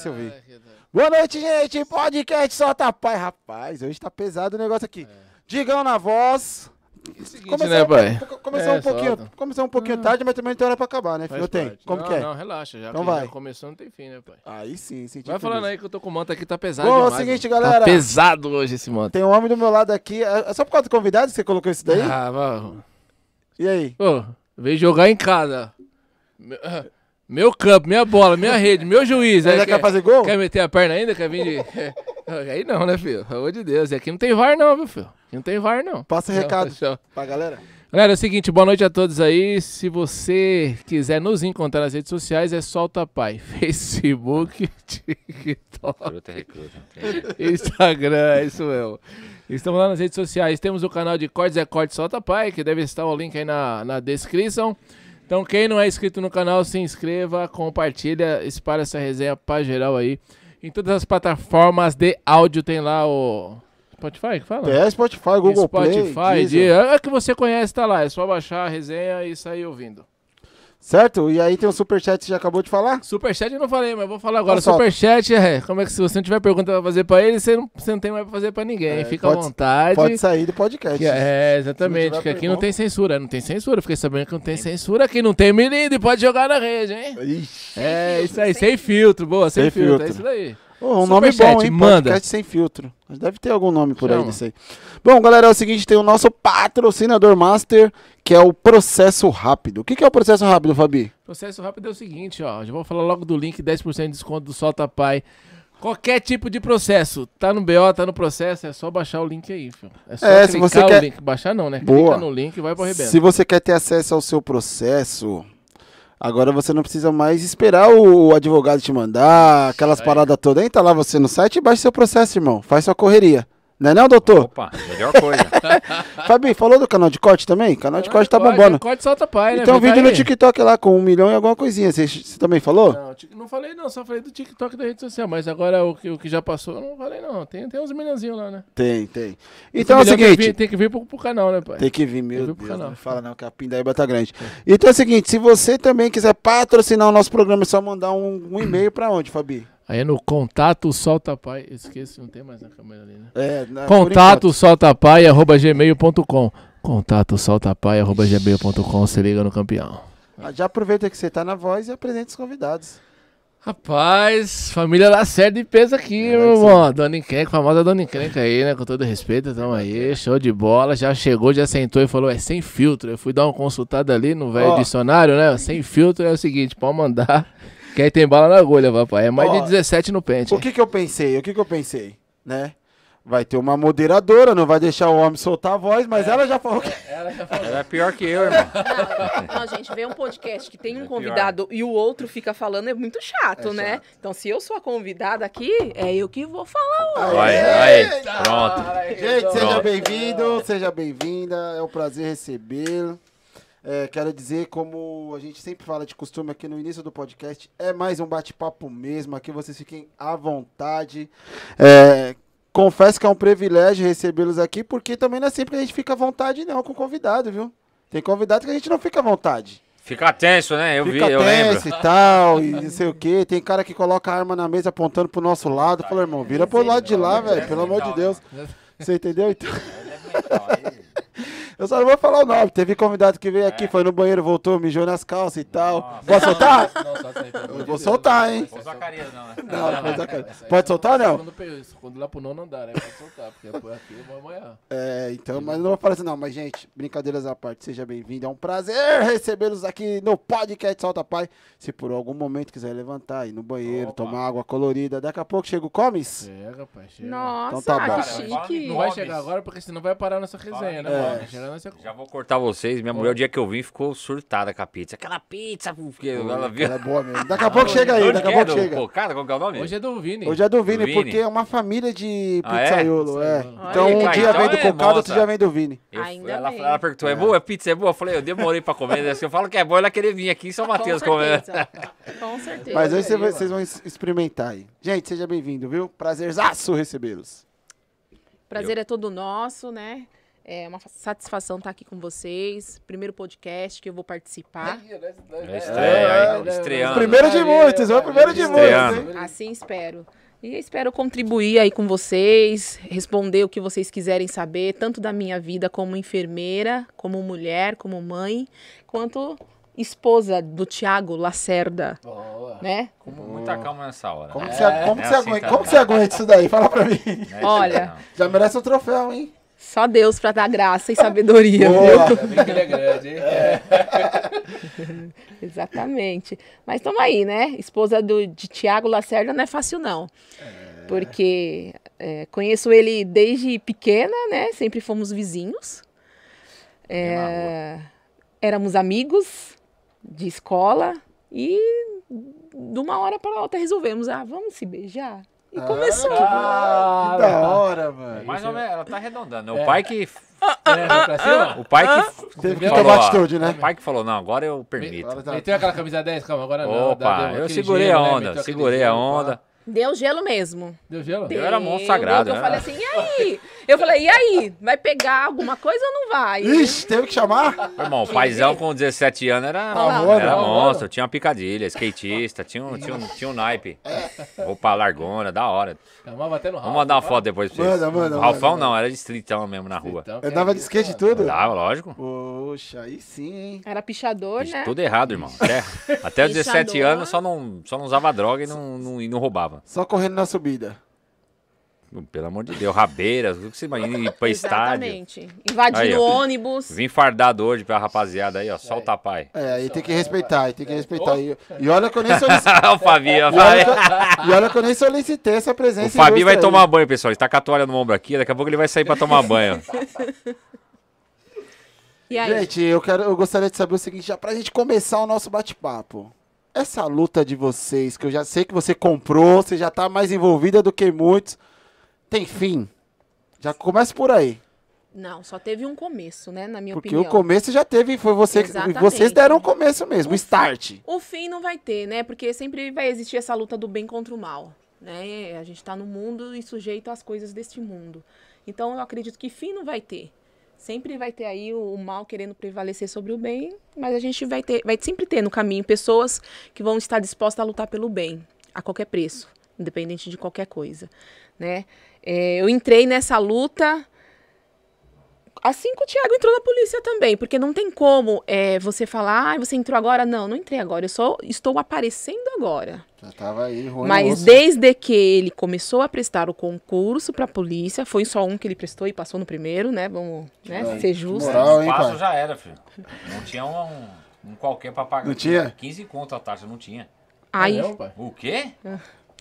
Ah, isso eu vi. Boa noite, gente. Podcast Solta Pai. Rapaz, hoje tá pesado o negócio aqui. Digão na voz. É seguinte, Começou, né, pai? um, começou É, um pouquinho, solta. começou um pouquinho tarde, mas também não tem hora pra acabar, né, filho? Eu tenho. Como não, que é? Não, relaxa. Já, Então vai. já começou, não tem fim, né, pai? Aí sim, senti Vai falando aí que eu tô com o manto aqui, tá pesado Bom, é o demais. seguinte, mano. galera. Tá pesado hoje esse manto. Tem um homem do meu lado aqui. É é só por causa do convidado que você colocou isso daí? Ah, vai. E aí? Ô, veio jogar em casa. Meu, campo, minha bola, minha rede, meu juiz. Você Aí já quer fazer gol? Quer meter a perna ainda? Quer vir de... Aí não, né, filho? Pelo amor de Deus. E aqui não tem VAR não, viu, filho? Aqui não tem VAR não. Passa Não, recado só- pra galera. Galera, é o seguinte, boa noite a todos aí. Se você quiser nos encontrar nas redes sociais, é Solta Pai. Facebook, TikTok, Recruta, recruta. Instagram, é isso mesmo. Estamos lá nas redes sociais. Temos o canal de Cortes é Corte Solta Pai, que deve estar o link aí na, na descrição. Então, quem não é inscrito no canal, se inscreva, compartilha, espalha essa resenha pra geral aí. Em todas as plataformas de áudio tem lá o Spotify que fala? É Spotify, Google Spotify, Play, Deezer. é que você conhece, tá lá. É só baixar a resenha e sair ouvindo. Certo? E aí tem o superchat que você já acabou de falar? Superchat eu não falei, mas vou falar agora. Então solta. Superchat é. Como é que se você não tiver pergunta pra fazer pra ele, você não, você não tem mais pra fazer pra ninguém. É, Fica à pode- vontade. Pode sair do podcast. Que é, exatamente, que aqui não tem censura. Não tem censura. Fiquei sabendo que não tem censura. Aqui não tem milímetro e pode jogar na rede, hein? Ixi. É, isso aí, sem filtro. Boa, sem, Sem filtro. filtro. É isso daí. Ô, um nome bom, hein? manda. Podcast sem filtro. Mas Deve ter algum nome por aí Chama. aí. Bom, galera, é o seguinte, tem o nosso patrocinador master, que é o Processo Rápido. O que, que é o Processo Rápido, Fabi? Processo rápido é o seguinte, ó. Já vou falar logo do link, 10% de desconto do Solta Pai. Qualquer tipo de processo, tá no BO, tá no processo, é só baixar o link aí, filho. É só É, se clicar você o quer- link. Baixar não, né? Boa. Clica no link e vai pro arrebento. Se você quer ter acesso ao seu processo, agora você não precisa mais esperar o advogado te mandar, aquelas paradas todas. Entra lá você no site e baixa seu processo, irmão. Faz sua correria. Não é não, doutor? Opa, melhor coisa. Fabi, falou do canal de corte também? canal de corte tá Corte, bombando. Corte Solta Pai, né? Então, Vem vídeo tá no aí. TikTok lá com um milhão e alguma coisinha. Você, você também falou? Não, não falei não, só falei do TikTok da rede social, mas agora o que, o que já passou, eu não falei não. Tem, tem uns milhãozinhos lá, né? Tem, tem. Então é o Tem que, seguinte. vir, tem que vir pro, pro canal, né, pai? Tem que vir, meu vir pro Deus. canal. Não fala não, que a pindaíba tá grande. Então é o seguinte, se você também quiser patrocinar o nosso programa, é só mandar um, um e-mail pra onde, Fabi? Aí é no contato solta pai. Esqueci, não tem mais na câmera ali, né? É, por Contato soltapai arroba gmail.com. Contato soltapai arroba gmail.com. Se liga no campeão. enquanto. Já aproveita que você tá na voz e apresenta os convidados. Rapaz, família Lacerda de peso aqui, É, meu irmão. Dona Encrenca, famosa Dona Encrenca aí, né? Com todo respeito, tamo aí. Show de bola. Já chegou, já sentou e falou: é sem filtro. Eu fui dar uma consultada ali no velho Ó. dicionário, né? Sem filtro é o seguinte: pode mandar. Que aí tem bala na agulha, papai. É mais Ó, de 17 no pente. O que que eu pensei? O que que eu pensei? Né? Vai ter uma moderadora, não vai deixar o homem soltar a voz, mas ela já falou que... Ela é pior que eu, irmão. Não, gente, ver um podcast que tem um É convidado e o outro fica falando é muito chato, É né? chato. Então, se eu sou a convidada aqui, é eu que vou falar. Vai, aí, pronto. Gente, seja Pronto. bem-vindo, seja bem-vinda. É um prazer recebê-lo. É, quero dizer, como a gente sempre fala de costume aqui no início do podcast, é mais um bate-papo mesmo. Aqui vocês fiquem à vontade. É, confesso que é um privilégio recebê-los aqui, porque também não é sempre que a gente fica à vontade, não, com convidado, viu? Tem convidado que a gente não fica à vontade. Fica tenso, né? Eu vi, fica eu tenso lembro. e tal, e não sei o quê. Tem cara que coloca a arma na mesa apontando pro nosso lado. Fala, irmão, vira pro lado de lá, velho, pelo amor de Deus. Você entendeu? Então... Eu só não vou falar o nome. Teve convidado que veio aqui, foi no banheiro, voltou, mijou nas calças e tal. Posso soltar? Eu vou soltar, hein? Não Zacarias, não, né? Não, não pode soltar. Pode soltar, não? Quando, pe- quando lá pro nono andar, aí pode soltar, porque por aqui eu vou amanhã. É, então, mas não vou falar assim, não. Mas, gente, brincadeiras à parte, seja bem-vindo. É um prazer recebê-los aqui no podcast Solta Pai. Se por algum momento quiser levantar, ir no banheiro, tomar água colorida, daqui a pouco chega o Comes. Chega, pai, chega. Nossa, Então tá bom. que chique. Não vai chegar agora, porque senão vai parar nossa resenha, né, É. mano? Chega Você Já vou cortar vocês. Minha mulher, o dia que eu vim, ficou surtada com a pizza. Aquela pizza, porque ela viu. Ela é boa mesmo. Daqui a pouco chega aí, daqui a é? pouco Do chega. Cocada, qual que é o nome? Hoje é do Vini. Hoje é do Vini, Vini. porque é uma família de Ah, é? pizzaiolo, é. Pizzaiolo. Então Olha, um cara, dia então vem do é Cocado, outro dia vem do Vini. Eu- Ainda ela, bem. ela perguntou, é boa? A pizza é boa? Eu falei, eu demorei pra comer. né? Se eu falo que é boa, ela queria vir aqui em São Mateus Com comer. Com certeza. Mas hoje aí, vocês vão experimentar aí. Gente, seja bem-vindo, viu? Prazerzaço recebê-los. Prazer é todo nosso, né? É uma satisfação estar aqui com vocês. Primeiro podcast que eu vou participar. É estreia, aí, estreando. Primeiro de muitos, é o primeiro de Estreando. muitos, hein? Assim espero. E espero contribuir aí com vocês, responder o que vocês quiserem saber, tanto da minha vida como enfermeira, como mulher, como mãe, quanto esposa do Tiago Lacerda, Boa. né? Com muita calma nessa hora. Como né? que você, como que é você assim aguenta, como que você aguenta isso daí? Fala pra mim. É Olha. não. Já merece um troféu, hein? Só Deus pra dar graça e sabedoria. Boa. Bem que ele é grande, hein? Exatamente. Mas estamos aí, né? Esposa do, de Tiago Lacerda não é fácil, não. Porque é, conheço ele desde pequena, né? Sempre fomos vizinhos. É, éramos amigos de escola e de uma hora para outra resolvemos, ah, vamos se beijar. E começou. Ah, que da hora, mano. Mais ou menos, ela tá arredondando. né? O pai que. É? O pai que. Teve que tomar atitude, né? O pai que falou, não, agora eu permito. Tá- Meteu aquela camisa 10, calma, agora não. Opa, deu eu aquele segurei gelo, a né? onda, segurei a onda. Deu gelo mesmo. Deu gelo? Eu era monstro Deu, sagrado, deu, Eu né? falei assim, e aí? Eu falei, e aí? Vai pegar alguma coisa ou não vai? Ixi, teve que chamar? Meu irmão, o paizão com 17 anos era, era né? monstro, tinha uma picadilha, skatista, tinha um, tinha um, tinha um naipe. Roupa largona, da hora. Chamava até no Vamos mandar uma foto depois pra vocês. Manda, manda, O Ralfão manda, não, era de streetão mesmo na rua. Então, Eu dava de skate e tudo? Dava, lógico. Poxa, aí sim, hein? Era pichador, né? tudo errado, irmão. Até, até os 17 Pichador. anos só não, só não usava droga e não, não, e não roubava. Só correndo na subida. Pelo amor de Deus, rabeiras, o que você imagina ir pra estádio. Exatamente. Invadindo Aí, ó. ônibus. Vim fardado hoje pra rapaziada aí, ó. Solta a pai. É, aí tem que respeitar, aí tem que respeitar. E, e olha que eu nem solicitei. o Fabinho E olha, que eu, e olha que eu nem solicitei essa O presença. Fabinho vai aí. tomar banho, pessoal. Ele tá com a toalha no ombro aqui, daqui a pouco ele vai sair pra tomar banho. E aí? Gente, eu, quero, eu gostaria de saber o seguinte, já pra gente começar o nosso bate-papo. Essa luta de vocês, que eu já sei que você comprou, você já tá mais envolvida do que muitos, tem fim? Já começa por aí. Não, só teve um começo, né? Na minha Porque opinião. o começo já teve, foi você, que- Exatamente. vocês deram o começo mesmo, o start. O fim não vai ter, né? Porque sempre vai existir essa luta do bem contra o mal, né? A gente tá no mundo e sujeito às coisas deste mundo. Então eu acredito que fim não vai ter. Sempre vai ter aí o, o mal querendo prevalecer sobre o bem, mas a gente vai ter, vai sempre ter no caminho pessoas que vão estar dispostas a lutar pelo bem, a qualquer preço, independente de qualquer coisa, né? É, eu entrei nessa luta assim que o Thiago entrou na polícia também, porque não tem como é, você falar, ah, você entrou agora. Não, não entrei agora, eu só estou aparecendo agora. Já tava aí, ruim Mas desde que ele começou a prestar o concurso para a polícia, foi só um que ele prestou e passou no primeiro, né? Vamos né, Ai, ser justos. moral. O hein, passo pai? já era, filho. Não tinha um, um qualquer pra pagar. Não tinha? 15 conto a taxa, não tinha. Aí pai. O quê?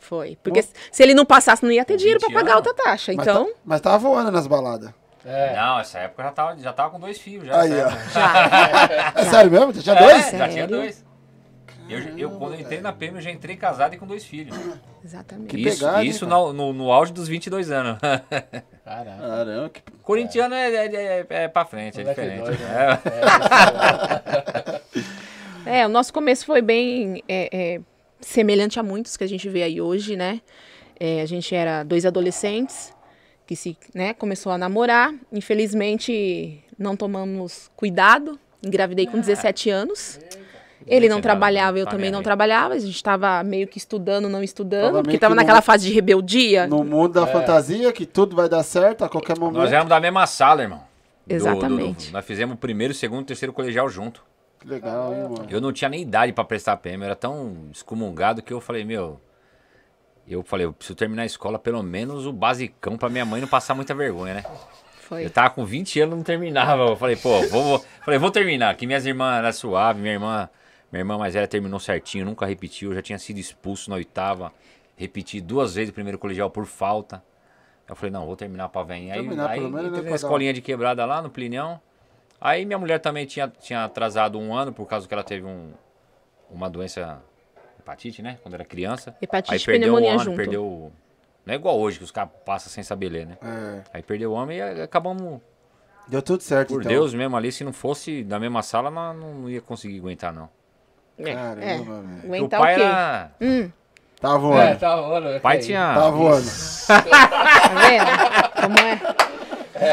Foi. Porque se ele não passasse, não ia ter dinheiro para 20 pagar anos? outra taxa. Mas, Então, tá- mas tava voando nas baladas. É. Não, essa época eu já tava, já tava com dois filhos. Já, Aí, ó. já. É sério mesmo? Já tinha É, dois? já tinha dois. Eu, eu, quando eu entrei na PM, eu já entrei casado e com dois filhos. Exatamente. Que isso pegada, isso no, no, no auge dos 22 anos. Caraca. Caramba, que... Corintiano é, é, é, é pra frente, é diferente. doido, É. É, o nosso começo foi bem é, é, semelhante a muitos que a gente vê aí hoje, né? É, a gente era dois adolescentes que se, né, começou a namorar. Infelizmente, não tomamos cuidado. Engravidei com 17 anos. Ele não trabalhava, eu também não trabalhava. A gente estava meio que estudando, não estudando, porque estava naquela fase de rebeldia. No mundo da fantasia, que tudo vai dar certo a qualquer momento. Nós éramos da mesma sala, irmão. Do- do- Exatamente. do- nós fizemos o primeiro, segundo e terceiro colegial junto. Que legal, hein, mano? Eu não tinha nem idade pra prestar PM, eu era tão excomungado que eu falei, meu. Eu falei, eu preciso terminar a escola, pelo menos o basicão, pra minha mãe não passar muita vergonha, né? Foi. Eu tava com 20 anos não terminava. Eu falei, pô, vou, vou, falei, vou terminar. Que minhas irmãs eram suave, minha irmã, minha irmã mais velha terminou certinho, nunca repetiu, eu já tinha sido expulso na oitava. Repeti duas vezes o primeiro colegial por falta. Eu falei, não, vou terminar pra venha. Aí, Terminar aí pelo menos, né, entrei pra na dar um- escolinha de quebrada lá no Plinião. Aí minha mulher também tinha, tinha atrasado um ano por causa que ela teve um, uma doença hepatite, né? Quando era criança. Hepatite Aí perdeu um pneumonia ano, junto. perdeu. Não é igual hoje, que os caras passam sem saber ler, né? É. Aí perdeu o homem e acabamos, Deu tudo certo, por então. Deus mesmo ali, se não fosse da mesma sala, não, não ia conseguir aguentar, não. É, Caramba, é. velho. o Aguentar pai o quê? era. Hum, Tá voando. É, tá rolando. Pai tinha. Tá voando. tá vendo? Como é?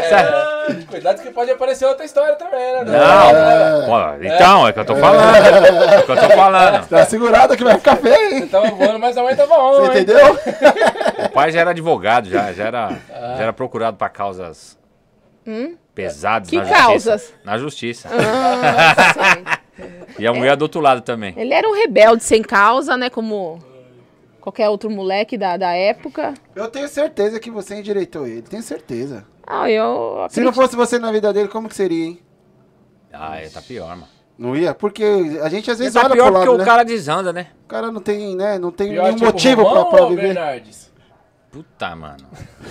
Sabe? Cuidado que pode aparecer outra história também, né? Não, pô, então, é que eu tô falando. É que eu tô falando. Tá segurado que vai ficar feio, hein? Tava voando, mas a mãe tava on, Você hein? entendeu? O pai já era advogado, já, já, era, já era procurado pra causas pesadas Que na justiça. causas? Na justiça. Ah. E a mulher do outro lado também. Ele era um rebelde sem causa, né? Como qualquer outro moleque da, da época. Eu tenho certeza que você endireitou ele. Tenho certeza. Ah, eu Se não fosse você na vida dele, como que seria, hein? Ah, é, tá pior, mano. Não ia? Porque a gente às vezes Tá olha pior pro porque lado, o né? cara desanda, né? O cara não tem, né? Não tem Pior, nenhum tipo, motivo pra, Romão pra viver. Bernardes? Puta, mano.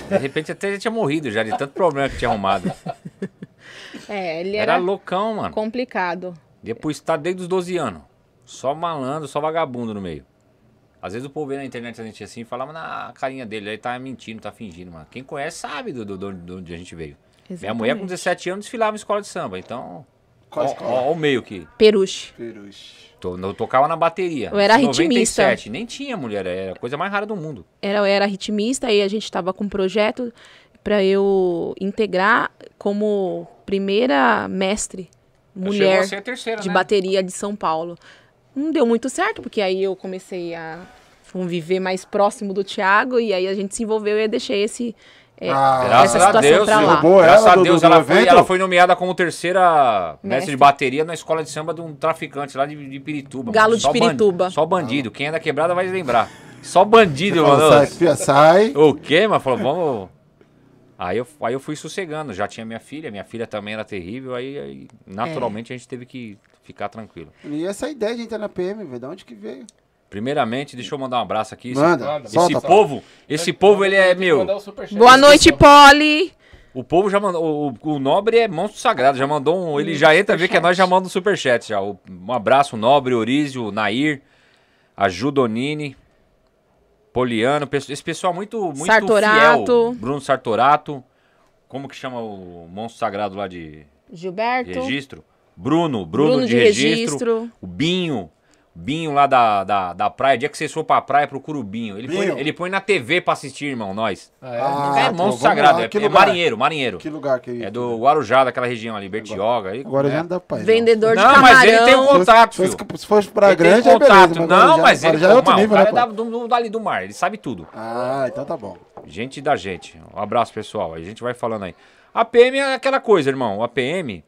De repente até já tinha morrido já, de tanto problema que tinha arrumado. É, ele Era era, loucão, mano. complicado. Depois tá desde os 12 anos. Só malandro, só vagabundo no meio. Às vezes o povo vê na internet a gente assim e falava na carinha dele, aí tá mentindo, tá fingindo, mano. Quem conhece sabe do, do, do, do onde a gente veio. Minha mulher com Exatamente. 17 anos desfilava em escola de samba, então. Qual Ó, escola? ó, ó o meio que. Peruche. Peruche. To- Eu tocava na bateria. Eu era Em ritmista. 97, nem tinha mulher, era a coisa mais rara do mundo. Era, eu era ritmista e a gente estava com um projeto para eu integrar como primeira mestre mulher a ser a terceira, de né? bateria de São Paulo. Não deu muito certo, porque aí eu comecei a conviver mais próximo do Thiago e aí a gente se envolveu e eu deixei esse, é, Ah, Graças essa a situação Deus, pra lá. Roubou Graças ela a do- Deus, do ela, foi, ela foi nomeada como terceira mestre, Mestre. de bateria na escola de samba de um traficante lá de, de Pirituba. Galo mano. de Só Pirituba. Só bandido. Quem é da quebrada vai lembrar. Só bandido, mano. sai, sai. O quê, mano? Falou, vamos. Aí eu, aí eu fui sossegando. Já tinha minha filha, minha filha também era terrível. Aí, aí, naturalmente a gente teve que ficar tranquilo. E essa ideia de entrar na PM, velho, de onde que veio? Primeiramente, deixa eu mandar um abraço aqui. Esse- Manda, Manda. Esse, solta. povo, esse povo, ele é meu. mandar o superchat. Boa noite, Polly! O povo já mandou. O, o Nobre é monstro sagrado. Já mandou um. Ele já entra, vê que é nós, já manda um superchat. Já. O- Um abraço, Nobre, Orísio, Nair, a Judonini, Poliano. Esse pessoal muito, muito Sartorato. fiel. Bruno Sartorato. Como que chama o monstro sagrado lá de, de Gilberto. registro? Bruno, Bruno, Bruno de, de registro. registro. O Binho. Binho lá da, da, da praia. Dia que vocês for pra praia, procura o Binho. Ele, põe, Binho. ele põe na TV pra assistir, irmão, nós. Ah, é? é Ah, pô, monstro vamos sagrado. lá. É, Que é marinheiro, marinheiro. Que lugar que É do Guarujá, daquela região ali, Bertioga. Aí, Agora é. já não dá pra ir. não. Vendedor de Não, camarão. mas ele tem um contato, se fosse- filho. Se fosse pra Ele tem grande, é contato. beleza. Mas não, agora já, mas ele, agora já é outro Não, nível, o né, é do, do- dali do mar, ele sabe tudo. Ah, então tá bom. Gente da gente. Um abraço, pessoal. A gente vai falando aí. A PM é aquela coisa, irmão. A PM,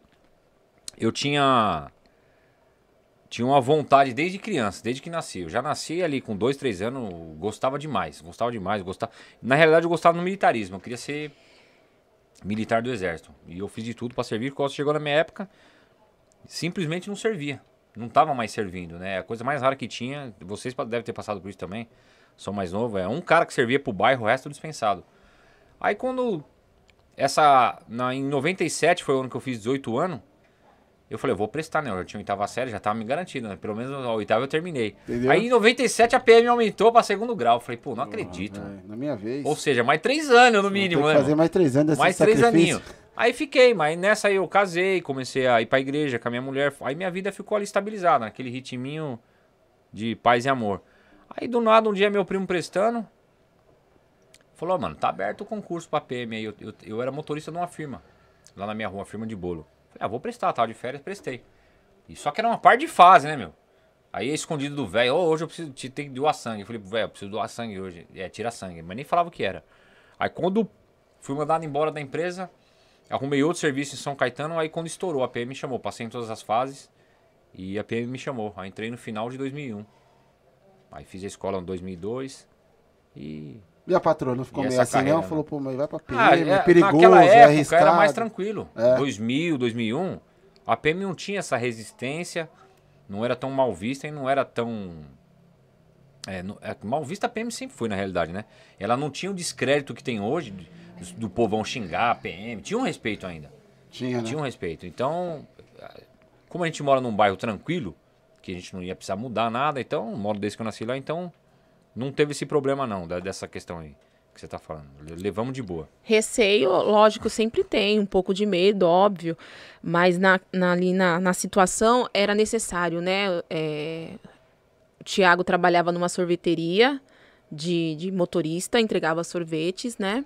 eu tinha. Tinha uma vontade desde criança, desde que nasci. Eu já nasci ali com dois, três anos, gostava demais. Gostava demais, gostava. Na realidade, eu gostava no militarismo. Eu queria ser militar do exército. E eu fiz de tudo pra servir. Quando chegou na minha época, simplesmente não servia. Não tava mais servindo, né? A coisa mais rara que tinha, vocês devem ter passado por isso também. Sou mais novo, é um cara que servia pro bairro, o resto dispensado. Aí quando essa na, em 97 foi o ano que eu fiz 18 anos, eu falei, eu vou prestar, né? Eu tinha oitava série, já tava me garantindo, né? Pelo menos a oitava eu terminei. Entendeu? Aí em 97 a PM aumentou pra segundo grau. Eu falei, pô, não acredito. mano. É, na minha vez. Ou seja, mais três anos no mínimo, né? fazer mais três anos desse Mais três aninhos. Aí fiquei, mas nessa aí eu casei, comecei a ir pra igreja com a minha mulher. Aí minha vida ficou ali estabilizada, naquele ritminho de paz e amor. Aí do nada, um dia meu primo prestando, falou, mano, tá aberto o concurso pra PM aí. Eu, eu, eu era motorista de uma firma, lá na minha rua, firma de bolo. Falei, ah, vou prestar, tava de férias, prestei. E só que era uma parte de fase, né, meu? Aí escondido do velho, "Ô, hoje eu preciso te, que doar sangue. Eu falei, velho, eu preciso doar sangue hoje. É, tira sangue. Mas nem falava o que era. Aí quando fui mandado embora da empresa, arrumei outro serviço em São Caetano, aí quando estourou, a PM me chamou, passei em todas as fases e a PM me chamou. Aí entrei no final de 2001. Aí fiz a escola em 2002 e... E a patroa não ficou E meio assim, não? carreira, Falou, pô, mas vai pra PM, Ah, é, é, perigoso, naquela é época arriscado. era mais tranquilo. É. 2000, 2001, a PM não tinha essa resistência, não era tão mal vista e não era tão... É, não- é, mal vista a PM sempre foi, na realidade, né? Ela não tinha o descrédito que tem hoje, do, do povão xingar a PM, tinha um respeito ainda. Tinha, né? Tinha um respeito. Então, como a gente mora num bairro tranquilo, que a gente não ia precisar mudar nada, então, moro desde que eu nasci lá, então não teve esse problema não, da- dessa questão aí que você tá falando. Le- Levamos de boa. Receio, lógico, sempre tem, um pouco de medo, óbvio, mas na, na- ali na, na situação era necessário, né? É, o Tiago trabalhava numa sorveteria de, de motorista, entregava sorvetes, né?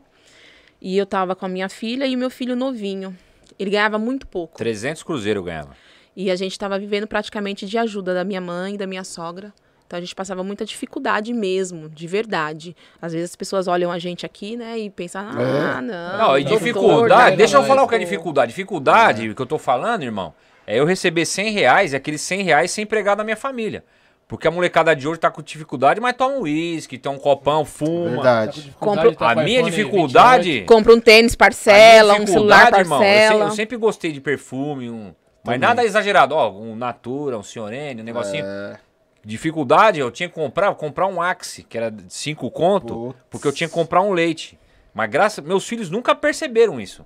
E eu tava com a minha filha e o meu filho novinho. Ele ganhava muito pouco. 300 cruzeiro ganhava. E a gente estava vivendo praticamente de ajuda da minha mãe e da minha sogra. Então a gente passava muita dificuldade mesmo, de verdade. Às vezes as pessoas olham a gente aqui, né, e pensam, ah, não. Não, e dificuldade, né? deixa eu nós, falar o que é dificuldade. Dificuldade, que eu tô falando, irmão, é eu receber 100 reais e aqueles 100 reais sem empregar da minha família. Porque a molecada de hoje tá com dificuldade, mas toma um uísque, toma um copão, fuma. Tá Verdade. dificuldade, Compro- tá A minha dificuldade. 28. Compra um tênis, a parcela, um celular, irmão, eu parcela. sempre, eu sempre gostei de perfume, um. Mas nada exagerado, ó, um Natura, um Ciorene, um negocinho. É, Dificuldade, eu tinha que comprar, comprar um Axe, que era de 5 conto, Putz. porque eu tinha que comprar um leite. Mas graças, meus filhos nunca perceberam isso.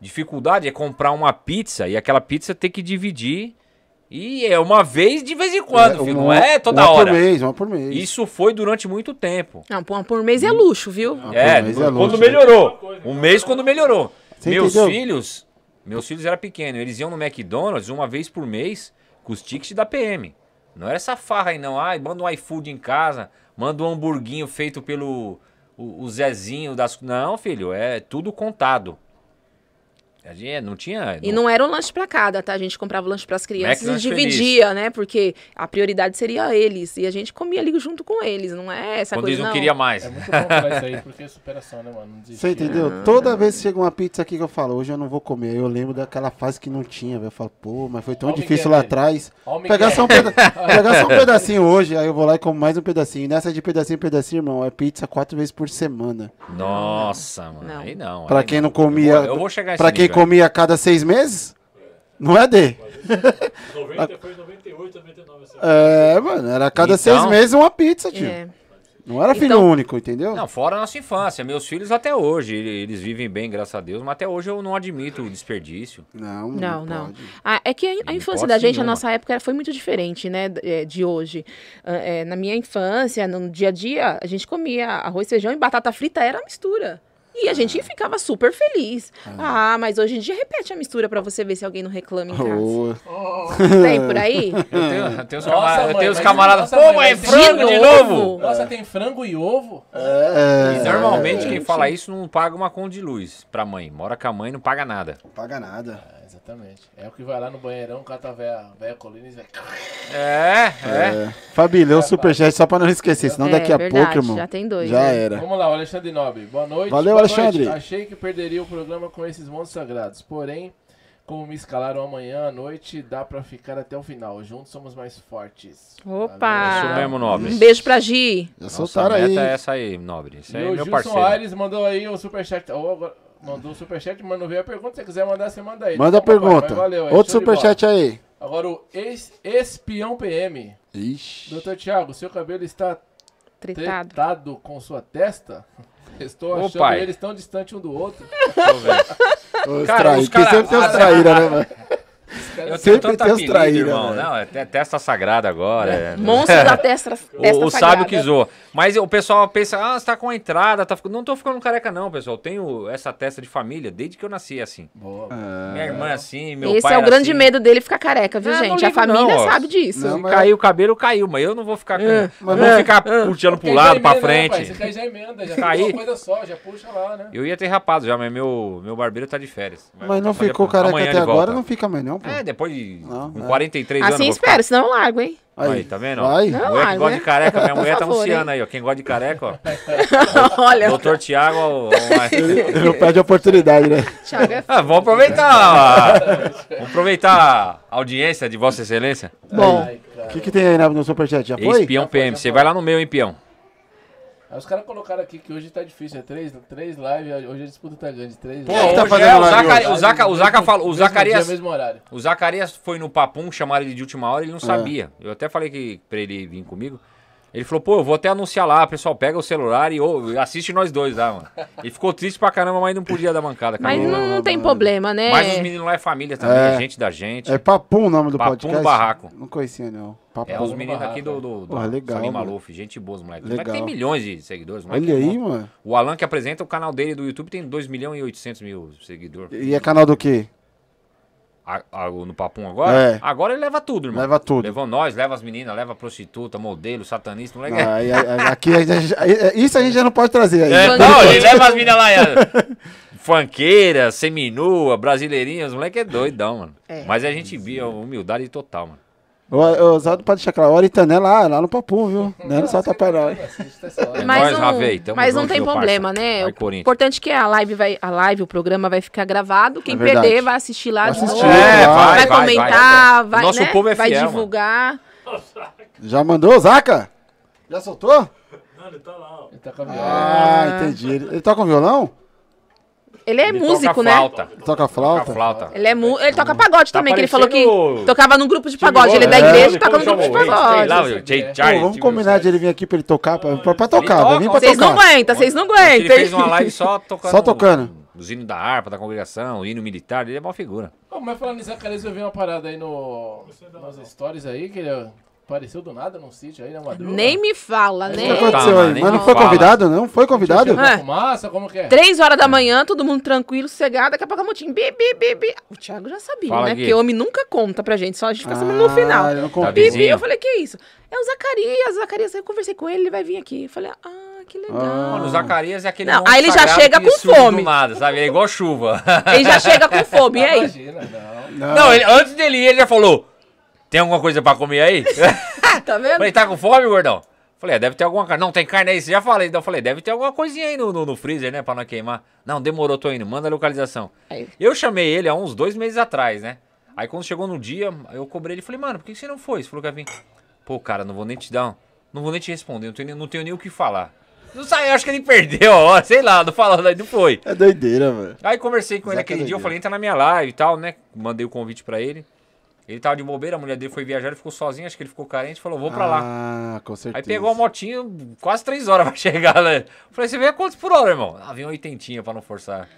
Dificuldade é comprar uma pizza e aquela pizza ter que dividir e é uma vez de vez em quando, filho, não uma- é toda uma hora. por mês, uma por mês. Isso foi durante muito tempo. Não, por, por mês é luxo, viu? Uma É, por mês é quando luxo. melhorou. Um mês quando melhorou. Você meus entendeu? filhos, meus filhos eram pequenos, eles iam no McDonald's uma vez por mês com os tickets da PM. Não era essa farra aí não, ai, manda um iFood em casa, manda um hamburguinho feito pelo o, o Zezinho das... Não, filho, é tudo contado. A gente não tinha... E não era um lanche pra cada, tá? A gente comprava lanche pras crianças e McLanche dividia, né? Porque a prioridade seria eles. E a gente comia ali junto com eles. Não é essa Quando coisa, eles não, não. queriam mais. É muito bom falar isso aí, porque é superação, né, mano? Não. Você entendeu? Toda vez que chega uma pizza aqui que eu falo, hoje eu não vou comer. Eu lembro daquela fase que não tinha, velho. Eu falo, pô, mas foi tão difícil Miguel lá atrás. Pegar só, um peda- pegar só um pedacinho hoje, aí eu vou lá e como mais um pedacinho. Nessa de pedacinho, pedacinho, irmão, é pizza quatro vezes por semana. Nossa, mano. Não. Aí não. Pra aí quem não. não comia. Eu vou, eu vou chegar Pra quem nível. Comia a cada seis meses? Não é D. 90 foi 98, 99. Assim. É, mano, era a cada Então- seis meses uma pizza, tio. É. Não era filho Então- único, entendeu? Não, fora a nossa infância. Meus filhos até hoje, ele- eles vivem bem, graças a Deus, mas até hoje eu não admito o desperdício. Não, Não, não. pode. Ah, é que a, a Não infância da gente, a nenhuma. nossa época, foi muito diferente, né, é, de hoje. É, na minha infância, no dia a dia, a gente comia arroz, feijão e batata frita era a mistura. E a Ah. gente ficava super feliz. Ah, mas hoje em dia repete a mistura pra você ver se alguém não reclama em casa. Ô, Tem por aí? Eu tenho, eu tenho os, Nossa, camar- eu mãe, tenho os mas- camaradas. nossa, Pô, mãe, mas é frango de novo? Nossa, tem frango e ovo? é, E normalmente quem fala isso não paga uma conta de luz pra mãe. Mora com a mãe e não paga nada. Não paga nada. É, exatamente. É o que vai lá no banheirão, cata a véia, véia colina e vai... É, é. É. Fabi, lê o superchat só pra não esquecer, senão É, daqui a verdade, pouco, irmão. já tem dois, Já né? era. Vamos lá, o Alexandre Nobre. Boa noite. Valeu, Boa Alexandre. noite. Achei que perderia o programa com esses monstros sagrados. Porém, como me escalaram amanhã à noite, dá pra ficar até o final. Juntos somos mais fortes. Opa! Isso mesmo, Nobre. Um beijo pra Gi. Já Nossa soltaram meta aí. é essa aí, Nobre. Isso E aí o é meu Gilson parceiro. Aires mandou aí o superchat. Ou agora- mandou o superchat, mas não veio a pergunta. Se você quiser mandar, você manda aí. Manda a Tá papai, pergunta. valeu aí, Outro superchat aí. Agora o ex espião PM. Ixi. Doutor Thiago, seu cabelo está Tretado. tretado com sua testa? Estou Ô, achando pai. eles tão distantes um do outro. Deixa eu ver. Os Cara, traí- os Porque cara- sempre tem os Ah, traíra, né, mano? Eu tenho Sempre tanto tem os traíra, irmão. velho. Não, é te- testa sagrada agora. é. Monstro da testa, testa O, o sábio que zoa. Mas o pessoal pensa, ah, você tá com a entrada, tá ficando... Não tô ficando careca não, pessoal. Eu tenho essa testa de família desde que eu nasci assim. Boa. Minha irmã é assim, meu Esse pai é o grande assim. medo dele ficar careca, viu, Ah, não gente? A ligo família não, sabe disso. Não, mas- caiu o cabelo, caiu. Mas eu não vou ficar com... mas não vou ficar puxando pro lado, pra né, frente. Você quer já emenda, já Caí. uma coisa só, já puxa lá, né? Eu ia ter rapado já, mas meu, meu barbeiro tá de férias. Mas não ficou careca até agora, não fica mais não, pô. É, depois de Não, com é. 43 anos. Assim vou ficar. espero, senão eu largo, hein? Aí, tá vendo? Vai. Não, mulher que largo, gosta né? de careca, minha mulher tá anunciando hein? aí, ó. Quem gosta de careca, ó. Olha, Doutor Tiago, ó, Ele não perde a oportunidade, né? Thiago é Ah, vamos aproveitar. vamos aproveitar a audiência de Vossa Excelência. bom. O que, que tem aí na- no superchat? Já foi? Ex-peão PM. Você vai lá no meu, hein, peão? Aí os caras colocaram aqui que hoje tá difícil, é três, três lives, hoje a disputa tá grande, três Pô, Quem tá fazendo é, o, live Zacari- hoje? o, Zaca, o, Zaca falou, o Mesmo Zacarias, mesmo horário. o Zacarias foi no papum, chamaram ele de última hora, É. ele não sabia. Eu até falei que pra ele vir comigo. Ele falou, pô, eu vou até anunciar lá, pessoal, pega o celular e assiste nós dois lá, mano. Ele ficou triste pra caramba, mas não podia dar mancada. Mas não, não tem problema, né? Mas os meninos lá é família também, É. é gente da gente. É Papum o nome do Papum podcast? Barraco. Não conhecia, não. Papum. É, os meninos aqui do, do, do Porra, legal, Salim. Maluf, gente boa, os moleques. Os Legal. moleques tem milhões de seguidores. Olha é aí, bom. mano. O Alan que apresenta o canal dele do YouTube tem 2 milhões e 800 mil seguidores. E é canal do quê? A- a- no Papum agora? É. Agora ele leva tudo, irmão. Leva tudo. Levou nós, leva as meninas, leva prostituta, modelo, satanista, moleque. Ah, aí- aí- aqui gente- isso a gente já não pode trazer aí. É, não, ele leva as meninas lá, é, funkeira, seminua, brasileirinha, os moleques é doidão, mano. É. Mas a gente via humildade total, mano. O, o Oswaldo pode deixar claro, o Oritané lá, lá no Papum, viu? Não é no Salta. É Mas, Ravei, mas não tem problema, parça. né? Vai, o importante é que a live, vai, a live, o programa vai ficar gravado. Quem É perder vai assistir lá Vai de novo. É, vai, vai, vai, comentar, vai, vai. Nosso né? povo é vai fiel, mano. divulgar. Já mandou, Zaca? Já soltou? Não, ele tá lá, ó. Ele tá com a viola. Ah, entendi. Ele, ele toca um violão? Ele é Ele músico, toca né? Flauta. Ele toca Toca flauta? flauta. Ele, é mu... ele toca pagode Tá também, que ele falou que tocava num grupo de pagode. Ele é da igreja né? e toca no Como grupo de lá, pagode. Jay vamos combinar de ele vir aqui pra ele tocar, pra, pra, pra tocar, toca, vai vir pra Vocês não aguentam, vocês não Ele aguentam. fez uma live só tocando. Só tocando. Os hinos da harpa, da congregação, o hino militar, ele é uma figura. Mas falando em Zacarias, eu vi uma parada aí no, nas stories aí, que ele apareceu do nada num sítio aí na madruga. Nem me fala, O que né? aconteceu Tá, aí? Mas não foi fala. convidado, não? Foi convidado? É. Fumaça, como que é? Três horas da manhã, todo mundo tranquilo, sossegado, daqui a pouco a motinha, bi, bi, bi, bi. O Thiago já sabia, Fala né? Porque homem nunca conta pra gente, só a gente fica sabendo no final. Ah, não Tá. Bi, bi, eu falei, que isso? É o Zacarias, o Zacarias, eu conversei com ele, ele vai vir aqui. Eu falei, ah, que legal. Mano, o Zacarias é aquele Não, aí ele já chega com fome. Nada, sabe? É igual chuva. Ele já chega com fome, e aí? Imagina, não. Não, ele- antes dele ir, ele já falou: Tem alguma coisa pra comer aí? Tá vendo? Falei, tá com fome, gordão? Falei, é, deve ter alguma carne. Não, tem carne aí, você já falei. Então eu falei, deve ter alguma coisinha aí no, no, no freezer, né? Pra não queimar. Não, demorou, tô indo, manda a localização. Aí. Eu chamei ele há uns dois meses atrás, né? Aí quando chegou no dia, eu cobrei ele falei, mano, por que você não foi? Você falou que ia vir. Pô, cara, não vou nem te dar. um- Não vou nem te responder, não tenho, nem- não tenho nem o que falar. Não sei, eu acho que ele perdeu a hora, sei lá, não falando aí, não foi. É doideira, velho. Aí conversei com ele Zaca aquele dia, eu falei, entra na minha live e tal, né? Mandei o convite pra ele. Ele tava de bobeira, a mulher dele foi viajar, ele ficou sozinho, acho que ele ficou carente, falou, vou pra lá. Ah, com certeza. Aí pegou a motinho, quase três horas pra chegar, né? Falei, você veio a quantos por hora, irmão? Ah, vem oitentinha pra não forçar.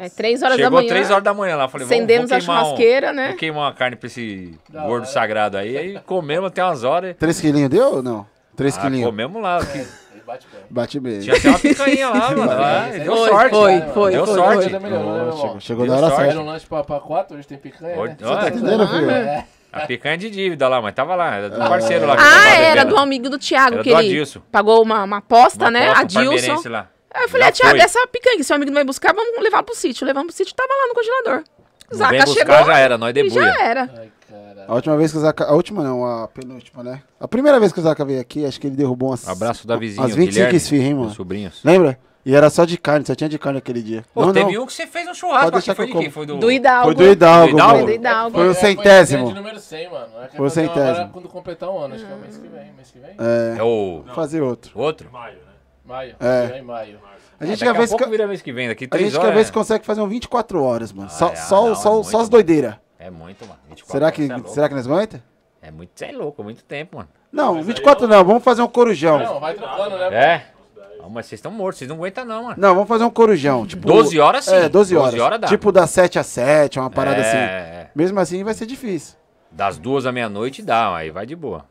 É três horas Chegou da manhã. três horas da manhã lá, falei, vamos, Acendemos vamos a queimar um- churrasqueira, né? Vou queimar uma carne pra esse Da gordo hora. sagrado aí. Aí comemos até umas horas. Três quilinhos deu ou não? Três Ah, quilinhos. comemos lá. que- bate bem. Bate bem. Tinha até uma picanha lá, mano. lá, deu Foi, sorte. foi, cara. foi, Deu foi, sorte. foi. Melhorou, né, chegou, chegou Deu na hora sorte. Era certa. um lanche pra, pra quatro, hoje tem picanha, Hoje- né? Olha, Tá entendendo, filho? É. A picanha de dívida lá, mas tava lá. Era do parceiro lá. que Ah, era bebendo. do amigo do Thiago, Era que do ele Adilson. pagou uma, uma aposta, Uma né? aposta Adilson. parmeirense lá. Aí eu falei, ah, Thiago, essa picanha que seu amigo não vai buscar, vamos levar pro sítio. Levamos pro sítio, tava lá no congelador. Zaca chegou já era, nós e debuia. já era. Caralho. A última vez que o Zaca. A última não, a penúltima, né? A primeira vez que o Zaca veio aqui, acho que ele derrubou umas. Abraço da vizinha, Umas 25 Guilherme, esfirras, hein, mano? sobrinhos. Lembra? E era só de carne, só tinha de carne aquele dia. Pô, não, teve não. um que você fez um churrasco Pode aqui. Foi que de quem? Foi do... Do Hidalgo. Foi do Hidalgo, Do Hidalgo? mano. Do Hidalgo. Foi o é, centésimo. de número 100, mano. É Foi o centésimo. hora Quando completar um ano, acho que é o mês que vem. Mês que vem? É, É o fazer outro. outro? Maio, né? Maio. É. É. em maio. A gente É, quer ver se. pouco vira mês que vem, daqui A gente horas. quer ver se é- consegue fazer um 24 horas, mano. Só, é, só, não, é só, muito, só as doideiras. É muito, mano. 24 Será que, é será que nós aguenta? É muito, você é louco, muito tempo, mano. Não, 24 não, vamos fazer um corujão. Não, vai trocando, né? É? Ah, Mas vocês estão mortos, vocês não aguentam não, mano. Não, vamos fazer um corujão. Tipo, 12 horas sim. É, 12 horas. 12 horas dá. Tipo das 7 às 7, uma parada é, assim. é. Mesmo assim vai ser difícil. Das duas à meia-noite dá, aí vai de boa.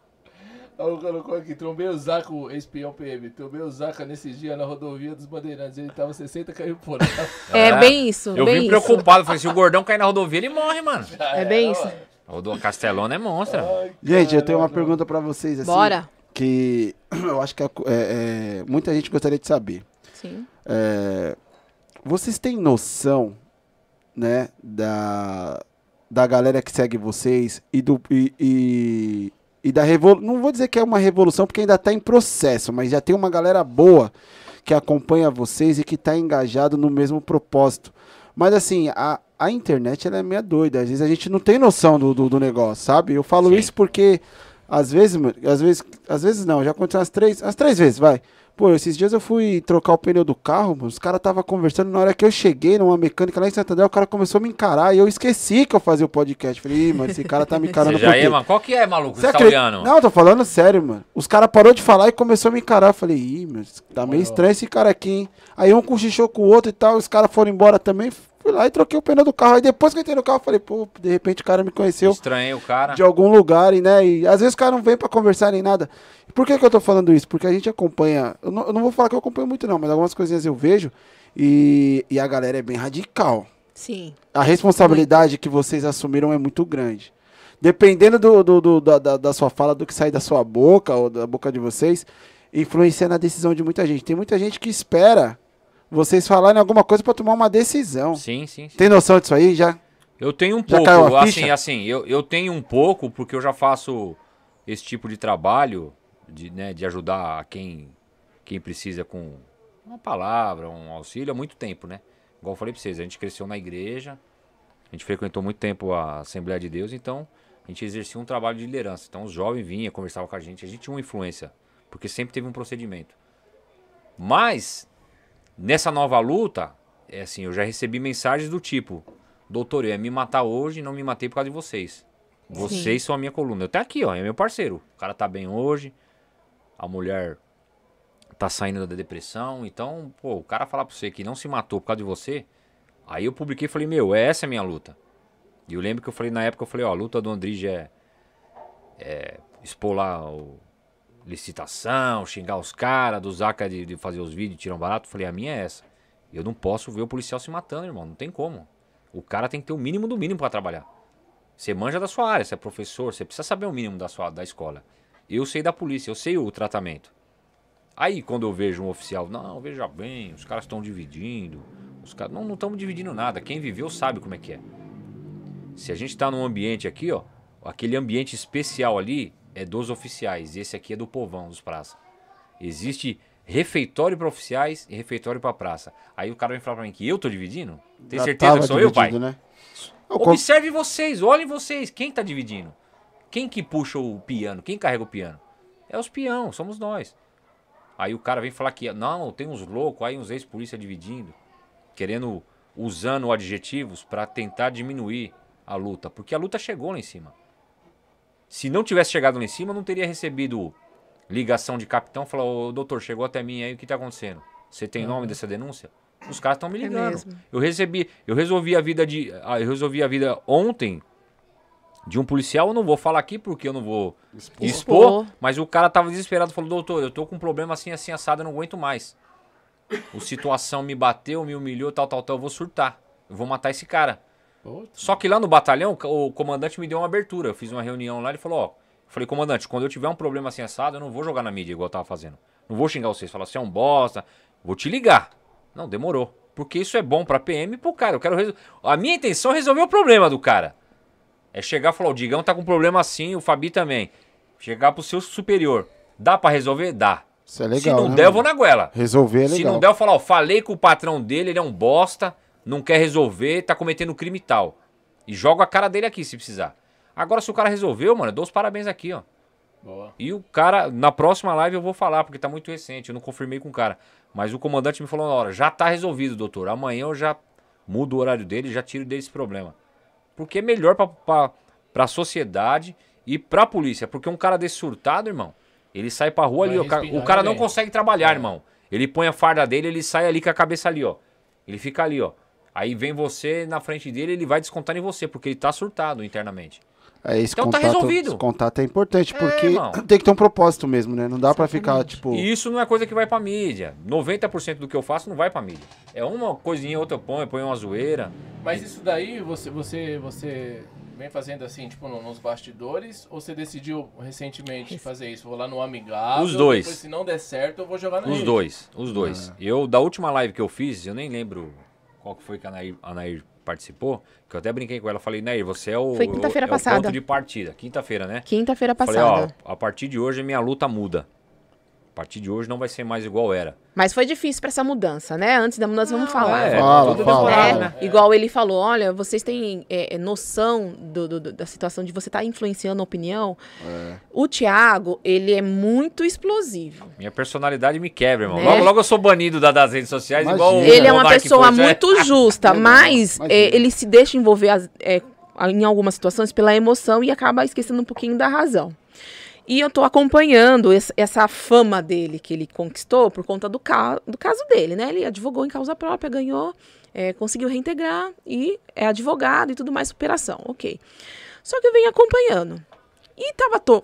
O colocou aqui, trombei o Zaca, o espião PM. Trombei o Zaca nesse dia na rodovia dos Bandeirantes. Ele tava 60 caiu por hora. É bem isso, Eu bem vim isso. preocupado, falei, se o gordão cair na rodovia, ele morre, mano. É bem isso. O do Castelona é monstro. Gente, eu tenho uma pergunta pra vocês assim. Bora. Que eu acho que é- é- é, muita gente gostaria de saber. Sim. É, vocês têm noção, né, da, da galera que segue vocês e do e, e, e da revolução. Não vou dizer que é uma revolução porque ainda está em processo, mas já tem uma galera boa que acompanha vocês e que está engajado no mesmo propósito. Mas assim, a, a internet ela é meio doida. Às vezes a gente não tem noção do, do, do negócio, sabe? Eu falo Sim. isso porque Às vezes, às vezes, às vezes não, já aconteceu umas três, umas três vezes, vai. Pô, esses dias eu fui trocar o pneu do carro, mano, os caras tava conversando, na hora que eu cheguei numa mecânica lá em Santander, o cara começou a me encarar e eu esqueci que eu fazia o podcast. Falei, Ih, mano, esse cara tá me encarando Você já por quê?" é, mano. Qual que é, maluco? Você, tá acredita- olhando? Não, tô falando sério, mano. Os caras parou de falar e começou a me encarar. Eu falei, ih, meu, tá meio estranho esse cara aqui, hein? Aí um cochichou com o outro e tal, os caras foram embora também. Fui lá e troquei o pneu do carro. Aí depois que eu entrei no carro, eu falei, pô, de repente o cara me conheceu Estranhei o cara. de algum lugar, e, né? E às vezes o cara não vem pra conversar nem nada. Por que, que eu tô falando isso? Porque a gente acompanha. Eu não, eu não vou falar que eu acompanho muito, não, mas algumas coisinhas eu vejo e, e a galera é bem radical. Sim. A responsabilidade que vocês assumiram é muito grande. Dependendo do, do- do- da, da- da sua fala, do que sai da sua boca ou da boca de vocês, influencia na decisão de muita gente. Tem muita gente que espera vocês falarem alguma coisa pra tomar uma decisão. Sim, sim, sim. Tem noção disso aí já? Eu tenho um Já pouco, assim, assim, eu, eu tenho um pouco porque eu já faço esse tipo de trabalho de, né, de ajudar quem, quem precisa com uma palavra, um auxílio há muito tempo, né? Igual eu falei pra vocês, a gente cresceu na igreja, a gente frequentou muito tempo a Assembleia de Deus, então a gente exercia um trabalho de liderança. Então os jovens vinham, conversavam com a gente, a gente tinha uma influência, porque sempre teve um procedimento. Mas, nessa nova luta, é assim, eu já recebi mensagens do tipo, doutor, eu ia me matar hoje e não me matei por causa de vocês. Vocês são a minha coluna. Eu tô aqui, ó, é meu parceiro. O cara tá bem hoje, a mulher tá saindo da depressão, então, pô, o cara falar pra você que não se matou por causa de você, aí eu publiquei e falei, meu, essa é a minha luta. E eu lembro que eu falei na época, eu falei, ó, a luta do Andrige é, é expor lá o licitação, xingar os caras, do Zaca de, de fazer os vídeos, tirar um barato. Falei, a minha é essa. Eu não posso ver o policial se matando, irmão, não tem como. O cara tem que ter o mínimo do mínimo pra trabalhar. Você manja da sua área, você é professor, você precisa saber o mínimo da sua da escola. Eu sei da polícia, eu sei o tratamento. Aí quando eu vejo um oficial, não, veja bem, os caras estão dividindo. Os caras não não estamos dividindo nada. Quem viveu sabe como é que é. Se a gente tá num ambiente aqui, ó, aquele ambiente especial ali é dos oficiais, esse aqui é do povão, dos praças. Existe refeitório para oficiais e refeitório para praça. Aí o cara vem falar pra mim que eu tô dividindo? Tem Já certeza que sou eu, pai? Né? Observe vocês, olhem vocês, quem tá dividindo? Quem que puxa o piano? Quem carrega o piano? É os peão, somos nós. Aí o cara vem falar que não, tem uns loucos aí, uns ex-polícia dividindo, querendo usando adjetivos pra tentar diminuir a luta, porque a luta chegou lá em cima. Se não tivesse chegado lá em cima, não teria recebido ligação de capitão, falar, ô doutor, chegou até mim aí, o que tá acontecendo? Você tem nome dessa denúncia? Os caras estão me É ligando. mesmo. eu recebi, eu resolvi a vida de, ah, eu resolvi a vida ontem de um policial, eu não vou falar aqui porque eu não vou expor, Expor. mas o cara tava desesperado, falou, doutor, eu tô com um problema assim, assim, assado, eu não aguento mais. O situação me bateu, me humilhou, tal, tal, tal, eu vou surtar. Eu vou matar esse cara. Só que lá no batalhão, o comandante me deu uma abertura. Eu fiz uma reunião lá, ele falou, ó, eu falei, comandante, quando eu tiver um problema assim assado, eu não vou jogar na mídia igual eu tava fazendo. Não vou xingar vocês, falar, você é um bosta, vou te ligar. Não, demorou. Porque isso é bom pra PM e pro cara. Eu quero resol- A minha intenção é resolver o problema do cara. É chegar e falar, o Digão tá com problema assim, o Fabi também. Chegar pro seu superior. Dá pra resolver? Dá. Isso é legal. Se não né, der, eu mano? vou na goela. Resolver é Se legal. não der, eu falo, ó, falei com o patrão dele, ele é um bosta, não quer resolver, tá cometendo crime e tal. E jogo a cara dele aqui, se precisar. Agora, se o cara resolveu, mano, eu dou os parabéns aqui, ó. Boa. E o cara, na próxima live eu vou falar, porque tá muito recente, eu não confirmei com o cara. Mas o comandante me falou na hora, já tá resolvido, doutor. Amanhã eu já mudo o horário dele e já tiro dele esse problema. Porque é melhor pra, pra, pra sociedade e pra polícia. Porque um cara desse surtado, irmão, ele sai pra rua Vai ali, ó, o cara, o cara não consegue trabalhar, irmão. Ele põe a farda dele, ele sai ali com a cabeça ali, ó. Ele fica ali, ó. Aí vem você na frente dele, ele vai descontar em você, porque ele tá surtado internamente. É, esse Então tá contato, resolvido. esse contato é importante, É, porque irmão. tem que ter um propósito mesmo, né? Não dá pra ficar, tipo... E isso não é coisa que vai pra mídia. 90% do que eu faço não vai pra mídia. É uma coisinha, outra eu ponho, eu ponho uma zoeira. Mas isso daí você, você, você vem fazendo assim, tipo, no- nos bastidores, ou você decidiu recentemente fazer isso? Vou lá no amigável. Os dois. Depois, se não der certo, eu vou jogar na Os rede. dois, os dois. Eu, da última live que eu fiz, eu nem lembro qual que foi que a Nair, a Nair participou, que eu até brinquei com ela. Falei, Nair, você é o, Foi quinta-feira é passada. ponto de partida. Quinta-feira, né? Quinta-feira Falei, passada. ó, a partir de hoje minha luta muda. A partir de hoje não vai ser mais igual era. Mas foi difícil para essa mudança, né? Antes da mudança, vamos falar. é, Fala, tudo fala. É, né? Igual ele falou, olha, vocês têm é, é, noção do- do- do- da situação de você estar influenciando a opinião. É. O Thiago, ele é muito explosivo. Minha personalidade me quebra, irmão. Né? Logo, logo eu sou banido da- das redes sociais, Imagina. igual o Ele é uma Monark pessoa foi, né? muito justa, mas é, ele se deixa envolver as- é, em algumas situações pela emoção e acaba esquecendo um pouquinho da razão. E eu tô acompanhando esse- essa fama dele que ele conquistou por conta do, ca do caso dele, né? Ele advogou em causa própria, ganhou, é, conseguiu reintegrar e é advogado e tudo mais, superação, ok. Só que eu venho acompanhando. E tava to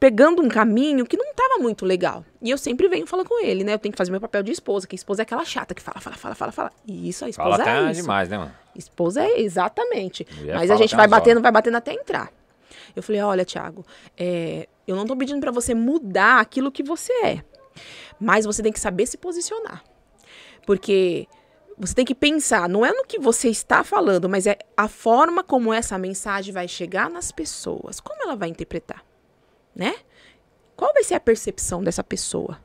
pegando um caminho que não tava muito legal. E eu sempre venho falando com ele, né? Eu tenho que fazer meu papel de esposa, que esposa é aquela chata que fala, fala, fala, fala, fala. E isso, a Fala esposa até é isso. demais, né, mano? Esposa é exatamente. Mas a fala gente vai batendo, horas. vai batendo até entrar. Eu falei, olha, Thiago, é, eu não tô pedindo pra você mudar aquilo que você é. Mas você tem que saber se posicionar. Porque você tem que pensar, não é no que você está falando, mas é a forma como essa mensagem vai chegar nas pessoas. Como ela vai interpretar, né? Qual vai ser a percepção dessa pessoa?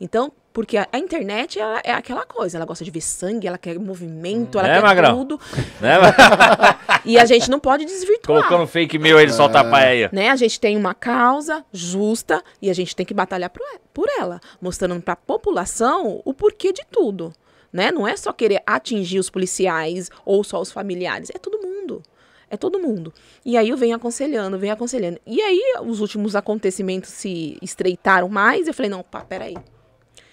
Então, porque a, a internet ela é aquela coisa, ela gosta de ver sangue, ela quer movimento, ela É, quer Magrão? tudo. né? E a gente não pode desvirtuar. Colocando fake meu, ele solta a paia. Né? A gente tem uma causa justa e a gente tem que batalhar por, por ela, mostrando para a população o porquê de tudo. Né? Não é só querer atingir os policiais ou só os familiares, é todo mundo. É todo mundo. E aí eu venho aconselhando, venho aconselhando. E aí os últimos acontecimentos se estreitaram mais. Eu falei, não, pá, peraí.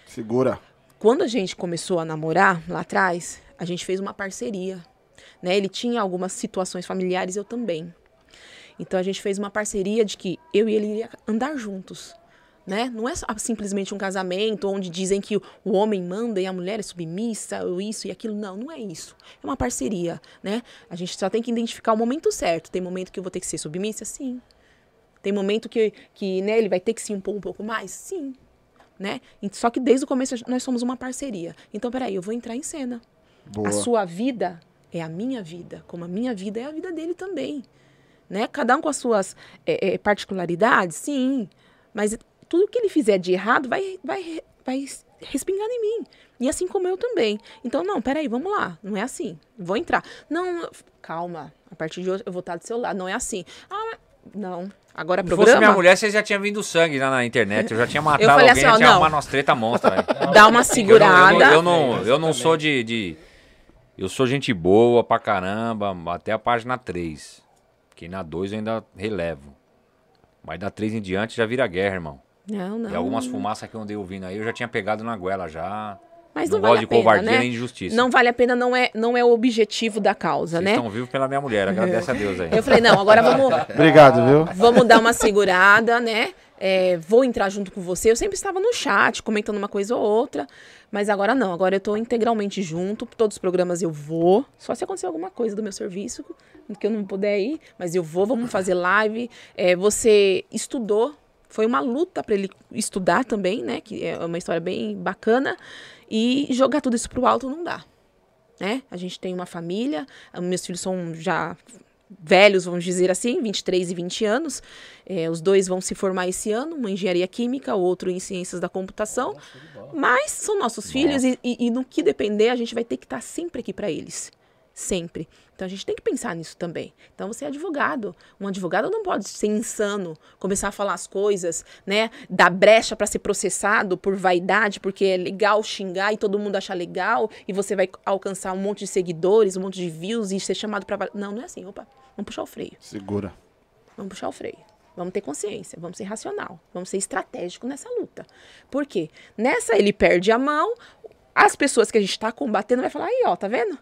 Segura. Quando a gente começou a namorar lá atrás, a gente fez uma parceria. Né? Ele tinha algumas situações familiares, eu também. Então a gente fez uma parceria de que eu e ele iria andar juntos. Né? Não é simplesmente um casamento onde dizem que o homem manda e a mulher é submissa, ou isso e aquilo. Não, não é isso. É uma parceria, né? A gente só tem que identificar o momento certo. Tem momento que eu vou ter que ser submissa? Sim. Tem momento que, que né, ele vai ter que se impor um pouco mais? Sim. Né? Só que desde o começo nós somos uma parceria. Então, peraí, eu vou entrar em cena. Boa. A sua vida é a minha vida, como a minha vida é a vida dele também. Né? Cada um com as suas é, é, particularidades, sim. Mas tudo que ele fizer de errado vai, vai, vai respingar em mim. E assim como eu também. Então, não, peraí, vamos lá. Não é assim. Vou entrar. Não, calma. A partir de hoje eu vou estar do seu lado. Não é assim. Ah, não. Agora Se programa. fosse minha mulher, vocês já tinham vindo sangue lá na internet. Eu já tinha matado falei alguém, assim, já ó, tinha não. arrumado umas treta monstra, velho. Dá uma Eu segurada. não, eu não, eu não, eu não sou de, de- Eu sou gente boa pra caramba, até a página 3. Que na 2 eu ainda relevo. Mas da 3 em diante já vira guerra, irmão. Não, não. E algumas fumaças que eu andei ouvindo aí, eu já tinha pegado na goela já. Mas não não, vale a pena, covardia né? nem de justiça. Não vale a pena, não é, não é o objetivo da causa, Vocês né? estão vivos pela minha mulher, agradece a Deus aí. Eu falei, não, agora vamos, Obrigado, viu? vamos dar uma segurada, né? É, vou entrar junto com você. Eu sempre estava no chat, comentando uma coisa ou outra. Mas agora não, agora eu tô integralmente junto. Todos os programas eu vou. Só se acontecer alguma coisa do meu serviço, que eu não puder ir. Mas eu vou, vamos fazer live. É, você estudou. Foi uma luta para ele estudar também, né? Que é uma história bem bacana. E jogar tudo isso pro alto não dá. Né? A gente tem uma família. Meus filhos são já velhos, vamos dizer assim, 23 e 20 anos. É, os dois vão se formar esse ano, uma em engenharia química, o outro em ciências da computação. Mas são nossos filhos e, e- e no que depender, a gente vai ter que estar sempre aqui para eles. Sempre. Então a gente tem que pensar nisso também. Então você é advogado. Um advogado não pode ser insano, começar a falar as coisas, né? Dar brecha para ser processado por vaidade, porque é legal xingar e todo mundo achar legal e você vai alcançar um monte de seguidores, um monte de views e ser chamado para Não, não é assim. Opa, vamos puxar o freio. Segura. Vamos puxar o freio. Vamos ter consciência, vamos ser racional, vamos ser estratégico nessa luta. Por quê? Nessa ele perde a mão, as pessoas que a gente está combatendo vai falar, aí ó, tá vendo?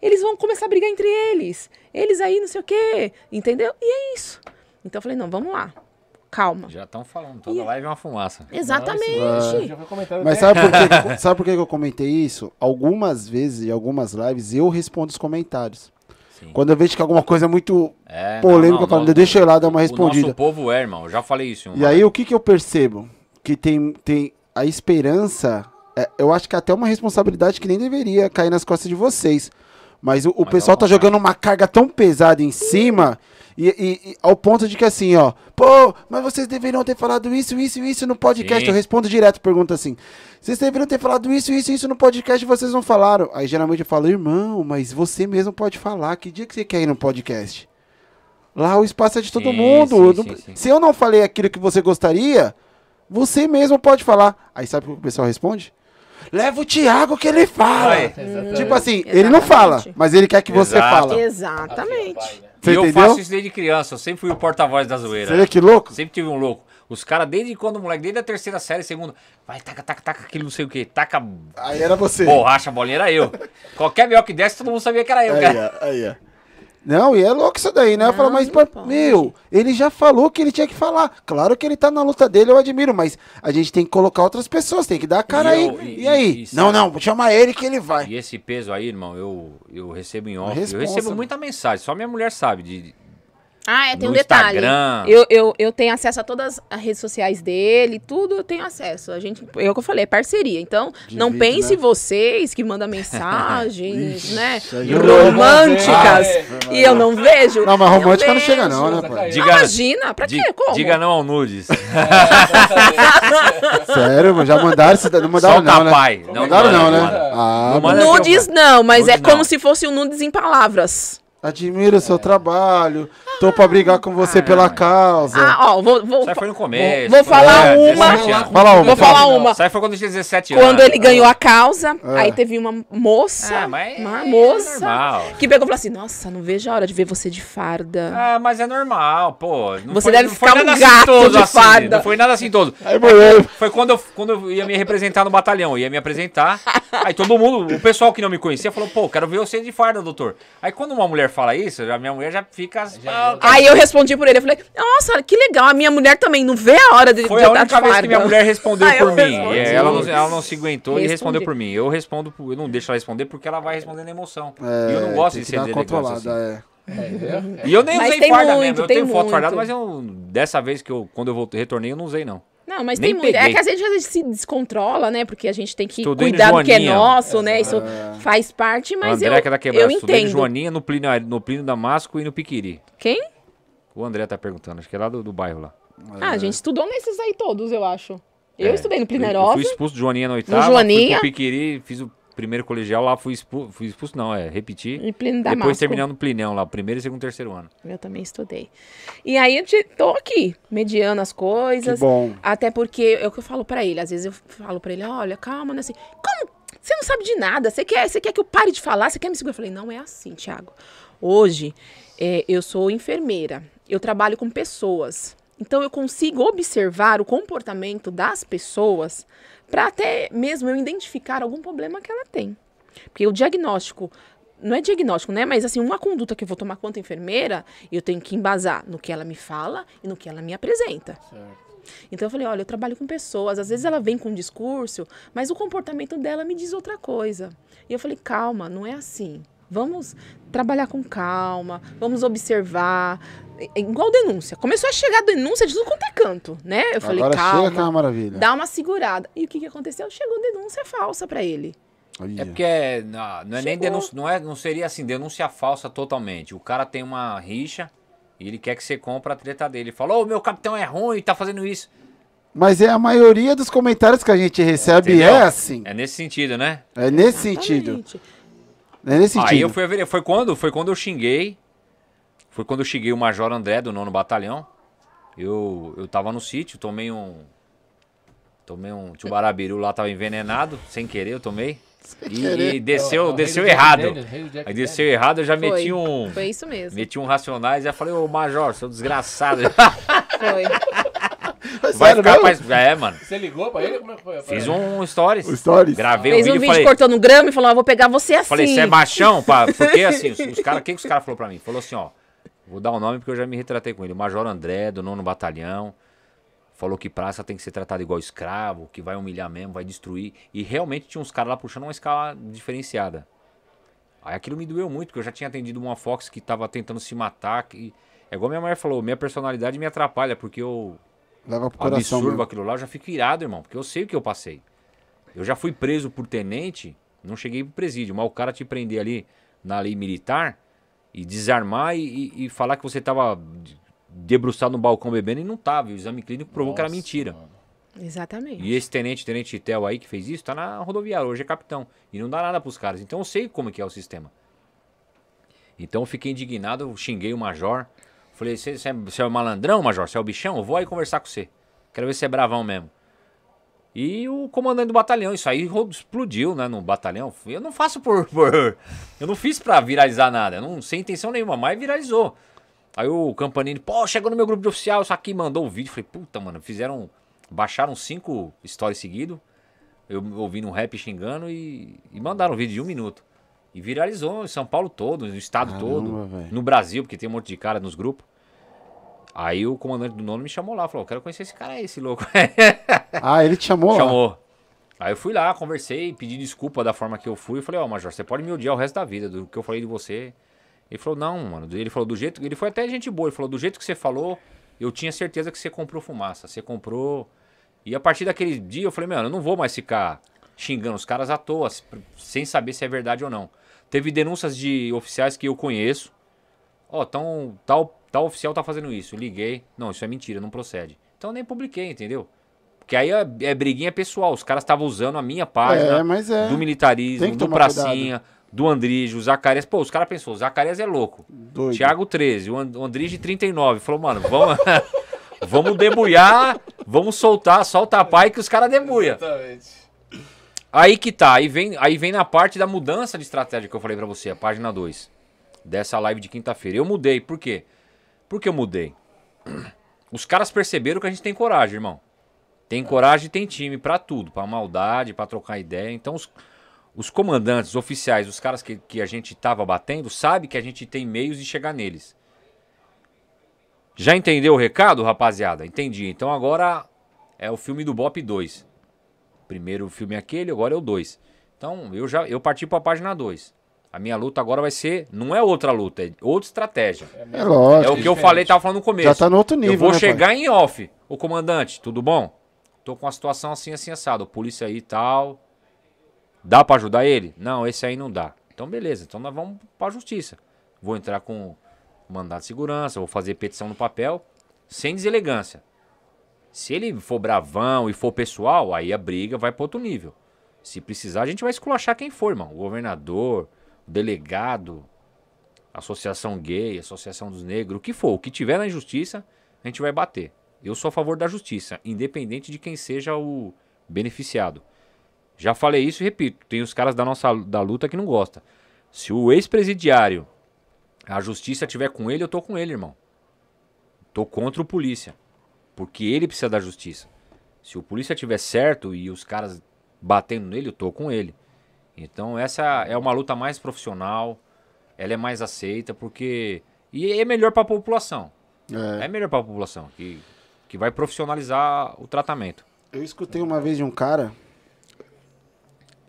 Eles vão começar a brigar entre eles. Eles aí, não sei o quê, entendeu? E é isso. Então eu falei, não, vamos lá. Calma. Já estão falando, toda live é uma fumaça. Exatamente. Foi comentado Mas sabe por, que, sabe por que eu comentei isso? Algumas vezes, em algumas lives, eu respondo os comentários. Sim. Quando eu vejo que alguma coisa é muito É, polêmica, eu falo, não, deixa eu ir lá dar uma O respondida. nosso povo é, irmão. Eu já falei isso. E aí, o que, que eu percebo? Que tem, tem a esperança, é, eu acho que é até uma responsabilidade que nem deveria cair nas costas de vocês. Mas o, o Mas pessoal ao tá jogando uma carga tão pesada em cima. E, e- e ao ponto de que assim, ó, pô, mas vocês deveriam ter falado isso, isso isso no podcast. Sim. Eu respondo direto, pergunta assim: vocês deveriam ter falado isso, isso isso no podcast e vocês não falaram. Aí geralmente eu falo, irmão, mas você mesmo pode falar. Que dia que você quer ir no podcast? Lá o espaço é de todo Sim, mundo. sim, Eu não-. Se eu não falei aquilo que você gostaria, você mesmo pode falar. Aí sabe o que o pessoal responde? Leva o Thiago que ele fala. Aí. Tipo assim, ele não fala, Exatamente. mas ele quer que você Exato. fala. Exatamente. Você e eu entendeu? faço isso desde criança, eu sempre fui o porta-voz da zoeira. Você vê que louco? Sempre tive um louco. Os caras, desde quando o moleque, desde a terceira série, segunda, vai, taca, taca, taca, aquilo não sei o que, taca Aí era você. borracha, bolinha, era eu. Qualquer melhor que desse, todo mundo sabia que era eu, Aí, cara. ó, aí, ó. Não, e é louco isso daí, né? eu falo, Não, mas, não meu, ele já falou que ele tinha que falar. Claro que ele tá na luta dele, eu admiro, mas a gente tem que colocar outras pessoas, tem que dar a cara E aí. eu- e, e- aí? e não, não, chama ele que ele vai. E esse peso aí, irmão, eu, eu recebo em off. responsa, Eu recebo muita mensagem, só minha mulher sabe. De, Ah, é, tem No um detalhe. Instagram. Eu, eu, eu tenho acesso a todas as redes sociais dele, tudo eu tenho acesso. A gente, é o que eu falei, é parceria. Então, não pense né? vocês que mandam mensagens, Ixi, né? Românticas. Ah, e eu não vejo. Não, mas Eu romântica não chega não, né, pai? Diga- Imagina, pra di- quê? Como? diga não ao nudes. Sério, mano, já mandaram? Não mandaram não, né? papai. Não mandaram não, né? Ah, Não Nudes não, mas é Nudes como não. se fosse um nudes em palavras. Admiro o seu trabalho, tô pra brigar com você Ah, pela causa. Ah, ó, vou, vou, Sai foi no começo. vou falar é, uma. 17 anos. Fala uma, Vou fala. falar uma. Sai foi quando eu tinha 17 anos. Quando ele ganhou a causa, É. aí teve uma moça, Ah, mas uma é moça, normal. que pegou e falou assim: Nossa, não vejo a hora de ver você de farda. Ah, mas é normal, pô. Não Você foi- deve não foi ficar um nada gato assintoso de assim, farda. Não foi nada assim todo. Aí, mulher, Foi quando eu, quando eu ia me representar no batalhão. Eu ia me apresentar. Aí todo mundo, o pessoal que não me conhecia, falou: pô, quero ver você de farda, doutor. Aí quando uma mulher fala isso, a minha mulher já fica. ah, Aí eu respondi por ele, eu falei, nossa, que legal, a minha mulher também não vê a hora de, Foi de a estar única vez farda. que minha mulher respondeu Aí por mim. E ela, não, ela não se aguentou e Respondi. respondeu por mim. Eu respondo, eu não deixo ela responder porque ela vai responder na emoção. É, e eu não gosto tem de ser deselegante controlada, assim. é. E eu nem Mas usei farda muito, mesmo. Eu tenho foto muito. fardada, mas eu, dessa vez que eu, quando eu voltei, retornei, eu não usei não. Não, mas Nem tem muito. É que às vezes a gente se descontrola, né? Porque a gente tem que Estudei no cuidar do que é nosso, né? Isso faz parte, mas eu, que é quebrada. eu Estudei no entendo. Joaninha, no Plínio, no Plínio Damasco e no Piquiri. Quem? O André tá perguntando, acho que é lá do, do bairro lá. Ah, a gente estudou nesses aí todos, eu acho. Eu É, estudei no Eu Plinerov. fui expulso do Joaninha na oitava, fui Joaninha. pro Piquiri, fiz o primeiro colegial lá, fui expulso, fui expulso não, é, repeti. E Plínio Depois Damasco. terminando no Plinão lá, primeiro, segundo, terceiro ano. Eu também estudei. E aí eu tô aqui, mediando as Que coisas. bom. Até porque é o que eu falo pra ele. Às vezes eu falo pra ele, olha, calma, né? Assim, como? Você não sabe de nada. Você quer, você quer que eu pare de falar? Você quer me segurar? Eu falei, não é assim, Thiago. Hoje, é, eu sou enfermeira. Eu trabalho com pessoas. Então, eu consigo observar o comportamento das pessoas para até mesmo eu identificar algum problema que ela tem. Porque o diagnóstico não é diagnóstico, né? Mas assim, uma conduta que eu vou tomar quanto enfermeira, eu tenho que embasar no que ela me fala e no que ela me apresenta. Então eu falei, olha, eu trabalho com pessoas, às vezes ela vem com um discurso, mas o comportamento dela me diz outra coisa. E eu falei, calma, não é assim. Vamos trabalhar com calma, vamos observar. É igual denúncia. Começou a chegar denúncia de tudo quanto é canto, né? Eu falei, Agora calma, chega que é uma maravilha. dá uma segurada. E o que, que aconteceu? Chegou denúncia falsa pra ele. É porque é, não, não é nem Chegou. denúncia, não, é, não seria assim, denúncia falsa totalmente. O cara tem uma rixa e ele quer que você compre a treta dele. Ele fala, ô, meu capitão é ruim, tá fazendo isso. Mas é a maioria dos comentários que a gente recebe Entendeu? é assim. É nesse sentido, né? É nesse sentido. Exatamente. É nesse sentido. Aí eu fui ver, foi quando? Foi quando eu xinguei. Foi quando eu xinguei o Major André do nono batalhão. Eu, eu tava no sítio, tomei um. Tomei um tubarabiru lá, tava envenenado, sem querer, eu tomei. E, querer. e desceu, É o- o desceu errado. Daniels, Aí desceu errado, eu já Foi. meti um. Foi isso mesmo. Meti um Racionais e já falei, ô Major, seu desgraçado. Foi. Vai Sério ficar mais. É, mano. Você ligou pra ele? Como é que foi? Fiz um stories. O stories? Gravei Fez um um vídeo vídeo e falei. cortando grama e falou: ah, vou pegar você assim. Falei, você é machão? Pá? Porque assim, os, os caras, o que, que os caras falaram pra mim? Falou assim, ó. Vou dar o nome porque eu já me retratei com ele. O Major André, do nono batalhão. Falou que praça tem que ser tratada igual escravo, que vai humilhar mesmo, vai destruir. E realmente tinha uns caras lá puxando uma escala diferenciada. Aí aquilo me doeu muito, porque eu já tinha atendido uma Fox que tava tentando se matar. Que... É igual minha mulher falou, minha personalidade me atrapalha, porque eu Leva pro coração. absurdo mesmo. aquilo lá, eu já fico irado, irmão, porque eu sei o que eu passei. Eu já fui preso por tenente, não cheguei pro presídio, mas o cara te prender ali na lei militar e desarmar e, e- falar que você tava debruçado no balcão bebendo e não tava. E o exame clínico provou que era Nossa, mentira. mano. Exatamente. E esse tenente, tenente Tel aí que fez isso, tá na rodoviária, hoje é capitão. E não dá nada pros caras. Então eu sei como que é o sistema. Então eu fiquei indignado, eu xinguei o major. Falei, você você é, é o malandrão, major? Você é o bichão? Eu vou aí conversar com você. Quero ver se é bravão mesmo. E o comandante do batalhão, isso aí explodiu, né, no batalhão. Eu não faço por, por- Eu não fiz pra viralizar nada, eu não sem intenção nenhuma, mas viralizou. Aí o Campanini, pô, chegou no meu grupo de oficial, isso aqui mandou o vídeo. Falei, puta, mano, fizeram. Baixaram cinco stories seguidos. Eu ouvindo um rap xingando e, e mandaram um vídeo de um minuto. E viralizou em São Paulo todo, no estado Caramba, todo. velho. No Brasil, porque tem um monte de cara nos grupos. Aí o comandante do nono me chamou lá, falou, quero conhecer esse cara aí, esse louco. Ah, ele te chamou? lá? Chamou. Aí eu fui lá, conversei, pedi desculpa da forma que eu fui. Eu falei, ó, Major, você pode me odiar o resto da vida do que eu falei de você. Ele falou, não, mano. Ele falou, do jeito. Ele foi até gente boa. Ele falou, do jeito que você falou, eu tinha certeza que você comprou fumaça. Você comprou. E a partir daquele dia eu falei, mano, eu não vou mais ficar xingando os caras à toa, sem saber se é verdade ou não. Teve denúncias de oficiais que eu conheço. Ó, tão, tal, tal oficial tá fazendo isso. Liguei. Não, isso é mentira, não procede. Então eu nem publiquei, entendeu? Porque aí é, é briguinha pessoal. Os caras estavam usando a minha página É, mas é. do militarismo, do Pracinha, do Andrige, o Zacarias. Pô, os caras pensou, o Zacarias é louco. Doido. Thiago 13, o And- o Andrige 39. Falou, mano, vamos, vamos debulhar, vamos soltar, solta a pai que os caras debulham. Exatamente. Aí que tá, aí vem, aí vem na parte da mudança de estratégia que eu falei pra você, a página 2. Dessa live de quinta-feira. Eu mudei, por quê? Por que eu mudei? Os caras perceberam que a gente tem coragem, irmão. Tem coragem e tem time pra tudo, pra maldade, pra trocar ideia. Então os, os comandantes, os oficiais, os caras que, que a gente tava batendo, sabe que a gente tem meios de chegar neles. Já entendeu o recado, rapaziada? Entendi. Então agora é o filme do Bop 2. Primeiro filme é aquele, agora é o 2. Então, eu já eu parti pra página 2. A minha luta agora vai ser, não é outra luta, é outra estratégia. É lógico. É o que eu falei, tava falando no começo. Já tá no outro nível, Eu vou né, pai? chegar em off. Ô comandante, tudo bom? Tô com uma situação assim, assim, assado. Polícia aí e tal. Dá pra ajudar ele? Não, esse aí não dá. Então beleza, então nós vamos pra justiça. Vou entrar com mandado de segurança, vou fazer petição no papel, sem deselegância. Se ele for bravão e for pessoal, aí a briga vai para outro nível. Se precisar, a gente vai esculachar quem for, irmão. O governador, delegado, associação gay, associação dos negros, o que for. O que tiver na injustiça, a gente vai bater. Eu sou a favor da justiça, independente de quem seja o beneficiado. Já falei isso e repito, tem os caras da nossa da luta que não gostam. Se o ex-presidiário, a justiça tiver com ele, eu tô com ele, irmão. Tô contra o polícia. Porque ele precisa da justiça. Se o polícia tiver certo e os caras batendo nele, eu tô com ele. Então essa é uma luta mais profissional, ela é mais aceita porque e é melhor para a população. É. É melhor para a população que que vai profissionalizar o tratamento. Eu escutei uma vez de um cara.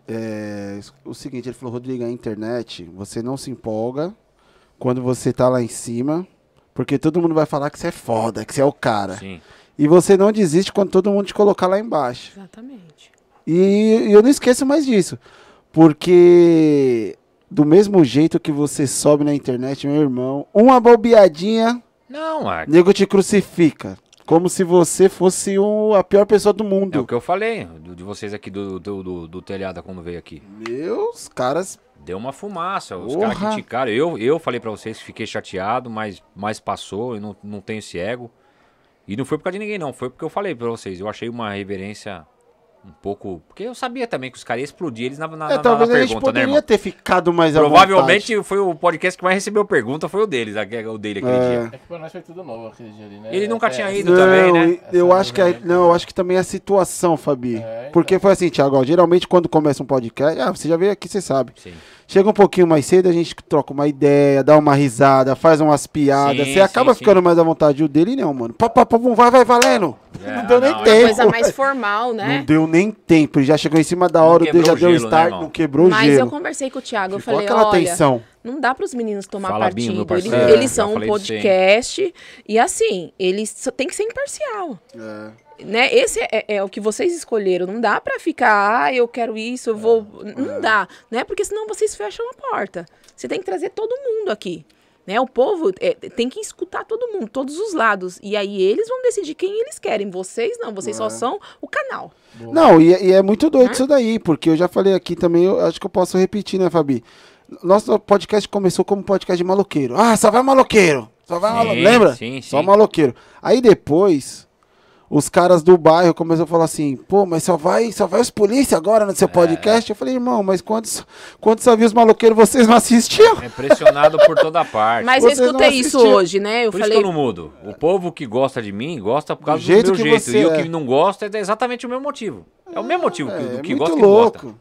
é, o seguinte, ele falou, Rodrigo, a internet, você não se empolga quando você tá lá em cima, porque todo mundo vai falar que você é foda, que você é o cara. Sim. E você não desiste quando todo mundo te colocar lá embaixo. Exatamente. E, e eu não esqueço mais disso. Porque do mesmo jeito que você sobe na internet, meu irmão, uma bobeadinha, Não, é, nego te crucifica. Como se você fosse o- a pior pessoa do é mundo. o que eu falei de vocês aqui do, do, do, do telhado quando veio aqui. Meus caras. Deu uma fumaça, os caras criticaram. Eu, eu falei pra vocês que fiquei chateado, mas, mas passou, eu não, não tenho esse ego. E não foi por causa de ninguém, não. Foi porque eu falei pra vocês. Eu achei uma reverência um pouco. Porque eu sabia também que os caras iam explodir eles na, na, É, na- talvez na a gente pergunta, né, poderia irmão? ter ficado mais à Provavelmente foi o podcast que mais recebeu pergunta, foi o deles, o dele aquele É. dia. É que pra nós foi tudo novo aquele dia ali, né? Ele nunca Até- tinha ido também, né? Não, eu Essa acho que a, reverência. não, eu acho que também a situação, Fabi. É, então. Porque foi assim, Thiago, ó, geralmente quando começa um podcast, ah, você já veio aqui, você sabe. Sim. Chega um pouquinho mais cedo, a gente troca uma ideia, dá uma risada, faz umas piadas, Sim, você acaba sim, ficando mais à vontade. O dele não, mano. Pá, pá, pá, vai, vai, valendo. É, não deu nem não, é tempo. Coisa mais formal, Não né? deu nem tempo, ele já chegou em cima da hora, o já o deu gelo, né, start, irmão? não quebrou o Mas eu gelo. conversei com o Thiago, eu Ficou falei, aquela olha, tensão. não dá para os meninos tomar Fala, Binho, partido. Eles, parceiro. eles são um falei podcast e assim, eles só tem que ser imparcial. É. né? Esse é, é o que vocês escolheram. Não dá pra ficar, ah, eu quero isso, eu vou. Não dá, né? Porque senão vocês fecham a porta. Você tem que trazer todo mundo aqui. Né? O povo é, tem que escutar todo mundo, todos os lados. E aí eles vão decidir quem eles querem. Vocês não, vocês só são o canal. Não, e, é- e é muito doido isso daí, porque eu já falei aqui também, eu acho que eu posso repetir, né, Fabi? Nosso podcast começou como podcast de maloqueiro. Ah, só vai maloqueiro. Só vai Sim, maloqueiro. Lembra? sim, Só sim. maloqueiro. Aí depois, os caras do bairro começaram a falar assim, pô, mas só vai, só vai os polícia agora no seu É. podcast? Eu falei, irmão, mas quando, quando só viu os maloqueiros, vocês não assistiam? É pressionado por toda parte. Mas Vocês eu escutei isso hoje, né? Eu Por falei. isso que eu não mudo. O povo que gosta de mim gosta por causa do, jeito meu que jeito. você E o é. que não gosta é exatamente o meu motivo. É o mesmo motivo que, É, do que gosta que não louco. gosta.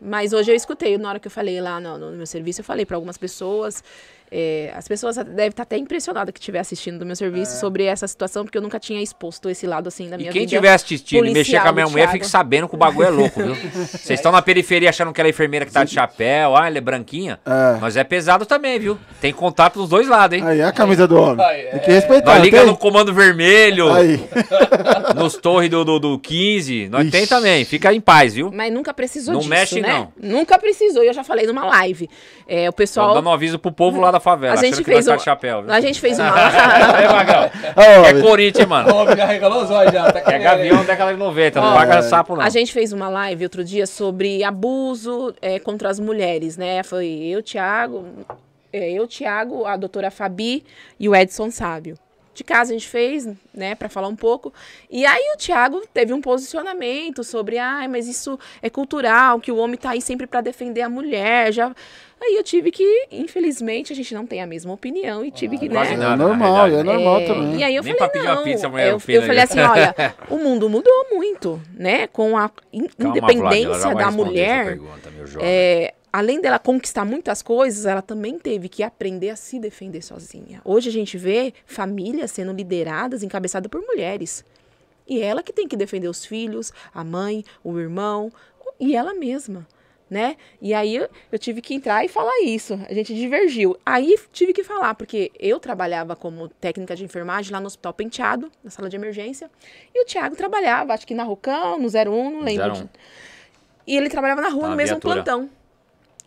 Mas hoje eu escutei, na hora que eu falei lá no, no meu serviço, eu falei para algumas pessoas. É, as pessoas devem estar até impressionadas que estiver assistindo do meu serviço sobre essa situação, porque eu nunca tinha exposto esse lado assim da E minha quem vida. tiver assistindo e mexer com a minha do mulher, fique sabendo que o bagulho é louco, viu? Vocês estão na periferia achando que ela é enfermeira que tá de chapéu, ah, ela é branquinha. É. Mas é pesado também, viu? Tem contato dos dois lados, hein? Aí é a camisa do homem. Tem que respeitar. Nós não liga tem? no comando vermelho, Aí. nos torres do, do, do 15. Nós Ixi. tem também. Fica em paz, viu? Mas nunca precisou Não disso, mexe, né? não. Nunca precisou. E eu já falei numa live. É, o pessoal. dando um aviso pro povo lá da favela, A gente fez um- chapéu, viu? A gente fez uma. É, Magrão. É Corinthians, mano. Ó, já regalou os olhos já. Tá É gavião década de 90, não paga sapo não. A gente fez uma live outro dia sobre abuso é, contra as mulheres, né? Foi eu, Thiago, é, eu, Thiago, a doutora Fabi e o Edson Sábio. De casa a gente fez, né, para falar um pouco. E aí o Thiago teve um posicionamento sobre, ai, mas isso é cultural, que o homem tá aí sempre para defender a mulher. Já Aí eu tive que, infelizmente, a gente não tem a mesma opinião e tive que, quase né? É nada, na normal, é normal É, também. E aí eu Nem falei, não, pizza, a mulher eu, opina eu falei assim, olha, o mundo mudou muito, né? Com a in- Calma, independência Vlad, da mulher, pergunta, meu jovem. é, além dela conquistar muitas coisas, ela também teve que aprender a se defender sozinha. Hoje a gente vê famílias sendo lideradas, encabeçadas por mulheres. E ela que tem que defender os filhos, a mãe, o irmão e ela mesma, né? E aí eu, tive que entrar e falar isso. A gente divergiu. Aí tive que falar, porque eu trabalhava como técnica de enfermagem lá no Hospital Penteado, na sala de emergência, e o Thiago trabalhava, acho que na Rucão, no 01, não lembro. 01. E ele trabalhava na rua, Tá, no mesmo viatura. plantão.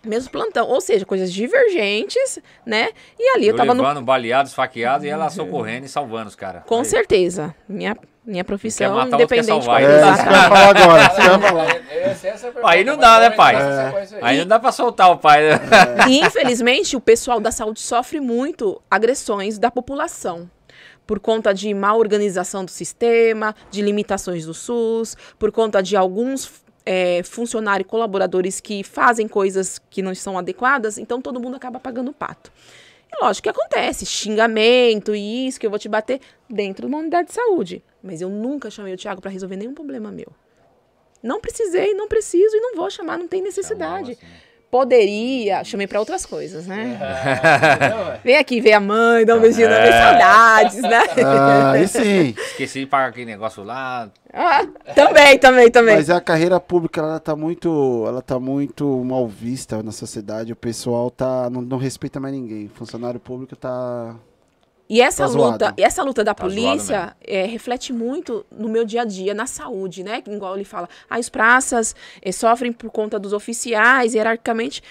Mesmo plantão, ou seja, coisas divergentes, né? E ali eu, eu tava no levando, baleado, esfaqueado e ela socorrendo e salvando os caras. com Aí. certeza. Minha, minha profissão, matar, quer independente salvar. É, isso que eu ia falar agora. isso que eu ia falar. Essa- essa é Aí não dá, né, pai? sequência aí. Não dá pra soltar o pai, né? E infelizmente o pessoal da saúde sofre muito agressões da população. Por conta de má organização do sistema, de limitações do SUS, por conta de alguns é, funcionários e colaboradores que fazem coisas que não são adequadas, então todo mundo acaba pagando o pato. E lógico que acontece, xingamento e isso, que eu vou te bater dentro de uma unidade de saúde. Mas eu nunca chamei o Thiago para resolver nenhum problema meu. Não precisei, não preciso e não vou chamar, não tem necessidade. Poderia, chamei para outras coisas, né? Não, é. Vem aqui ver a mãe, dá um beijinho, dá ver saudades, né? Ah, aí sim. Esqueci de pagar aquele negócio lá. Ah, também, também, também. Mas a carreira pública, ela tá muito, ela tá muito mal vista na sociedade. O pessoal tá, não, não respeita mais ninguém. Funcionário público tá... E essa Tá luta, e essa luta da Tá polícia é, reflete muito no meu dia a dia, na saúde, né? Igual ele fala, ah, as praças eh, sofrem por conta dos oficiais, hierarquicamente.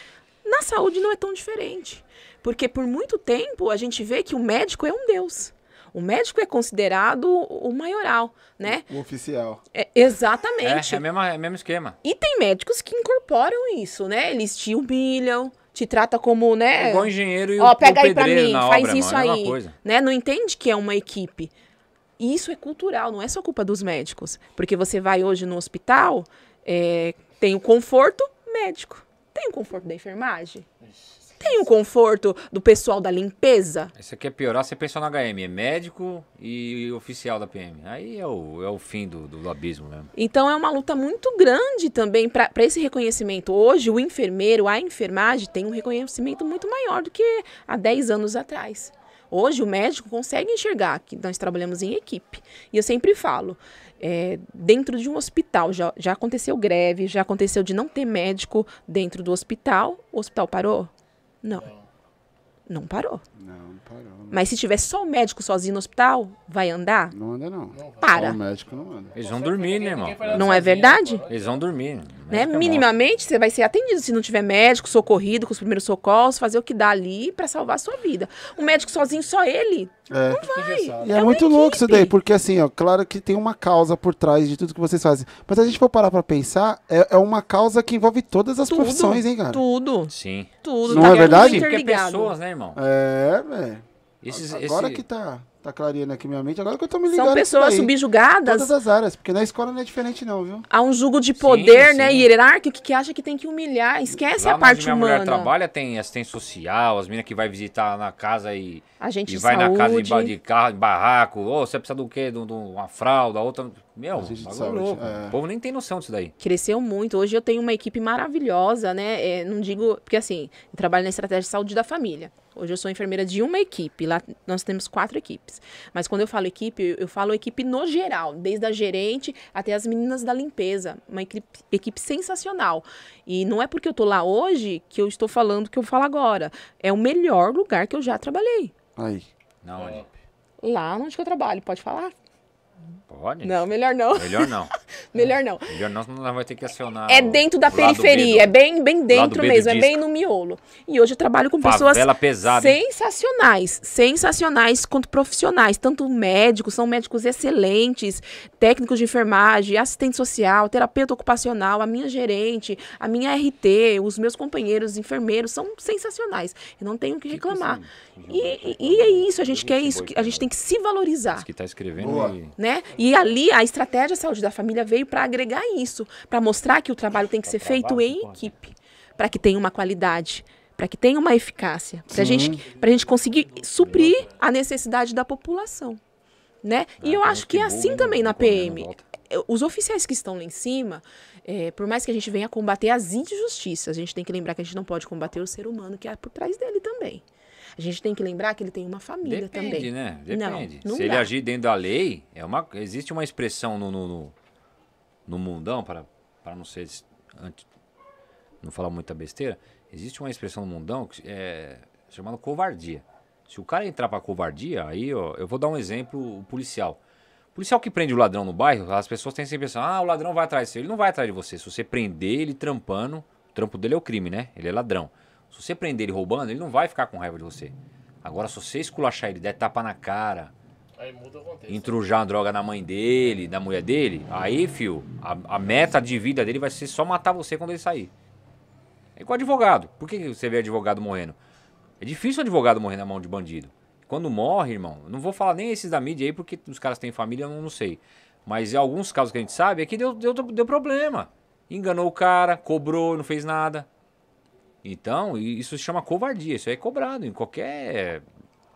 Na saúde não é tão diferente. Porque por muito tempo a gente vê que o médico é um deus. O médico é considerado o maioral, né? O oficial. É, É, exatamente. é o mesmo, é o mesmo esquema. E tem médicos que incorporam isso, né? Eles te humilham, te tratam como, É né? igual o engenheiro e Ó, o, pega o aí pra pedreiro mim, na faz obra, isso mano, é aí. coisa. Né? Não entende que é uma equipe. E isso é cultural, não é só culpa dos médicos. Porque você vai hoje no hospital, é, tem o conforto médico. Tem o conforto da enfermagem? Tem o conforto do pessoal da limpeza? Isso aqui é piorar, você pensa no HM, é médico e oficial da PM. Aí é o, é o fim do, do abismo mesmo. Então é uma luta muito grande também para esse reconhecimento. Hoje, o enfermeiro, a enfermagem tem um reconhecimento muito maior do que há 10 anos atrás. Hoje, o médico consegue enxergar que nós trabalhamos em equipe. E eu sempre falo, é, dentro de um hospital, já, já aconteceu greve, já aconteceu de não ter médico dentro do hospital. O hospital parou? Não. Não parou. Não. Mas se tiver só o médico sozinho no hospital, vai andar? Não anda, não. Para. Só o médico não anda. Eles vão dormir, né, irmão? Não é verdade? Eles vão dormir. Né? É Minimamente você vai ser atendido se não tiver médico, socorrido com os primeiros socorros, fazer o que dá ali pra salvar a sua vida. O médico sozinho, só ele, É. vai. E é, uma muito louco isso daí, porque assim, ó, claro que tem uma causa por trás de tudo que vocês fazem. Mas se a gente for parar pra pensar, é, é uma causa que envolve todas as Tudo, profissões, hein, cara? Tudo, Sim. tudo. Não tá é tudo verdade? Porque é pessoas, né, irmão? É, velho. Esses, Agora esse- que tá, tá clareando aqui minha mente, agora que eu tô me ligando São pessoas subjugadas Todas as áreas, porque na escola não é diferente não, viu? a um jugo de poder, Sim, né, sim. hierárquico, que acha que tem que humilhar. Esquece Lá a onde parte minha mulher humana. trabalha tem assistente social, as meninas que vai visitar na casa e, Agente e de vai saúde. na casa de, de carro, de barraco. Ô, você precisa do quê? De um- de uma fralda, outra. Meu, louco. é. O povo nem tem noção disso daí. Cresceu muito. Hoje eu tenho uma equipe maravilhosa, né? É, não digo. Porque assim, eu trabalho na estratégia de saúde da família. Hoje eu sou enfermeira de uma equipe. Lá nós temos quatro equipes. Mas quando eu falo equipe, eu- eu falo equipe no geral, desde a gerente até as meninas da limpeza. Uma equipe, equipe sensacional. E não é porque eu tô lá hoje que eu estou falando o que eu falo agora. É o melhor lugar que eu já trabalhei. Aí. Não, onde? Lá onde que eu trabalho, pode falar? Pode? Não, melhor não. Melhor não. melhor não. Melhor não, senão vai ter que acionar. É o- dentro da periferia, do- é bem, bem dentro mesmo, é bem no miolo. E hoje eu trabalho com pessoas pesada, sensacionais, sensacionais quanto profissionais, tanto médicos, são médicos excelentes, técnicos de enfermagem, assistente social, terapeuta ocupacional, a minha gerente, a minha RT, os meus companheiros enfermeiros são sensacionais. Eu não tenho o que reclamar. E, e- e é isso, a gente quer isso, a gente tem que se valorizar que tá escrevendo e- né? E ali a estratégia saúde da família veio para agregar isso, para mostrar que o trabalho tem que ser feito em equipe, para que tenha uma qualidade, para que tenha uma eficácia, para gente, a gente conseguir suprir a necessidade da população, né? E Ah, eu acho que é assim também na PM. É, Os oficiais que estão lá em cima, é, por mais que a gente venha combater as injustiças, a gente tem que lembrar que a gente não pode combater o ser humano que há por trás dele também. A gente tem que lembrar que ele tem uma família Depende, também. né? Depende. não Se ele dá. agir dentro da lei, é uma, existe uma expressão no, no, no, no mundão, para, para não ser anti- não falar muita besteira, existe uma expressão no mundão que é chamada covardia. Se o cara entrar pra covardia, aí ó, eu vou dar um exemplo, o policial. O policial que prende o ladrão no bairro, as pessoas têm sempre a impressão, ah, o ladrão vai atrás de você. Ele não vai atrás de você. Se você prender ele trampando, o trampo dele é o crime, né? Ele é ladrão. Se você prender ele roubando, ele não vai ficar com raiva de você. Agora, se você esculachar ele, der tapa na cara, Aí muda o contexto. intrujar droga na mãe dele, da mulher dele, aí, fio, a, a meta de vida dele vai ser só matar você quando ele sair. É igual advogado. Por que você vê advogado morrendo? É difícil um advogado morrer na mão de bandido. Quando morre, irmão, não vou falar nem esses da mídia aí, porque os caras têm família, eu não, não sei. Mas em alguns casos que a gente sabe, é que deu, deu, deu problema. Enganou o cara, cobrou, não fez nada. Então, isso se chama covardia. Isso aí é cobrado em qualquer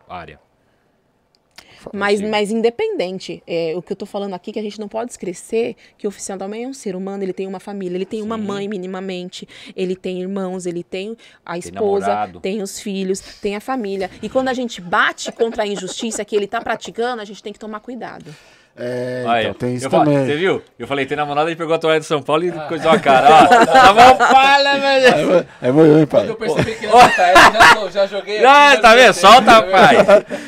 área. Mas, mas independente, é, o que eu tô falando aqui, que a gente não pode esquecer que o oficial também é um ser humano, ele tem uma família, ele tem uma Sim. mãe minimamente, ele tem irmãos, ele tem a esposa, namorado. tem os filhos, tem a família. E quando a gente bate contra a injustiça que ele tá praticando, a gente tem que tomar cuidado. É, Aí, então tem isso eu falei- também. Você viu? Eu falei, tem namorada, ele pegou a toalha de São Paulo e coisou a cara. Ó, tá bom, fala, velho. É muito, hein, pai? Eu percebi que ele não tá, eu já, já joguei Ah, tá vendo? Solta, pai.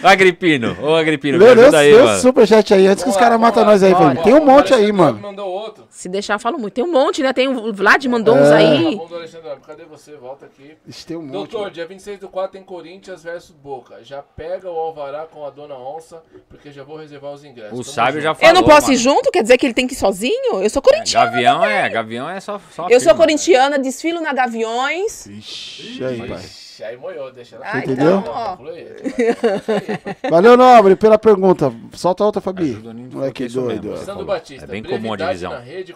Ô, Agripino. Ô, Agripino, me Meu Deus, ajuda aí, mano. superchat aí antes que os caras matam lá, nós aí, velho. Tem um monte aí, mano. mandou outro. Se deixar, eu falo muito. Tem um monte, né? Tem o Vlad mandou É. uns Tá aí. Alexandre, cadê você? Volta aqui. Tem um monte. Doutor, dia 26 do 4 tem Corinthians versus Boca. Já pega o Alvará com a Dona Onça, porque já vou reservar os ingressos. O sábio já falou, Eu não posso ir mano. junto? Quer dizer que ele tem que ir sozinho? Eu sou corintiana. Gavião é, Gavião é só, só Eu sou firma. corintiana, desfilo na Gaviões. Ixi, aí, pai. Ixi, aí moiou, deixa ela. Ah, entendeu? então, ó. Aí. Valeu, Nobre, pela pergunta. Solta outra, Fabi. Moleque mesmo. doido. Batista. É bem comum a brevidade divisão. Na rede,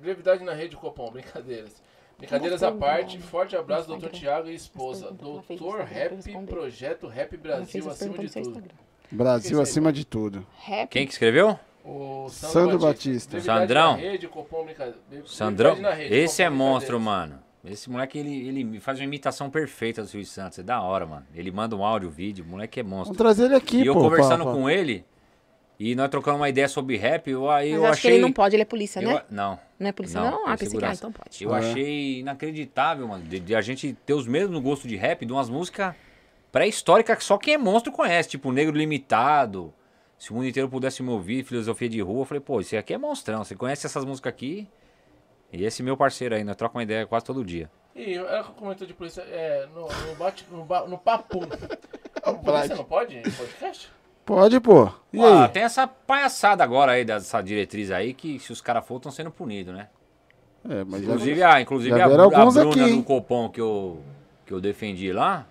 brevidade na rede Copom, brincadeiras. Brincadeiras à parte, forte abraço, doutor Tiago e esposa. Doutor Rap, projeto Rap Brasil acima de tudo. Brasil acima de tudo. Rap. Quem que escreveu? O Sandro Batista. Brevidade Sandrão? na rede. Sandrão, rede, esse é monstro, mano. Esse moleque, ele, ele faz uma imitação perfeita do Silvio Santos. É da hora, mano. Ele manda um áudio, vídeo. O moleque é monstro. Vamos trazer ele aqui, E eu pô. conversando com ele, e nós trocando uma ideia sobre rap, eu, aí Mas eu acho achei... que ele não pode, ele é polícia, eu- né? não. Não é polícia, Não, não? Ah, pensei que ah, então pode. Eu É. achei inacreditável, mano, de, de a gente ter os mesmos gostos de rap, de umas músicas pré-histórica que só quem é monstro conhece, tipo Negro Limitado. Se o mundo inteiro pudesse me ouvir, filosofia de rua, eu falei, pô, isso aqui é monstrão. Você conhece essas músicas aqui? E esse meu parceiro aí, nós troca uma ideia quase todo dia. E ela comentou de polícia é, no, no, bate, no, ba, no papo. No polícia não pode podcast? Pode, pô. E ah, aí? tem essa palhaçada agora aí, dessa diretriz aí, que se os caras for, estão sendo punidos, né? É, mas inclusive, já, a, inclusive a, a, Bruna aqui, do Copom que eu, que eu defendi lá,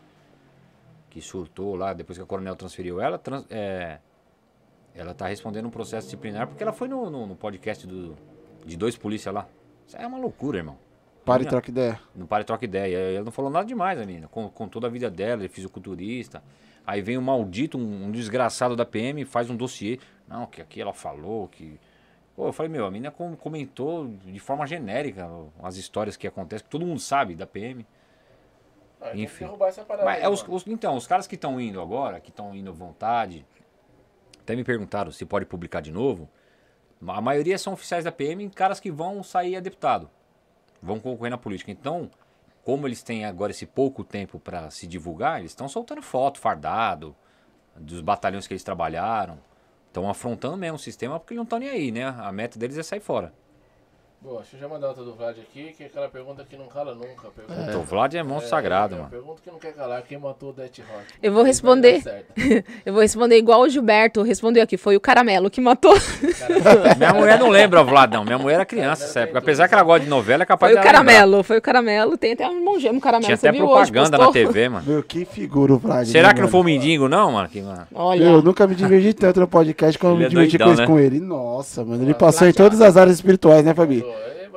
que surtou lá, depois que a coronel transferiu ela, trans, é, ela tá respondendo um processo disciplinar porque ela foi no, no, no podcast do, de dois polícias lá. Isso é uma loucura, irmão. Pare e troca ideia. Não pare e troca ideia. Ela não falou nada demais, a menina. Com, com toda a vida dela, ele é fisiculturista. Aí vem um maldito, um, um desgraçado da PM, faz um dossiê. Não, que aqui ela falou, que. Pô, eu falei, meu, a menina comentou de forma genérica as histórias que acontecem, que todo mundo sabe da PM. Ah, então Enfim. Mas, é os, os, então, os caras que estão indo agora, que estão indo à vontade, até me perguntaram se pode publicar de novo. A maioria são oficiais da PM, caras que vão sair a deputado, vão concorrer na política. Então, como eles têm agora esse pouco tempo para se divulgar, eles estão soltando foto, fardado, dos batalhões que eles trabalharam. Estão afrontando mesmo o sistema porque eles não estão nem aí, né? A meta deles é sair fora. Boa, deixa eu já mandar outra do Vlad aqui, que é aquela pergunta que não cala nunca. Pergunta, é. O Vlad é monstro é, sagrado, é, mano. Pergunta que não quer calar, quem matou o Death Rock? Eu vou responder. eu vou responder igual o Gilberto respondeu aqui, foi o Caramelo que matou. Minha mulher não lembra, Vlad, não. Minha mulher era criança nessa época. Apesar que ela gosta de novela, é capaz foi de o Caramelo, lembrar. foi o Caramelo. Tem até um irmão gêmeo, Caramelo. Tinha até propaganda hoje, na TV, mano. Meu, que figura o Vlad. Será né, que não foi o Mendigo, não, mano? Que, mano? Olha. Eu nunca me diverti tanto no podcast eu me é diverti com, né? com ele. Nossa, mano. Ele passou em todas as áreas espirituais, né, Fabi?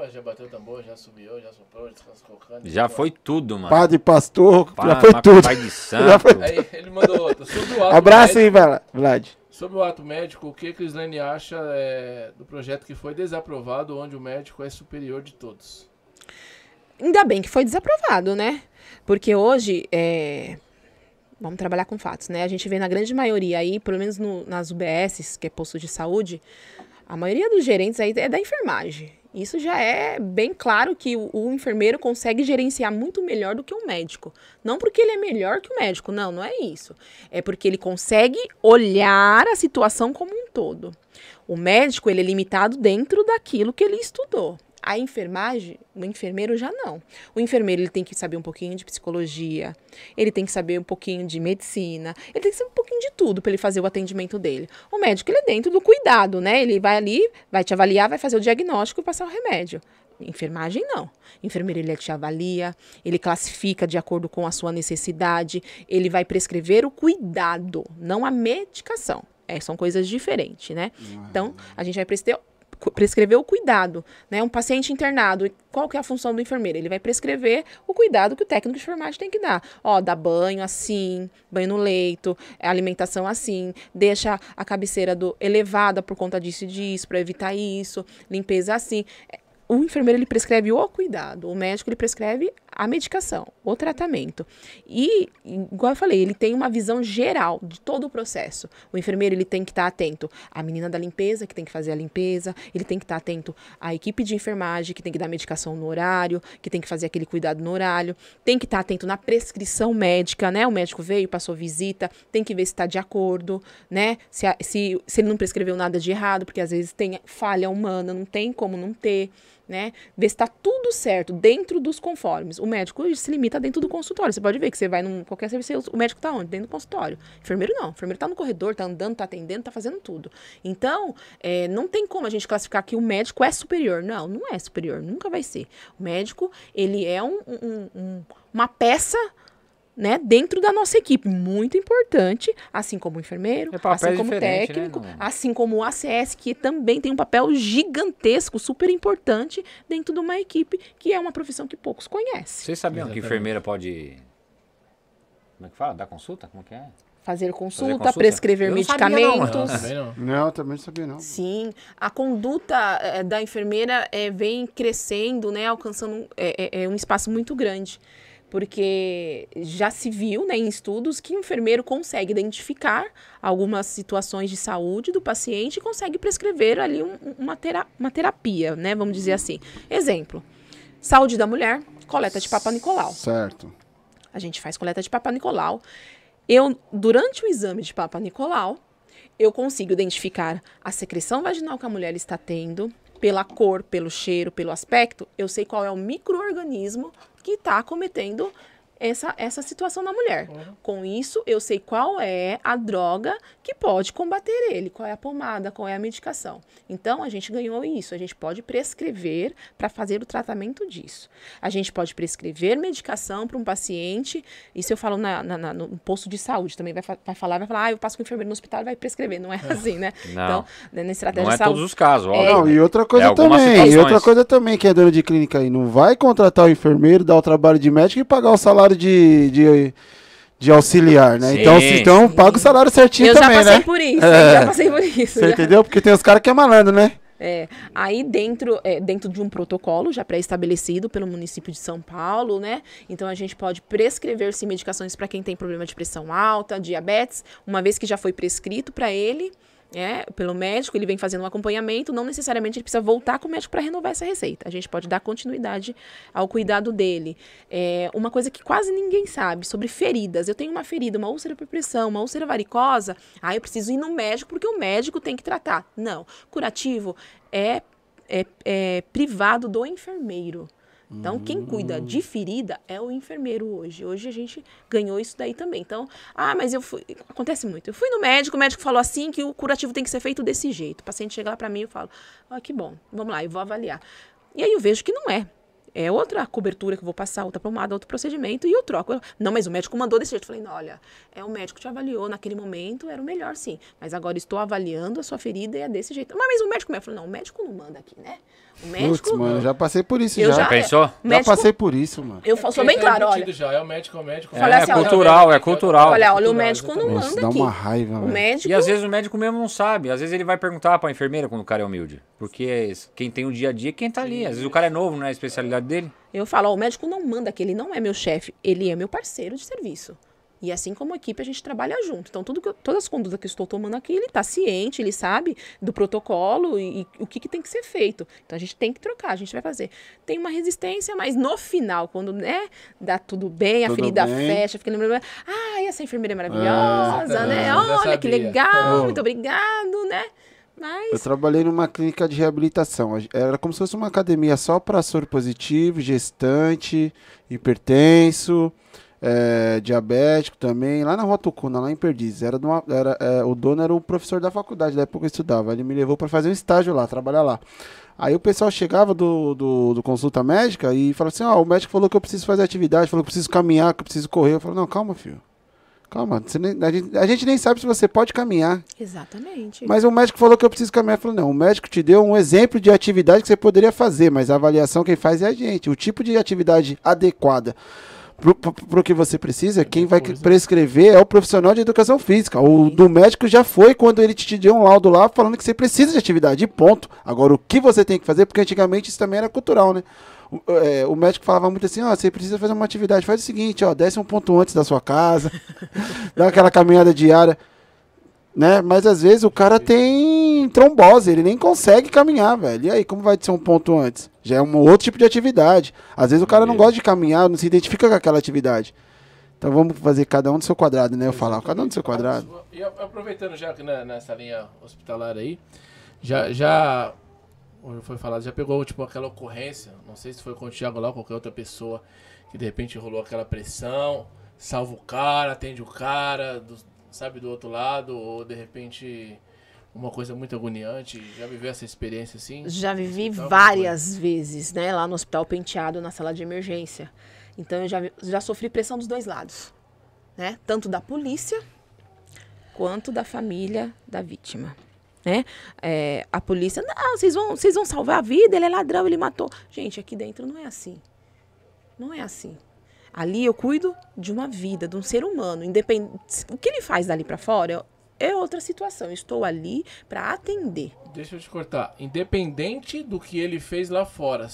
Já bateu o tambor, já subiu, já soprou, o Já foi tudo, mano. Padre, pastor, pa, já foi tudo. Pai de santo. Aí ele mandou outra. Sobre o ato Abraço médico, aí, Vlad. Sobre o ato médico, o que Crislane acha é, do projeto que foi desaprovado, onde o médico é superior de todos? Ainda bem que foi desaprovado, né? Porque hoje, é... vamos trabalhar com fatos, né? A gente vê na grande maioria aí, pelo menos no, nas UBSs, que é posto de saúde, a maioria dos gerentes aí é da enfermagem. Isso já é bem claro que o, o, enfermeiro consegue gerenciar muito melhor do que o médico. Não porque ele é melhor que o médico, não, não é isso. É porque ele consegue olhar a situação como um todo. O médico, ele é limitado dentro daquilo que ele estudou. A enfermagem, o enfermeiro já não. O enfermeiro ele tem que saber um pouquinho de psicologia, ele tem que saber um pouquinho de medicina, ele tem que saber um pouquinho de tudo para ele fazer o atendimento dele. O médico ele é dentro do cuidado, né? Ele vai ali, vai te avaliar, vai fazer o diagnóstico e passar o remédio. Enfermagem não. Enfermeiro ele te avalia, ele classifica de acordo com a sua necessidade, ele vai prescrever o cuidado, não a medicação. É, são coisas diferentes, né? Então, a gente vai prescrever, prescrever o cuidado, né? Um paciente internado, qual que é a função do enfermeiro? Ele vai prescrever o cuidado que o técnico de enfermagem tem que dar. Ó, dá banho assim, banho no leito, alimentação assim, deixa a cabeceira do elevada por conta disso e disso, para evitar isso, limpeza assim o enfermeiro ele prescreve o cuidado, o médico ele prescreve a medicação, o tratamento. E, igual eu falei, ele tem uma visão geral de todo o processo. O enfermeiro ele tem que estar atento à menina da limpeza, que tem que fazer a limpeza, ele tem que estar atento à equipe de enfermagem, que tem que dar medicação no horário, que tem que fazer aquele cuidado no horário, tem que estar atento na prescrição médica, né? O médico veio, passou visita, tem que ver se está de acordo, né? Se, se, se ele não prescreveu nada de errado, porque às vezes tem falha humana, não tem como não ter né? Ver se está tudo certo dentro dos conformes. O médico se limita dentro do consultório. Você pode ver que você vai num qualquer serviço, o médico está onde? Dentro do consultório. Enfermeiro não. Enfermeiro está no corredor, está andando, está atendendo, está fazendo tudo. Então, é, não tem como a gente classificar que o médico é superior. Não, não é superior. Nunca vai ser. O médico, ele é um, um, um uma peça né, dentro da nossa equipe, muito importante, assim como o enfermeiro, é assim como o né, técnico, né? assim como o ACS, que também tem um papel gigantesco, super importante dentro de uma equipe, que é uma profissão que poucos conhecem. Vocês sabiam Exatamente. que enfermeira pode como é que fala? Dar consulta? Como que é? Fazer consulta, Fazer consulta. prescrever medicamentos. Sabia, não, não. não, também não sabia não. Sim, a conduta é, da enfermeira é, vem crescendo, né, alcançando é, é, um espaço muito grande porque já se viu né, em estudos que o enfermeiro consegue identificar algumas situações de saúde do paciente e consegue prescrever ali um, uma, tera uma terapia, né, vamos dizer assim. Exemplo, saúde da mulher, coleta de Papa Nicolau. Certo. A gente faz coleta de Papa Nicolau. Eu, durante o exame de Papa Nicolau, eu consigo identificar a secreção vaginal que a mulher está tendo, pela cor, pelo cheiro, pelo aspecto, eu sei qual é o microorganismo que está cometendo essa, essa situação na mulher. Uhum. Com isso, eu sei qual é a droga que pode combater ele, qual é a pomada, qual é a medicação. Então, a gente ganhou isso. A gente pode prescrever para fazer o tratamento disso. A gente pode prescrever medicação para um paciente. Isso eu falo na, na, na, no posto de saúde também. Vai, vai falar, vai falar, ah, eu passo com o enfermeiro no hospital e vai prescrever. Não é assim, né? Não. Então, né, na estratégia não é de saúde. todos os casos, ó. É, não, e outra coisa é também, e outra coisa também, que é dona de clínica aí, não vai contratar o enfermeiro, dar o trabalho de médico e pagar o salário salário de, de, de auxiliar, né? Sim, então, se, então paga o salário certinho eu também, né? Eu já passei por isso, é. já passei por isso. Você já. entendeu? Porque tem os caras que é malandro, né? É, aí dentro, é, dentro de um protocolo já pré-estabelecido pelo município de São Paulo, né? Então a gente pode prescrever sim medicações para quem tem problema de pressão alta, diabetes, uma vez que já foi prescrito para ele é, pelo médico, ele vem fazendo um acompanhamento, não necessariamente ele precisa voltar com o médico para renovar essa receita. A gente pode dar continuidade ao cuidado dele. É, uma coisa que quase ninguém sabe sobre feridas. Eu tenho uma ferida, uma úlcera por pressão, uma úlcera varicosa, ah, eu preciso ir no médico porque o médico tem que tratar. Não. Curativo é, é, é privado do enfermeiro. Então, quem cuida de ferida é o enfermeiro hoje. Hoje a gente ganhou isso daí também. Então, ah, mas eu fui. Acontece muito. Eu fui no médico, o médico falou assim que o curativo tem que ser feito desse jeito. O paciente chega lá para mim e fala: ah, que bom, vamos lá, eu vou avaliar. E aí eu vejo que não é. É outra cobertura que eu vou passar, outra pomada, outro procedimento, e eu troco. Eu, não, mas o médico mandou desse jeito. Eu falei, não, olha, é o médico que te avaliou naquele momento, era o melhor sim. Mas agora estou avaliando a sua ferida e é desse jeito. Mas o médico me falou, não, o médico não manda aqui, né? O médico. Putz, mano, já passei por isso já. já. Pensou? Já passei por isso, mano. Eu sou bem claro, olha. Já. É o médico, é o médico. É, assim, é cultural, é cultural. Olha, olha, o médico não manda aqui. dá uma raiva, o médico... E às vezes o médico mesmo não sabe. Às vezes ele vai perguntar pra enfermeira quando o cara é humilde. Porque quem tem o dia a dia é quem tá ali. Às vezes o cara é novo, não é a dele. Eu falo, ó, o médico não manda aqui, ele não é meu chefe, ele é meu parceiro de serviço. E assim como equipe, a gente trabalha junto. Então, tudo que, todas as condutas que eu estou tomando aqui, ele está ciente, ele sabe do protocolo e, e, o que, que tem que ser feito. Então, a gente tem que trocar, a gente vai fazer. Tem uma resistência, mas no final, quando né, dá tudo bem, tudo a ferida bem. fecha, fica lembrando, ah, essa enfermeira é maravilhosa, ah, né? Olha que legal, muito obrigado, né? Mas... Eu trabalhei numa clínica de reabilitação. Era como se fosse uma academia só para soro positivo, gestante, hipertenso é, diabético também, lá na Rua lá em Perdizes. Era, uma, era é, o dono era o professor da faculdade, da época eu estudava. Ele me levou para fazer um estágio lá, trabalhar lá. Aí o pessoal chegava do, do, do consulta médica e falava assim: Ó, oh, o médico falou que eu preciso fazer atividade, falou que eu preciso caminhar, que eu preciso correr. Eu falei: Não, calma, filho. Calma, nem, a, gente, a, gente, nem sabe se você pode caminhar. Exatamente. Mas o médico falou que eu preciso caminhar. Eu falei, não, o médico te deu um exemplo de atividade que você poderia fazer, mas a avaliação quem faz é a gente. O tipo de atividade adequada para o que você precisa, quem vai prescrever é o profissional de educação física. O do médico já foi quando ele te deu um laudo lá falando que você precisa de atividade, ponto. Agora, o que você tem que fazer, porque antigamente isso também era cultural, né? O, é, o médico falava muito assim, ó, você precisa fazer uma atividade, faz o seguinte, ó, desce um ponto antes da sua casa, dá aquela caminhada diária né? Mas às vezes o cara tem trombose, ele nem consegue caminhar, velho. E aí, como vai ser um ponto antes? Já é um outro tipo de atividade. Às vezes o cara não gosta de caminhar, não se identifica com aquela atividade. Então vamos fazer cada um do seu quadrado, né? Eu falar, cada um do seu quadrado. E aproveitando já que nessa linha hospitalar aí, já, já foi falado, já pegou tipo aquela ocorrência, não sei se foi com o Thiago lá ou qualquer outra pessoa, que de repente rolou aquela pressão, salva o cara, atende o cara, do, sabe, do outro lado, ou de repente uma coisa muito agoniante? Já viveu essa experiência assim? Já vivi várias vezes, né, lá no Hospital Penteado, na sala de emergência. Então eu já, já sofri pressão dos dois lados, né? Tanto da polícia quanto da família da vítima. Né? É, a polícia, não, vocês vão, vocês vão salvar a vida, ele é ladrão, ele matou. Gente, aqui dentro não é assim. Não é assim. Ali eu cuido de uma vida, de um ser humano, independente. O que ele faz dali para fora é outra situação. Eu estou ali para atender. Deixa eu te cortar. Independente do que ele fez lá fora,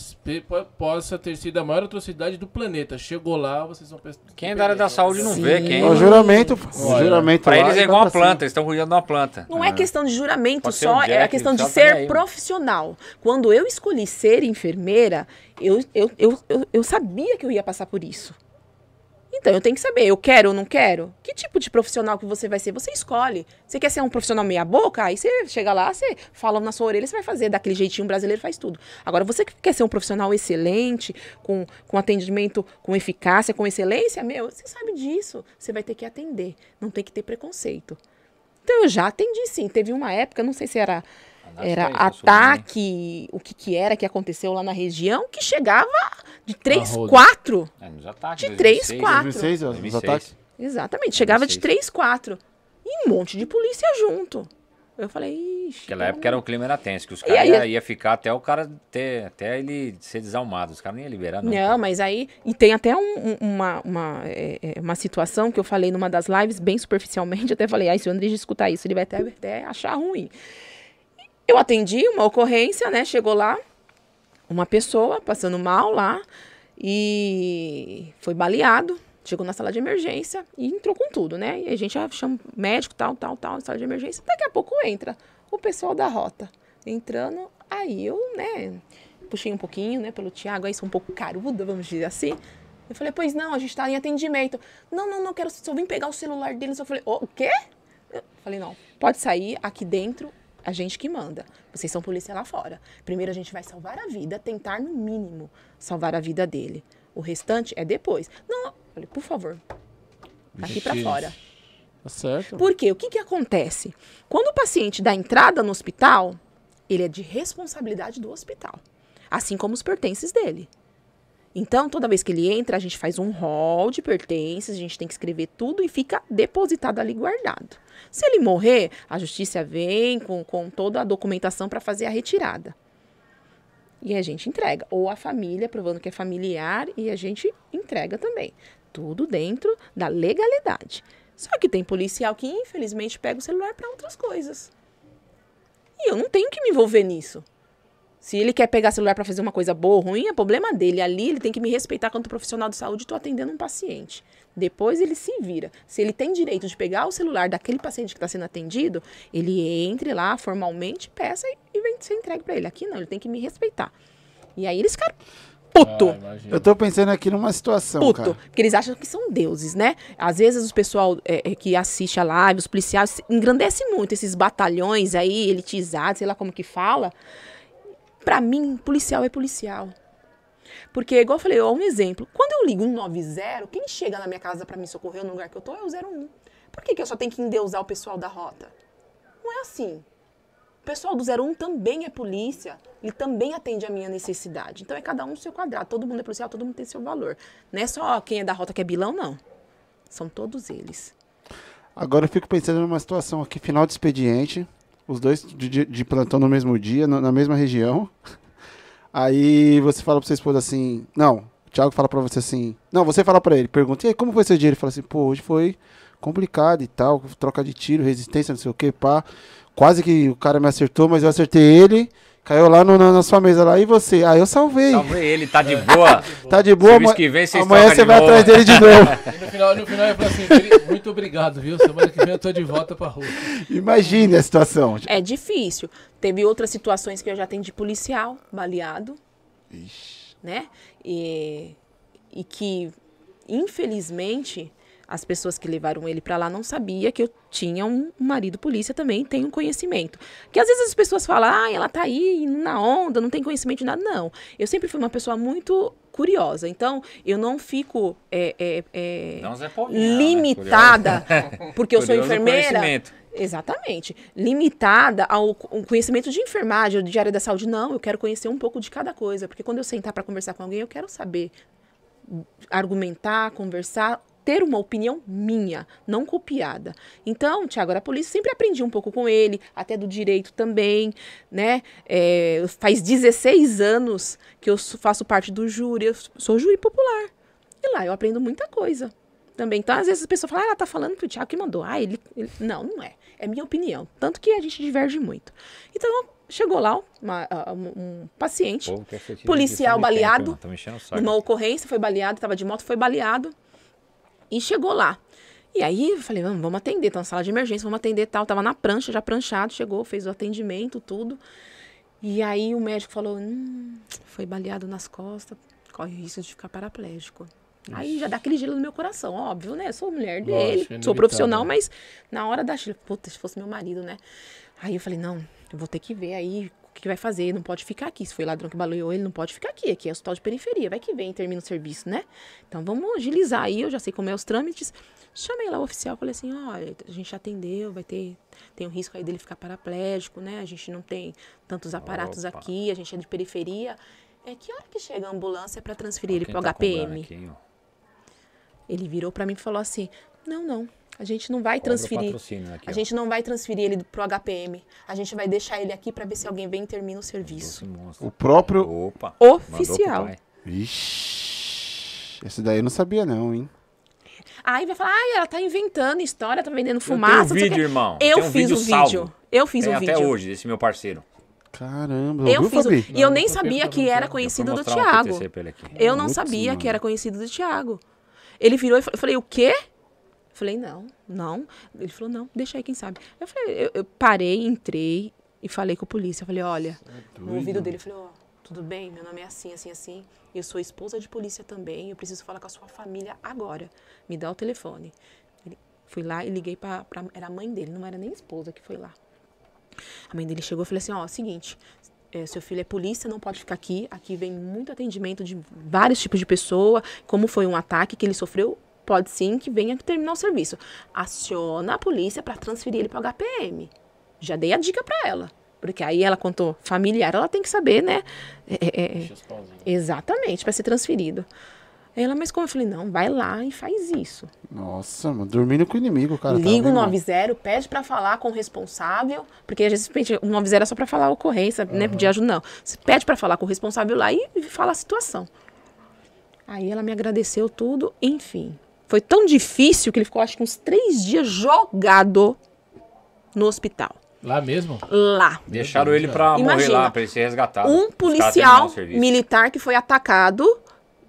possa ter sido a maior atrocidade do planeta. Chegou lá, vocês vão pensar. Quem é da área da saúde não Sim. vê. Quem... O juramento. O juramento para eles é igual uma planta, eles estão cuidando de uma planta. Não é é questão de juramento só, Jack, é a questão de ser profissional. Quando eu escolhi ser enfermeira, eu, eu, eu, eu, eu sabia que eu ia passar por isso. Então eu tenho que saber, eu quero ou não quero? Que tipo de profissional que você vai ser? Você escolhe. Você quer ser um profissional meia boca? Aí você chega lá, você fala na sua orelha, você vai fazer daquele jeitinho brasileiro, faz tudo. Agora você que quer ser um profissional excelente, com, com atendimento com eficácia, com excelência, meu, você sabe disso. Você vai ter que atender, não tem que ter preconceito. Então eu já atendi sim. Teve uma época, não sei se era era ataque, o que que era que aconteceu lá na região, que chegava de 3, 4. É, nos ataques, de 3, 4. 2006, 2006. Os ataques? Exatamente, chegava 2006. de 3, 4. E um monte de polícia junto. Eu falei, ixi. Naquela época era, o clima era tenso, que os caras iam ia ficar até o cara ter, até ele ser desalmado. Os caras nem iam liberar, não. Não, mas aí. E tem até um, uma, uma, é, é, uma situação que eu falei numa das lives, bem superficialmente, até falei, ah, se o André escutar isso, ele vai até, até achar ruim. Eu atendi uma ocorrência, né? Chegou lá uma pessoa passando mal lá e foi baleado. Chegou na sala de emergência e entrou com tudo, né? E a gente chama médico, tal, tal, tal, sala de emergência. Daqui a pouco entra o pessoal da rota. Entrando, aí eu, né, puxei um pouquinho, né, pelo Tiago, aí sou um pouco caruda, vamos dizer assim. Eu falei, pois não, a gente tá em atendimento. Não, não, não, quero, só vim pegar o celular deles. Eu falei, o quê? Eu falei, não, pode sair, aqui dentro a gente que manda. Vocês são polícia lá fora. Primeiro a gente vai salvar a vida, tentar no mínimo salvar a vida dele. O restante é depois. Não, falei, por favor, aqui para fora. Tá certo. Porque o que, que acontece? Quando o paciente dá entrada no hospital, ele é de responsabilidade do hospital, assim como os pertences dele. Então, toda vez que ele entra, a gente faz um rol de pertences, a gente tem que escrever tudo e fica depositado ali guardado. Se ele morrer, a justiça vem com, com toda a documentação para fazer a retirada. E a gente entrega. Ou a família, provando que é familiar, e a gente entrega também. Tudo dentro da legalidade. Só que tem policial que, infelizmente, pega o celular para outras coisas. E eu não tenho que me envolver nisso. Se ele quer pegar celular para fazer uma coisa boa ou ruim, é problema dele. Ali ele tem que me respeitar quanto profissional de saúde, estou atendendo um paciente. Depois ele se vira. Se ele tem direito de pegar o celular daquele paciente que está sendo atendido, ele entre lá formalmente, peça e vem ser entregue para ele. Aqui não, ele tem que me respeitar. E aí eles ficaram puto. Ah, eu tô pensando aqui numa situação, puto, cara. Porque eles acham que são deuses, né? Às vezes o pessoal é, é, que assiste a live, os policiais, engrandece muito esses batalhões aí, elitizados, sei lá como que fala. Para mim, policial é policial. Porque, igual eu falei, ó, um exemplo. Quando eu ligo 190, quem chega na minha casa para me socorrer no lugar que eu tô é o 01. Por que, que eu só tenho que endeusar o pessoal da rota? Não é assim. O pessoal do 01 também é polícia. Ele também atende a minha necessidade. Então é cada um seu quadrado. Todo mundo é policial, todo mundo tem seu valor. Não é só quem é da rota que é bilão, não. São todos eles. Agora eu fico pensando numa situação aqui, final de expediente os dois de, de plantão no mesmo dia, na mesma região. Aí você fala pra sua esposa assim, não, o Thiago fala pra você assim, não, você fala pra ele, pergunta, e aí, como foi seu dia? Ele fala assim, pô, hoje foi complicado e tal, troca de tiro, resistência, não sei o que, pá. Quase que o cara me acertou, mas eu acertei ele. Caiu lá no, na, sua mesa lá. E você? Ah, eu salvei. Salvei ele, tá de boa. tá de boa, mas que vem, amanhã você vai atrás dele de novo. E no final, no final ele falou assim, muito obrigado, viu? Semana que vem eu tô de volta pra rua. Imagine a situação. É difícil. Teve outras situações que eu já atendi policial, baleado. Ixi. Né? E, e que, infelizmente, as pessoas que levaram ele para lá não sabia que eu tinha um marido polícia também, tem um conhecimento. Que às vezes as pessoas falam, ah, ela tá aí na onda, não tem conhecimento de nada. Não. Eu sempre fui uma pessoa muito curiosa. Então, eu não fico é, é, é, não, Paulinho, né? limitada, né? porque eu sou enfermeira. Exatamente. Limitada ao conhecimento de enfermagem, de área da saúde. Não, eu quero conhecer um pouco de cada coisa. Porque quando eu sentar para conversar com alguém, eu quero saber argumentar, conversar ter uma opinião minha, não copiada. Então, Tiago, a polícia sempre aprendi um pouco com ele, até do direito também, né? É, faz 16 anos que eu faço parte do júri, eu sou júri popular. E lá eu aprendo muita coisa também. Então, às vezes as pessoas falam, ah, ela tá falando pro Tiago que mandou. Ah, ele, ele, Não, não é. É minha opinião. Tanto que a gente diverge muito. Então, chegou lá uma, um, um, paciente, policial baleado, tempo, numa ocorrência, foi baleado, estava de moto, foi baleado. E chegou lá. E aí eu falei, vamos, vamos atender, tá na sala de emergência, vamos atender tal. Tava na prancha, já pranchado, chegou, fez o atendimento, tudo. E aí o médico falou, hum, foi baleado nas costas, corre o risco de ficar paraplégico. Aí já dá aquele gelo no meu coração, óbvio, né? Sou mulher dele, Lógico, sou profissional, mas na hora da puta, se fosse meu marido, né? Aí eu falei, não, eu vou ter que ver aí que vai fazer, não pode ficar aqui. Se foi ladrão que baleou ele, não pode ficar aqui. Aqui é hospital de periferia, vai que vem, termina o serviço, né? Então vamos agilizar aí, eu já sei como é os trâmites. Chamei lá o oficial, falei assim, olha, a gente atendeu, vai ter, tem um risco aí dele ficar paraplégico, né? A gente não tem tantos aparatos Opa. aqui, a gente é de periferia. É que hora que chega a ambulância para transferir ele para o tá HPM? Aqui, ele virou para mim e falou assim: "Não, não. A gente não vai transferir. Aqui, a gente não vai transferir ele pro HPM. A gente vai deixar ele aqui para ver se alguém vem e termina o serviço. O próprio Opa, oficial. Vixe. Esse daí eu não sabia não, hein? Aí vai falar, ah, ela tá inventando história, tá vendendo fumaça. Eu vídeo, irmão. Eu um fiz vídeo um vídeo. Eu fiz Tem um vídeo. até hoje, desse meu parceiro. Caramba, eu fiz Fabi? E eu nem sabia que era conhecido do Thiago. Eu não sabia que era conhecido do Thiago. Ele virou e eu falei, o quê? Falei, não, não. Ele falou, não, deixa aí, quem sabe. Eu falei, eu, eu parei, entrei e falei com a polícia. Eu falei, olha, é no ouvido dele, eu falei, ó, oh, tudo bem, meu nome é assim, assim, assim. Eu sou esposa de polícia também, eu preciso falar com a sua família agora. Me dá o telefone. Ele, fui lá e liguei para Era a mãe dele, não era nem esposa que foi lá. A mãe dele chegou e falou assim: Ó, oh, seguinte, é, seu filho é polícia, não pode ficar aqui. Aqui vem muito atendimento de vários tipos de pessoa. Como foi um ataque que ele sofreu, pode sim que venha terminar o serviço. Aciona a polícia para transferir ele para o HPM. Já dei a dica para ela. Porque aí ela contou familiar, ela tem que saber, né? É, é, é exatamente, para ser transferido. Ela, mas como eu falei, não, vai lá e faz isso. Nossa, mano, dormindo com o inimigo, cara. Liga o 90, pede para falar com o responsável, porque às vezes o 90 é só para falar a ocorrência, uhum. né, de ajuda, não. Você pede para falar com o responsável lá e, e fala a situação. Aí ela me agradeceu tudo, enfim. Foi tão difícil que ele ficou, acho que uns três dias jogado no hospital. Lá mesmo? Lá. Deixaram ele pra Imagina, morrer lá, pra ele ser resgatado. Um policial militar que foi atacado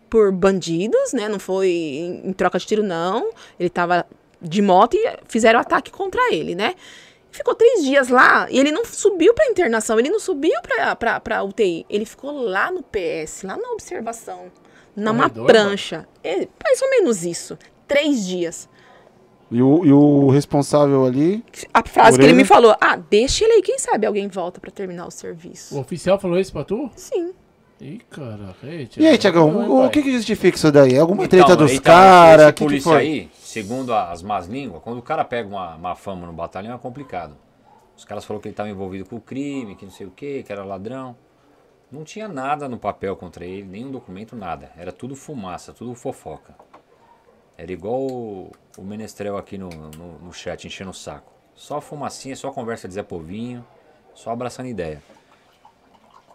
por bandidos, né? Não foi em, em troca de tiro, não. Ele tava de moto e fizeram ataque contra ele, né? Ficou três dias lá e ele não subiu pra internação, ele não subiu pra, pra, pra UTI. Ele ficou lá no PS, lá na observação, numa prancha. É, mais ou menos isso. Três dias. E o, e o responsável ali. A frase que ele me falou: ah, deixa ele aí, quem sabe alguém volta para terminar o serviço. O oficial falou isso pra tu? Sim. Ih, cara, E aí, Tiagão, o, o que, que justifica isso daí? Alguma então, treta dos então, caras? que, que foi? aí, segundo as más línguas, quando o cara pega uma, uma fama no batalhão é complicado. Os caras falaram que ele estava envolvido com o crime, que não sei o que, que era ladrão. Não tinha nada no papel contra ele, nenhum documento, nada. Era tudo fumaça, tudo fofoca. Era igual o, o Menestrel aqui no, no, no, chat, enchendo o saco. Só fumacinha, só conversa de Zé Povinho, só abraçando ideia.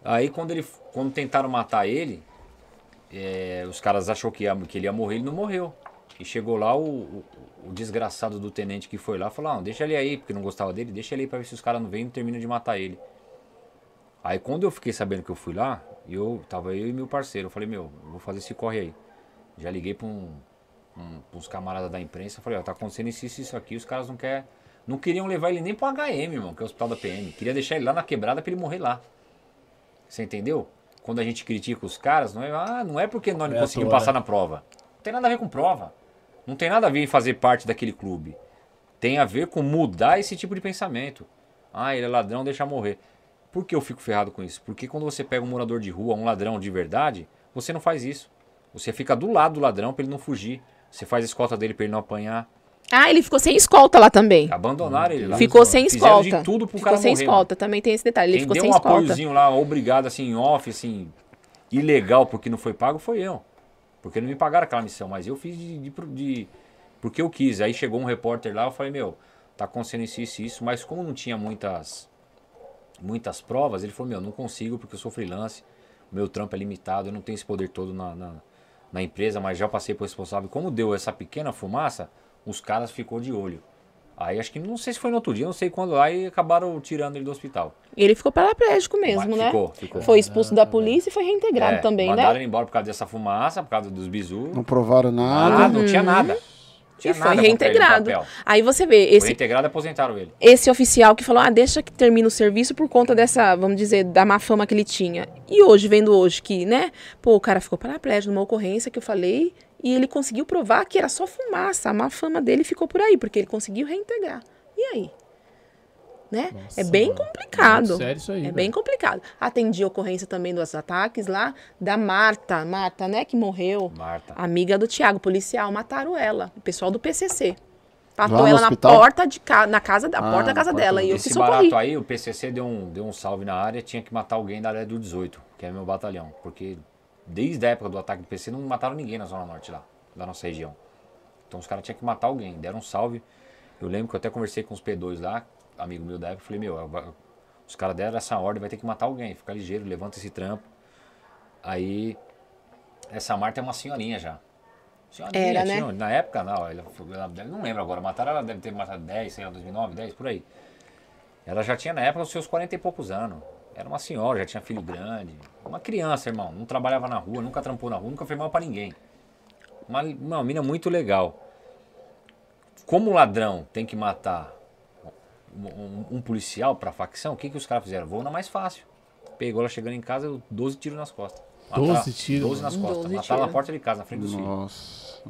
Aí quando, ele, quando tentaram matar ele, é, os caras achou que, ia, que ele ia morrer, ele não morreu. E chegou lá o, o, o desgraçado do tenente que foi lá falou, não, deixa ele aí, porque não gostava dele, deixa ele aí pra ver se os caras não vêm e terminam de matar ele. Aí quando eu fiquei sabendo que eu fui lá, eu tava eu e meu parceiro, eu falei, meu, vou fazer esse corre aí. Já liguei pra um, um, uns camaradas da imprensa, falei, ó, tá acontecendo isso, isso, isso aqui, os caras não quer, não queriam levar ele nem pro HM, irmão, que é o hospital da PM. Queria deixar ele lá na quebrada pra ele morrer lá. Você entendeu? Quando a gente critica os caras, não é, ah, não é porque nós não é conseguimos passar né? na prova. Não tem nada a ver com prova. Não tem nada a ver em fazer parte daquele clube. Tem a ver com mudar esse tipo de pensamento. Ah, ele é ladrão, deixa morrer. Por que eu fico ferrado com isso? Porque quando você pega um morador de rua, um ladrão de verdade, você não faz isso. Você fica do lado do ladrão para ele não fugir. Você faz a escolta dele pra ele não apanhar. Ah, ele ficou sem escolta lá também. Abandonaram ele lá. Ficou sem escolta. de tudo pro ficou cara sem morrer, escolta, mano. também tem esse detalhe. Ele Quem ficou deu sem um escolta. apoiozinho lá, obrigado, assim, off, assim, ilegal porque não foi pago, foi eu. Porque não me pagaram aquela missão, mas eu fiz de, de, de porque eu quis. Aí chegou um repórter lá, eu falei, meu, tá acontecendo isso, isso, isso, mas como não tinha muitas muitas provas, ele falou, meu, não consigo porque eu sou freelance, meu trampo é limitado, eu não tenho esse poder todo na, na na empresa, mas já passei por responsável. Como deu essa pequena fumaça, os caras ficou de olho. Aí acho que não sei se foi no outro dia, não sei quando lá e acabaram tirando ele do hospital. E ele ficou paraplégico mesmo, mas né? Ficou, ficou. Foi expulso da polícia e foi reintegrado é, também, mandaram né? ele embora por causa dessa fumaça, por causa dos bisus. Não provaram nada. Nada, não tinha nada. Tinha e foi reintegrado. Aí você vê, Foi esse, reintegrado e aposentaram ele. esse oficial que falou, ah, deixa que termine o serviço por conta dessa, vamos dizer, da má fama que ele tinha. E hoje, vendo hoje que, né, pô, o cara ficou paraplégico numa ocorrência que eu falei e ele conseguiu provar que era só fumaça. A má fama dele ficou por aí, porque ele conseguiu reintegrar. E aí? Né? Nossa, é bem mano. complicado. Muito sério isso aí, é velho. bem complicado. Atendi a ocorrência também dos ataques lá da Marta, Marta, né, que morreu. Marta. Amiga do Tiago, policial, mataram ela, o pessoal do PCC. Matou ela na hospital? porta de ca... na casa da Ah, porta da casa porta dela do- e eu que Esse socorri. barato aí, o PCC deu um, deu um salve na área, tinha que matar alguém da área do 18, que é meu batalhão. Porque desde a época do ataque do PC não mataram ninguém na Zona Norte lá, da nossa região. Então os caras tinham que matar alguém, deram um salve. Eu lembro que eu até conversei com os P2 lá, amigo meu da época, falei, meu, os caras deram essa ordem, vai ter que matar alguém, fica ligeiro, levanta esse trampo. Aí, essa Marta é uma senhorinha já. Senhorinha, Era, né? na época, não, ela, ela, ela- não lembro agora, mataram ela, deve ter matado 10, sei lá, 2009, 10, por aí. Ela já tinha na época os seus 40 e poucos anos. Era uma senhora, já tinha filho grande. Uma criança, irmão. Não trabalhava na rua, nunca trampou na rua, nunca fez mal pra ninguém. Uma, uma mina muito legal. Como o ladrão tem que matar um, um- um policial pra facção, o que, que os caras fizeram? Vou na mais fácil. Pegou ela chegando em casa, 12 tiros nas costas. 12 tiros, 12 nas costas. 12 Mataram na porta de casa, na frente dos filhos. Nossa.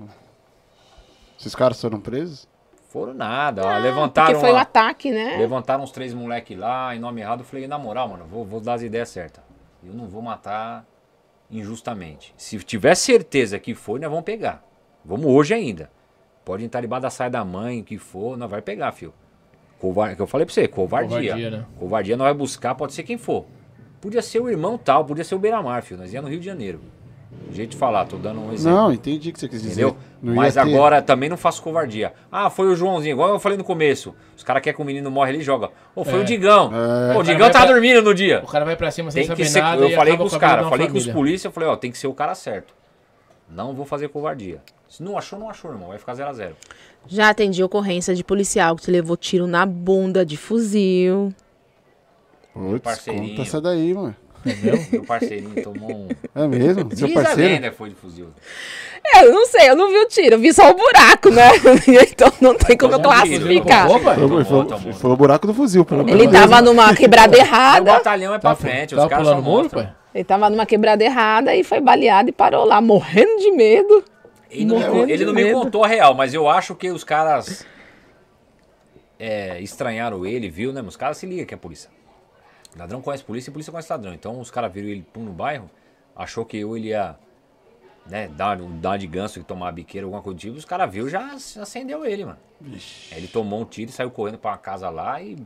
Esses caras foram presos? Foram nada. Ah, levantaram Porque foi o uma- ataque, né? Levantaram uns três moleque lá, em nome errado. Eu falei, na moral, mano, vou, vou dar as ideias certas. Eu não vou matar injustamente. Se tiver certeza que foi, nós vamos pegar. Vamos hoje ainda. Pode entrar debaixo da saia da mãe, o que for, nós vai pegar, filho. Covar... que Eu falei pra você, covardia. Covardia, né? Covardia nós vai buscar, pode ser quem for. Podia ser o irmão tal, podia ser o Beiramar, filho. Nós ia no Rio de Janeiro. Jeito de falar, tô dando um exemplo. Não, entendi o que você quis dizer. Entendeu? Não Mas ter- agora também não faço covardia. Ah, foi o Joãozinho, igual eu falei no começo. Os caras querem que o menino morre, ele joga. Ou foi É. o Digão. É. Pô, o Digão tava pra- dormindo no dia. O cara vai pra cima sem Tem que ser. nada Eu e falei acaba com os caras, falei com os polícia, eu falei, ó, tem que ser o cara certo. Não vou fazer covardia. Se não achou, não achou, irmão. Vai ficar 0 a 0 Já atendi ocorrência de policial que te levou tiro na bunda de fuzil. Putz, parceirinho. conta essa daí, mano. Meu parceirinho tomou um. É mesmo? Seu Diz a parceiro? lenda foi de fuzil. É, eu não sei, eu não vi o tiro, eu vi só o buraco, né? então não tem como eu classificar. Foi, o buraco do fuzil, pelo Ele amor de tava numa quebrada O errada. batalhão é pra Tava, frente, os tava caras pulando só o muro, pai? Ele tava numa quebrada errada e foi baleado e parou lá, morrendo de medo. Ele não, ele não me contou a real, mas eu acho que os caras é, estranharam ele, viu, né? Os caras se ligam que é polícia. Ladrão conhece polícia e polícia conhece ladrão. Então os caras viram ele pum, no bairro, achou que eu ele ia né, dar, dar de ganso e tomar a biqueira, alguma coisa do tipo. Os caras viram já acendeu ele, mano. Aí ele tomou um tiro e saiu correndo pra uma casa lá e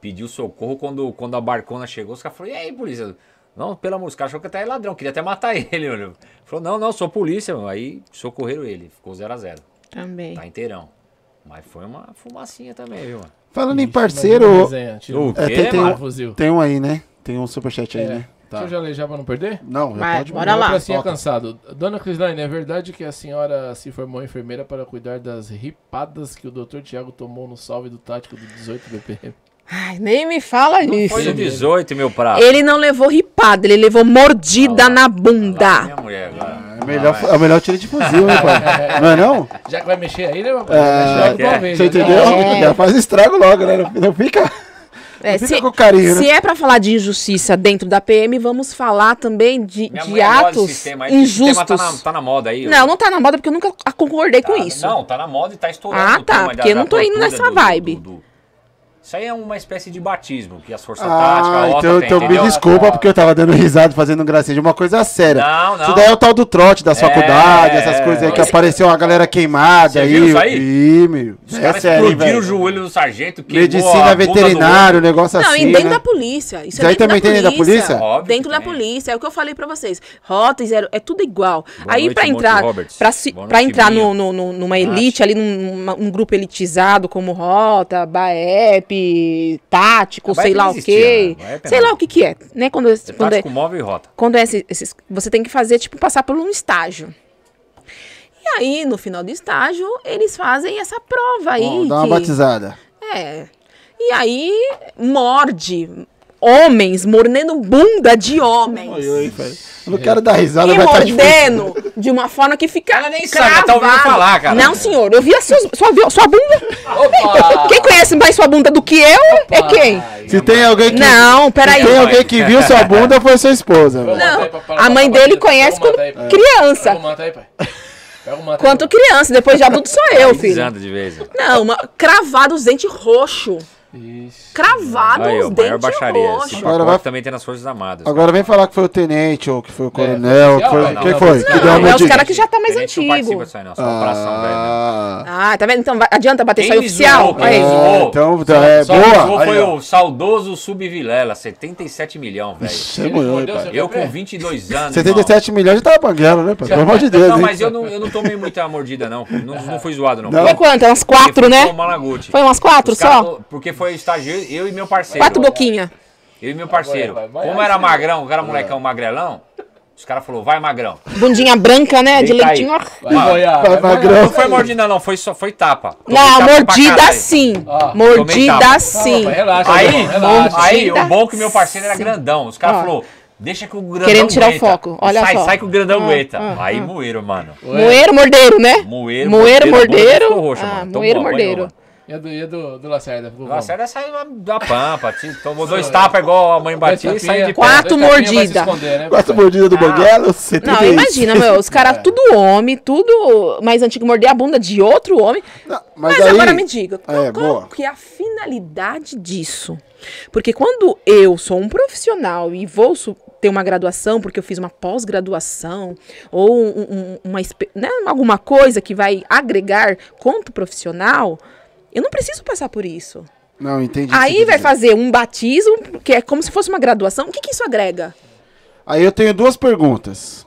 pediu socorro. Quando, quando a barcona chegou, os caras falaram: E aí, polícia? Não, pelo amor, os caras achou que até é ladrão, queria até matar ele, mano. Falou: Não, não, sou polícia, mano. Aí socorreram ele, ficou 0 a 0 Também. Tá inteirão. Mas foi uma fumacinha também, viu, mano? Falando em parceiro, tiro. O é, quê, tem, tem, mano? um, tem um aí, né? Tem um superchat aí, É. né? Deixa eu já ler já pra não perder? Não, já Vai, pode bora lá. Pra assim é cansado. Dona Crislaine, é verdade que a senhora se formou enfermeira para cuidar das ripadas que o Dr. Tiago tomou no salve do tático do 18 BPM? Ai, nem me fala disso. Foi no 18, meu prato. Ele não levou ripada, ele levou mordida Ah lá. na Lá, bunda. minha mulher agora. É melhor, é o melhor tiro de fuzil, hein, pai? Não é não? Já que vai mexer aí, né, meu pai? É, de uma vez, Você né? entendeu? É. Já faz estrago logo, né? Não, não fica, É, não fica se, com carinho, né? se é pra falar de injustiça dentro da PM, vamos falar também de, de atos sistema injustos. tá na, tá na moda aí. Não, não tá na moda porque eu nunca concordei Tá- com isso. Não, tá na moda e tá estourando. Ah, o tá, tema da- porque eu da não tô indo nessa do- do- vibe. do- do- Isso aí é uma espécie de batismo que as forças táticas, Ah, OTA então, tem, então me desculpa porque eu tava dando risada, fazendo gracinha de uma coisa séria. Não, não. Isso daí é o tal do trote da faculdade, É, essas coisas aí que é. apareceu uma galera queimada Você aí. viu isso aí? Ih, meu. Os É caras sério, explodiram o joelho do sargento, Medicina veterinário, outro. negócio Não, assim. e dentro né? da polícia. Isso, Isso é aí dentro também tem dentro da polícia? Óbvio Dentro da polícia, é o que eu falei pra vocês. Rota e zero, é tudo igual. Boa aí noite, pra entrar, pra, Boa pra entrar no, no- no- numa elite, ali num um grupo elitizado como Rota, Baep, Tático, sei lá não o quê. né? Sei lá o que que é, né? Quando, esse- quando é, Tático móvel e rota. quando é esse- esses, você tem que fazer, tipo, passar por um estágio. E aí, no final do estágio, eles fazem essa prova aí. Ó, dá uma que- batizada. é. E aí morde. Homens mordendo bunda de homens. Oi, oi, pai. Eu não quero dar risada, E vai estar difícil. mordendo de uma forma que fica. Ela nem sabe, ela tá ouvindo cravado. falar, cara. Não, senhor, eu vi a sua, sua, viu- sua bunda. Opa! Quem conhece mais sua bunda do que eu é quem? Se tem alguém que, Não, peraí. se tem alguém que viu sua bunda, foi sua esposa. Não, a mãe dele conhece quando Pega criança. o manto aí, pai. Pega Quanto criança, depois de adulto sou eu, filho. Desanda de vez. Não, uma, cravado os dentes roxo. Ixi. Cravado Aí, os dentes baixaria. Esse roxo. Agora vai- também tem nas Forças Armadas. Agora vem falar que foi o tenente ou que foi o coronel. que foi- oficial, quem não, foi? não, que deu a Não, é os caras que já tá mais Tenente não antigo. participa disso aí, não. Só operação, velho. Ah, Ah, tá vendo? Então adianta bater Quem só oficial? zoou, Olha aí. quem me zoou? é, então, é só boa. Zoou Aí, foi ó. o saudoso Subvilela, 77 milhões, velho. Seu- Eu com 22 anos. 77 milhões já tava banguela, né, pai? Pelo amor de Deus, Não, mas eu não, eu não tomei muita mordida, não. Não, não fui zoado, não. Não. Foi quanto? Umas quatro, né? Foi umas quatro só? porque foi estágio eu, eu e meu parceiro. Quatro boquinha. Eu e meu parceiro. Vai, vai, vai, Como era magrão, o cara molecão magrelão, os caras falaram, vai magrão. Bundinha branca, né? De Deita leitinho. Vai vai, vai magrão. Não foi mordida, não, foi, só, foi tapa. Tomei Não, tapa mordida sim. Ó, tomei Mordida tapa. sim. Calma, relaxa, Aí, relaxa. aí, o bom é que meu parceiro era sim. grandão. Os caras falaram, deixa que o grandão Querendo tirar o aguenta. foco, olha sai, só. Sai que o grandão Ah, aguenta. ah, aí ah. moeram, mano. Moeiro, mordeiro, né? Moeiro, Moeiro, mordeiro. Ah. Tomou, moeiro, apanhou, mordeiro. E a do, e a do, do Lacerda? Ficou A como? série saiu da pampa, tomou dois tapas igual a mãe batia e saiu de. Quatro Dois tapinha vai se mordida. esconder, né, Quatro mordidas do Ah. banguela, 70 Não, imagina, meu, os caras tudo homem, tudo mais antigo, morder a bunda de outro homem. Não, Mas, aí- agora me diga, qual, É, qual boa. que é a finalidade disso? Porque quando eu sou um profissional e vou ter uma graduação, porque eu fiz uma pós-graduação, ou um- um- uma, né, alguma coisa que vai agregar quanto profissional, eu não preciso passar por isso. Não, entendi. Aí vai fazer um batismo, que é como se fosse uma graduação. O que, que isso agrega? Aí eu tenho duas perguntas.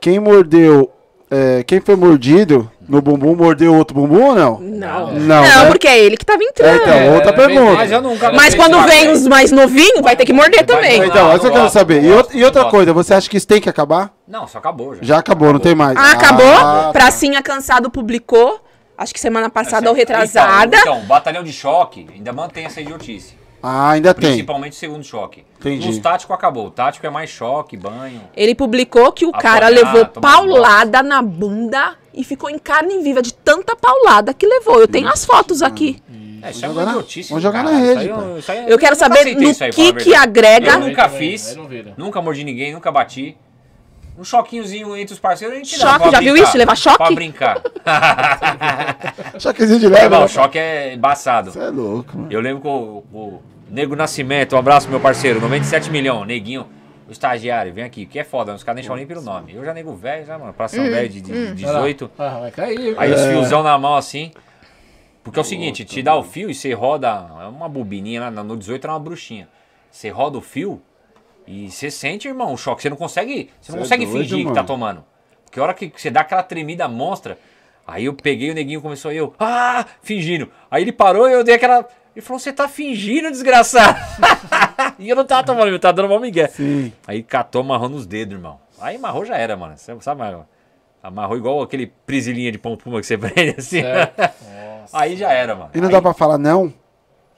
Quem mordeu. é, quem foi mordido no bumbum mordeu outro bumbum ou não? Não. Não, Não, né? porque é ele que tava É, entrando. então, outra É, pergunta. Mas eu nunca. Mas quando vem os mais novinhos, vai ter que morder também. Então, Não, essa eu não quero gosto, saber. E, outra- e coisa, você acha que isso tem que acabar? Não, só acabou já. Já acabou, não tem mais. Ah, acabou? Ah, Pracinha Cansado publicou. Acho que semana passada ou Então, retrasada. Então, batalhão de choque ainda mantém essa idiotice. Ah, ainda tem. Principalmente o segundo choque. Entendi. Nos táticos acabou. O tático é mais choque, banho. Ele publicou que o cara Apanhar, levou tomar paulada na bunda e ficou em carne viva de tanta paulada que levou. Eu tenho as fotos aqui. É, isso é uma idiotice. vamos jogar na rede, Isso aí isso aí Eu quero saber no aí, que que agrega. Eu nunca fiz. Nunca mordi ninguém, nunca bati. Um choquinhozinho entre os parceiros a gente Choque, dá pra já viu isso? Levar choque? Pra brincar. Choquezinho de É, leve. mas né? o choque é embaçado. Você é louco, mano. Eu lembro que o, o Nego Nascimento, um abraço meu parceiro, 97 milhões, neguinho, o estagiário, vem aqui, que é foda, os caras nem chamam nem pelo nome. Eu já nego velho, já, mano, pração Hum, velho de, de- de 18. Ah, vai cair. Aí É. os fiozão na mão assim. Porque é o seguinte, te dá o fio e você roda. É uma bobininha lá, no 18 era uma bruxinha. Você roda o fio e você sente, irmão, o choque. Você não consegue. Você não Cê é consegue doido, fingir que tá mano. tomando. Porque a hora que você dá aquela tremida monstra. Aí eu peguei o neguinho começou eu, ah, fingindo. Aí ele parou e eu dei aquela. Ele falou, você tá fingindo, desgraçado. e eu não tava tomando, eu tava dando mal migué. Sim. Aí catou, amarrou nos dedos, irmão. Aí amarrou já era, mano. Você sabe, amarrou? Amarrou igual aquele prisilinha de pão-puma que você prende assim. Aí já era, mano. E não Aí- dá pra falar não?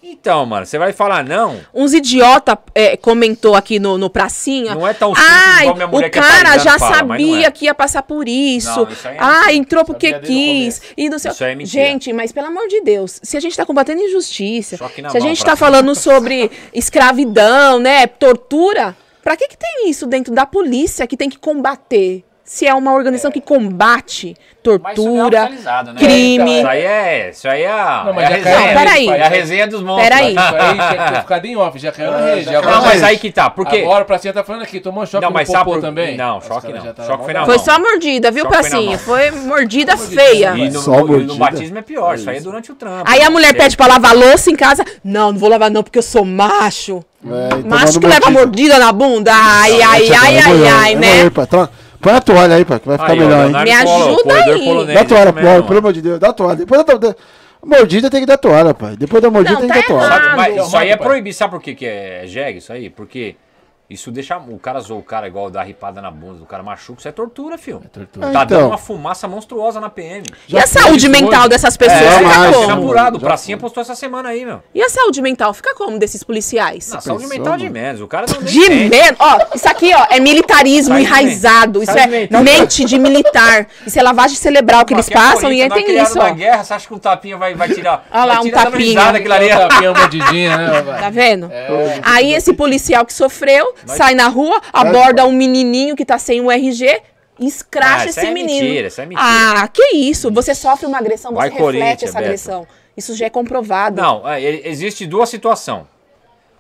Então, mano, você vai falar não? Uns idiota é, comentou aqui no, no Pracinha. Não é tão simples Ai, igual minha mulher o é cara já fala, sabia é. que ia passar por isso. Não, isso é ah, entrou porque quis. E não sei o- Isso é mentira. Gente, mas pelo amor de Deus, se a gente tá combatendo injustiça, se a mão, gente tá falando sobre escravidão, né, tortura, pra que que tem isso dentro da polícia que tem que combater? Se é uma organização que combate Mas isso não é tortura, né? crime. Isso aí é. Isso aí é a, Não, mas é a já resenha. caiu Não, peraí. É a resenha dos monstros. Peraí. Isso aí tinha que ter ficado em off, já caiu na rede. Agora, Não, mas aí que tá. Porque. agora o Pracinha tá falando aqui, tomou choque Não, no mas popô sabe por- também. Não, choque não. tá Choque na foi só mordida, viu, Choque Pracinha? Foi mordida feia. E no, Só no- no mordida. batismo é pior, isso aí é durante o trampo. Aí a mulher pede pra lavar louça em casa. Não, não vou lavar não, porque eu sou macho. É, e Macho que leva mordida. mordida na bunda. Ai, ai, ai, é ai, ai, é né? Põe a toalha aí, pai, que vai ficar Aí, ó, melhor, hein? Leonardo Me Polo, ajuda corredor aí. polonês, Dá a toalha, isso mesmo, pô, pelo amor de Deus, dá a toalha. Depois da, da mordida tem que dar toalha, pai. Depois da mordida Não, tem tá que dar toalha. errado. Sabe, mas isso aí é pai. proibido, sabe por que, que é jegue isso aí? Porque Isso deixa. O cara zoou o cara igual dar ripada na bunda, o cara machuca, isso é tortura, filho. É tortura. É, Tá então. dando uma fumaça monstruosa na PM. E a saúde mental dessas pessoas É, fica Tá como? apurado. O Pracinha postou essa semana aí, meu. E a saúde mental fica como desses policiais? Na saúde pensou, mental de mano? menos. O cara não De menos. Ó, isso aqui, ó, é militarismo Saúde enraizado. Isso é mental. mente de militar. Isso é lavagem cerebral que eles é passam e aí tem isso, ó. na guerra, você acha que um tapinha vai, vai tirar? Olha lá, um tapinha. né? Tá vendo? É. Aí esse policial que sofreu sai na rua, aborda um menininho que tá sem o RG, escracha Ah, esse é menino. mentira, isso é mentira. Ah, que isso? Você sofre uma agressão, Vai você reflete Corinthians, essa Beto. agressão. Isso já é comprovado. Não, é, existe duas situações.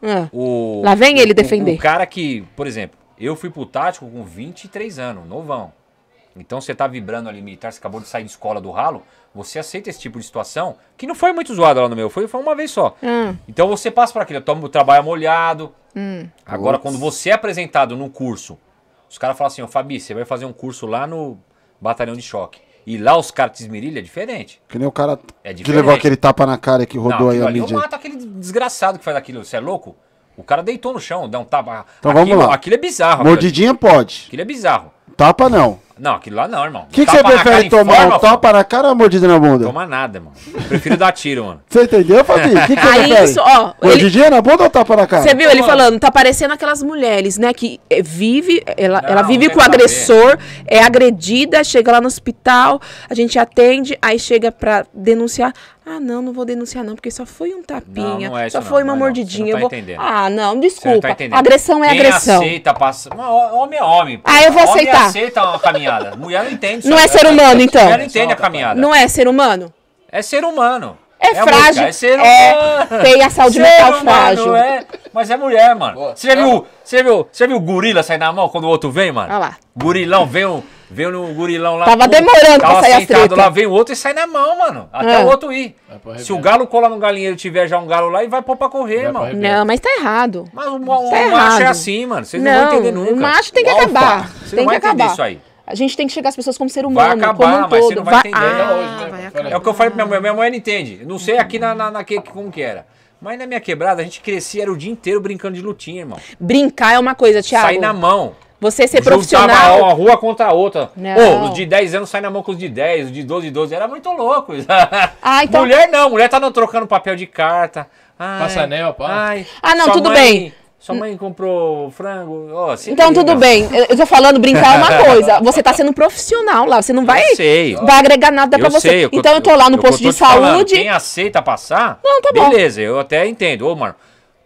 Ah, O, Lá vem ele o- defender. O, cara que, por exemplo, eu fui pro tático com 23 anos, novão. Então você tá vibrando ali militar, você acabou de sair de escola do ralo, você aceita esse tipo de situação, que não foi muito zoado lá no meu, foi, foi uma vez só. ah, Então você passa por aquilo, toma o trabalho molhado. Hum. Agora, Putz. quando você é apresentado no curso, os caras falam assim, ô Fabi, você vai fazer um curso lá no batalhão de choque. E lá os caras te esmerilham, é diferente. Que nem o cara É que levou aquele tapa na cara que rodou não, aí aquilo a ali eu mídia. mato aquele desgraçado que faz aquilo. Você é louco? O cara deitou no chão, dá um tapa. Então aquilo, vamos lá. Aquilo é bizarro. Aquilo, Mordidinha pode. aquilo é bizarro. Tapa não. Não, aquilo lá não, irmão. O que, que você prefere tomar? forma, um tapa na cara ou uma mordida na bunda? Toma nada, mano. Eu prefiro dar tiro, mano. Você entendeu, Fabi? O que, que você Aí prefere? isso, ó, ele, Mordidinha na bunda ou tapa na cara? Você viu ele falando, tá parecendo aquelas mulheres, né, que eh, vive, ela, Não, ela vive com o agressor, é agredida, chega lá no hospital, a gente atende, aí chega pra denunciar. Ah, não, não vou denunciar não, porque só foi um tapinha, Não, não é isso só não, foi uma não é não, mordidinha. você não eu tá vou... entendendo. Ah, não, Você não desculpa. tá entendendo. agressão é Quem agressão. aceita passar. Homem é homem. pô. Ah, eu vou Homem aceitar. aceita uma caminhada. Mulher não entende. Não é ser humano, então. Mulher não entende a caminhada. Não é ser humano? É ser humano. É, a frágil. música, É ser é, humano. tem a saúde Ser mental humano, frágil. É, mas é mulher, mano. Boa. Você já viu, você já viu, você já viu o gorila sair na mão quando o outro vem, mano? Olha lá. Gurilão, vem um, vem no gurilão lá. Tava pum, demorando pra tava sair as sentado treta. lá, vem o outro e sai na mão, mano. Até É. o outro ir. Se o galo colar no galinheiro e tiver já um galo lá, ele vai pôr pra correr, Vai mano. arrebento. Não, mas tá errado. Mas o, o Tá macho errado. é assim, mano. Vocês não, vão entender nunca. o macho tem que acabar. Você tem não vai que entender acabar. isso aí. A gente tem que chegar às pessoas como ser Vai humano, acabar, como um mas você todo. não vai entender. Ah, Hoje, né? vai. É o que eu falei pra minha mãe. Minha mãe não entende. Não sei aqui na, na, na que, como que era. Mas na minha quebrada, a gente crescia, era o dia inteiro brincando de lutinha, irmão. Brincar é uma coisa, Thiago. Sair na mão. Você ser Juntava profissional. uma rua contra a outra. Não. Ô, os de 10 anos saem na mão com os de 10, os de 12 e 12. Era muito louco. isso. Ah, então- Mulher não, mulher tá não trocando papel de carta. Ai, Passa anel, pá. Ai, Ah, não, sua tudo mãe- bem. Sua mãe comprou frango. Se Então, tudo bem. Eu tô falando, brincar é uma coisa. Você tá sendo profissional lá. Você não vai, Eu sei. vai agregar nada pra Eu você. sei, então, eu tô lá no posto eu tô de te falando, saúde. Quem aceita passar, Não, tá bom. beleza, eu até entendo. Ô, mano,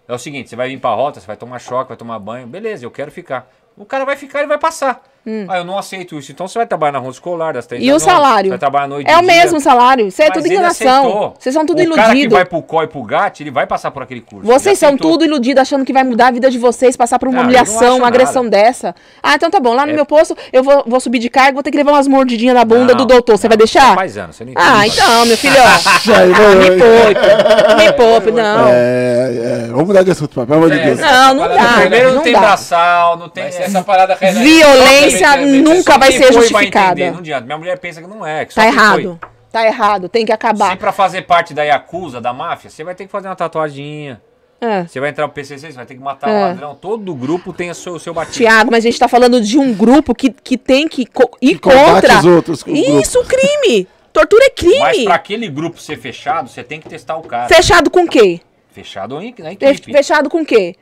é o seguinte, você vai vir pra rota, você vai tomar choque, vai tomar banho, beleza, eu quero ficar. O cara vai ficar e vai passar. Ah, eu não aceito isso. Então você vai trabalhar na rua escolar, das três Hum. E da o noite, salário? Vai trabalhar à noite É o dia. mesmo salário. Isso é Mas tudo enganação. Vocês são tudo o cara que iludidos. vai pro COI e pro GAT, ele vai passar por aquele curso. Vocês são aceitou. tudo iludidos, achando que vai mudar a vida de vocês, passar por uma Não, eu não humilhação, uma agressão dessa. Ah, então tá bom. Lá no É. meu posto, eu vou, vou subir de cargo, vou ter que levar umas mordidinhas na bunda Não, do doutor. Você vai deixar? Você é paisano, você não entende. Ah, então, meu filho, ó. Aí, vai, Me vai. poupe. Me poupe, não. É, é, vamos mudar de assunto, pelo amor de É. Deus. Não, não dá. Primeiro não, não tem braçal, não tem... Essa parada Violência Né? nunca vai quem ser justificada. entender, Não adianta. Minha mulher pensa que não é. Que só Tá quem foi. errado. Tá errado. Tem que Se acabar. pra fazer parte da Yakuza, da máfia, você vai ter que fazer uma tatuaginha. É. Você vai entrar pro PCC, você vai ter que matar É. um ladrão. Todo grupo tem o seu, o seu batismo. Tiago, mas a gente tá falando de um grupo que, que tem que co- ir Que contra. os outros grupos. Isso, crime. Tortura é Mas crime. pra aquele grupo ser fechado, você tem que testar o cara. Fechado com quê? Fechado em- na equipe. Fechado com quê?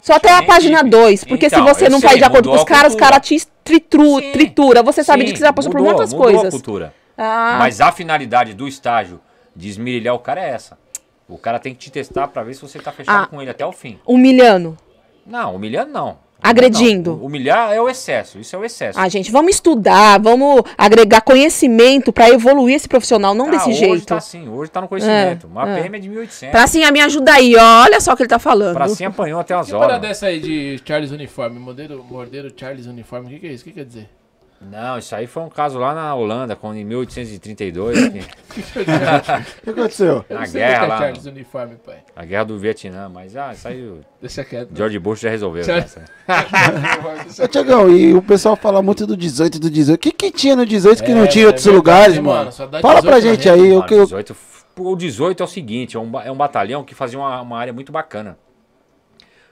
Só até a página equipe. 2, porque Então, se você não sei, faz de acordo com os caras, os caras te tritru, Sim. tritura. Você sabe Sim, que você já passou por mudou, muitas mudou a coisas. cultura. Ah, Mas a finalidade do estágio de esmirilhar o cara é essa. O cara tem que te testar pra ver se você tá fechado Ah. com ele até o fim. humilhando. Não, humilhando não. Agredindo. Não, humilhar é o excesso, isso é o excesso. Ah, gente, vamos estudar, vamos agregar conhecimento pra evoluir esse profissional, não Ah, desse hoje jeito. tá assim, hoje tá no conhecimento. Uma é. PM é de 1.800. Pracinha, me ajuda aí, ó. olha só o que ele tá falando. Pracinha apanhou até as Que parada horas. dessa aí de Charles Uniforme? Modelo, mordeiro Charles Uniforme, o que, que é isso? O que quer dizer? Não, isso aí foi um caso lá na Holanda, quando em 1832, que- O que aconteceu? Eu na o guerra é lá, Charles Uniforme, pai. a guerra do Vietnã, mas ah, isso aí o Deixa quieto. George Bush já resolveu. Ô, Tiagão, e o pessoal fala muito do 18 do 18. O que, que tinha no 18 que É, não tinha em é outros verdade, lugares, mano, Fala 18 pra gente aí. O Mano, que eu... 18, o 18 é o seguinte, é um, é um batalhão que fazia uma, uma área muito bacana.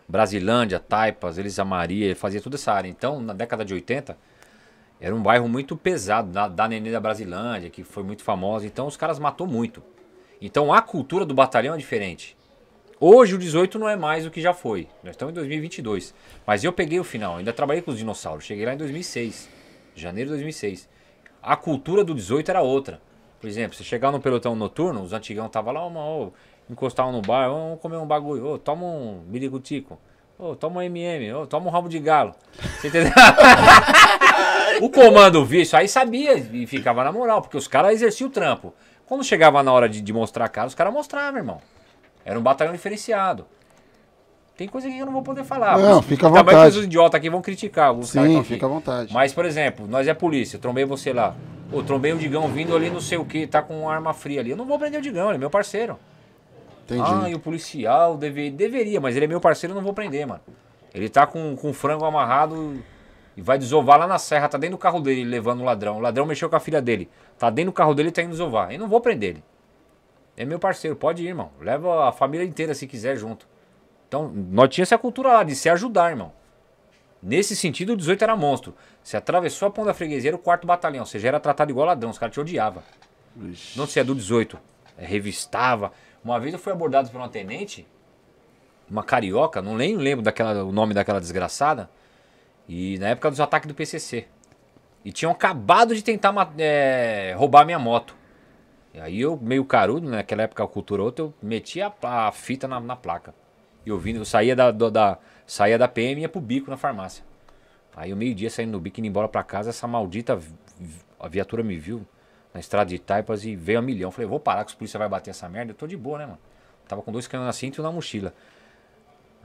Brasilândia, Taipas, Elisa Maria, ele fazia toda essa área. Então, na década de 80, era um bairro muito pesado, da, da Nenê da Brasilândia, que foi muito famosa. Então, os caras matou muito. Então, a cultura do batalhão é diferente. Hoje, o 18 não é mais o que já foi. Nós estamos em 2022. Mas eu peguei o final, ainda trabalhei com os dinossauros. Cheguei lá em 2006, janeiro de 2006. A cultura do 18 era outra. Por exemplo, você chegar no pelotão noturno, os antigão estavam lá, uma, oh, encostavam no bar, vamos comer um bagulho, oh, toma um birigutico, oh, toma um MM, oh, toma um rabo de galo. Você entendeu? o comando via isso aí sabia e ficava na moral, porque os caras exerciam o trampo. Quando chegava na hora de, de mostrar a cara, os caras mostravam, irmão. Era um batalhão diferenciado. Tem coisa que eu não vou poder falar. Não, fica à Também vontade. os idiotas aqui vão criticar. Que Sim, fica à vontade. Mas, por exemplo, nós é polícia, trombei você lá. Ô, trombei o Digão vindo ali, não sei o que, tá com arma fria ali. Eu não vou prender o Digão, ele é meu parceiro. Entendi. Ah, e o policial deve, deveria, mas ele é meu parceiro, eu não vou prender, mano. Ele tá com, com frango amarrado e vai desovar lá na serra, tá dentro do carro dele, levando o ladrão. O ladrão mexeu com a filha dele. Tá dentro do carro dele e tá indo desovar. Eu não vou prender ele. É meu parceiro, pode ir, irmão. Leva a família inteira se quiser junto. Então, nós tínhamos essa cultura lá de se ajudar, irmão. Nesse sentido, o 18 era monstro. Você atravessou a ponta da freguesia, era o quarto batalhão. Você já era tratado igual ladrão, os caras te odiavam. Não se é do 18. É, revistava. Uma vez eu fui abordado por uma tenente, uma carioca, não nem lembro daquela, o nome daquela desgraçada. E na época dos ataques do PCC. E tinham acabado de tentar é, roubar minha moto. E aí eu, meio carudo, naquela época a cultura outra, eu meti a, fita na, na placa. E eu vindo, eu saía da, do- da, saía da PM e ia pro bico na farmácia. Aí eu meio-dia saindo no bico, indo embora pra casa, essa maldita a viatura me viu na estrada de Taipas e veio a milhão. Falei, vou parar que os polícia vai bater essa merda. Eu tô de boa, né, mano? Tava com dois canos na cinta e um na mochila.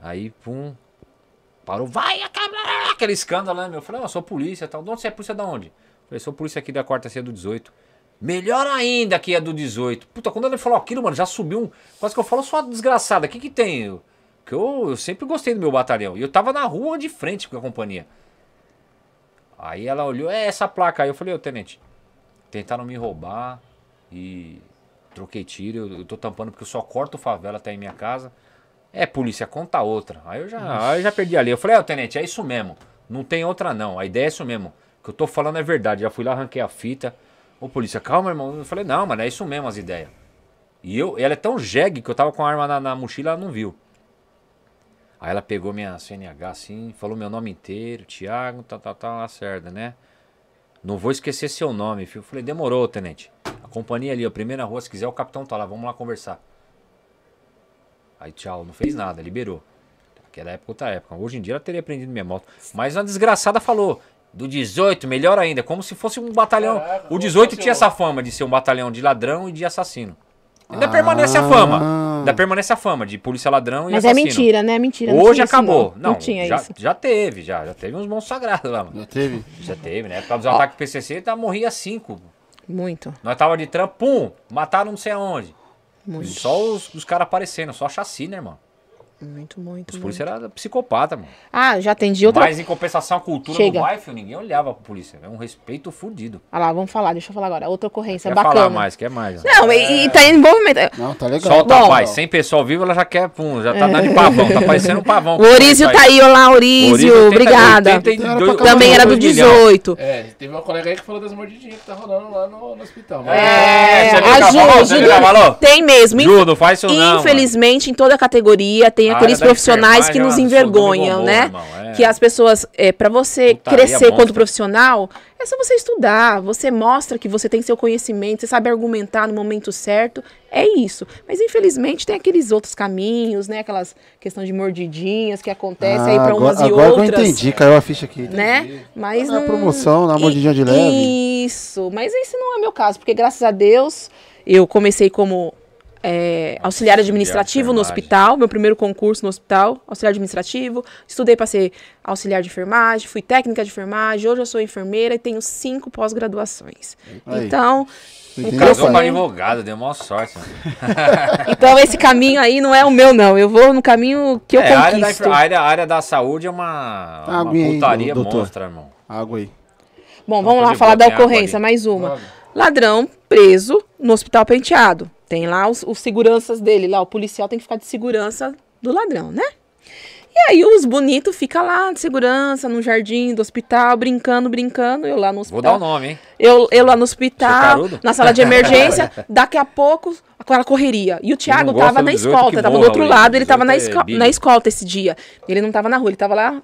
Aí, pum, parou, vai, acaba, aquele escândalo, né, meu? Eu falei, não, eu sou polícia, tal. De onde você é polícia da onde? Eu falei, sou polícia aqui da quarta C do 18. Melhor ainda que é do 18. Puta, quando ele falou aquilo, mano, já subiu um. Quase que eu falo, sua desgraçada, o que que tem? Que eu, eu sempre gostei do meu batalhão. E eu tava na rua de frente com a companhia. Aí ela olhou, é essa placa aí. Eu falei, ô tenente, tentaram me roubar e troquei tiro. Eu, eu tô tampando porque eu só corto favela até em minha casa. É, polícia, conta outra. Aí eu já, aí eu já perdi ali. Eu falei, ó, tenente, é isso mesmo. Não tem outra não. A ideia é isso mesmo. O que eu tô falando é verdade. Já fui lá, arranquei a fita. Ô, polícia, calma, irmão. Eu falei, não, mano, é isso mesmo as ideias. E eu, ela é tão jegue que eu tava com a arma na, na mochila, ela não viu. Aí ela pegou minha CNH assim, falou meu nome inteiro, Thiago, tal, tal, tal, Lacerda, né? Não vou esquecer seu nome, filho. Eu falei, demorou, tenente. A companhia ali, a primeira rua, se quiser, o capitão tá lá, vamos lá conversar. Aí, tchau, não fez nada, liberou. Aquela época, outra época. Hoje em dia ela teria prendido minha moto. Mas uma desgraçada falou, do 18, melhor ainda, como se fosse um batalhão. Caraca, o como 18 fosse tinha essa fama de ser um batalhão de ladrão e de assassino. Ainda permanece a fama. Ainda permanece a fama de polícia ladrão e Mas é assassino. mentira, né? Mentira. não Hoje tinha isso, acabou. não. Não, tinha já, isso. já teve, já. Já teve uns bons sagrados lá, mano. Já teve? Já teve, né? Por causa dos ataques PCC, tá, morria cinco. Muito, Nós tava de trampo, pum, mataram não sei aonde. Muito, Só os, os caras aparecendo, só chacina, irmão. Muito, muito. Os muito. polícia eram psicopata, mano. Ah, já atendi outra. Mas em compensação, a cultura Chega. do bairro, ninguém olhava pra polícia. É um respeito fudido. Olha lá, vamos falar, deixa eu falar agora. Outra ocorrência Quer bacana. falar mais, quer mais. ó. Não, e, e tá em envolvimento. Não, tá legal. Solta, Bom. pai. Sem pessoal vivo, ela já quer, pum, já tá dando de pavão. Tá parecendo um pavão. O Orísio tá aí, olá, Orísio, Orísio, 80, obrigada. 82, Também era do 82 milhão. 18. É, teve uma colega aí que falou das mordidinhas que tá rolando lá no, no hospital. É, a a Ju viu que ela falou? tem mesmo. Ju, não faz isso não. Infelizmente, em toda categoria, tem Aqueles profissionais que nos é envergonham, né? Irmão, é. Que as pessoas, é, para você Putaria crescer monstra. quanto profissional, é só você estudar. Você mostra que você tem seu conhecimento, você sabe argumentar no momento certo. É isso. Mas infelizmente tem aqueles outros caminhos, né? Aquelas questões de mordidinhas que acontecem aí Ah, para umas agora, e agora outras. eu entendi, caiu a ficha aqui. né? Mas Na não... promoção, na mordidinha de leve. Isso, mas esse não é meu caso, porque graças a Deus eu comecei como é, auxiliar administrativo no hospital, meu primeiro concurso no hospital, auxiliar administrativo. Estudei para ser auxiliar de enfermagem, fui técnica de enfermagem, hoje eu sou enfermeira e tenho cinco pós-graduações. Aí. Então, Entendeu, Casou pai? advogado, deu maior sorte. mano. então esse caminho aí não é o meu, não. Eu vou no caminho que eu É, a área, da, conquisto. a, área, a área da saúde é uma, uma aí, putaria doutor. monstra, irmão. Água aí. Bom, vamos lá falar da água ocorrência, mais uma. Logo. Ladrão preso no hospital penteado. Tem lá os, os seguranças dele, lá o policial tem que ficar de segurança do ladrão, né? E aí os bonitos ficam lá de segurança, no jardim do hospital, brincando, brincando. Eu lá no hospital. Vou dar o nome, hein? Eu, eu lá no hospital, na sala de emergência, daqui a pouco, aquela correria. E o Thiago tava na escolta, tava do outro lado, ele tava na, 18 é esco- Bíblia. na escolta esse dia. Ele não tava na rua, ele tava lá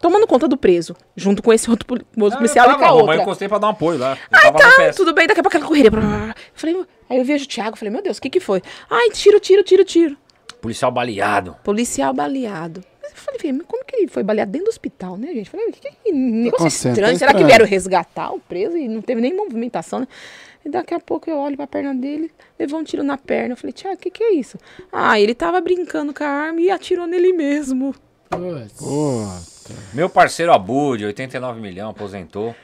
tomando conta do preso, junto com esse outro, outro policial eu e com a tava, mas outra. eu encostei pra dar um apoio lá. Tava na tá, tudo bem, daqui a pouco aquela correria. blá, blá, blá. Eu Falei, aí eu vejo o Thiago, falei, meu Deus, o que que foi? Ai, tiro, tiro, tiro, tiro. Policial baleado. Policial baleado. Eu falei, "Filho, mas como que ele foi baleado dentro do hospital, né, gente? Eu Falei, que, que negócio acontecendo? estranho. Tá Será que estranho. vieram resgatar o preso e não teve nem movimentação, né? E daqui a pouco eu olho pra perna dele, levou um tiro na perna. Eu falei, Tiago, o que, que é isso? Ah, ele tava brincando com a arma e atirou nele mesmo. Putz. Meu parceiro Abu, de 89 milhões, aposentou.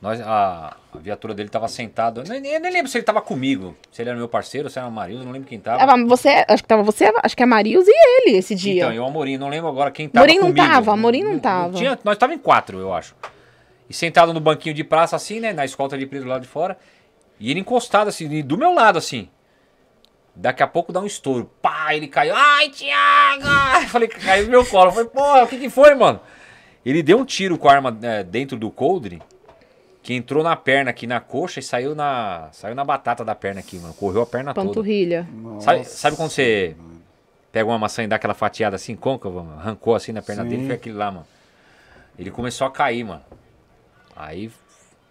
Nós, a, a viatura dele tava sentado. Eu nem, eu nem lembro se ele tava comigo. Se ele era meu parceiro, se era o Marildo, não lembro quem tava. Tava você, acho que tava você, acho que é a Marius e ele esse dia. Então, e o Amorim, não lembro agora quem tava Amorim não comigo. tava, Amorim não tava. tinha, nós tava em quatro, eu acho. E sentado no banquinho de praça, assim, né? Na escolta de preso do lado de fora. E ele encostado, assim, do meu lado, assim. Daqui a pouco dá um estouro. Pá, ele caiu. Ai, Thiago! Eu falei, caiu no meu colo. Eu falei, pô, o que que foi, mano? Ele deu um tiro com a arma é, dentro do coldre. Que entrou na perna aqui, na coxa, e saiu na, saiu na batata da perna aqui, mano. Correu a perna toda. Panturrilha. Sabe, sabe quando você pega uma maçã e dá aquela fatiada assim, côncava, mano? Arrancou assim na perna Sim. dele, foi aquele lá, mano. Ele começou a cair, mano. Aí.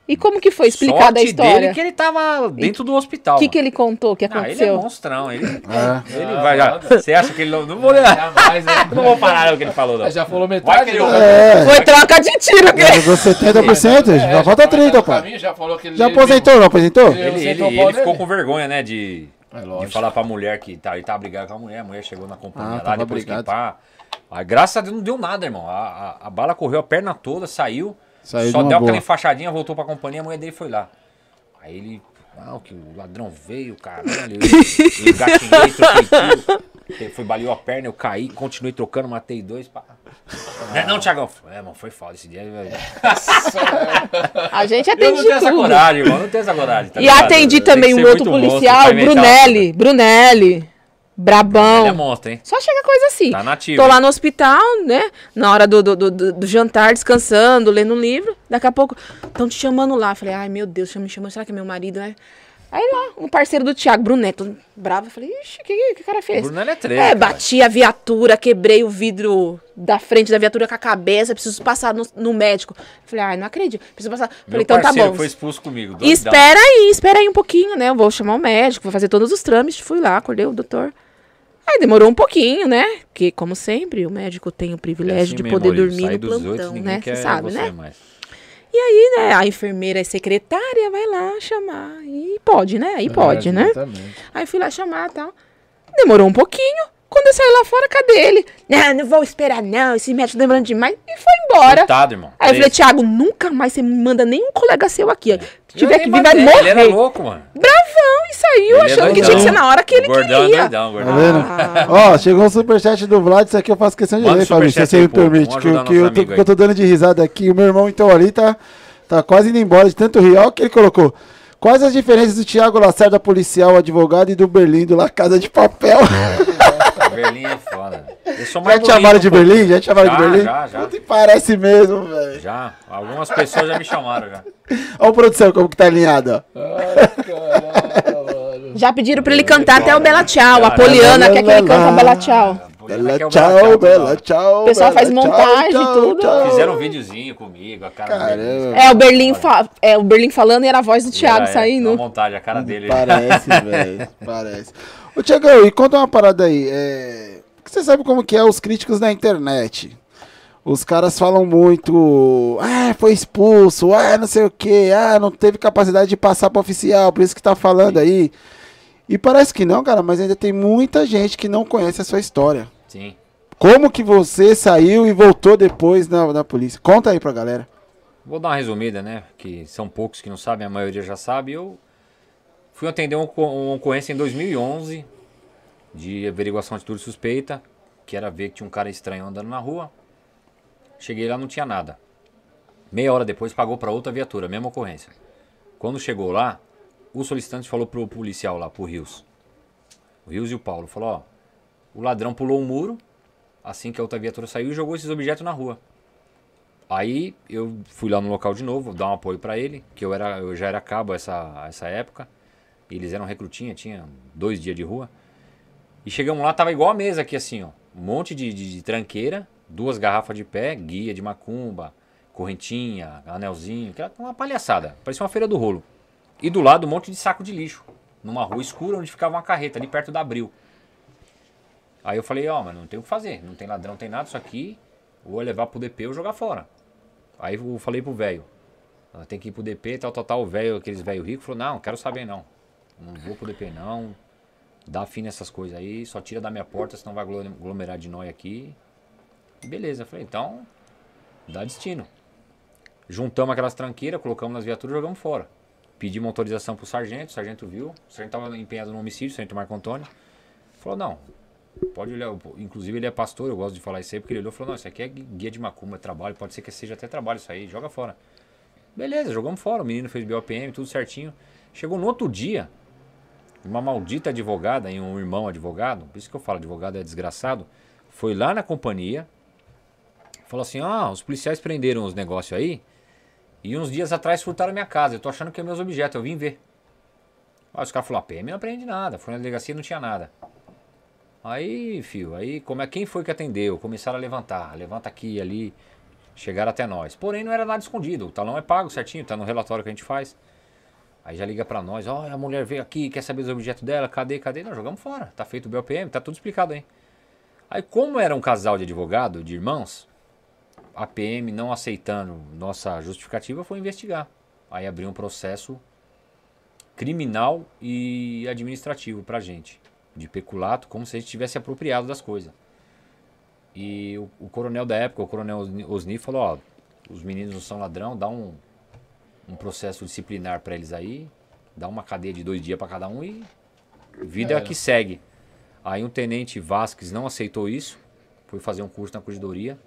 E como que foi explicada a história? dele que ele tava dentro do hospital. O que, que ele contou que Ah, ele é aconteceu? monstrão. Ele, É. ele vai já. Você acha que ele não. Não vou ler. Jamais, né? Não vou parar o que ele falou, não. Já falou Vai metade. que ele. né? É. Foi troca de tiro, que Jogou 70%, É, já falta tá 30, no pai. caminho, Já falou que ele Já ele- aposentou, não aposentou? Ele, ele, ele ficou com vergonha, né? De, É de falar pra mulher que tá, ele tava brigado com a mulher. A mulher chegou na companhia Ah, lá, depois brigado. que pá. Aí, graças a Deus não deu nada, irmão. A, a, a bala correu a perna toda, saiu. Saiu só de deu boa. aquela enfaixadinha, voltou pra companhia, a mulher dele foi lá. Aí ele. Ah, que o ladrão veio, caralho. Eu, eu engatinhei, troquei. Ele Foi, baleou a perna, eu caí, continuei trocando, matei dois. Pá. Não, não, Thiagão. É, mano, foi foda esse dia. velho. A gente Eu atende não tenho essa tudo. coragem, irmão. Não tenho essa coragem. tá E ligado? atendi Tem também um outro policial, Brunelli. Brunelli. Brabão. Ele hein? Só chega coisa assim. Tá nativo, Tô lá no hospital, né? Na hora do, do, do- do- jantar, descansando, lendo um livro. Daqui a pouco, estão te chamando lá. Falei, ai meu Deus, me chamando. Será que é meu marido, né? Aí lá, um parceiro do Thiago, Bruneto, bravo. Falei, ixi, o que, que, o cara fez? O Brunelli é treta, É, bati a viatura, quebrei o vidro da frente da viatura com a cabeça, preciso passar no, no médico. Falei, ai, não acredito. Preciso passar. Meu Falei, então tá bom. foi expulso comigo. Espera aí, espera aí um pouquinho, né? Eu vou chamar o médico, vou fazer todos os trâmites. Fui lá, acordei o doutor. Aí demorou um pouquinho, né? Que, como sempre, o médico tem o É privilégio assim de mesmo, poder Maurício. dormir no plantão, né? Você sabe, né? mais. E aí, né, a enfermeira e secretária vai lá chamar. E pode, né? Aí pode, É, né? Aí fui lá chamar e tal. Demorou um pouquinho. Quando eu saí lá fora, cadê ele? Não, não vou esperar, não. Esse médico tá demorando demais. E foi embora. Coitado, irmão. Aí eu falei. Thiago, nunca mais você me manda nenhum colega seu aqui. Se Eu tiver que vir, vai morrer. Ele era louco, mano. Bravão e saiu Ele é achando que doidão. tinha que ser na hora que ele gordão queria. É doidão, Tá gordão. vendo? Ah. Ó, chegou um superchat do Vlad, isso aqui eu faço questão de Manda ler, o Fabrício, se você me permite. Que, que eu, tô, que eu tô dando de risada aqui. O meu irmão, então, ali tá, tá quase indo embora de tanto rir. Olha o que ele colocou. Quais as diferenças do Thiago Lacerda, policial, advogado, e do Berlim, do La Casa de Papel? Berlim é foda. Eu sou Já mais te chamaram de. Berlim? Já te chamaram de Já, Berlim? já, já. Puta, e parece mesmo, velho. Já. Algumas pessoas já me chamaram já. Olha o produção, como que tá alinhado, ó. Já pediram pra ele cantar até o Bela Tchau. A Poliana quer que ele canta lá. Bela Tchau. Bela é o tchau, Bela Tchau. O pessoal faz montagem, tchau, tudo. Fizeram um videozinho comigo, a cara dele. Caramba. É, o Berlim, fa- é, o Berlim falando e era a voz do Thiago é, saindo. Uma montagem, a cara dele. Parece, velho. Parece. Ô, Tiagão, e conta uma parada aí. É... Você sabe como que é os críticos na internet? Os caras falam muito, ah, foi expulso, ah, não sei o que, ah, não teve capacidade de passar para oficial, por isso que tá falando aí. E parece que não, cara, mas ainda tem muita gente que não conhece a sua história. Sim. Como que você saiu e voltou depois na, na polícia? Conta aí pra galera. Vou dar uma resumida, né? Que são poucos que não sabem, a maioria já sabe. Eu fui atender uma, uma ocorrência em 2011 de averiguação de atitude suspeita, que era ver que tinha um cara estranho andando na rua. Cheguei lá, não tinha nada. Meia hora depois pagou para outra viatura, mesma ocorrência. Quando chegou lá, o solicitante falou pro policial lá, pro Rios. O Rios e o Paulo falou, ó, o ladrão pulou o muro, assim que a outra viatura saiu, e jogou esses objetos na rua. Aí eu fui lá no local de novo, dar um apoio para ele, que eu, era, eu já era cabo essa, essa época. Eles eram recrutinha, tinha dois dias de rua. E chegamos lá, tava igual a mesa aqui assim, ó. Um monte de, de, de tranqueira, duas garrafas de pé, guia de macumba, correntinha, anelzinho, que era uma palhaçada. Parecia uma feira do rolo. E do lado um monte de saco de lixo. Numa rua escura onde ficava uma carreta, ali perto da Abril. Aí eu falei, ó, oh, mas não tem o que fazer. Não tem ladrão, não tem nada. Isso aqui, ou é levar pro DP ou jogar fora. Aí eu falei pro velho, tem que ir pro DP, tal, tal, tal. O velho, aqueles velho rico, falou, não, quero saber não. Não vou pro DP não. Dá fim nessas coisas aí, só tira da minha porta, senão vai aglomerar de nós aqui. Beleza, falei, então, dá destino. Juntamos aquelas tranqueiras, colocamos nas viaturas e jogamos fora. Pedi uma autorização pro sargento, o sargento viu. O sargento tava empenhado no homicídio, o sargento Marco Antônio. Falou, não, pode olhar. Inclusive ele é pastor, eu gosto de falar isso aí, porque ele olhou e falou, não, isso aqui é guia de macumba, é trabalho, pode ser que seja até trabalho isso aí, joga fora. Beleza, jogamos fora, o menino fez BOPM, tudo certinho. Chegou no outro dia, uma maldita advogada e um irmão advogado, por isso que eu falo, advogado é desgraçado, foi lá na companhia, falou assim, ah, os policiais prenderam os negócios aí, e uns dias atrás furtaram minha casa. Eu tô achando que é meus objetos, eu vim ver. Aí os caras falaram, a PM não aprende nada. Foi na delegacia não tinha nada. Aí, fio, aí como é quem foi que atendeu? Começaram a levantar, levanta aqui ali, chegaram até nós. Porém, não era nada escondido. O talão é pago certinho, tá no relatório que a gente faz. Aí já liga pra nós, ó, oh, a mulher veio aqui, quer saber dos objetos dela, cadê, cadê? Nós jogamos fora, tá feito o BLPM, tá tudo explicado aí. Aí, como era um casal de advogado, de irmãos, a PM não aceitando nossa justificativa foi investigar. Aí abriu um processo criminal e administrativo pra gente. De peculato, como se a gente tivesse apropriado das coisas. E o, o coronel da época, o coronel Osni, falou, ó, os meninos não são ladrão, dá um, um processo disciplinar para eles aí, dá uma cadeia de dois dias para cada um e vida é. que segue. Aí um tenente Vasques não aceitou isso, foi fazer um curso na corredoria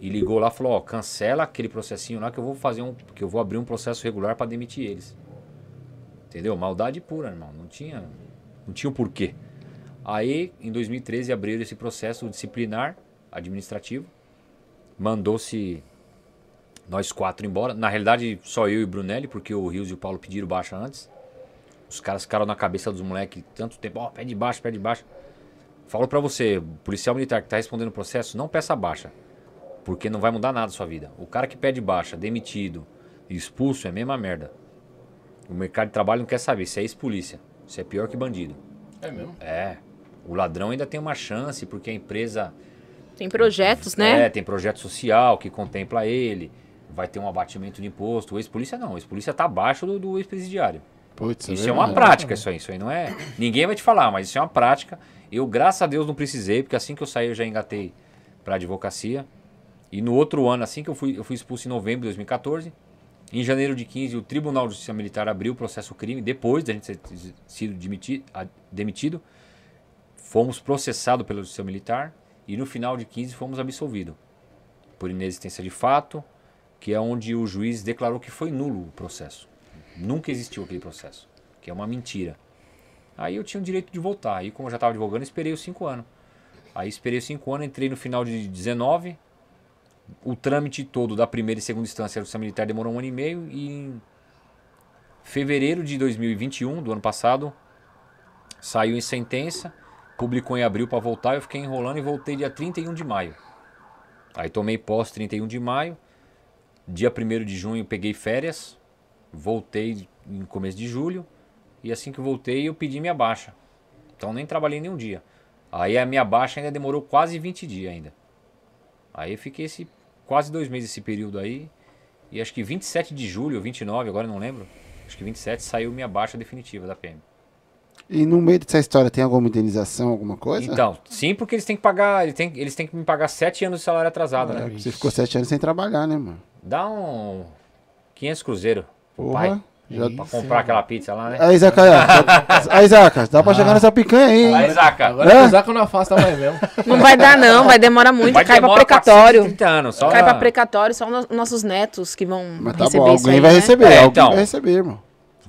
e ligou lá e falou, ó, cancela aquele processinho lá que eu vou fazer um. que eu vou abrir um processo regular para demitir eles. Entendeu? Maldade pura, irmão. Não tinha. Não tinha o porquê. Aí, em 2013, abriram esse processo disciplinar administrativo. Mandou-se nós quatro embora. Na realidade, só eu e o Brunelli, porque o Rios e o Paulo pediram baixa antes. Os caras ficaram na cabeça dos moleques tanto tempo. Ó, oh, pede baixa, pede baixa. Falo para você, policial militar que tá respondendo o processo, não peça baixa. Porque não vai mudar nada a sua vida. O cara que pede baixa, demitido, expulso é a mesma merda. O mercado de trabalho não quer saber. Isso é ex-polícia. Isso é pior que bandido. É mesmo? É. O ladrão ainda tem uma chance, porque a empresa. Tem projetos, né? É, tem projeto social que contempla ele. Vai ter um abatimento de imposto. O ex-polícia não. O ex-polícia tá abaixo do, do ex-presidiário. Putz, é isso é, é uma prática, isso aí. Isso aí não é. Ninguém vai te falar, mas isso é uma prática. Eu, graças a Deus, não precisei, porque assim que eu saí, eu já engatei pra advocacia. E no outro ano, assim que eu fui, eu fui expulso em novembro de 2014, em janeiro de 15, o Tribunal de Justiça Militar abriu o processo crime, depois da gente ter sido demitido. Fomos processados pela Justiça Militar e no final de 15 fomos absolvidos. Por inexistência de fato, que é onde o juiz declarou que foi nulo o processo. Nunca existiu aquele processo, que é uma mentira. Aí eu tinha o direito de voltar. Aí, como eu já estava advogando, esperei os cinco anos. Aí esperei os cinco anos, entrei no final de 19, o trâmite todo da primeira e segunda instância da Justiça Militar demorou um ano e meio e em fevereiro de 2021, do ano passado, saiu em sentença, publicou em abril para voltar, eu fiquei enrolando e voltei dia 31 de maio. Aí tomei posse 31 de maio, dia 1 de junho peguei férias, voltei em começo de julho e assim que voltei eu pedi minha baixa. Então nem trabalhei nenhum dia. Aí a minha baixa ainda demorou quase 20 dias ainda. Aí eu fiquei esse, quase dois meses esse período aí. E acho que 27 de julho, 29, agora não lembro. Acho que 27 saiu minha baixa definitiva da PM. E no meio dessa história tem alguma indenização, alguma coisa? Então, sim, porque eles têm que pagar, eles têm, eles têm que me pagar sete anos de salário atrasado, ah, né? Você ficou sete anos sem trabalhar, né, mano? Dá um 500 cruzeiro pro Porra. pai. Já... Pra comprar aquela pizza lá, né? Aí, Zaca, aí, Zaca, dá pra ah. chegar nessa picanha aí, hein? Aí, Zaca. Agora é? o Zaca não afasta mais mesmo. Não vai dar, não, vai demorar muito, vai cai pra precatório. 30 anos, só... Cai pra precatório, só nos nossos netos que vão Mas tá receber bom, alguém aí, vai né? receber, é, alguém então, vai receber, irmão.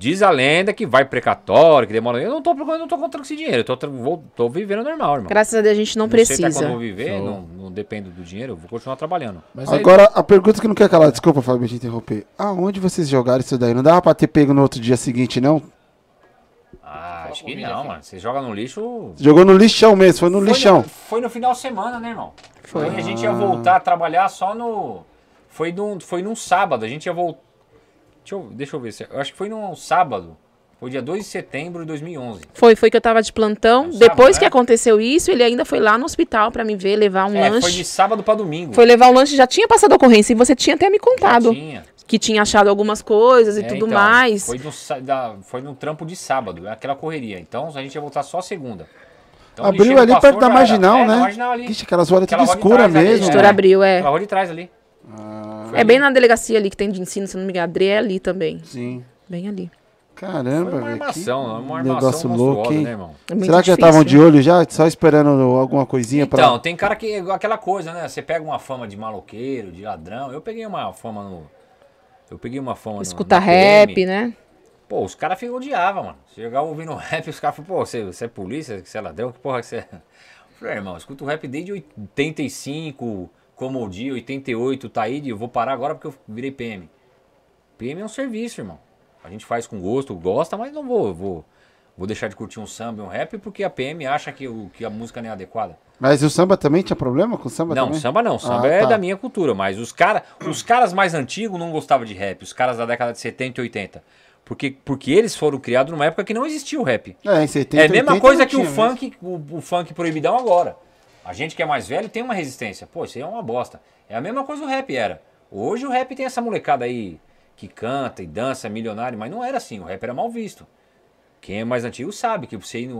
Diz a lenda que vai precatório, que demora. Eu não tô procurando, não tô contando com esse dinheiro. Eu tô, vou- tô vivendo normal, irmão. Graças a Deus a gente não, Não sei até precisa. quando eu vou viver, não, não dependo do dinheiro, eu vou continuar trabalhando. Mas aí- Agora, a pergunta que não quer calar, desculpa, Fábio, te interromper. Aonde vocês jogaram isso daí? Não dava pra ter pego no outro dia seguinte, não? Ah, acho que não, mano. Você joga no lixo. Jogou no lixão mesmo, foi no Foi lixão. foi no final de semana, né, irmão? Foi. Aí a gente ia voltar a trabalhar só no. Foi num, foi num sábado, a gente ia voltar. Deixa eu, deixa eu ver se. Eu acho que foi num sábado. Foi dia 2 de setembro de 2011. Foi, foi que eu tava de plantão. É um Depois sábado, que né? aconteceu isso, ele ainda foi lá no hospital pra me ver, levar um É, lanche. foi de sábado pra domingo. Foi levar um lanche, já tinha passado a ocorrência e você tinha até me Já contado tinha. que tinha achado algumas coisas e É, tudo então, mais. Foi no, da- foi no trampo de sábado, é aquela correria. Então a gente ia voltar só segunda. Então, Abriu ali perto da já era. marginal, É, né? Na marginal ali. Ixi, aquelas horas tudo escura mesmo. é. Editora abriu, é. Aquela rua de trás ali. É bem na delegacia ali que tem de ensino, se não me engano. Adri é ali também. Sim. Bem ali. Caramba, Foi uma velho. que armação, uma armação negócio louco, hein? né, irmão? É Será que já estavam de olho já? Só esperando alguma coisinha pra... Então, tem cara que. Aquela coisa, né? Você pega uma fama de maloqueiro, de ladrão. Eu peguei uma fama no. Eu peguei uma fama no. Escuta rap, PM. né? Pô, os caras ficam odiavam, mano. Chegava ouvindo rap, os caras falavam, pô, você, você é polícia, você é ladrão, que porra que você é? Eu falei, "É, irmão, eu escuto rap desde 85, como o dia, 88, tá aí, eu vou parar agora porque eu virei PM. PM é um serviço, irmão. A gente faz com gosto, gosta, mas não vou, vou, vou deixar de curtir um samba e um rap porque a PM acha que, o, que a música não é adequada. Mas o samba também tinha problema com o samba Não, também? samba não. Samba Ah, é tá. da minha cultura. Mas os, cara, os caras mais antigos não gostavam de rap. Os caras da década de 70 e 80. Porque, porque eles foram criados numa época que não existia o rap. É, em 70, É a mesma 80 coisa que o funk, o, o funk proibidão agora. A gente que é mais velho tem uma resistência. Pô, isso aí é uma bosta. É a mesma coisa o rap era. Hoje o rap tem essa molecada aí que canta e dança, milionário, mas não era assim. O rap era mal visto. Quem é mais antigo sabe que você ir no.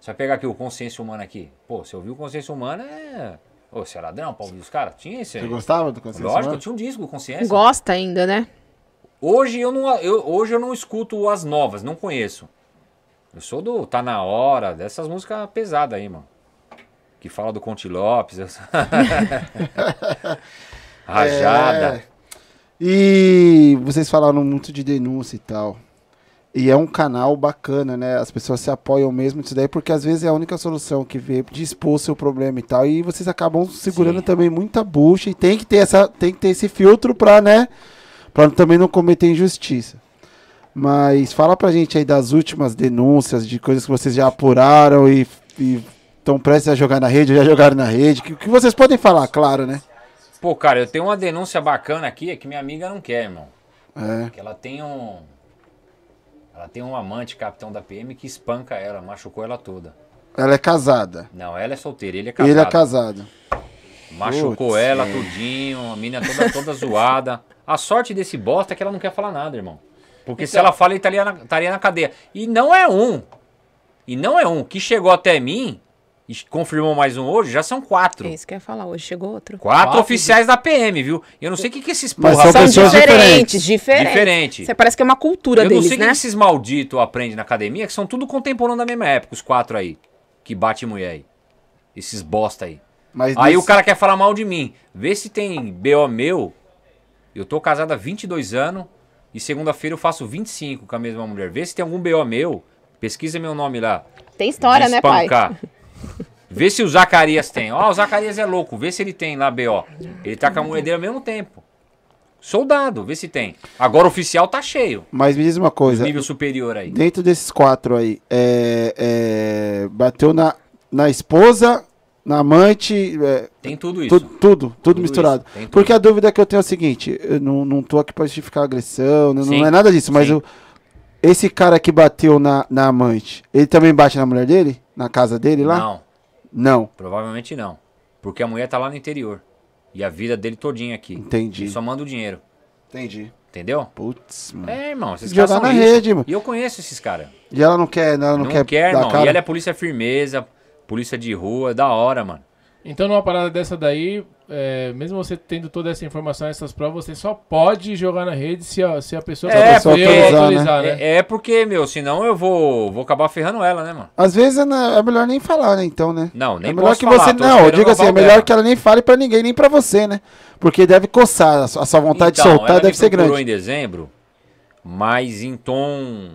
Você vai pegar aqui o consciência humana aqui. Pô, você ouviu consciência humana é. Ô, você é ladrão pra ouvir os caras? Tinha esse aí. Você gostava do Consciência Lógico, Humana? eu tinha um disco do consciência. Gosta ainda, né? Hoje eu não, eu, hoje eu não escuto as novas, não conheço. Eu sou do Tá Na Hora, dessas músicas pesadas aí, mano. Que fala do Conte Lopes. Rajada. É. E vocês falaram muito de denúncia e tal. E é um canal bacana, né? As pessoas se apoiam mesmo nisso daí, porque às vezes é a única solução que vê de expor seu problema e tal. E vocês acabam segurando Sim. também muita bucha e tem que ter essa, tem que ter esse filtro pra, né? Pra também não cometer injustiça. Mas fala pra gente aí das últimas denúncias, de coisas que vocês já apuraram e estão prestes a jogar na rede, ou já jogaram na rede. Que, que vocês podem falar, claro, né? Pô, cara, eu tenho uma denúncia bacana aqui, é que minha amiga não quer, irmão. É. Que ela tem um. Ela tem um amante, capitão da PM, que espanca ela, machucou ela toda. Ela é casada. Não, ela é solteira, ele é casado. Ele é casado. Machucou Putz, ela é. tudinho, a mina toda, toda zoada. A sorte desse bosta é que ela não quer falar nada, irmão. Porque se Então- ela fala, ele estaria na, estaria na cadeia. E não é um. E não é um. Que chegou até mim, e confirmou mais um hoje, já são quatro. É isso que eu ia falar. Hoje chegou outro. Quatro, Quatro oficiais da PM, viu? Eu não sei o que, que esses Mas porra são São pessoas diferentes, diferentes. diferentes. Diferente. Você parece que é uma cultura Eu não deles, sei o que né? que esses malditos aprendem na academia, que são tudo contemporâneos da mesma época, os quatro aí. Que bate mulher aí. Esses bosta aí. Mas Aí nesse- o cara quer falar mal de mim. Vê se tem BO meu. Eu tô casado há 22 anos e segunda-feira eu faço 25 com a mesma mulher. Vê se tem algum BO meu. Pesquisa meu nome lá. Tem história, de né, pai? Vê se o Zacarias tem. Ó, o Zacarias é louco. Vê se ele tem lá BO. Ele tá com a mulher dele ao mesmo tempo. Soldado, vê se tem. Agora o oficial tá cheio. Mas me diz uma coisa. Nível superior aí. Dentro desses quatro aí, é, é, bateu na, na esposa, na amante, é, Tem tudo isso. tudo, tudo, tudo isso, misturado. tem tudo. Porque a dúvida que eu tenho é o seguinte: eu não, não tô aqui pra justificar agressão, não, não é nada disso, mas eu- esse cara que bateu na, na amante, ele também bate na mulher dele? Na casa dele lá? Não, Não. provavelmente não. Porque a mulher tá lá no interior. E a vida dele todinha aqui. Entendi. Ele só manda o dinheiro. Entendi. Entendeu? Putz, mano. É, irmão, esses Jogar caras são na isso. rede, mano. E eu conheço esses caras. E ela não quer, ela não, Não, quer, quer, dar irmão. cara? E ela é polícia firmeza, polícia de rua, da hora, mano. Então, numa parada dessa daí, é, mesmo você tendo toda essa informação, essas provas, você só pode jogar na rede se a, se a pessoa É, que porque- autorizar, autorizar, né? É, é porque, meu, senão eu vou, vou acabar ferrando ela, né, mano? Às vezes é, na- é melhor nem falar, né? Então, né? Não, nem é melhor que falar, você não, eu digo assim, é melhor que ela nem fale pra ninguém, nem pra você, né? Porque deve coçar, a sua a sua vontade Então, de soltar deve ser grande. em dezembro. mas em tom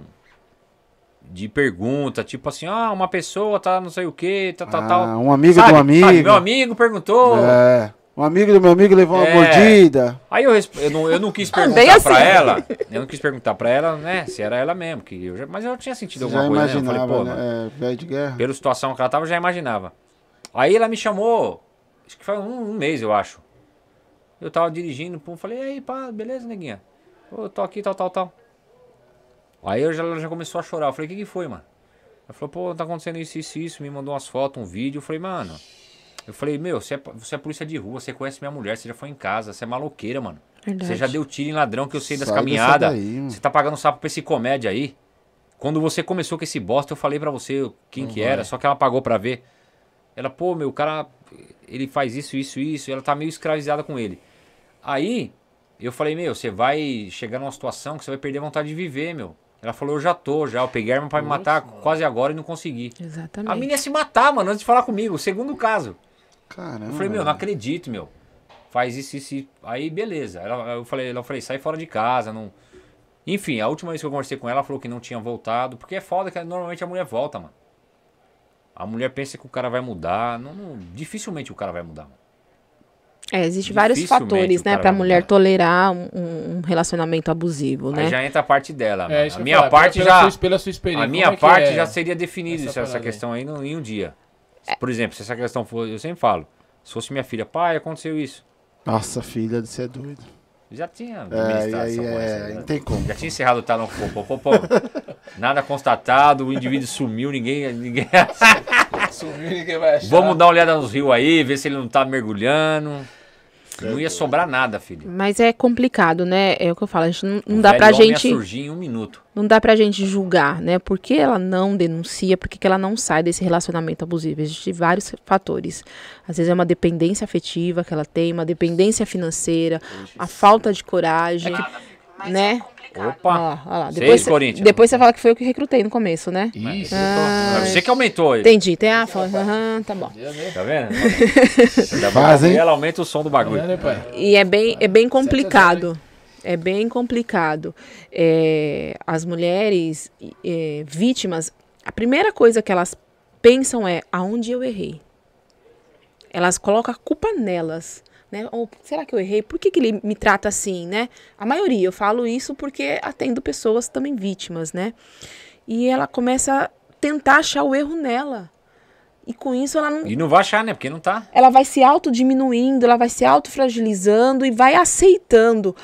de pergunta, tipo assim, ah, uma pessoa tá não sei o que, tá, tá, Ah, tal. um amigo Sabe? de um amigo. Sabe, meu amigo perguntou. É. Um amigo do meu amigo levou uma É. mordida. Aí eu, eu, não, eu não quis bem perguntar assim. pra ela, eu não quis perguntar pra ela, né, se era ela mesmo, que eu já- mas eu tinha sentido Você já alguma coisa, né? Eu imaginava, falei, pô, mano, né? É, velho de guerra. pela situação que ela tava, eu já imaginava. Aí ela me chamou, acho que foi um, um mês, eu acho. Eu tava dirigindo, pum, falei, e aí, pá, beleza, neguinha? Ô, tô aqui, tal, tal, tal. Aí eu já, ela já começou a chorar. Eu falei, o que que foi, mano? Ela falou, pô, tá acontecendo isso, isso, isso. Me mandou umas fotos, um vídeo. Eu falei, mano. Eu falei, meu, você é, você é polícia de rua, você conhece minha mulher, você já foi em casa, você é maloqueira, mano. Verdade. Você já deu tiro em ladrão que eu sei das caminhadas. Você tá pagando sapo pra esse comédia aí. Quando você começou com esse bosta, eu falei pra você quem que era, só que ela pagou pra ver. Ela, pô, meu, o cara, ele faz isso, isso, isso. E ela tá meio escravizada com ele. Aí, eu falei, meu, você vai chegar numa situação que você vai perder a vontade de viver, meu. Ela falou, eu já tô, já. Eu peguei arma pra me matar quase agora e não consegui. Exatamente. A menina ia se matar, mano, antes de falar comigo. Segundo caso. Caramba. Eu falei, meu, não acredito, meu. Faz isso, isso, isso. Aí, beleza. Ela, eu falei, eu falei, sai fora de casa, não. Enfim, a última vez que eu conversei com ela, ela falou que não tinha voltado. Porque é foda que normalmente a mulher volta, mano. A mulher pensa que o cara vai mudar. Não, não- dificilmente o cara vai mudar. Mano. É, existe vários fatores, né, pra mulher mudar. tolerar um, um relacionamento abusivo, né? Aí já entra a parte dela. É, isso a que eu minha falar, parte pela já. Sua, pela sua experiência. A minha é parte é? já seria definida essa essa, questão aí no- em um dia. Por exemplo, se essa questão for. Eu sempre falo. Se fosse minha filha, pai, aconteceu isso. Nossa, filha, você é doido. Já tinha É, e é, né? não tem como. Já tinha encerrado o talão pô, pô, pô, pô. Nada constatado, o indivíduo sumiu, ninguém. ninguém... Sumiu, ninguém vai achar. Vamos dar uma olhada nos rios aí, ver se ele não tá mergulhando. Não ia sobrar nada, filho. Mas é complicado, né? É o que eu falo, a gente não, não dá pra gente, surgir em um minuto. não dá pra gente julgar, né? Por que ela não denuncia, por que que ela não sai desse relacionamento abusivo? Existem vários fatores. Às vezes é uma dependência afetiva que ela tem, uma dependência financeira, a falta de coragem, né? Olha Opa! lá, olha lá. Seis, Depois, cê- Corinthians. depois você fala que foi eu que recrutei no começo, né? Isso. É você que aumentou ele. Entendi. Tem a fala, aham, tá bom. Tá vendo? Faz, hein? Ela aumenta o som do bagulho. Pai? E é bem, é bem complicado. É bem complicado. É, as mulheres é, vítimas, a primeira coisa que elas pensam é aonde eu errei. Elas colocam a culpa nelas. Né? Ou, será que eu errei? Por que, que ele me trata assim, né? A maioria, eu falo isso porque atendo pessoas também vítimas, né? E ela começa a tentar achar o erro nela. E com isso ela não, E não vai achar, né? Porque não tá. ela vai se autodiminuindo, ela vai se autofragilizando e vai aceitando.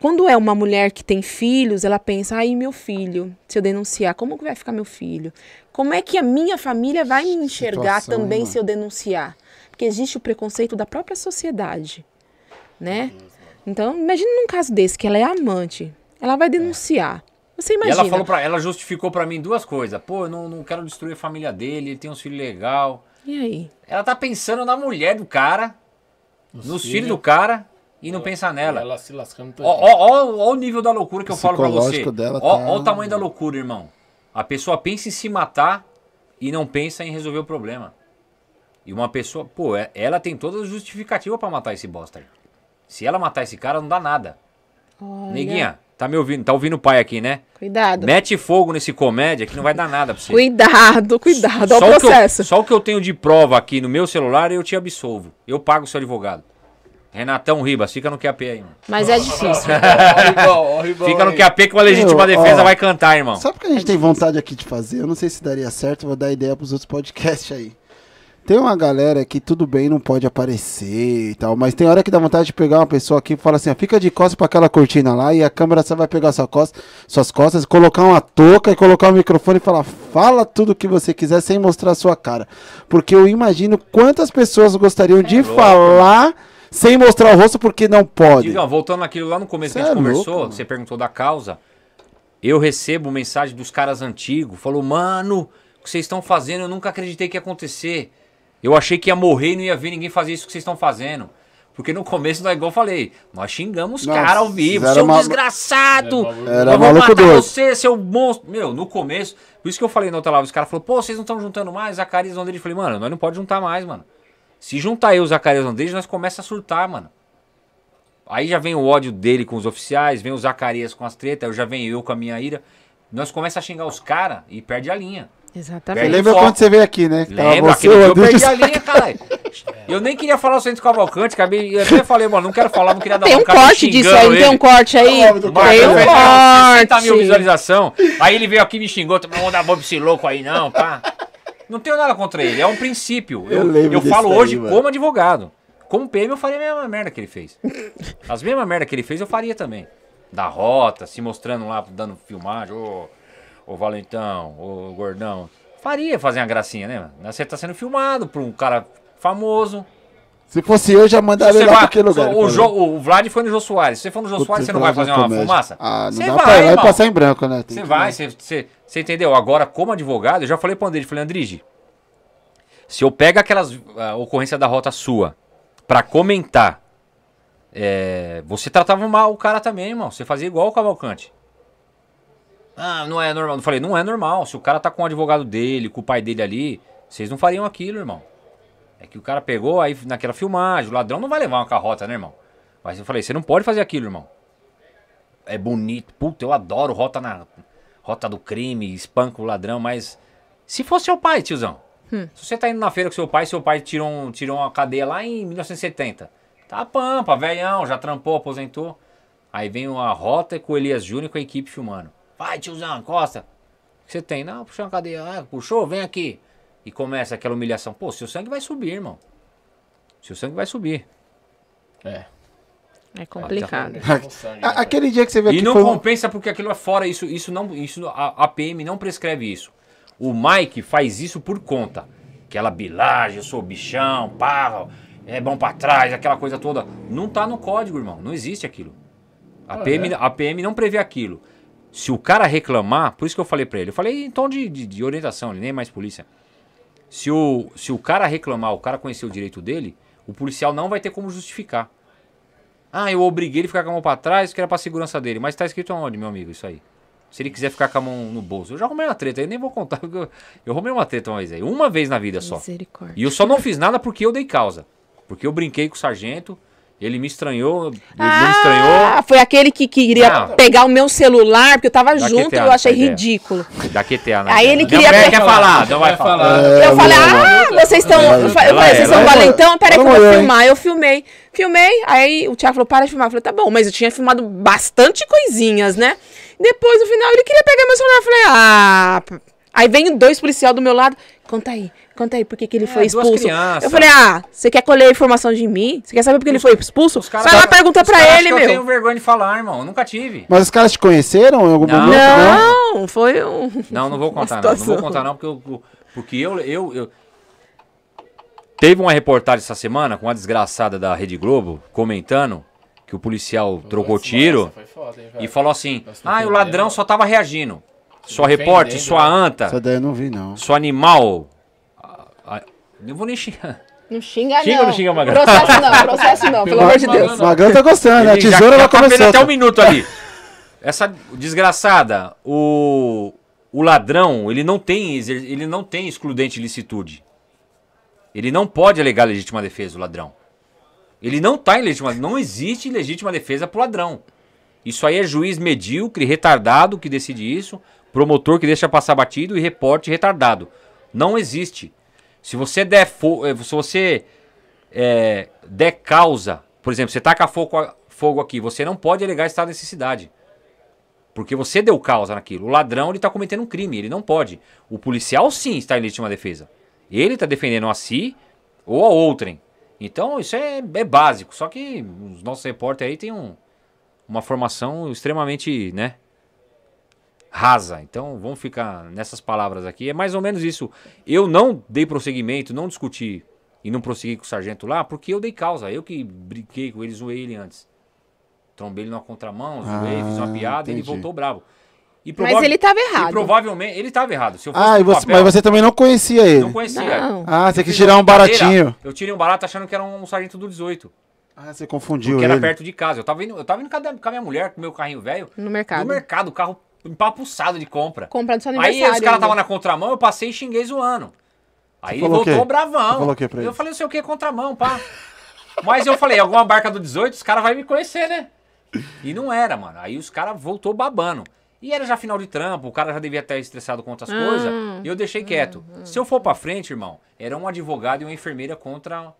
Quando é uma mulher que tem filhos, ela pensa, ai, meu filho, se eu denunciar, como que vai ficar meu filho? Como é que a minha família vai me enxergar Situação, também mano. se eu denunciar? Porque existe o preconceito da própria sociedade, né? Então, imagine num caso desse, que ela é amante, ela vai denunciar. Você E imagina. ela falou para ela justificou pra mim duas coisas. Pô, eu não, não quero destruir a família dele, ele tem uns filhos legal. E aí? Ela tá pensando na mulher do cara, nos, filhos filhos. do cara e não pensa nela. Ela se lascando Ó, ó, ó, ó o nível da loucura que eu falo pra você. Dela Ó, tá- ó o tamanho da loucura, irmão. A pessoa pensa em se matar e não pensa em resolver o problema. E uma pessoa, pô, é- ela tem toda a justificativa pra matar esse bosta. aí. Se ela matar esse cara, não dá nada. Olha, Neguinha, tá me ouvindo? Tá ouvindo o pai aqui, né? Cuidado. Mete fogo nesse comédia que não vai dar nada pra você. Cuidado, cuidado. Olha Só o o, que eu, processo. só o que eu tenho de prova aqui no meu celular eu te absolvo. Eu pago o seu advogado. Renatão Ribas, fica no QAP aí, mano. Mas é difícil. Fica no QAP que uma legítima Meu, defesa ó, vai cantar, irmão. Sabe o que a gente tem vontade aqui de fazer? Eu não sei se daria certo, vou dar ideia pros outros podcasts aí. Tem uma galera que tudo bem, não pode aparecer e tal, mas tem hora que dá vontade de pegar uma pessoa aqui e falar assim, ó, fica de costas pra aquela cortina lá e a câmera só vai pegar sua costa, suas costas, colocar uma touca e colocar o microfone e falar, fala tudo o que você quiser sem mostrar a sua cara. Porque eu imagino quantas pessoas gostariam de É louco, falar sem mostrar o rosto porque não pode. Digam, voltando naquilo lá no começo Cê que a gente é louco, conversou, mano. você perguntou da causa. Eu recebo mensagem dos caras antigos, falou, mano, o que vocês estão fazendo, eu nunca acreditei que ia acontecer. Eu achei que ia morrer e não ia ver ninguém fazer isso que vocês estão fazendo. Porque no começo, nós, igual eu falei, nós xingamos os Nossa, caras ao vivo. Seu uma- desgraçado! Era nós vamos maluco matar doido. você, seu monstro. Meu, no começo, por isso que eu falei na outra live, os caras falaram, pô, vocês não estão juntando mais, Zacarias Andrade. Eu falei, mano, nós não pode juntar mais, mano. Se juntar eu o Zacarias Andrade, nós começa a surtar, mano. Aí já vem o ódio dele com os oficiais, vem o Zacarias com as tretas, eu já venho eu com a minha ira. Nós começa a xingar os caras e perde a linha. Exatamente. Perde Lembra foco. quando você veio aqui, né? Lembra? você, eu perdi a linha, caralho. Eu nem queria falar o Centro Cavalcante, acabei, eu até falei, mano, não quero falar, não queria dar Tem um corte disso aí, não xingando tem um ele. corte aí? Corte? Tem um fez 60 mil corte. visualização. Aí ele veio aqui e me xingou, não vou dar boa pra esse louco aí não, pá. Não tenho nada contra ele, é um princípio. Eu Eu, lembro eu falo aí, hoje mano. como advogado. Como PM eu faria a mesma merda que ele fez. As mesmas merda que ele fez eu faria também. Da rota, se mostrando lá, dando filmagem, ô, ô Valentão, ô Gordão. Faria fazer uma gracinha, né? mano? Você tá sendo filmado por um cara famoso. Se fosse eu, já mandava Você ele lá vai- pra aquele lugar. o, Jo- o Vlad foi no Jô Soares. Se você for no Jô Putz, Soares, você não vai fazer uma comédia. fumaça? Ah, não Você dá vai, pra vai passar em branco, né? Tem Você vai, você, você, você entendeu? Agora, como advogado, eu já falei pro Andrige, falei, Andrige, se eu pego aquelas ah, ocorrências da rota sua pra comentar, é, você tratava mal o cara também, irmão. Você fazia igual o Cavalcante. Ah, não é normal. Eu falei, não é normal. Se o cara tá com o advogado dele, com o pai dele ali, vocês não fariam aquilo, irmão. É que o cara pegou aí naquela filmagem, o ladrão não vai levar uma carrota, né, irmão? Mas eu falei, você não pode fazer aquilo, irmão. É bonito. Puta, eu adoro rota na rota do crime, espanca o ladrão, mas se fosse seu pai, tiozão. Se você tá indo na feira com seu pai, seu pai tirou, um, tirou uma cadeia lá em 1970. Tá pampa, velhão, já trampou, aposentou. Aí vem uma rota com o Elias Júnior com a equipe filmando. Vai, tiozão, encosta. O que você tem? Não, puxou uma cadeia. Ah, puxou, vem aqui. E começa aquela humilhação. Pô, seu sangue vai subir, irmão. Seu sangue vai subir. É. É complicado. A- Aquele dia que você veio E aqui não foi compensa porque aquilo é fora, isso, isso não, isso a, a PM não prescreve isso. O Mike faz isso por conta. Aquela bilagem, eu sou bichão, pá, é bom pra trás, aquela coisa toda. Não tá no código, irmão. Não existe aquilo. A, Ah, PM, é? a PM não prevê aquilo. Se o cara reclamar, por isso que eu falei pra ele, eu falei em tom de, de, de orientação, ele nem é mais polícia. Se o, se o cara reclamar, o cara conhecer o direito dele, o policial não vai ter como justificar. Ah, eu obriguei ele a ficar com a mão pra trás, que era pra segurança dele. Mas tá escrito aonde, meu amigo, isso aí? Se ele quiser ficar com a mão no bolso. Eu já arrumei uma treta, eu nem vou contar. Eu, eu arrumei uma treta uma vez aí. Uma vez na vida só. Misericórdia. E eu só não fiz nada porque eu dei causa. Porque eu brinquei com o sargento, ele me estranhou, ele não me estranhou. Ah, foi aquele que queria Não. pegar o meu celular, porque eu tava junto e QTA, eu achei ridículo. Da QTA, né? Aí ele queria pegar- quer falar, não vai falar. eu falei, ah, vocês estão. Eu falei, Ela vocês é, são é. valentão, peraí que eu vou é, hein? filmar. Eu filmei. Filmei, aí o Thiago falou, para de filmar. Eu falei, tá bom, mas eu tinha filmado bastante coisinhas, né? Depois, no final, ele queria pegar meu celular. Eu falei, ah. Aí vem dois policial do meu lado. Conta aí, conta aí, por que, que ele É, foi expulso? Eu falei, ah, você quer colher informação de mim? Você quer saber por que ele foi expulso? Os caras- Vai lá pergunta os pra caras ele, que Eu tenho meu. vergonha de falar, irmão. Eu nunca tive. Mas os caras te conheceram em algum Não. momento? Não, foi um. Não, não vou contar não. Não vou contar não, porque eu, porque eu, eu, eu- Teve uma reportagem essa semana com uma desgraçada da Rede Globo comentando que o policial trocou Essa tiro foi foda, hein, e falou assim: Nossa, Ah, o ladrão só tava reagindo. Sua repórter, sua né? anta, Essa daí eu não vi, não. sua animal. Não vou nem xingar. Não xinga, Xinga ou não. não xinga, Magrão? Processo não, processo não, pelo amor de Deus. O Magrão tá gostando, né? A já- tesoura já vai tá vendo começar. até um minuto ali. Essa desgraçada, o, o ladrão, ele não tem ele não tem excludente de licitude. Ele não pode alegar legítima defesa, o ladrão. Ele não tá em legítima, não existe legítima defesa pro ladrão. Isso aí é juiz medíocre, retardado que decide isso, promotor que deixa passar batido e repórter retardado. Não existe. Se você der fo- eh, se você é, der causa, por exemplo, você taca fogo, fogo aqui, você não pode alegar estado de necessidade. Porque você deu causa naquilo. O ladrão ele está cometendo um crime, ele não pode. O policial sim está em legítima defesa. Ele está defendendo a si ou a outrem. Então isso é, é básico. Só que os nossos repórteres aí têm um, uma formação extremamente, né? Rasa. Então vamos ficar nessas palavras aqui. É mais ou menos isso. Eu não dei prosseguimento, não discuti e não prossegui com o sargento lá, porque eu dei causa. Eu que brinquei com ele, zoei ele antes. Trombei ele numa contramão, zoei, fiz uma Ah, piada e ele entendi. voltou bravo. E Mas ele tava E errado. provavelmente ele estava errado. Se eu fosse Ah, e você, papel, mas você também não conhecia ele. não conhecia. Não. Ah, você quis tirar um baratinho. Eu tirei um barato achando que era um sargento do 18. Ah, você confundiu Porque ele. era perto de casa. Eu tava indo, eu tava indo com a minha mulher, com o meu carrinho velho. No No mercado. mercado, o carro empapuçado de compra. Comprando seu Aí aniversário. os caras estavam na contramão, eu passei e xinguei zoando. Aí ele voltou quê? bravão. Você falou o quê pra eu ele? falei, não sei o que, contramão, pá. Mas eu falei, alguma barca do 18, os caras vão me conhecer, né? E não era, mano. Aí os caras voltou babando. E era já final de trampo, o cara já devia estar estressado com outras Ah. coisas. E eu deixei quieto. Se eu for pra frente, irmão, era um advogado e uma enfermeira contra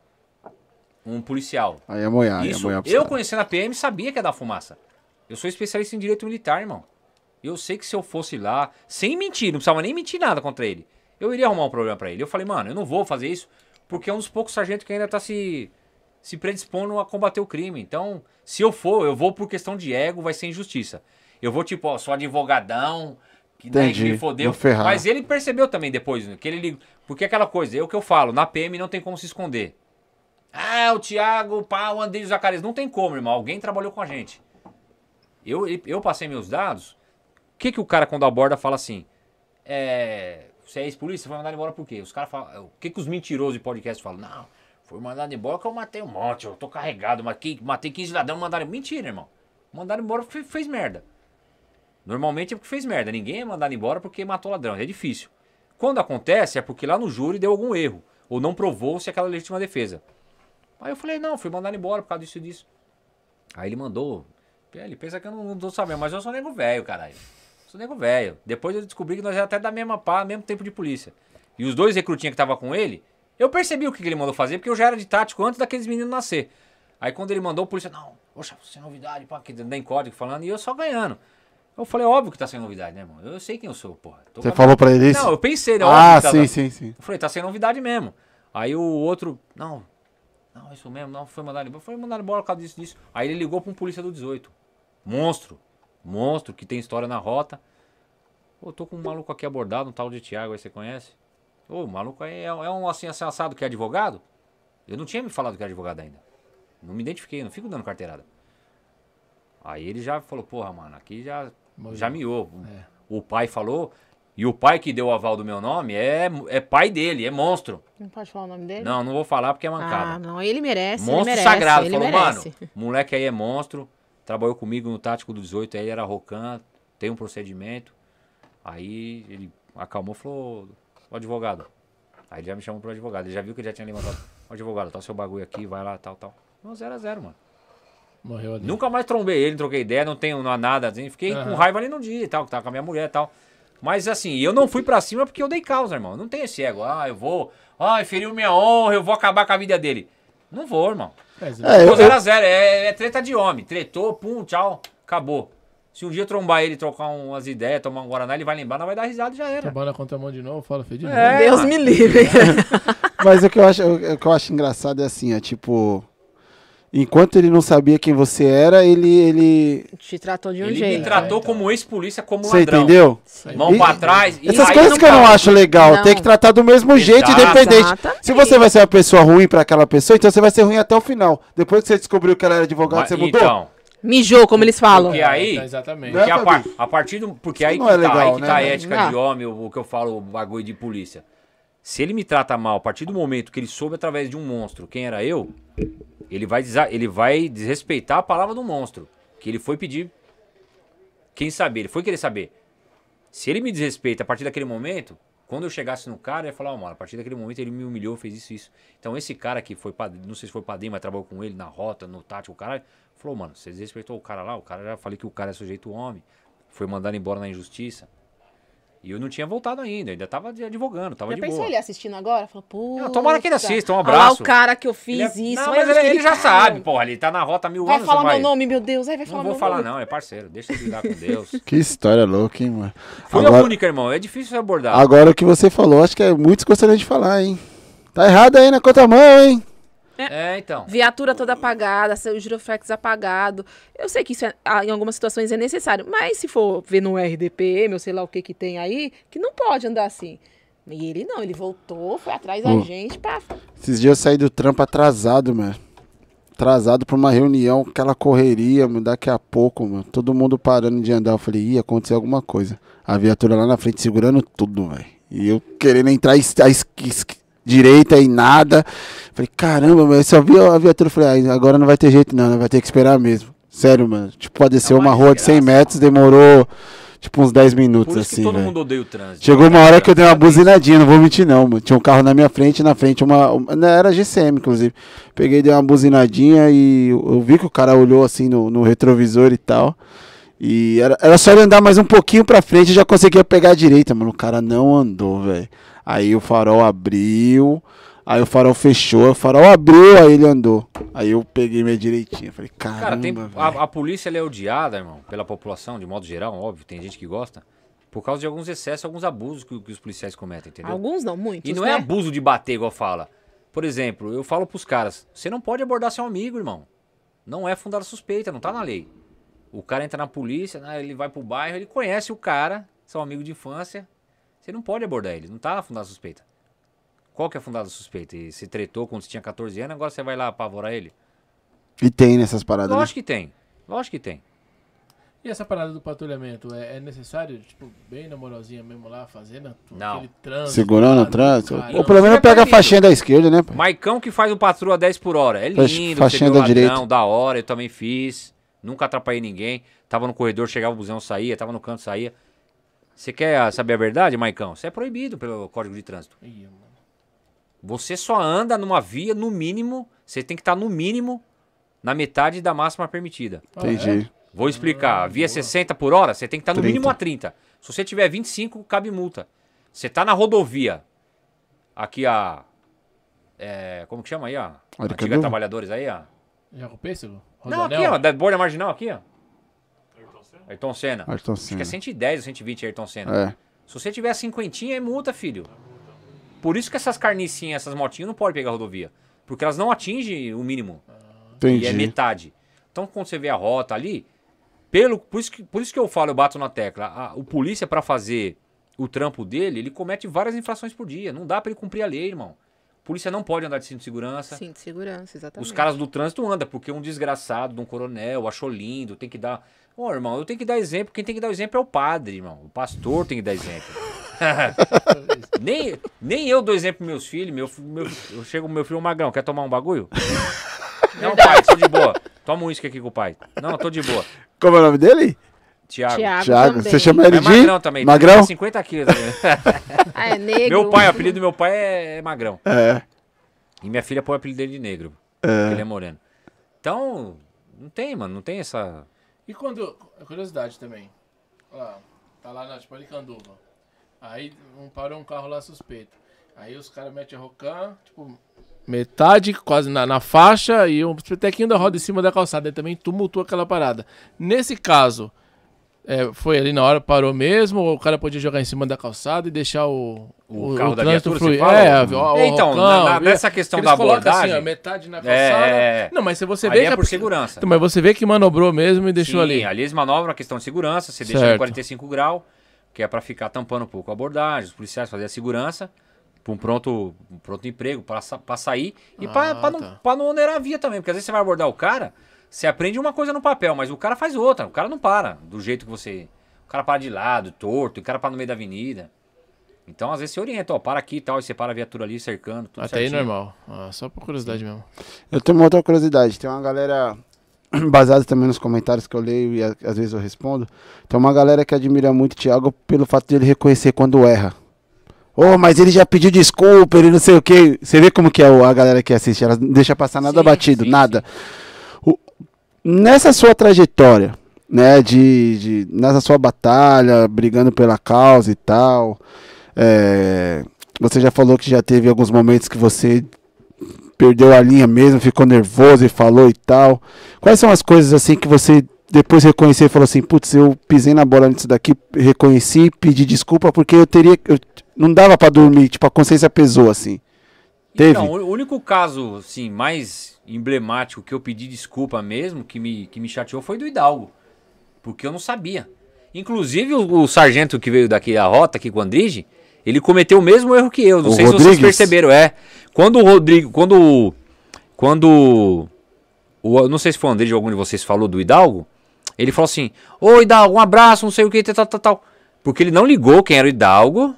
um policial. Aí é moiar, aí é Isso, moiar pra eu conhecendo a PM sabia que ia dar fumaça. Eu sou especialista em direito militar, irmão. Eu sei que se eu fosse lá, sem mentir, não precisava nem mentir nada contra ele, eu iria arrumar um problema pra ele. Eu falei, mano, eu não vou fazer isso porque é um dos poucos sargentos que ainda tá se, se predispondo a combater o crime. Então, se eu for, eu vou por questão de ego, vai ser injustiça. Eu vou tipo, ó, sou advogadão, que, né, que Entendi, me fodeu. Mas ele percebeu também depois, né, que ele Porque é aquela coisa, é o que eu falo, na PM não tem como se esconder. Ah, o Thiago, pá, o André e o Zacarias. Não tem como, irmão. Alguém trabalhou com a gente. Eu, eu passei meus dados. O que, que o cara, quando aborda, fala assim? É. Você é ex-polícia, foi mandado embora por quê? Os caras falam. O que, que os mentirosos de podcast falam? Não, foi mandado embora que eu matei um monte, eu tô carregado, matei, matei 15 ladrões, mandaram. Mentira, irmão. Mandaram embora porque fe- fez merda. Normalmente é porque fez merda. Ninguém é mandado embora porque matou ladrão. É difícil. Quando acontece, é porque lá no júri deu algum erro. Ou não provou-se aquela legítima defesa. Aí eu falei, não, fui mandado embora por causa disso e disso. Aí ele mandou. Ele pensa que eu não, não tô sabendo, mas eu sou nego velho, caralho. Sou nego velho. Depois eu descobri que nós era até da mesma pá, mesmo tempo de polícia. E os dois recrutinhos que tava com ele, eu percebi o que que ele mandou fazer, porque eu já era de tático antes daqueles meninos nascer. Aí quando ele mandou, o polícia, não, poxa, sem novidade, pá, que nem código falando, e eu só ganhando. Eu falei, óbvio que tá sem novidade, né, irmão? Eu sei quem eu sou, porra. Tô Você a- falou pra ele isso? Não, eu pensei, né? ah, tá- sim, sim, sim. eu falei, tá sem novidade mesmo. Aí o outro, não, não, isso mesmo, não, foi mandado embora. Foi mandado embora por causa disso, disso. Aí ele ligou pra um polícia do 18. Monstro. Monstro, que tem história na rota. Pô, tô com um maluco aqui abordado, um tal de Thiago, aí você conhece? Ô, o maluco aí é, é um assim assado que é advogado? Eu não tinha me falado que é advogado ainda. Não me identifiquei, não fico dando carteirada. Aí ele já falou, porra, mano, aqui já, já miou. O pai falou, e o pai que deu o aval do meu nome é, é pai dele, é monstro. Não pode falar o nome dele? Não, não vou falar porque é Ah, mancada. não, ele merece. monstro ele merece, sagrado. ele Falou, merece. mano, moleque aí é monstro. Trabalhou comigo no Tático do 18, aí era Rocan, tem um procedimento. Aí ele acalmou e falou, "Ô, advogado. Aí ele já me chamou pro advogado. Ele já viu que ele já tinha levantado. Ô, advogado, tá o seu bagulho aqui, vai lá, tal, tal. Não, zero a zero, mano. Morreu ali. Nunca mais trombei ele, não troquei ideia, não tenho não há nada. Assim, fiquei com Aham. raiva ali no dia e tal, que tava com a minha mulher e tal. Mas assim, eu não fui pra cima porque eu dei causa, irmão. Não tem esse ego. Ah, eu vou. Ah, feriu minha honra, eu vou acabar com a vida dele. Não vou, irmão. Mas, É, eu- Tô 0 a 0 é, é treta de homem. Tretou, pum, tchau, acabou. Se um dia trombar ele, trocar umas ideias, tomar um Guaraná, ele vai lembrar, não vai dar risada e já era. Trabalha na contramão de novo, fala, fez de novo. É, Deus mano. me livre. Mas o que eu acho, o que eu acho engraçado é assim, ó, tipo. Enquanto ele não sabia quem você era, ele. ele Te tratou de um Ele jeito. me tratou então. como ex-polícia, como você ladrão. entendeu? Mão E- pra trás. e Essas aí coisas que eu não para. acho legal. Não. Tem que tratar do mesmo jeito, Exato. independente. Exatamente. Se você vai ser uma pessoa ruim pra aquela pessoa, então você vai ser ruim até o final. Depois que você descobriu que ela era advogado, Mas, você mudou? Então, Mijou, como eles falam. Porque aí- Então, exatamente. Né? Porque a, par- a partir do. Porque aí que, não é tá, legal, aí que né, tá a mano? ética Não. de homem, o, o que eu falo, o bagulho de polícia. Se ele me trata mal, a partir do momento que ele soube através de um monstro quem era eu, ele vai, ele vai desrespeitar a palavra do monstro. Que ele foi pedir. Quem saber, ele foi querer saber. Se ele me desrespeita a partir daquele momento, quando eu chegasse no cara, eu ia falar, ó, mano, a partir daquele momento ele me humilhou, fez isso, isso. Então esse cara que foi, pad- não sei se foi padrinho, mas trabalhou com ele na rota, no tático, o cara falou, mano, você desrespeitou o cara lá, o cara já falei que o cara é sujeito homem, foi mandado embora na injustiça. E eu não tinha voltado ainda, ainda tava de- advogando, tava Já de pensou boa. ele assistindo agora? Falou, pô. Não, tomara que ele assista, um abraço. o cara que eu fiz Ele é- isso. Não, mas ele, ele já tá. sabe, porra, ele tá na rota mil Vai anos. falar não vai. meu nome, meu Deus. Aí vai Não falar vou meu falar nome. não, é parceiro, deixa ele lidar com Deus. Que história louca, hein, mano. Foi Agora, a única, irmão, é difícil você abordar. agora o que você falou, acho que é muitos gostariam de falar, hein? Tá errado aí na contramão, hein? É, então. Viatura toda apagada, seu giroflex apagado. Eu sei que isso é- ah, em algumas situações é necessário, mas se for ver no RDPM ou sei lá o que que tem aí, que não pode andar assim. E ele não, ele voltou, foi atrás da Hum. gente pra. Esses dias eu saí do trampo atrasado, mano. Atrasado pra uma reunião, aquela correria, mano, daqui a pouco, mano. Todo mundo parando de andar. Eu falei, ia acontecer alguma coisa. A viatura lá na frente segurando tudo, velho. E eu querendo entrar es- es- es- direita e nada. Falei, caramba, mas eu só vi a viatura. Falei, ah, agora não vai ter jeito não, né? vai ter que esperar mesmo. Sério, mano. Tipo, pra descer É uma uma rua de 100 desgraça, metros demorou, tipo uns 10 minutos, Por isso que assim, todo velho. mundo odeia o trânsito. Chegou uma hora que eu dei uma buzinadinha, não vou mentir não, mano. Tinha um carro na minha frente, na frente uma, uma- era GCM, inclusive. Peguei, dei uma buzinadinha e eu eu vi que o cara olhou assim no, no retrovisor e tal. E era, era só ele andar mais um pouquinho pra frente e já conseguia pegar a direita, mano. O cara não andou, velho. Aí o farol abriu, aí o farol fechou, o farol abriu, aí ele andou. Aí eu peguei minha direitinha. Falei, caramba, Cara, tem, a, a polícia ela é odiada, irmão, pela população, de modo geral, óbvio, tem gente que gosta, por causa de alguns excessos, alguns abusos que, que os policiais cometem, entendeu? Alguns não, muitos. E não né? é abuso de bater, igual fala. Por exemplo, eu falo pros caras, você não pode abordar seu amigo, irmão. Não é fundada suspeita, não tá na lei. O cara entra na polícia, né, ele vai pro bairro, ele conhece o cara, são amigo de infância. Você não pode abordar ele, não tá fundada suspeita. Qual que é a fundada suspeita? E se tretou quando você tinha 14 anos, agora você vai lá apavorar ele? E tem nessas paradas, né? Lógico que tem. Lógico que tem. E essa parada do patrulhamento, é, é necessário, tipo, bem na moralzinha mesmo lá, fazendo Não. aquele trânsito? Segurando o trânsito. Ou pelo menos pega a faixinha da esquerda, né? pai? Maicão que faz o patrulha 10 por hora. É lindo, faixinha da direita. da hora, eu também fiz. Nunca atrapalhei ninguém. Tava no corredor, chegava o busão, saía, tava no canto, saía. Você quer ah, saber a verdade, Maicão? Isso é proibido pelo Código de Trânsito. Você só anda numa via, no mínimo, você tem que estar no mínimo na metade da máxima permitida. Ah, é? Entendi. Vou explicar. A via 60 por hora, você tem que estar no 30. mínimo a 30. Se você tiver 25, cabe multa. Você tá na rodovia. Aqui a. é, como que chama aí, ó? Antiga Aricanduva? Trabalhadores aí, ó. Já com o pêssego? Não, aqui, ó. Da borda marginal aqui, ó. Ayrton Senna. Ayrton Acho que é Senna. 110 ou 120 Ayrton Senna. É. Se você tiver cinquentinha, é multa, filho. Por isso que essas carnicinhas, essas motinhas não podem pegar a rodovia. Porque elas não atingem o mínimo. Entendi. E é metade. Então, quando você vê a rota ali, pelo, por, isso que, por isso que eu falo, eu bato na tecla. a- o polícia, pra fazer o trampo dele, ele comete várias infrações por dia. Não dá pra ele cumprir a lei, irmão. Polícia não pode andar de cinto de segurança. Sim, de segurança, exatamente. Os caras do trânsito andam, porque um desgraçado de um coronel achou lindo, tem que dar. Ô, irmão, eu tenho que dar exemplo. Quem tem que dar exemplo é o padre, irmão. O pastor tem que dar exemplo. nem, nem eu dou exemplo pros meus filhos. Meu, meu, eu chego meu filho, magrão, quer tomar um bagulho? Não, pai, tô de boa. Toma um uísque aqui com o pai. Não, tô de boa. Como é o nome dele? Tiago. Tiago. Você chama ele É de? magrão também. Magrão? Tem 50 quilos também. Ah, é negro. meu pai, o apelido do meu pai é, é magrão. É. E minha filha põe o apelido dele de negro. Porque ele é moreno. Então, não tem, mano. Não tem essa. E quando. Curiosidade também. Olha lá, tá lá na tipo Aricanduva. Aí um, parou um carro lá suspeito. Aí os caras metem a rocan, tipo. Metade quase na, na faixa e um tequinho da roda em cima da calçada. Aí também tumultua aquela parada. Nesse caso, é, foi ali na hora, parou mesmo, ou o cara podia jogar em cima da calçada e deixar o, O carro da trânsito viatura, fluir. É, ó, Então, na- na- e- nessa questão da abordagem- Assim, ó, metade na É, calçada. é, é. Não, mas se você vê é que por segurança. Então, mas você vê que manobrou mesmo e deixou Sim, ali. ali eles manobram a questão de segurança, você deixa em Certo. 45 graus, que é pra ficar tampando um pouco a abordagem, os policiais fazer a segurança, pra um pronto, um pronto emprego, pra sair e Ah, não, tá. pra não onerar a via também, porque às vezes você vai abordar o cara, você aprende uma coisa no papel, mas o cara faz outra, o cara não para do jeito que você... O cara para de lado, torto, o cara para no meio da avenida. Então, às vezes você orienta, ó, para aqui e tal, e você para a viatura ali, cercando, tudo Até aí certinho. normal. Ah, só por curiosidade mesmo. Eu tenho uma outra curiosidade. Tem uma galera, baseada também nos comentários que eu leio e às vezes eu respondo. Tem uma galera que admira muito o Thiago pelo fato de ele reconhecer quando erra. Oh, mas ele já pediu desculpa, ele não sei o que. Você vê como que é a galera que assiste, ela não deixa passar nada Sim, batido, sim, nada. O- nessa sua trajetória, né, de, de- nessa sua batalha, brigando pela causa e tal, é, você já falou que já teve alguns momentos que você perdeu a linha mesmo, ficou nervoso e falou e tal. Quais são as coisas assim que você depois reconheceu e falou assim, putz, eu pisei na bola nisso daqui, reconheci, pedi desculpa porque eu teria, eu- não dava pra dormir, tipo a consciência pesou assim. Teve? Então, o único caso, assim, mais emblemático que eu pedi desculpa mesmo, que me, que me chateou, foi do Hidalgo. Porque eu não sabia. Inclusive, o, o sargento que veio daqui da rota, aqui com o Andrige, ele cometeu o mesmo erro que eu. Não O sei se Rodrigues? vocês perceberam. É. Quando o Rodrigo. Quando. Quando. O, não sei se foi o Andrige ou algum de vocês falou do Hidalgo. Ele falou assim: Ô Hidalgo, um abraço, não sei o que, tal, tal, tal. Porque ele não ligou quem era o Hidalgo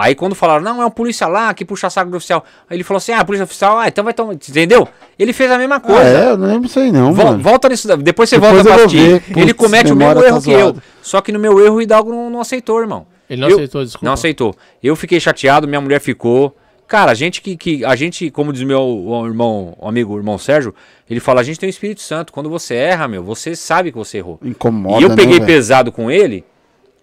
Aí quando falaram, não, é um polícia lá que puxa saco do oficial. Aí ele falou assim, ah, polícia oficial, ah, então vai tomar. Entendeu? Ele fez a mesma coisa. Ah, é? Eu não lembro isso aí não, Vol- mano. volta nisso, daí, depois você Depois volta eu pra assistir. ver. Ele comete o mesmo tá erro que eu. Só que no meu erro o Hidalgo não, não aceitou, irmão. Ele não Eu- aceitou, desculpa. Não aceitou. Eu fiquei chateado, minha mulher ficou. Cara, a gente que, que a gente, como diz meu irmão, o amigo, o irmão Sérgio, ele fala, a gente tem o Espírito Santo. Quando você erra, meu, você sabe que você errou. Incomoda, e eu né, peguei velho? pesado com ele,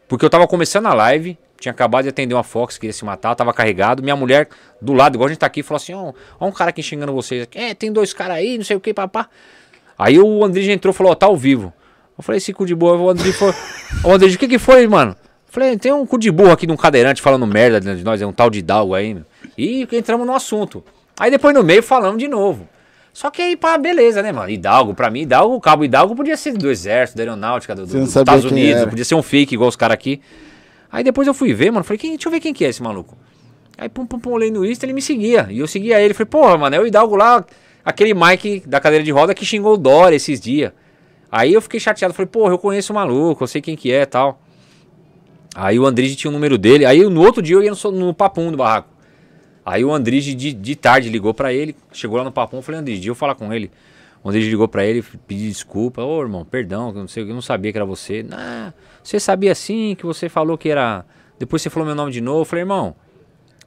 porque eu tava começando a live, tinha acabado de atender uma Fox, queria se matar, tava carregado. Minha mulher do lado, igual a gente tá aqui, falou assim: ó, ó um cara aqui xingando vocês. É, tem dois caras aí, não sei o que, papá. Aí o Andrige entrou e falou: ó, tá ao vivo. Eu falei: esse cu de boa. O Andrige falou: Ô Andrige, o que que foi, mano? Eu falei: tem um cu de burro aqui de um cadeirante falando merda de nós, é um tal de Dalgo aí, meu. E entramos no assunto. Aí depois no meio falamos de novo. Só que aí, pá, beleza, né, mano? Hidalgo, pra mim, Hidalgo, o cabo Hidalgo podia ser do exército, da aeronáutica, do, dos Estados Unidos, podia ser um fake igual os caras aqui. Aí depois eu fui ver, mano, falei, quem, deixa eu ver quem que é esse maluco. Aí pum, pum, pum, olhei no Insta, ele me seguia. E eu seguia ele, falei, porra, mano, é o Hidalgo lá, aquele Mike da cadeira de roda que xingou o Dória esses dias. Aí eu fiquei chateado, falei, porra, eu conheço o maluco, eu sei quem que é tal. Aí o Andrige tinha o número dele, aí no outro dia eu ia no, no papum do barraco. Aí o Andrige de, de tarde ligou pra ele, chegou lá no papum, falei, Andrige, eu falar com ele. O Andrige ligou pra ele, pediu desculpa, ô irmão, perdão, que eu não sei, eu não sabia que era você. Não, você sabia sim que você falou que era. Depois você falou meu nome de novo. Eu falei, irmão,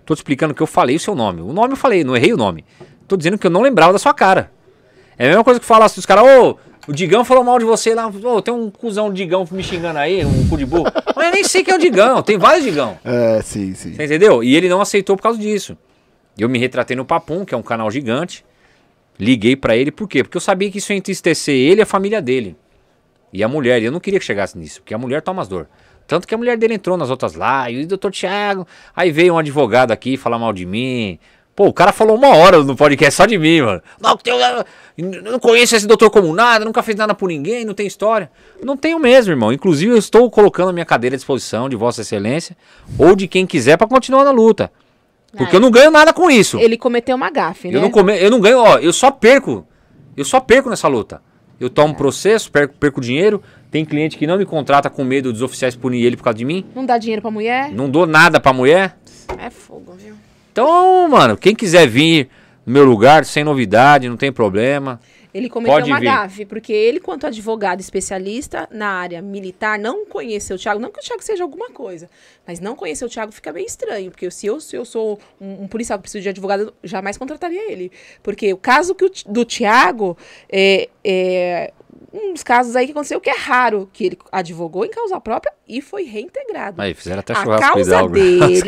tô te explicando que eu falei o seu nome. O nome eu falei, não errei o nome. Tô dizendo que eu não lembrava da sua cara. É a mesma coisa que fala assim, os caras, ô, o Digão falou mal de você lá, ô, tem um cuzão Digão me xingando aí, um cu de burro. Mas eu nem sei quem é o Digão, tem vários Digão. É, sim, sim. Você entendeu? E ele não aceitou por causa disso. Eu me retratei no Papum, que é um canal gigante. Liguei pra ele, por quê? Porque eu sabia que isso ia entristecer ele e a família dele. E a mulher, e eu não queria que chegasse nisso, porque a mulher toma as dor. Tanto que a mulher dele entrou nas outras lives, e doutor Thiago, aí veio um advogado aqui falar mal de mim. Pô, o cara falou uma hora no podcast só de mim, mano. Não, eu não conheço esse doutor como nada, nunca fez nada por ninguém, não tem história. Não tenho mesmo, irmão. Inclusive, eu estou colocando a minha cadeira à disposição de Vossa Excelência ou de quem quiser pra continuar na luta. Porque eu não ganho nada com isso. Ele cometeu uma gafe, né? Eu não, come... eu não ganho, ó, eu só perco. Eu só perco nessa luta. Eu tomo processo, perco, perco dinheiro. Tem cliente que não me contrata com medo dos oficiais punir ele por causa de mim. Não dá dinheiro pra mulher? Não dou nada pra mulher. É fogo, viu? Então, mano, quem quiser vir no meu lugar, sem novidade, não tem problema. Ele cometeu Pode uma vir. gafe, porque ele, quanto advogado especialista na área militar, não conheceu o Thiago. Não que o Thiago seja alguma coisa, mas não conhecer o Thiago fica meio estranho. Porque se eu, se eu sou um, um policial que precisa de advogado, eu jamais contrataria ele. Porque o caso que o do Thiago é, é um dos casos aí que aconteceu que é raro, que ele advogou em causa própria e foi reintegrado. Aí, fizeram até A causa dele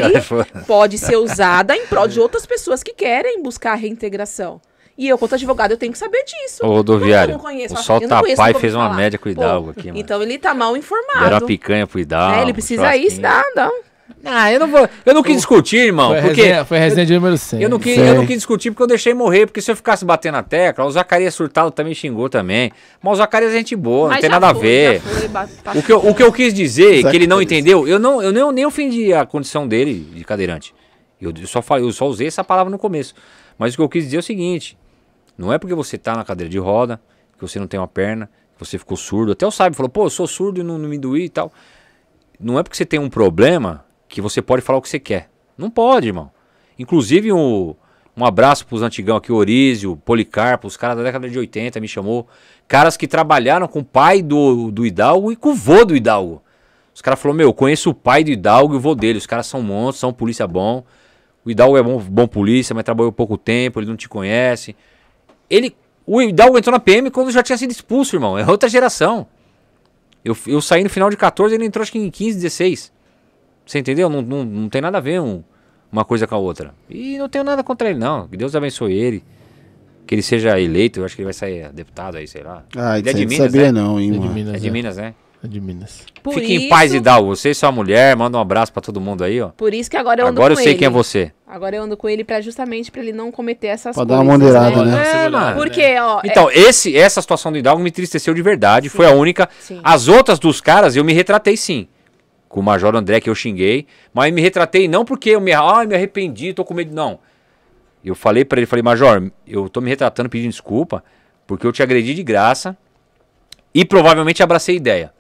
pode ser usada em prol de outras pessoas que querem buscar a reintegração. E eu, quanto advogado, eu tenho que saber disso. Ô, rodoviário, Eu não o Sol não nunca ouvi fez uma falar. média com o Pô, Hidalgo aqui, mano. Então ele tá mal Deram informado. uma picanha pro Hidalgo. né? Ele precisa ir, churrasquinho. dá, dá. Ah, eu não vou. Eu não quis discutir, irmão. Foi a porque resenha, foi a resenha de número 100. Eu não, quis, Sei. eu não quis discutir porque eu deixei morrer, porque se eu ficasse batendo na tecla, o Zacarias Surtado também xingou também. Mas o Zacarias é gente boa, não Mas tem já nada a foi, ver. foi, ba- O que, eu, o que eu quis dizer, que ele não Zacarias. entendeu, eu não, eu nem, nem ofendi a condição dele de cadeirante. Eu só falei, eu só usei essa palavra no começo. Mas o que eu quis dizer é o seguinte: não é porque você tá na cadeira de roda, que você não tem uma perna, que você ficou surdo. Até o Sábio falou, pô, eu sou surdo e não, não me doí e tal. Não é porque você tem um problema que você pode falar o que você quer. Não pode, irmão. Inclusive, um, um abraço pros antigão aqui, Orísio, Policarpo, os caras da década de 80 me chamou. Caras que trabalharam com o pai do, do Hidalgo e com o vô do Hidalgo. Os caras falaram, meu, eu conheço o pai do Hidalgo e o vô dele. Os caras são monstros, são polícia bom. O Hidalgo é bom, bom polícia, mas trabalhou pouco tempo, ele não te conhece. Ele, o Hidalgo entrou na PM quando já tinha sido expulso, irmão. É outra geração. Eu, eu saí no final de 14, ele entrou acho que em 15, 16. Você entendeu? Não, não, não tem nada a ver um- uma coisa com a outra. E não tenho nada contra ele, não. Que Deus abençoe ele. Que ele seja eleito. Eu acho que ele vai sair deputado aí, sei lá. Ah, ele é de Minas, sabia né? não, hein, É de mano. Minas. É de Minas, né? É de Minas. Por Fique isso, em paz, Hidalgo. Você e sua mulher. Manda um abraço pra todo mundo aí, ó. Por isso que agora eu ando Agora eu com sei ele. quem é você. Agora eu ando com ele pra justamente pra ele não cometer essas Pra dar coisas. uma moderada, né? né? É, mano. Porque, ó, é- Então, esse, essa situação do Hidalgo me entristeceu de verdade. Foi a única. Sim. As outras dos caras eu me retratei sim. Com o Major André que eu xinguei. Mas eu me retratei não porque eu me, ai, me arrependi, tô com medo. Não. Eu falei pra ele, falei, Major, eu tô me retratando pedindo desculpa porque eu te agredi de graça e provavelmente abracei ideia.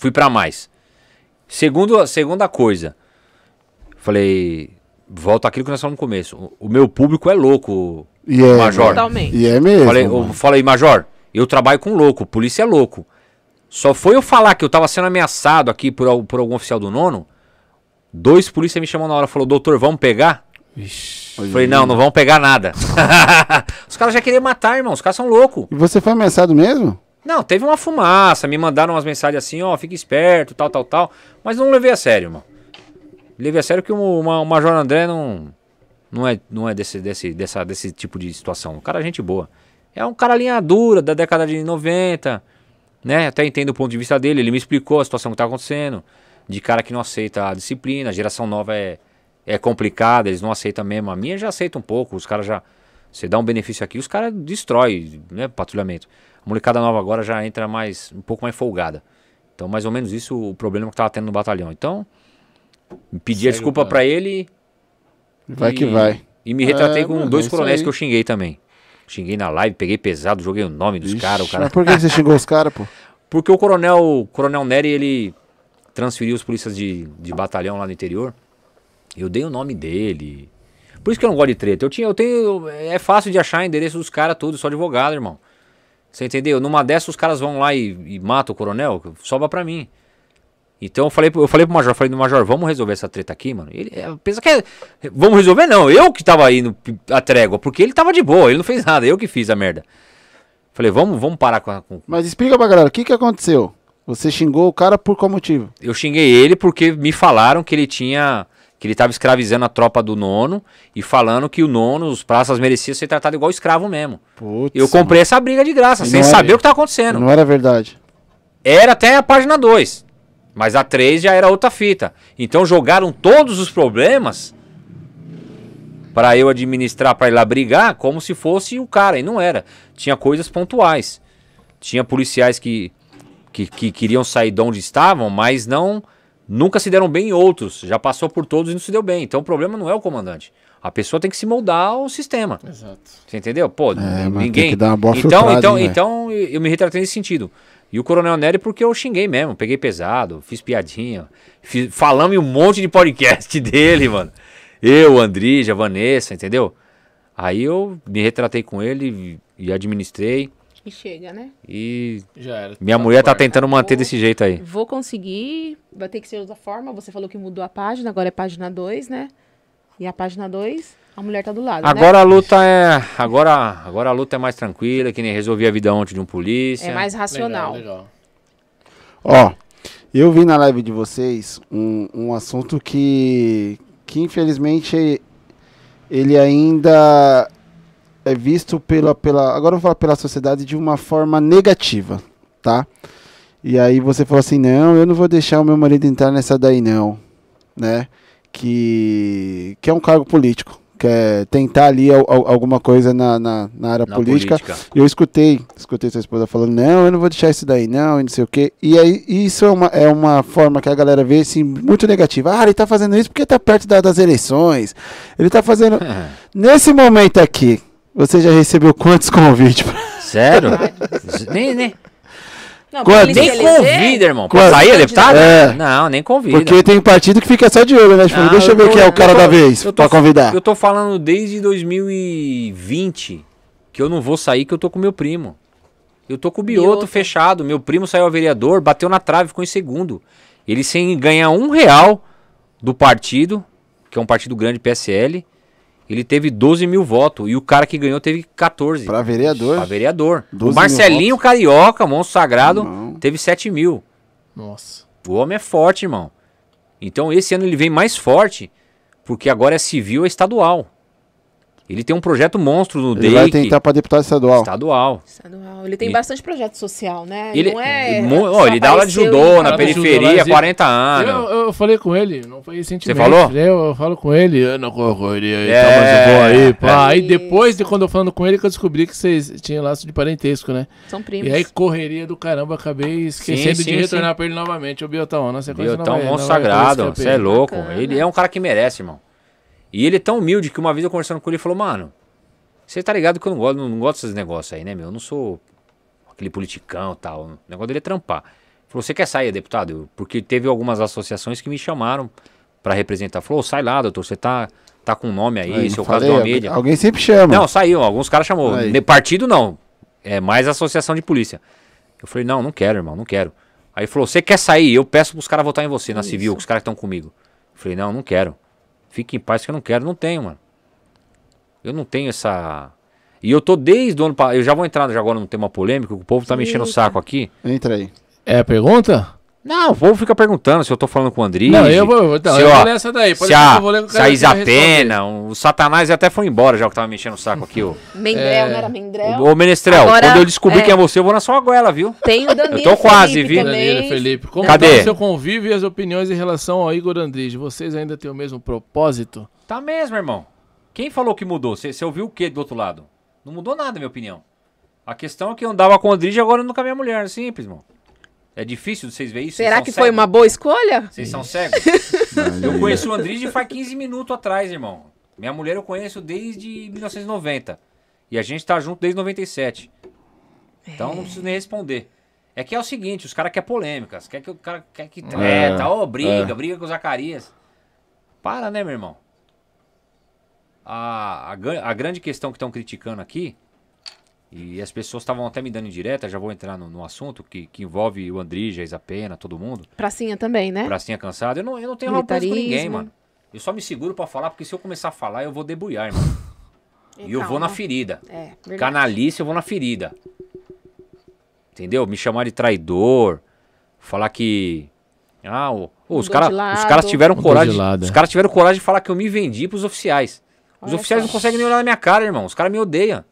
Fui pra mais. Segundo, segunda coisa, falei, volta aquilo que nós falamos no começo. O, o meu público é louco, E é, Major. Totalmente. E é mesmo. Falei, eu falei, Major, eu trabalho com louco, polícia é louco. Só foi eu falar que eu tava sendo ameaçado aqui por, por algum oficial do nono. Dois polícias me chamou na hora falou, doutor, vamos pegar? Ixi. Falei, não, não vamos pegar nada. Os caras já queriam matar, irmão. Os caras são loucos. E você foi ameaçado mesmo? Não, teve uma fumaça, me mandaram umas mensagens assim, ó, fica esperto, tal, tal, tal. Mas não levei a sério, irmão. Levei a sério que o, uma- o Major André não, não é, não é desse, desse, dessa, desse tipo de situação. O cara é gente boa. É um cara linha dura, da década de 90, né? Até entendo o ponto de vista dele. Ele me explicou a situação que tá acontecendo. De cara que não aceita a disciplina, a geração nova é, é complicada, eles não aceitam mesmo. A minha já aceita um pouco, os caras já. Você dá um benefício aqui, os caras destrói, né? Patrulhamento. A molecada nova agora já entra mais um pouco mais folgada. Então, mais ou menos isso o problema que tava tendo no batalhão. Então, pedi a desculpa plano. pra ele. Vai e- que vai. E me retratei É, com mano, é dois isso coronéis que eu xinguei também. Xinguei na live, peguei pesado, joguei o nome dos caras. Cara... Mas por que você xingou os caras, pô? Porque o coronel, o coronel Nery, ele transferiu os polícias de, de batalhão lá no interior. Eu dei o nome dele. Por isso que eu não gosto de treta. Eu tinha, eu tenho, é fácil de achar endereço dos caras tudo, só advogado, irmão. Você entendeu? Numa dessas os caras vão lá e, e matam o coronel, sobra pra mim. Então eu falei, pro- eu falei pro Major, falei no Major, vamos resolver essa treta aqui, mano. Ele é, pensa que é, vamos resolver não, eu que tava aí no, a trégua, porque ele tava de boa, ele não fez nada, eu que fiz a merda. Falei, vamos, vamos parar com, a- com Mas explica pra galera, o que que aconteceu? Você xingou o cara por qual motivo? Eu xinguei ele porque me falaram que ele tinha. Que ele tava escravizando a tropa do nono e falando que o nono, os praças mereciam ser tratado igual escravo mesmo. Putz, Eu comprei essa briga de graça, E sem saber o que tava mano, acontecendo. Não era verdade. Era até a página 2. Mas a 3 já era outra fita. Então jogaram todos os problemas para eu administrar, para ir lá brigar, como se fosse o cara. E não era. Tinha coisas pontuais. Tinha policiais que, que, que queriam sair de onde estavam, mas não nunca se deram bem em outros. Já passou por todos e não se deu bem. Então o problema não é o comandante. A pessoa tem que se moldar ao sistema. Exato. Você entendeu? Pô, É, ninguém. tem que dar uma boa então, então, hein, então eu me retratei nesse sentido. E o Coronel Nery porque eu xinguei mesmo, peguei pesado, fiz piadinha, fiz, falamos em um monte de podcast dele, mano. Eu, Andrija, Vanessa, entendeu? Aí eu me retratei com ele e administrei. E chega, né? E Já era. minha Tá mulher tá tentando manter desse jeito aí. Vou conseguir. Vai ter que ser outra forma. Você falou que mudou a página, agora é página 2, né? E a página 2, a mulher tá do lado. né? Agora a luta é. Agora, agora a luta é mais tranquila, que nem resolvi a vida ontem de um polícia. É mais racional. Legal, legal. Ó, eu vi na live de vocês um, um assunto que, que infelizmente ele ainda é visto pela, pela. Agora eu vou falar pela sociedade de uma forma negativa, tá? E aí você falou assim, não, eu não vou deixar o meu marido entrar nessa daí não, né? Que, que é um cargo político, que é tentar ali al- al- alguma coisa na, na, na área na política. política. Eu escutei, escutei sua esposa falando, não, eu não vou deixar isso daí, não, e não sei o quê. E aí, isso é uma, é uma forma que a galera vê, assim, muito negativa. Ah, ele tá fazendo isso porque tá perto da- das eleições. Ele tá fazendo... Nesse momento aqui, você já recebeu quantos convites? Sério? nem, nem, Não, nem convida, irmão. Pra Quanto? sair, deputado? É. Não, nem convida. Porque tem partido que fica só de olho, né? Tipo, Ah, deixa eu ver tô- quem é o cara tô- da vez tô- pra convidar. Eu tô falando desde 2020 que eu não vou sair, que eu tô com meu primo. Eu tô com o Bioto, Bioto. fechado. Meu primo saiu a vereador, bateu na trave, ficou em segundo. Ele sem ganhar um real do partido, que é um partido grande, PSL, ele teve 12 mil votos. E o cara que ganhou teve 14. Pra vereador? Pra vereador. 12 O Marcelinho Carioca, monstro sagrado, Não. teve 7 mil. Nossa. O homem é forte, irmão. Então esse ano ele vem mais forte, porque agora é civil, é estadual. Ele tem um projeto monstro no Ele vai DEIC. tentar pra deputado estadual. Estadual. Estadual. Ele tem Ele- bastante projeto social, né? Ele, não é. só ele dá aula de judô e- na judô periferia há 40 anos. Eu, eu falei com ele, não foi recentemente. falou? Eu, eu falo com ele, eu não concordaria aí, É, tá, mas eu vou aí, pá. é. Aí depois de quando eu falando com ele que eu descobri que vocês tinham laço de parentesco, né? São primos. E aí, correria do caramba, acabei esquecendo Sim, de sim, retornar pra ele novamente. Ô, Biotão, na sequência Biotão, não vai- monstro não vai sagrado. Você é ele. louco. Bacana. Ele é um cara que merece, irmão. E ele é tão humilde que uma vez eu conversando com ele, ele falou, mano, você tá ligado que eu não gosto, não gosto desses negócios aí, né, meu? Eu não sou aquele politicão e tal. O negócio dele é trampar. Ele falou, você quer sair, deputado? Eu- Porque teve algumas associações que me chamaram pra representar. Falou, "Ô, sai lá, doutor, você tá tá com nome aí, Aí, seu falei, caso alguém, mídia. alguém sempre chama. Não, saiu, alguns caras chamou. Aí. Partido não. É mais associação de polícia. Eu falei, não, não quero, irmão, não quero. Aí falou, você quer sair? Eu peço pros caras votar em você na civil, os caras que estão comigo. Eu falei, não, não quero. Fique em paz que eu não quero. Não tenho, mano. Eu não tenho essa. E eu tô desde o ano passado. Eu já vou entrar já agora no tema polêmico, que o povo tá me enchendo o Eita. saco aqui. Entra aí. É a pergunta? Não, o povo fica perguntando se eu tô falando com o Andrige. Não, eu vou, então, se, eu ó, vou nessa daí. Pode se a, eu vou ler com o se a que Isa vai responder. Pena, o Satanás até foi embora já que tava me enchendo o saco aqui, ô. Mendrel, É. não era Mendrel? Ô, Menestrel, Agora, quando eu descobri é. quem é você, eu vou na sua goela, viu? Tem o Danilo Eu tô quase, Felipe vi. também. Danilo, Felipe, como Cadê? tá o seu convívio e as opiniões em relação ao Igor Andrige? Vocês ainda têm o mesmo propósito? Tá mesmo, irmão. Quem falou que mudou? Você você ouviu o que do outro lado? Não mudou nada, minha opinião. A questão é que eu andava com o Andrige e agora eu ando com a minha mulher. Simples, irmão. É difícil de vocês verem isso? Será que são foi cegos? uma boa escolha? Vocês são cegos? eu conheço o Andrige faz 15 minutos atrás, irmão. Minha mulher eu conheço desde 1990. E a gente tá junto desde 97. Então não preciso nem responder. É que é o seguinte, os caras querem polêmicas. Quer que o cara quer que treta, ô, briga, briga com o Zacarias. Para, né, meu irmão? A, a, a grande questão que estão criticando aqui, e as pessoas estavam até me dando indireta, já vou entrar no, no assunto, que, que envolve o Andrige, a Isapena, todo mundo. Pracinha também, né? Pracinha cansada. Eu não, eu não tenho rompança com ninguém, mano. Eu só me seguro pra falar, porque se eu começar a falar, eu vou debuiar, irmão. E eu vou na ferida. É, verdade. Canalice, eu vou na ferida. Entendeu? Me chamar de traidor. Falar que. Ah, os de os caras tiveram Mudou coragem. de Os é. caras tiveram coragem de falar que eu me vendi pros oficiais. Os Olha oficiais só. não conseguem nem olhar na minha cara, irmão. Os caras me odeiam.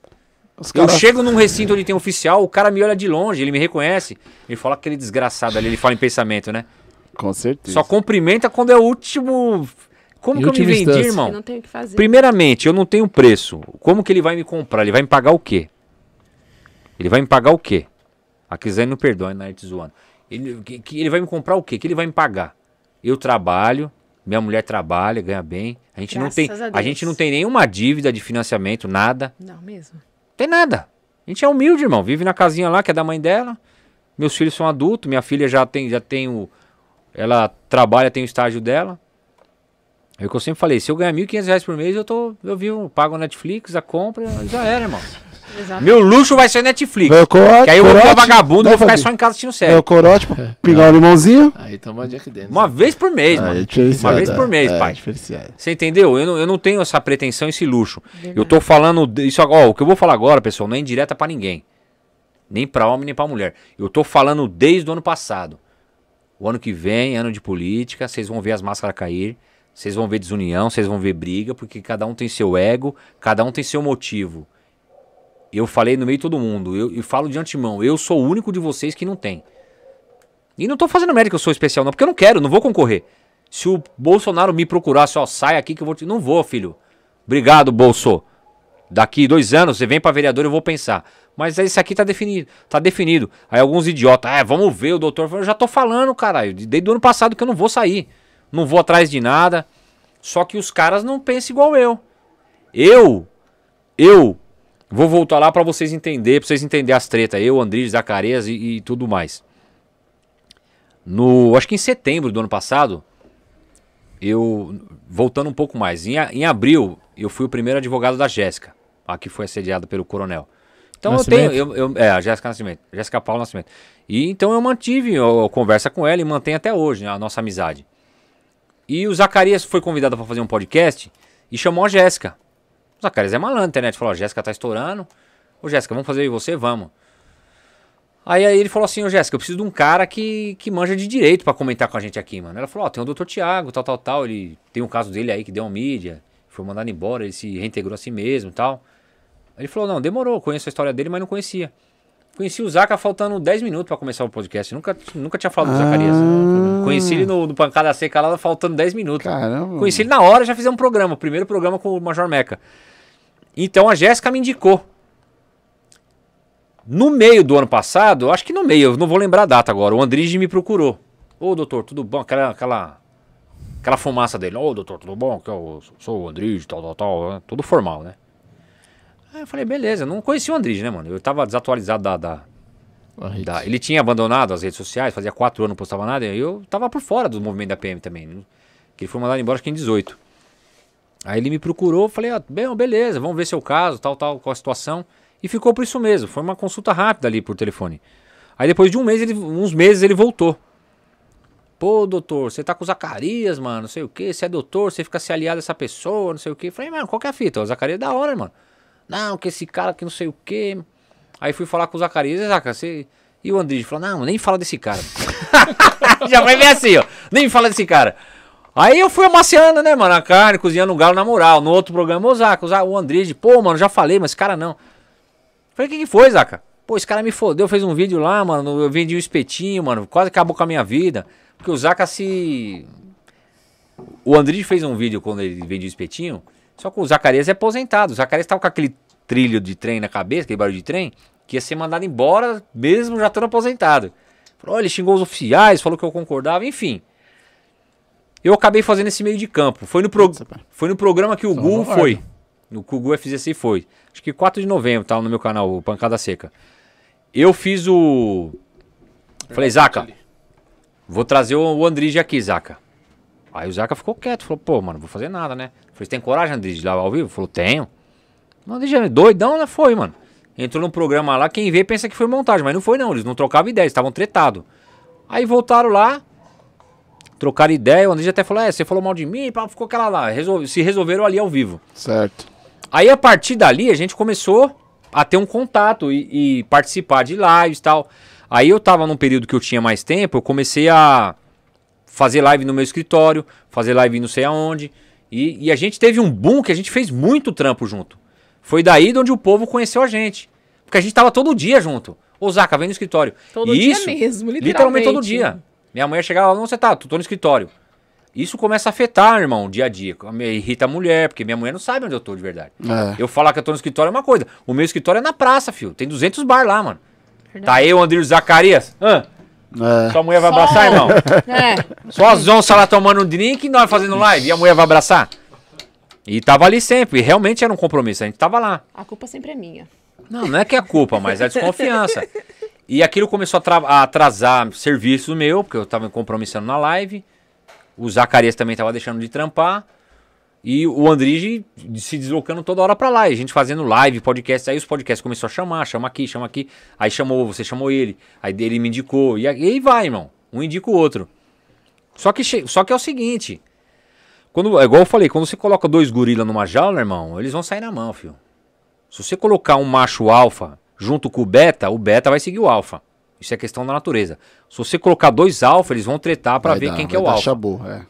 Os Eu chego num recinto onde tem oficial, o cara me olha de longe, ele me reconhece. Ele fala aquele desgraçado ali, ele fala em pensamento, né? Com certeza. Só cumprimenta quando é o último. Como Em que eu me vendi, instância. Eu irmão? não tenho o que fazer. Primeiramente, eu não tenho preço. Como que ele vai me comprar? Ele vai me pagar o quê? Ele vai me pagar o quê? A Kizane não perdoa, na arte zoando. Ele, que- que ele vai me comprar o quê? Que ele vai me pagar? Eu trabalho, minha mulher trabalha, ganha bem. A gente não tem, a a, gente não tem nenhuma dívida de financiamento, nada. Não, mesmo. Tem nada. A gente é humilde, irmão. Vive na casinha lá, que é da mãe dela. Meus filhos são adultos, minha filha já tem, já tem o. Ela trabalha, tem o estágio dela. É o que eu sempre falei, se eu ganhar 1.500 reais por mês, eu tô. Eu vivo, pago a Netflix, a compra, já era, irmão. Exato. Meu luxo vai ser Netflix. Meu corote, Que aí eu vou ficar vagabundo, vou ficar só em casa assistindo Meu série. corote pra pingar um limãozinho. Aí toma Jack Daniels. Uma vez por mês, Aí, mano. Uma vez por mês, é, pai. Você entendeu? Eu não, eu não tenho essa pretensão, esse luxo. Eu tô falando. Isso, ó, o que eu vou falar agora, pessoal, não é indireta pra ninguém. Nem pra homem, nem pra mulher. Eu tô falando desde o ano passado. O ano que vem, ano de política, vocês vão ver as máscaras cair. Vocês vão ver desunião, vocês vão ver briga, porque cada um tem seu ego, cada um tem seu motivo. Eu falei no meio de todo mundo, eu, e falo de antemão, eu sou o único de vocês que não tem. E não tô fazendo médico eu sou especial, não, porque eu não quero, não vou concorrer. Se o Bolsonaro me procurasse, ó, sai aqui que eu vou te. Não vou, filho. Obrigado, Bolso. Daqui dois anos, você vem pra vereador, eu vou pensar. Mas esse aqui tá definido. Tá definido. Aí alguns idiotas, é, vamos ver o doutor. Eu já tô falando, caralho, desde o ano passado que eu não vou sair. Não vou atrás de nada. Só que os caras não pensam igual eu. Eu, eu vou voltar lá pra vocês entenderem, pra vocês entenderem as tretas. Eu, Andrés, Zacarias e, e tudo mais. No, acho que em setembro do ano passado, eu, voltando um pouco mais, em, em abril, eu fui o primeiro advogado da Jéssica, a que foi assediada pelo coronel. Então Nascimento? eu tenho, eu, eu- é, a Jéssica Nascimento, Jéssica Paula Nascimento. E então eu mantive a, a conversa com ela e mantenho até hoje né, a nossa amizade. E o Zacarias foi convidado para fazer um podcast e chamou a Jéssica. O Zacarias é malandro, a internet falou, Jéssica tá estourando. Ô Jéssica, vamos fazer eu e você? Vamos. Aí, aí ele falou assim, ô Jéssica, eu preciso de um cara que, que manja de direito pra comentar com a gente aqui, mano. Ela falou, ó, tem o doutor Tiago, tal, tal, tal. Ele tem um caso dele aí que deu uma mídia, foi mandado embora, ele se reintegrou a si mesmo e tal. Aí ele falou, não, demorou, conheço a história dele, mas não conhecia. Conheci o Zaca faltando 10 minutos pra começar o podcast. Nunca, nunca tinha falado do Zacarias. Conheci ele no, no Pancada Seca lá, faltando 10 minutos. Caramba. Conheci ele na hora, já fizemos um programa, o primeiro programa com o Major Meca. Então a Jéssica me indicou. No meio do ano passado, acho que no meio, eu não vou lembrar a data agora, o Andrige me procurou. Ô doutor, tudo bom? Aquela, aquela, aquela fumaça dele. Ô doutor, tudo bom? Que eu sou o Andrige, tal, tal, tal. né? Tudo formal, né? Aí eu falei, beleza, não conhecia o Andrige, né, mano? Eu tava desatualizado da, da, da- ele tinha abandonado as redes sociais, fazia quatro anos não postava nada, e eu tava por fora do movimento da PM também. né? Que ele foi mandado embora acho que em 18. Aí ele me procurou, falei, ah, bem, beleza, vamos ver seu caso, tal, tal, qual a situação. E ficou por isso mesmo. Foi uma consulta rápida ali por telefone. Aí depois de um mês, ele, uns meses, ele voltou. Pô, doutor, você tá com o Zacarias, mano, não sei o que. Você é doutor, você fica se aliado a essa pessoa, não sei o que. Falei, mano, qual que é a fita? O Zacarias é da hora, mano. Não, que esse cara que não sei o que. Aí fui falar com o Zacarias, Zaca, você. E o Andrige falou, não, nem fala desse cara. Já vai ver assim, ó. Nem fala desse cara. Aí eu fui amaciando, né, mano, a carne, cozinhando o galo na moral. No outro programa, o Zaca, o Andrige, pô, mano, já falei, mas esse cara não. Falei, o que, que foi, Zaca? Pô, esse cara me fodeu, fez um vídeo lá, mano. Eu vendi um espetinho, mano. Quase acabou com a minha vida. Porque o Zaca se. O Andrige fez um vídeo quando ele vendia o espetinho. Só que o Zacarias é aposentado. O Zacarias tava com aquele trilho de trem na cabeça, aquele barulho de trem, que ia ser mandado embora, mesmo já estando aposentado. Falou, ele xingou os oficiais, falou que eu concordava, enfim. Eu acabei fazendo esse meio de campo. Foi no, pro... foi no programa que o Gu foi. No que o Gu FZC foi acho que 4 de novembro, tá no meu canal, o Pancada Seca. Eu fiz o. Falei, Zaca, vou trazer o Andrige aqui, Zaca. Aí o Zaca ficou quieto, falou, pô, mano, não vou fazer nada, né? Falei, tem coragem, Andrige, de lá ao vivo? Falou, tenho. O Andrige é doidão, né? Foi, mano. Entrou num programa lá, quem vê pensa que foi montagem, mas não foi não, eles não trocavam ideia, estavam tretados. Aí voltaram lá, trocaram ideia, o Andrige até falou, é, você falou mal de mim, ficou aquela lá, resolve, se resolveram ali ao vivo. Certo. Aí a partir dali a gente começou a ter um contato e, e participar de lives e tal. Aí eu tava num período que eu tinha mais tempo, eu comecei a fazer live no meu escritório, fazer live não sei aonde. E, e, a gente teve um boom que a gente fez muito trampo junto. Foi daí de onde o povo conheceu a gente. Porque a gente tava todo dia junto. Ô, Zaca, vem no escritório. Todo e dia isso, mesmo, literalmente. literalmente todo dia. Minha mãe chegava lá, onde você tá? Tô no escritório. Isso começa a afetar, irmão, o dia a dia. Irrita a mulher, porque minha mulher não sabe onde eu tô de verdade. É. Eu falar que eu tô no escritório é uma coisa. O meu escritório é na praça, filho. Tem 200 bar lá, mano. Verdade. Tá eu, André Zacarias. Hã? É. Sua mulher vai Só... abraçar, irmão? É. Só as onças lá tomando um drink e nós fazendo live. E a mulher vai abraçar? E tava ali sempre. E realmente era um compromisso. A gente tava lá. A culpa sempre é minha. Não, não é que é culpa, mas é desconfiança. E aquilo começou a, atrasar serviço meu, porque eu tava me compromissando na live. O Zacarias também estava deixando de trampar. E o Andrige se deslocando toda hora para lá. E a gente fazendo live, podcast. Aí os podcasts começou a chamar, chama aqui, chama aqui. Aí chamou, você chamou ele. Aí ele me indicou. E aí vai, irmão. Um indica o outro. Só que, só que é o seguinte. Quando, é igual eu falei, quando você coloca dois gorilas numa jaula, irmão, eles vão sair na mão, filho. Se você colocar um macho alfa junto com o beta, o beta vai seguir o alfa. Isso é questão da natureza. Se você colocar dois alfa, eles vão tretar para ver dar, quem que é o alfa. Chabu, é.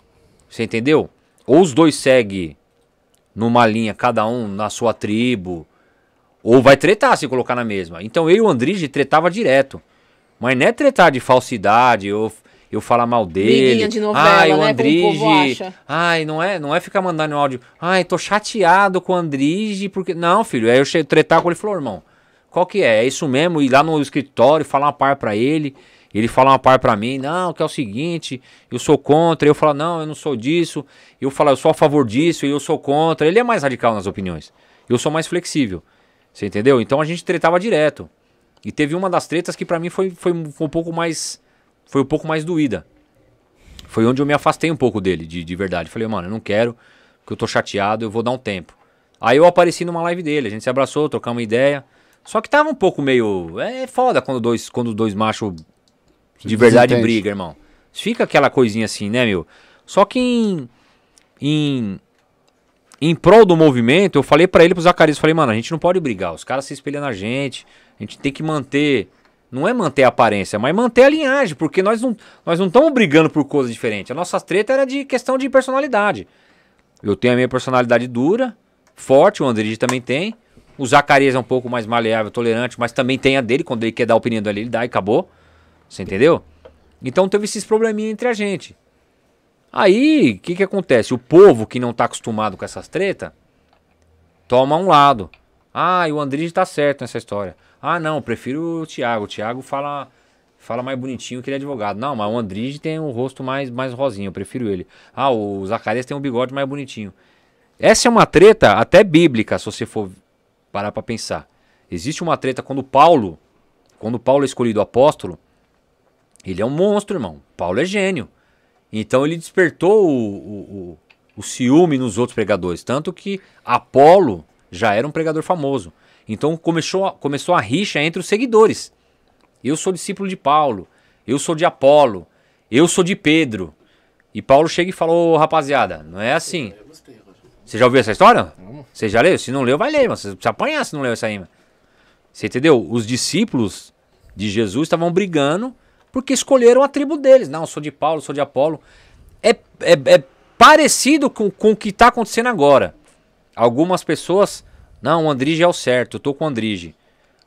Você entendeu? Ou os dois seguem numa linha, cada um na sua tribo, ou vai tretar se colocar na mesma. Então eu e o Andrige tretava direto. Mas não é tretar de falsidade, ou eu falar mal dele. de novela, ai, o né, Andrige. Ai, não é, não é ficar mandando áudio. Ai, tô chateado com o Andrige, porque. Não, filho, aí eu tretar com ele e falou, irmão, qual que é? É isso mesmo? Ir lá no escritório, falar uma par pra ele. Ele fala uma par pra mim, não, que é o seguinte, eu sou contra. Eu falo, não, eu não sou disso. Eu falo, eu sou a favor disso eu sou contra. Ele é mais radical nas opiniões. Eu sou mais flexível. Você entendeu? Então a gente tretava direto. E teve uma das tretas que para mim foi, foi, um pouco mais. Foi um pouco mais doída. Foi onde eu me afastei um pouco dele, de, de verdade. Falei, mano, eu não quero, que eu tô chateado, eu vou dar um tempo. Aí eu apareci numa live dele, a gente se abraçou, trocamos uma ideia. Só que tava um pouco meio. É foda quando dois, quando dois machos de verdade Desentende. briga, irmão. Fica aquela coisinha assim, né, meu? Só que em. Em, em prol do movimento, eu falei para ele, pro Zacarias, falei, mano, a gente não pode brigar. Os caras se espelham na gente. A gente tem que manter. Não é manter a aparência, mas manter a linhagem, porque nós não nós não estamos brigando por coisas diferentes. A nossa treta era de questão de personalidade. Eu tenho a minha personalidade dura, forte, o André também tem. O Zacarias é um pouco mais maleável, tolerante, mas também tem a dele. Quando ele quer dar a opinião dele, ele dá e acabou. Você entendeu? Então teve esses probleminha entre a gente. Aí, o que que acontece? O povo que não tá acostumado com essas tretas, toma um lado. Ah, e o Andrige tá certo nessa história. Ah, não, prefiro o Thiago. O Thiago fala, fala mais bonitinho que ele é advogado. Não, mas o Andrige tem um rosto mais, mais rosinho, eu prefiro ele. Ah, o Zacarias tem um bigode mais bonitinho. Essa é uma treta até bíblica, se você for parar para pensar. Existe uma treta quando Paulo, quando Paulo é escolhido apóstolo, ele é um monstro, irmão. Paulo é gênio. Então ele despertou o, o, o ciúme nos outros pregadores. Tanto que Apolo já era um pregador famoso. Então começou, começou a rixa entre os seguidores. Eu sou discípulo de Paulo, eu sou de Apolo, eu sou de Pedro. E Paulo chega e falou, rapaziada, não é assim. Você já ouviu essa história? Você já leu? Se não leu, vai ler, mas você precisa apanhar se não leu essa aí. Você entendeu? Os discípulos de Jesus estavam brigando porque escolheram a tribo deles. Não, eu sou de Paulo, sou de Apolo. É, é, é parecido com, com o que está acontecendo agora. Algumas pessoas, não, o Andrige é o certo, eu tô com o Andrige.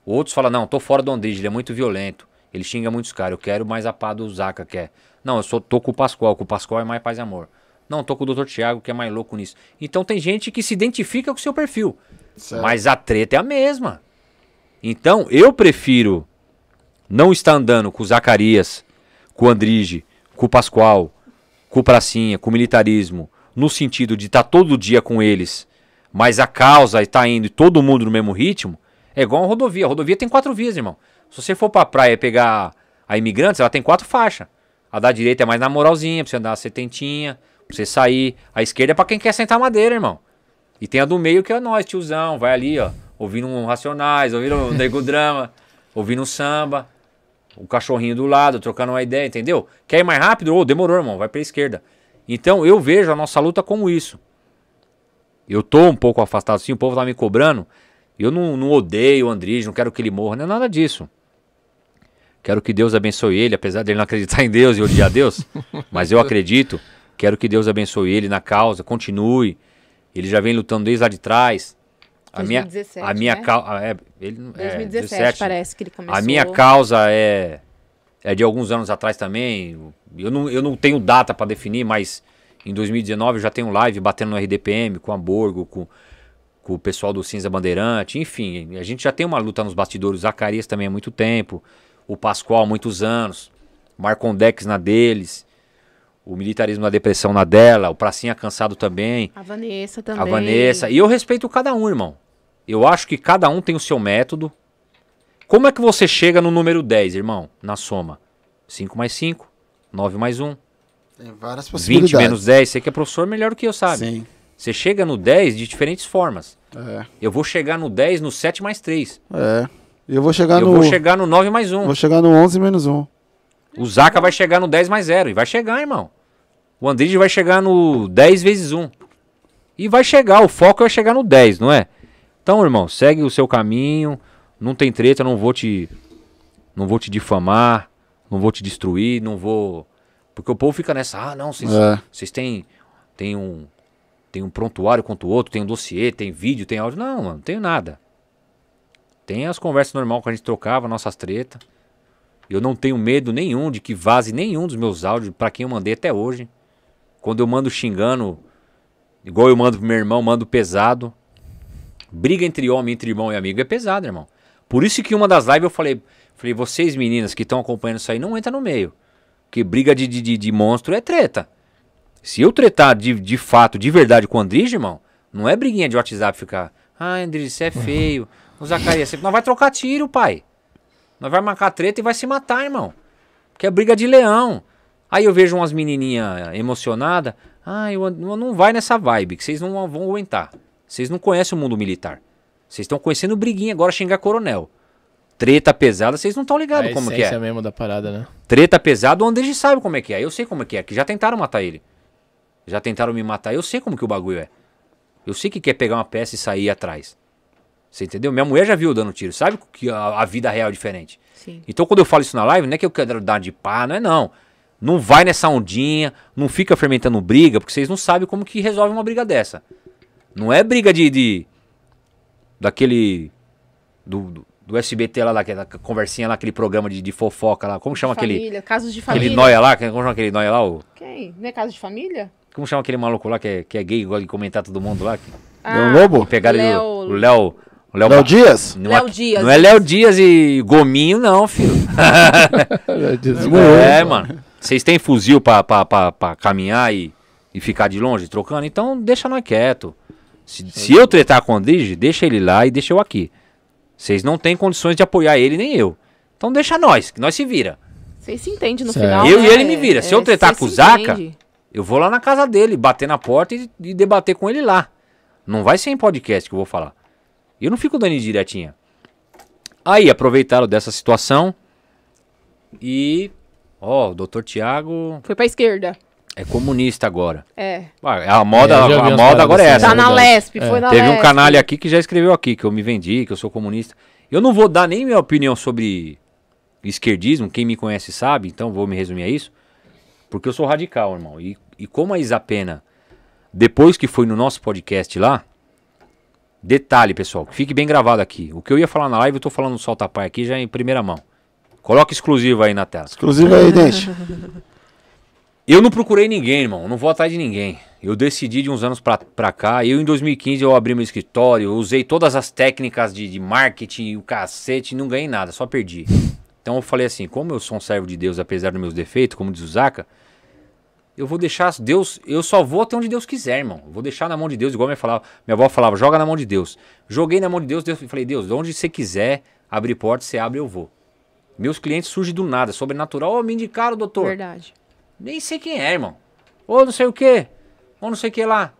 Outros falam, não, tô fora do Andrige, ele é muito violento. Ele xinga muitos caras, eu quero mais a pá do Zaca, que é. Não, eu sou, tô com o Pascoal, com o Pascoal é mais paz e amor. Não, tô com o Dr. Tiago, que é mais louco nisso. Então tem gente que se identifica com o seu perfil. Certo. Mas a treta é a mesma. Então eu prefiro não estar andando com o Zacarias, com o Andrige, com o Pascoal, com o Pracinha, com o militarismo, no sentido de estar tá todo dia com eles, mas a causa está indo todo mundo no mesmo ritmo, é igual uma rodovia. A rodovia tem quatro vias, irmão. Se você for pra praia pegar a imigrantes, ela tem quatro faixas. A da direita é mais na moralzinha, pra você andar a setentinha, pra você sair. A esquerda é pra quem quer sentar madeira, irmão. E tem a do meio que é nós, tiozão. Vai ali, ó, ouvindo um Racionais, ouvindo um Nego Drama, ouvindo um samba. O cachorrinho do lado, trocando uma ideia, entendeu? Quer ir mais rápido? Ô, oh, demorou, irmão, vai pra esquerda. Então eu vejo a nossa luta como isso. Eu tô um pouco afastado assim, o povo tá me cobrando. Eu não, não odeio o Andrés, não quero que ele morra, não é nada disso. Quero que Deus abençoe ele, apesar dele não acreditar em Deus e odiar Deus. mas eu acredito. Quero que Deus abençoe ele na causa, continue. Ele já vem lutando desde lá de trás. A 2017, minha, a minha né? causa. É, ele, 2017 é, parece que ele começou. A minha causa é, é de alguns anos atrás também. Eu não, eu não tenho data para definir, mas em 2019 eu já tenho live batendo no RDPM com a Borgo, com, com o pessoal do Cinza Bandeirante. Enfim, a gente já tem uma luta nos bastidores. O Zacarias também há muito tempo. O Pascoal há muitos anos. Marcondex na deles o militarismo na depressão na dela, o Pracinha cansado também. A Vanessa também. A Vanessa. E eu respeito cada um, irmão. Eu acho que cada um tem o seu método. Como é que você chega no número 10, irmão? Na soma. 5 mais 5, 9 mais 1. Tem várias possibilidades. 20 menos 10. Você que é professor melhor do que eu, sabe? Sim. Você chega no 10 de diferentes formas. É. Eu vou chegar no 10 no 7 mais 3. É. Eu vou chegar eu no. Eu vou chegar no 9 mais 1. Vou chegar no 11 menos 1. O Zaca vai chegar no 10 mais 0. E vai chegar, irmão. O Andrige vai chegar no 10 vezes 1. E vai chegar, o foco é chegar no 10, não é? Então, irmão, segue o seu caminho. Não tem treta, não vou te. Não vou te difamar. Não vou te destruir. Não vou. Porque o povo fica nessa. Ah, não, vocês, é. têm, têm um. Tem um prontuário contra o outro, tem um dossiê, tem vídeo, tem áudio. Não, mano, não tenho nada. Tem as conversas normais que a gente trocava, nossas tretas. Eu não tenho medo nenhum de que vaze nenhum dos meus áudios para quem eu mandei até hoje. Quando eu mando xingando, igual eu mando pro meu irmão, mando pesado. Briga entre homem, entre irmão e amigo é pesado, irmão. Por isso que uma das lives eu falei, falei, vocês meninas que estão acompanhando isso aí, não entra no meio. Porque briga de, de, de monstro é treta. Se eu tretar de, de fato, de verdade com o Andrige, irmão, não é briguinha de WhatsApp ficar, ah, Andrige, você é feio. O Zacarias, você não vai trocar tiro, pai. Nós vai marcar treta e vai se matar, irmão. Que é briga de leão. Aí eu vejo umas menininhas emocionadas. Ah, eu, eu não vai nessa vibe, que vocês não vão aguentar. Vocês não conhecem o mundo militar. Vocês estão conhecendo briguinha agora xingar coronel. Treta pesada, vocês não estão ligados como que é. mesmo da parada, né? Treta pesada, o André sabe como é que é. Eu sei como é que é, que já tentaram matar ele. Já tentaram me matar, eu sei como que o bagulho é. Eu sei que quer pegar uma peça e sair atrás. Você entendeu? Minha mulher já viu dando tiro, sabe que a, a vida real é diferente. Sim. Então quando eu falo isso na live, não é que eu quero dar de pá, não é não. Não vai nessa ondinha, não fica fermentando briga, porque vocês não sabem como que resolve uma briga dessa. Não é briga de. de daquele. Do, do, do SBT lá, daquela conversinha lá, aquele programa de, de fofoca lá. Como chama família, aquele. Casos de família. Aquele noia lá, como chama aquele noia lá? O... Quem? Não é caso de família? Como chama aquele maluco lá que é, que é gay, gosta de comentar todo mundo lá? Ah, Lobo? Pegaram Léo... o Léo. Léo, Léo Dias? Não Léo é, Dias. Não é Léo Dias e Gominho, não, filho. é, mano. Vocês têm fuzil pra, pra, pra, pra caminhar e, e ficar de longe trocando? Então deixa nós quieto. Se, se eu tretar com o Andrige, deixa ele lá e deixa eu aqui. Vocês não têm condições de apoiar ele nem eu. Então deixa nós, que nós se vira. Vocês se entendem no certo. final. Eu né? e ele me vira. Se eu é, tretar com o Zaca, Eu vou lá na casa dele, bater na porta e, e debater com ele lá. Não vai ser em podcast que eu vou falar. Eu não fico dando diretinha. Aí aproveitaram dessa situação e. Ó, o doutor Tiago Foi pra esquerda. é comunista agora. É. Ah, A moda, É, a moda agora é assim, essa. Tá né? na verdade. Lesp, É. foi na Teve um canalha aqui que já escreveu aqui, que eu me vendi, que eu sou comunista. Eu não vou dar nem minha opinião sobre esquerdismo, quem me conhece sabe, então vou me resumir a isso. Porque eu sou radical, irmão. E, e como a Isapena, depois que foi no nosso podcast lá, detalhe, pessoal, que fique bem gravado aqui. O que eu ia falar na live, eu tô falando no Solta Pai aqui já em primeira mão. Coloca exclusivo aí na tela. Exclusivo aí, Dente. Eu não procurei ninguém, irmão. Não vou atrás de ninguém. Eu decidi de uns anos pra, pra cá. Eu, em 2015, eu abri meu escritório. Eu usei todas as técnicas de, de marketing, o cacete. Não ganhei nada, só perdi. Então eu falei assim: como eu sou um servo de Deus, apesar dos meus defeitos, como diz o Zaca, eu vou deixar Deus. Eu só vou até onde Deus quiser, irmão. Eu vou deixar na mão de Deus, igual minha, falava, minha avó falava: joga na mão de Deus. Joguei na mão de Deus. Deus falei: Deus, de onde você quiser abrir porta, você abre, eu vou. Meus clientes surgem do nada, sobrenatural. Ô, me indicaram, doutor. Verdade. Nem sei quem é, irmão. Ou não sei o que. Ou não sei o que lá.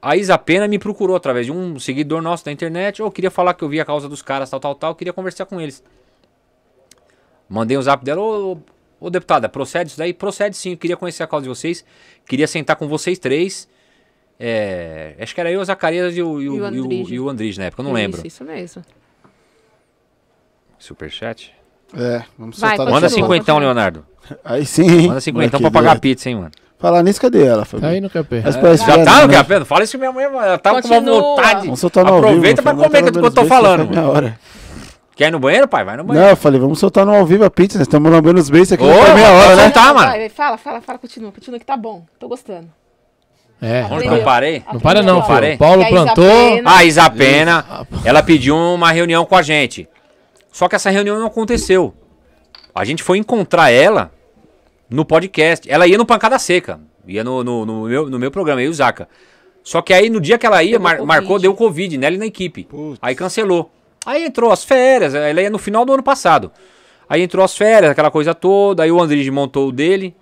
A Isa Pena me procurou através de um seguidor nosso da internet. Ou queria falar que eu vi a causa dos caras, tal, tal, tal. Queria conversar com eles. Mandei o zap dela. Ô, ô, deputada, procede isso daí? Procede sim. Eu queria conhecer a causa de vocês. Queria sentar com vocês três. É, acho que era eu, o Zacarias e o, e o, E o e o, Andrige. e o Andrige na época. Eu não Isso, lembro. Isso mesmo. Superchat? É, vamos Vai, soltar continua. Manda cinquentão, continua. Leonardo. Aí sim. hein? Manda cinquentão pra pagar pizza, hein, mano. Falar nisso, cadê ela, Tá aí no capê. Mas É. Já que tá, no capeta? Fala isso mesmo, mesmo. Ela tá com uma Continua. vontade. Vamos soltar no ao vivo. Aproveita pra comer, que eu tô falando, minha hora. Quer ir no banheiro, pai? Vai no Não, banheiro. eu falei, vamos soltar no ao vivo a pizza. Nós estamos lambendo os beijos aqui. Ô, não meia hora, né? soltar, mano. Vai, fala, fala, fala, continua, continua que tá bom. Tô gostando. É. Onde que eu parei? Não para não, Aprendeu. Parei. filho. Paulo plantou. Pena- A Isapena, ela pediu uma reunião com a gente. Só que essa reunião não aconteceu. A gente foi encontrar ela no podcast. Ela ia no Pancada Seca. Ia no, no, no meu, no meu programa, eu e o Zaca. Só que aí no dia que ela ia, mar- Covid. marcou, deu Covid nela e na equipe. Putz. Aí cancelou. Aí entrou as férias, ela ia no final do ano passado. Aí entrou as férias, aquela coisa toda. Aí o Andrige montou o dele.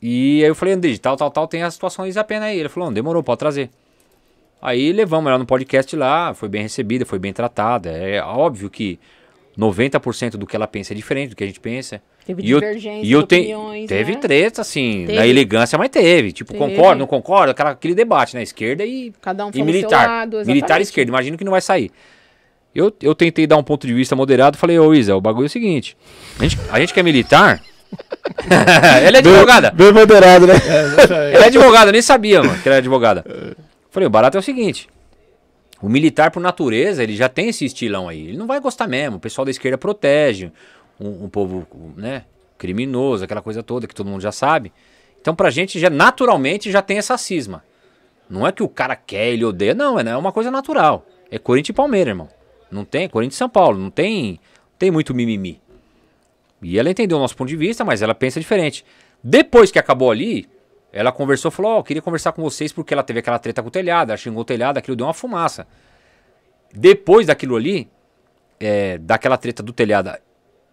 E aí eu falei, Andrige, tal, tal, tal, tem a situação da Isapena aí. Ele falou, não, demorou, pode trazer. Aí levamos ela no podcast lá, foi bem recebida, foi bem tratada. É óbvio que 90% do que ela pensa é diferente do que a gente pensa. Teve E eu, divergência e eu tenho. opiniões, Teve né? treta, assim, Teve. na elegância, mas teve. Tipo, Teve. concordo, não concordo? Aquela, aquele debate, né? Esquerda e, Cada um e militar. seu lado, militar e esquerda, imagino que não vai sair. Eu, eu tentei dar um ponto de vista moderado, falei, ô Isa, o bagulho é o seguinte. A gente, a gente que é militar. Ela é advogada. Bem moderado, né? Ela é advogada, eu nem sabia, mano, que ela é advogada. Falei, o barato é o seguinte. O militar, por natureza, ele já tem esse estilão aí. Ele não vai gostar mesmo. O pessoal da esquerda protege um, um povo, né, criminoso, aquela coisa toda que todo mundo já sabe. Então, pra gente, já naturalmente, já tem essa cisma. Não é que o cara quer, ele odeia. Não, é, é uma coisa natural. É Corinthians e Palmeiras, irmão. Não tem, Corinthians e São Paulo. Não tem, tem muito mimimi. E ela entendeu o nosso ponto de vista, mas ela pensa diferente. Depois que acabou ali, ela conversou, falou, ó, eu queria conversar com vocês porque ela teve aquela treta com o telhado, ela xingou o telhado, aquilo deu uma fumaça. Depois daquilo ali, é, daquela treta do telhado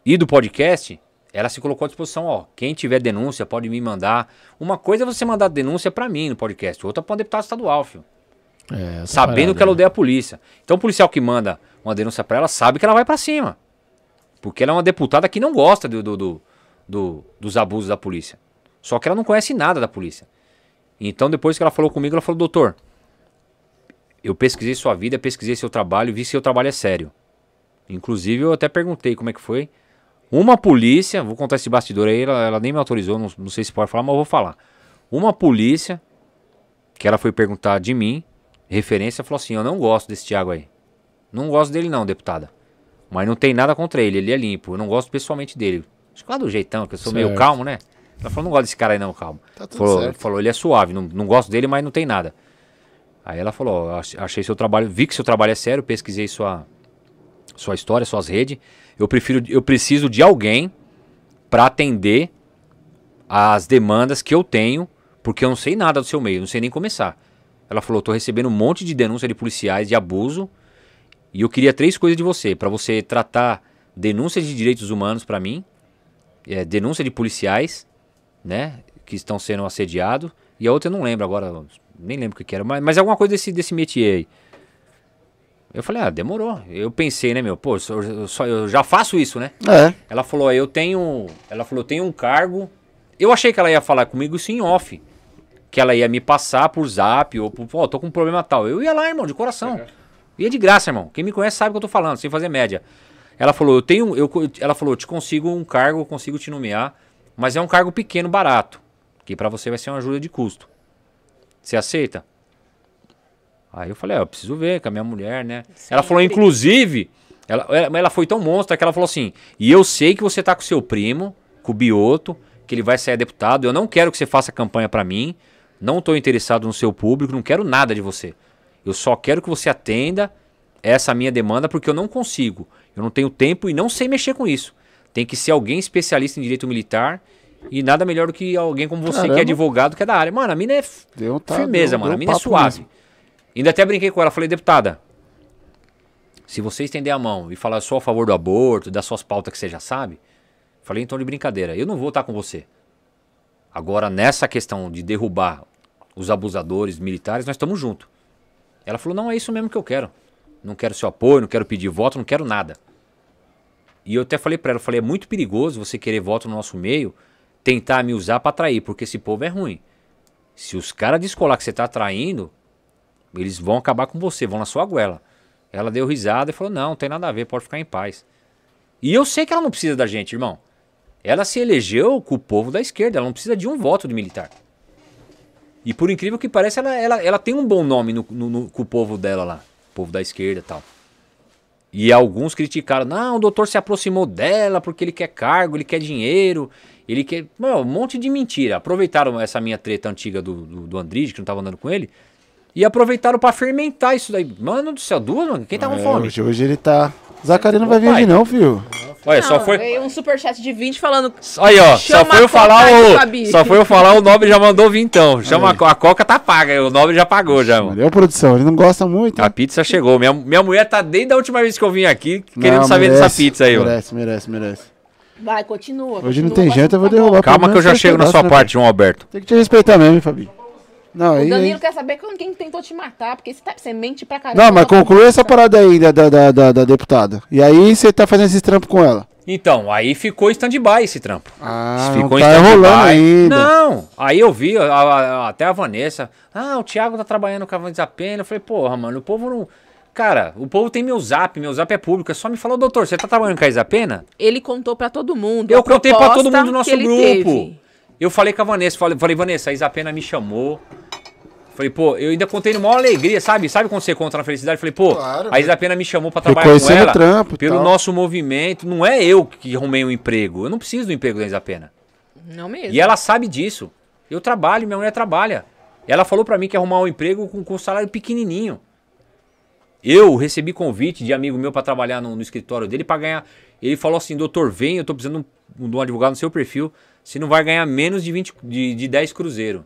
e do podcast, ela se colocou à disposição, ó, quem tiver denúncia pode me mandar. Uma coisa é você mandar denúncia pra mim no podcast, outra pra um deputado estadual, filho. É, Sabendo parada, que ela né? odeia a polícia. Então o policial que manda uma denúncia pra ela sabe que ela vai pra cima. Porque ela é uma deputada que não gosta do, do- do- do- dos abusos da polícia. Só que ela não conhece nada da polícia. Então depois que ela falou comigo, ela falou, doutor, eu pesquisei sua vida, pesquisei seu trabalho, vi que seu trabalho é sério. Inclusive eu até perguntei como é que foi. Uma polícia, vou contar esse bastidor aí, ela, ela nem me autorizou, não, não sei se pode falar, mas eu vou falar. Uma polícia, que ela foi perguntar de mim, referência, falou assim: Eu não gosto desse Thiago aí. Não gosto dele, não, deputada. Mas não tem nada contra ele, ele é limpo. Eu não gosto pessoalmente dele. Acho que lá do jeitão, que eu sou meio Certo. calmo, né? Ela falou: Não gosto desse cara aí, não, calmo. Tá tudo Falou, falou, ele é suave, não, não gosto dele, mas não tem nada. Aí ela falou: "Eu ach- Achei seu trabalho, vi que seu trabalho é sério, pesquisei sua, sua história, suas redes. Eu prefiro, eu preciso de alguém para atender as demandas que eu tenho, porque eu não sei nada do seu meio, não sei nem começar. Ela falou: tô recebendo um monte de denúncia de policiais de abuso e eu queria três coisas de você, para você tratar denúncias de direitos humanos para mim, é, denúncia de policiais, né? que estão sendo assediados. E a outra eu não lembro agora, nem lembro o que, era, mas, mas alguma coisa desse, desse métier aí. Eu falei, ah, demorou. Eu pensei, né, meu, pô, eu, só, eu já faço isso, né? É. Ela falou, eu tenho. Ela falou, eu tenho um cargo. Eu achei que ela ia falar comigo isso em off. Que ela ia me passar por zap ou por, pô, tô com um problema tal. Eu ia lá, irmão, de coração. Ia de graça, irmão. Quem me conhece sabe o que eu tô falando, sem fazer média. Ela falou, eu tenho. Eu, ela falou, eu te consigo um cargo, eu consigo te nomear, mas é um cargo pequeno, barato. Que para você vai ser uma ajuda de custo. Você aceita? Aí eu falei, ah, eu preciso ver com a minha mulher, né? Sim, ela falou, inclusive, ela, ela foi tão monstra que ela falou assim: e eu sei que você tá com seu primo, com o Bioto, que ele vai ser deputado. Eu não quero que você faça campanha para mim. Não estou interessado no seu público, não quero nada de você. Eu só quero que você atenda essa minha demanda porque eu não consigo. Eu não tenho tempo e não sei mexer com isso. Tem que ser alguém especialista em direito militar e nada melhor do que alguém como você Caramba. que é advogado, que é da área. Mano, a mina é deu, tá, firmeza, deu, mano. Deu a mina é suave. Mesmo. Ainda até brinquei com ela, falei, deputada, se você estender a mão e falar só a favor do aborto, das suas pautas que você já sabe, falei então de brincadeira, eu não vou estar com você. Agora, nessa questão de derrubar os abusadores militares, nós estamos juntos. Ela falou, não, é isso mesmo que eu quero. Não quero seu apoio, não quero pedir voto, não quero nada. E eu até falei para ela, falei, é muito perigoso você querer voto no nosso meio, tentar me usar para atrair, porque esse povo é ruim. Se os caras descolar que você tá atraindo, eles vão acabar com você, vão na sua goela. Ela deu risada e falou: Não, não tem nada a ver, pode ficar em paz. E eu sei que ela não precisa da gente, irmão. Ela se elegeu com o povo da esquerda, ela não precisa de um voto de militar. E por incrível que pareça, ela, ela, ela tem um bom nome no, no, no, com o povo dela lá, povo da esquerda e tal. E alguns criticaram: Não, o doutor se aproximou dela porque ele quer cargo, ele quer dinheiro, ele quer. Mano, um monte de mentira. Aproveitaram essa minha treta antiga do, do, do Andrige, que não tava andando com ele e aproveitaram para fermentar isso daí. Mano do céu, duas, mano. Quem tá com é, fome? Hoje, hoje ele tá. Zacaria não vai vir não, filho. Olha, só foi. Veio um superchat de 20 falando. Aí, ó, só foi eu falar o. Só foi eu falar, o Nobre já mandou vir então. Chama a, a Coca tá paga, o Nobre já pagou já, mano. Deu produção, ele não gosta muito. A pizza chegou. Minha, minha mulher tá desde a última vez que eu vim aqui querendo não, saber merece, dessa pizza aí, merece, mano. Merece, merece, merece. Vai, continua. Hoje continua, não tem gente, eu vou derrubar. Calma que eu já chego na sua parte, João Alberto. Tem que te respeitar mesmo, Fabinho. Não, o Danilo aí... quer saber quem tentou te matar, porque você, tá, você mente pra caramba. Não, mas conclui essa parada aí da, da, da, da, deputada. E aí você tá fazendo esse trampo com ela. Então, aí ficou em stand-by esse trampo. Ah, ficou não tá rolando ainda. Não, aí eu vi, a, a, até a Vanessa, ah, o Thiago tá trabalhando com a Vanessa Pena. Eu falei, porra, mano, o povo não... Cara, o povo tem meu zap, meu zap é público. É só me falar, doutor, você tá trabalhando com a Isapena? Ele contou para todo mundo. Eu contei para todo mundo do nosso grupo. Teve. Eu falei com a Vanessa, falei, falei Vanessa, a Isapena me chamou. Falei, pô, eu ainda contei numa alegria, sabe? Sabe quando você conta na felicidade? Falei, pô, claro, a Isapena me chamou para trabalhar com ela trampo, pelo tal. nosso movimento. Não é eu que arrumei um emprego. Eu não preciso do emprego da Isapena. Não mesmo. E ela sabe disso. Eu trabalho, minha mulher trabalha. Ela falou para mim que ia arrumar um emprego com, com um salário pequenininho. Eu recebi convite de amigo meu para trabalhar no, no, escritório dele para ganhar. Ele falou assim: doutor, vem, eu tô precisando de um advogado no seu perfil. Você não vai ganhar menos de, 20, de, de 10 cruzeiro.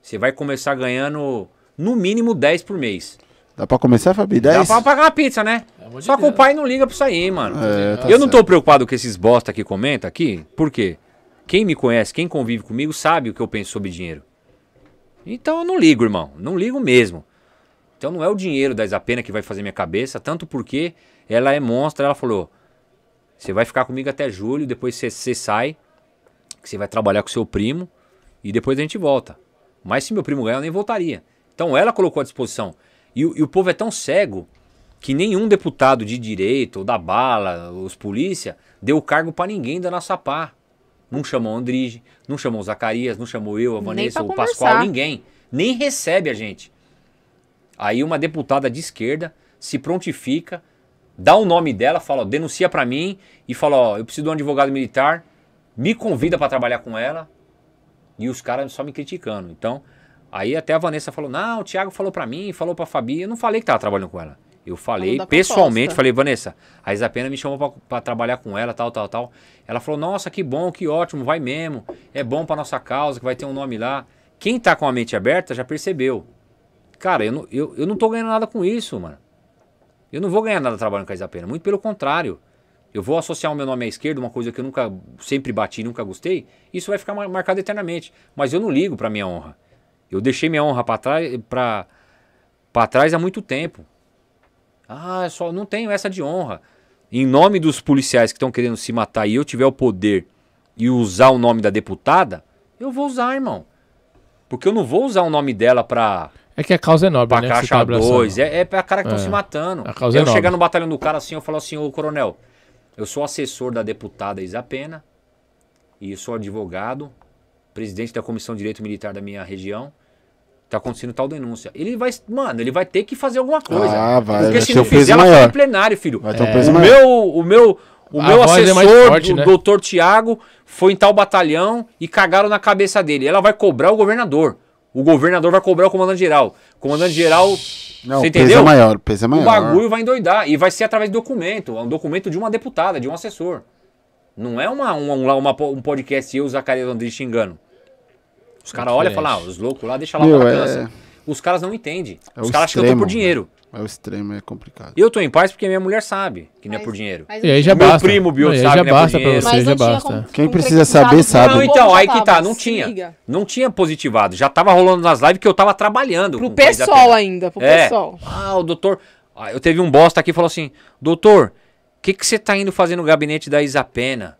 Você vai começar ganhando no mínimo 10 por mês. Dá pra começar, Fabi? 10? Dá pra pagar uma pizza, né? É Só que o pai não liga pra isso aí, mano. É, tá eu não tô preocupado com esses bosta que comenta aqui. Por quê? Quem me conhece, quem convive comigo, sabe o que eu penso sobre dinheiro. Então eu não ligo, irmão. Não ligo mesmo. Então não é o dinheiro da Isapena que vai fazer minha cabeça, tanto porque ela é monstra. Ela falou: você vai ficar comigo até julho, depois você sai, que você vai trabalhar com seu primo e depois a gente volta. Mas se meu primo ganhar, eu nem voltaria. Então ela colocou à disposição. E, e o povo é tão cego que nenhum deputado de direito, ou da bala, os polícia, deu cargo para ninguém da nossa pá. Não chamou o Andrige, não chamou o Zacarias, não chamou eu, a Vanessa, o Pascoal, ninguém. Nem recebe a gente. Aí uma deputada de esquerda se prontifica, dá o nome dela, fala, ó, denuncia para mim e fala, ó, eu preciso de um advogado militar, me convida para trabalhar com ela, e os caras só me criticando. Então, aí até a Vanessa falou: Não, o Thiago falou pra mim, falou pra Fabi. Eu não falei que tava trabalhando com ela. Eu falei pessoalmente, falei, Vanessa, a Isapena me chamou para trabalhar com ela, tal, tal, tal. Ela falou, nossa, que bom, que ótimo, vai mesmo. É bom pra nossa causa, que vai ter um nome lá. Quem tá com a mente aberta já percebeu. Cara, eu não, eu, eu não tô ganhando nada com isso, mano. Eu não vou ganhar nada trabalhando com a Isapena, muito pelo contrário. Eu vou associar o meu nome à esquerda, uma coisa que eu nunca sempre bati, nunca gostei, isso vai ficar marcado eternamente. Mas eu não ligo para minha honra. Eu deixei minha honra para trás, trás há muito tempo. Ah, só não tenho essa de honra. Em nome dos policiais que estão querendo se matar e eu tiver o poder e usar o nome da deputada, eu vou usar, irmão. Porque eu não vou usar o nome dela pra. É que a causa é nobre, pra né? caixa 2. Tá é, é pra cara que estão é. se matando. A causa eu é nobre. chegar no batalhão do cara assim, eu falo assim, ô coronel, eu sou assessor da deputada Isapena e sou advogado, presidente da Comissão de Direito Militar da minha região. Tá acontecendo tal denúncia. Ele vai, mano, ele vai ter que fazer alguma coisa. Ah, vai, Porque vai se não fizer, ela vai maior. em plenário, filho. Vai ter um É. peso O maior. meu, o meu, o A meu é assessor, mais forte, o né? doutor Tiago, foi em tal batalhão e cagaram na cabeça dele. Ela vai cobrar o governador. O governador vai cobrar o comandante geral. O comandante geral, Não, você o peso entendeu? é maior, o peso é maior. O bagulho vai endoidar. E vai ser através de documento. Um documento de uma deputada, de um assessor. Não é uma, uma, uma- uma- um podcast eu e o Zacarias Andrés xingando. Os caras olham e falam, ah, os loucos lá, deixa lá Meu, pra é-. Os caras não entendem. É os caras acham que eu tô por extremo, dinheiro. É o extremo, é complicado. Eu tô em paz porque minha mulher sabe que não é por dinheiro. mas E aí já Meu basta. primo, Bill, e sabe já que não é basta por pra dinheiro. você, já basta. Quem precisa saber, sabe. Não, então, aí que tá, não tinha. Não tinha positivado. Já tava rolando nas lives que eu tava trabalhando. Pro pessoal ainda, pro É. pessoal. Ah, o doutor. Ah, eu teve um bosta aqui que falou assim: Doutor, o que que você tá indo fazer no gabinete da Isapena?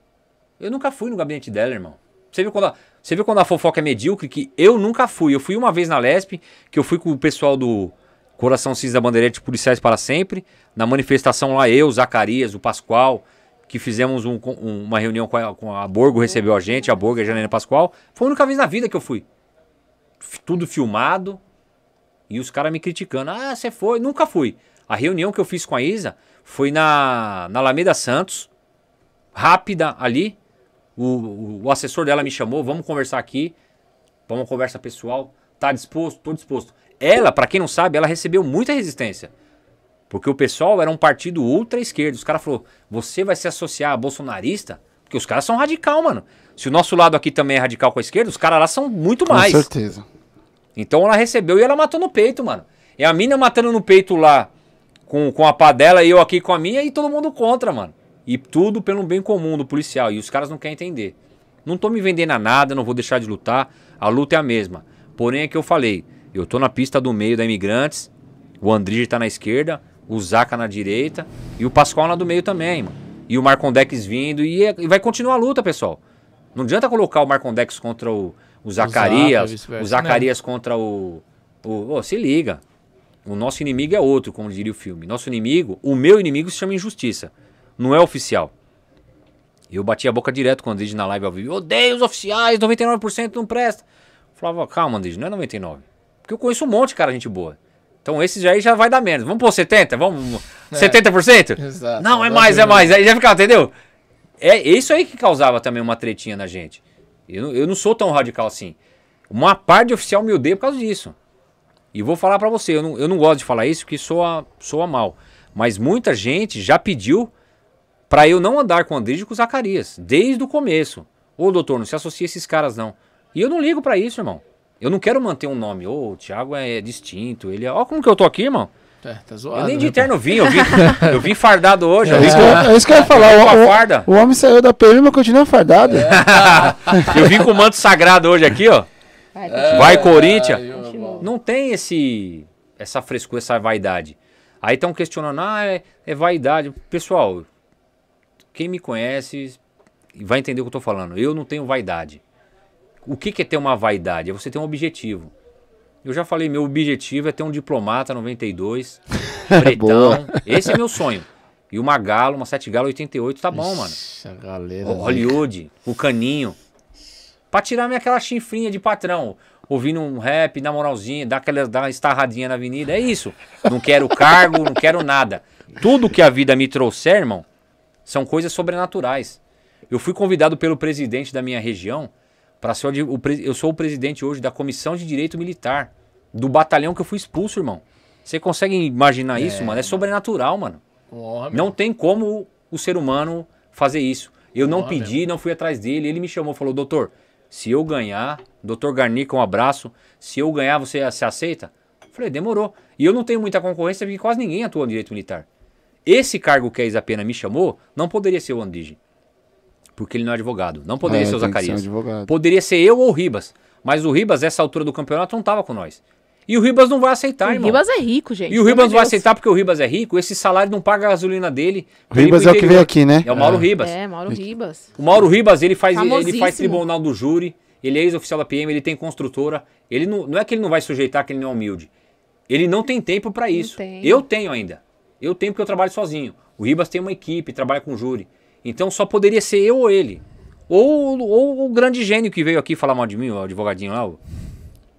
Eu nunca fui no gabinete dela, irmão. Você viu quando a, você viu quando a fofoca é medíocre? Que eu nunca fui. Eu fui uma vez na Lesp, que eu fui com o pessoal do Coração Cinza Bandeirante Policiais para Sempre. Na manifestação lá, eu, Zacarias, o Pascoal, que fizemos um- um- uma reunião com a, com a Borgo, recebeu a gente, a Borgo e a Janaína Pascoal. Foi a única vez na vida que eu fui. F- Tudo filmado. E os caras me criticando. Ah, você foi? Nunca fui. A reunião que eu fiz com a Isa foi na, na Alameda Santos. Rápida ali. O, o, assessor dela me chamou. Vamos conversar aqui. Vamos conversa pessoal. Tá disposto? Tô disposto. Ela, pra quem não sabe, ela recebeu muita resistência. Porque o pessoal era um partido ultra esquerdo. Os caras falaram: você vai se associar a bolsonarista? Porque os caras são radical, mano. Se o nosso lado aqui também é radical com a esquerda, os caras lá são muito Com mais. certeza. Então ela recebeu e ela matou no peito, mano. É a mina matando no peito lá com, com a pá dela e eu aqui com a minha e todo mundo contra, mano. E tudo pelo bem comum do policial. E os caras não querem entender. Não tô me vendendo a nada, não vou deixar de lutar. A luta é a mesma. Porém, é que eu falei. Eu tô na pista do meio da Imigrantes. O Andrige tá na esquerda. O Zaca na direita. E o Pascoal na do meio também, mano. E o Marcondex vindo. E, é- e vai continuar a luta, pessoal. Não adianta colocar o Marcondex contra o, o Zaca, Zacarias. O Zacarias contra o. o ô, se liga. O nosso inimigo é outro, como diria o filme. Nosso inimigo, o meu inimigo se chama injustiça. Não é oficial. Eu bati a boca direto com o Andrige na live ao vivo. Odeio os oficiais, 99% não presta. Falava, calma, Andrige, não é 99%. Porque eu conheço um monte de cara, gente boa. Então esses aí já vai dar menos. Vamos pôr 70%? Vamos. 70%? Exato. Não, é mais, é mais. Aí já ficava, entendeu? É isso aí que causava também uma tretinha na gente. Eu, não- eu não sou tão radical assim. Uma parte de oficial me odeia por causa disso. E vou falar pra você, eu não, eu não gosto de falar isso porque soa, soa mal. Mas muita gente já pediu pra eu não andar com o Andrige e com o Zacarias. Desde o começo. Ô, doutor, não se associa a esses caras, não. E eu não ligo pra isso, irmão. Eu não quero manter um nome. Ô, o Thiago é distinto. Ele é. Ó, como que eu tô aqui, irmão. É, tá zoado. Eu nem né, de pô? terno vim, eu vim, eu vim fardado hoje. É eu vim isso que eu, é isso que eu ia falar. farda. O, o, o homem saiu da PM, mas continua fardado. Eu vim com o manto sagrado hoje aqui, ó. Vai, Vai, Corinthians. Não tem esse essa frescura, essa vaidade. Aí estão questionando, ah, é, é vaidade. Pessoal, quem me conhece vai entender o que eu tô falando. Eu não tenho vaidade. O que, que é ter uma vaidade? É você ter um objetivo. Eu já falei, meu objetivo é ter um diplomata 92, pretão. Boa. Esse é meu sonho. E uma galo, uma 7 galo 88, tá bom, mano. Ixi, a galera. O Hollywood, o caninho. Pra tirar minha aquela chifrinha de patrão. Ouvindo um rap, na moralzinha, dar aquela dar uma estarradinha na avenida. É isso. Não quero cargo, não quero nada. Tudo que a vida me trouxer, irmão, são coisas sobrenaturais. Eu fui convidado pelo presidente da minha região para ser o, eu sou o presidente hoje da Comissão de Direito Militar do batalhão que eu fui expulso, irmão. Você consegue imaginar isso, mano? É sobrenatural, mano. Honra, Não tem como o ser humano fazer isso. Eu não pedi, não fui atrás dele. Ele me chamou, falou: Doutor, se eu ganhar, doutor Garnica, um abraço. Se eu ganhar, você se aceita? Eu Falei: Demorou. E eu não tenho muita concorrência porque quase ninguém atua no direito militar. Esse cargo que a Isapena me chamou, não poderia ser o Andige. Porque ele não é advogado. Não poderia É, ser o que ser um Zacarias. advogado. Poderia ser eu ou o Ribas. Mas o Ribas, essa altura do campeonato, não tava com nós. E o Ribas não vai aceitar, o irmão. Ribas é rico, gente. E o Ribas não vai aceitar porque o Ribas é rico. Esse salário não paga a gasolina dele. O Ribas é o que veio aqui, né? É o Mauro Ribas. É, Mauro Ribas. O Mauro Ribas, ele faz, ele faz tribunal do júri, ele é ex-oficial da PM, ele tem construtora. Ele não, não é que ele não vai sujeitar, que ele não é humilde. Ele não tem tempo pra isso. tem. Eu tenho ainda. Eu tenho porque eu trabalho sozinho. O Ribas tem uma equipe, trabalha com júri. Então só poderia ser eu ou ele. Ou, ou o grande gênio que veio aqui falar mal de mim, o advogadinho lá, o,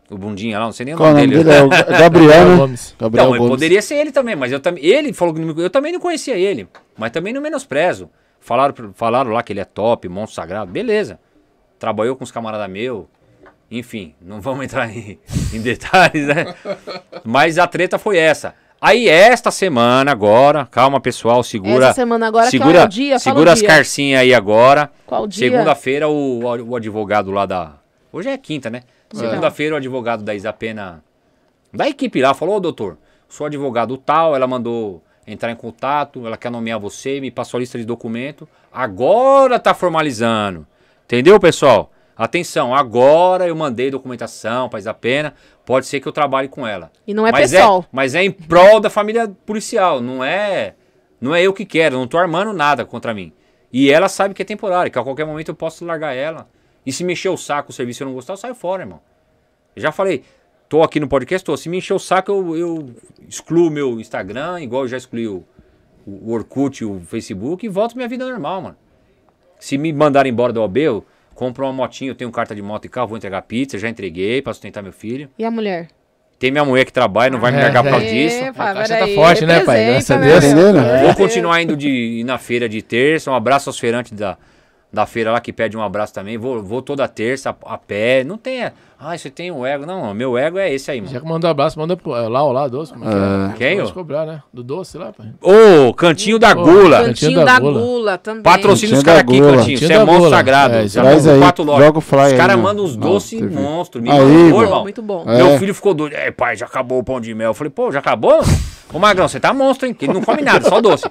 o Bundinha lá, não sei nem o Qual o nome dele. dele? É o Ga- Gabriel, né? Gomes. Gabriel Então, Gomes. poderia ser ele também, mas eu também. Ele falou que não me- eu também não conhecia ele, mas também não menosprezo. Falaram, falaram lá que ele é top, monstro sagrado, beleza. Trabalhou com os camaradas meus. Enfim, não vamos entrar em, em detalhes, né? Mas a treta foi essa. Aí esta semana agora, calma pessoal, segura. Essa semana agora, que segura, é o dia? Segura o as dia. carcinhas aí agora. Qual dia? Segunda-feira o, o advogado lá da. Hoje é quinta, né? Segunda-feira o advogado da Isapena, da equipe lá, falou: Ô doutor, sou advogado tal, ela mandou entrar em contato, ela quer nomear você, me passou a lista de documento. Agora tá formalizando. Entendeu, pessoal? Atenção, agora eu mandei documentação para Isapena, pode ser que eu trabalhe com ela. E não é mas pessoal. É, mas é em prol da família policial, não é não é eu que quero, não tô armando nada contra mim. E ela sabe que é temporário, que a qualquer momento eu posso largar ela. E se me encher o saco o serviço eu não gostar, eu saio fora, irmão. Eu já falei, tô aqui no podcast, tô. Se me encher o saco, eu, eu excluo meu Instagram, igual eu já excluí o, o Orkut, o Facebook, e volto minha vida normal, mano. Se me mandarem embora do OB, eu compro uma motinha, eu tenho carta de moto e carro, vou entregar pizza, já entreguei pra sustentar meu filho. E a mulher? Tem minha mulher que trabalha, não vai me largar por causa disso. Epa, A caixa tá forte, né, pai? Graças a representa, Deus. Entendendo? Vou continuar indo de, na feira de terça. Um abraço aos feirantes da, da feira lá que pede um abraço também. Vou, vou toda terça a, a pé. Não tem. Ah, você tem um ego. Não, meu ego é esse aí, Já mano. que mandou abraço, manda pro é, lá, doce. Como é que é? Quem, Pode ô? cobrar, né? Do doce lá, pai. Ô, Cantinho da Gula. Cantinho Cantinho da da Gula. Gula, também. Patrocina os Cantinho caras aqui, Gula. Cantinho. Você Cantinho é monstro Gula. sagrado. É, Você traz monta aí, quatro lojas. joga o flyer Os caras mandam uns doces monstros. Me mandou, irmão. Muito bom. É. Meu filho ficou doido. É, pai, já acabou o pão de mel. Eu falei, pô, já acabou? Ô, Magrão, você tá monstro, hein? Que ele não come nada, só doce.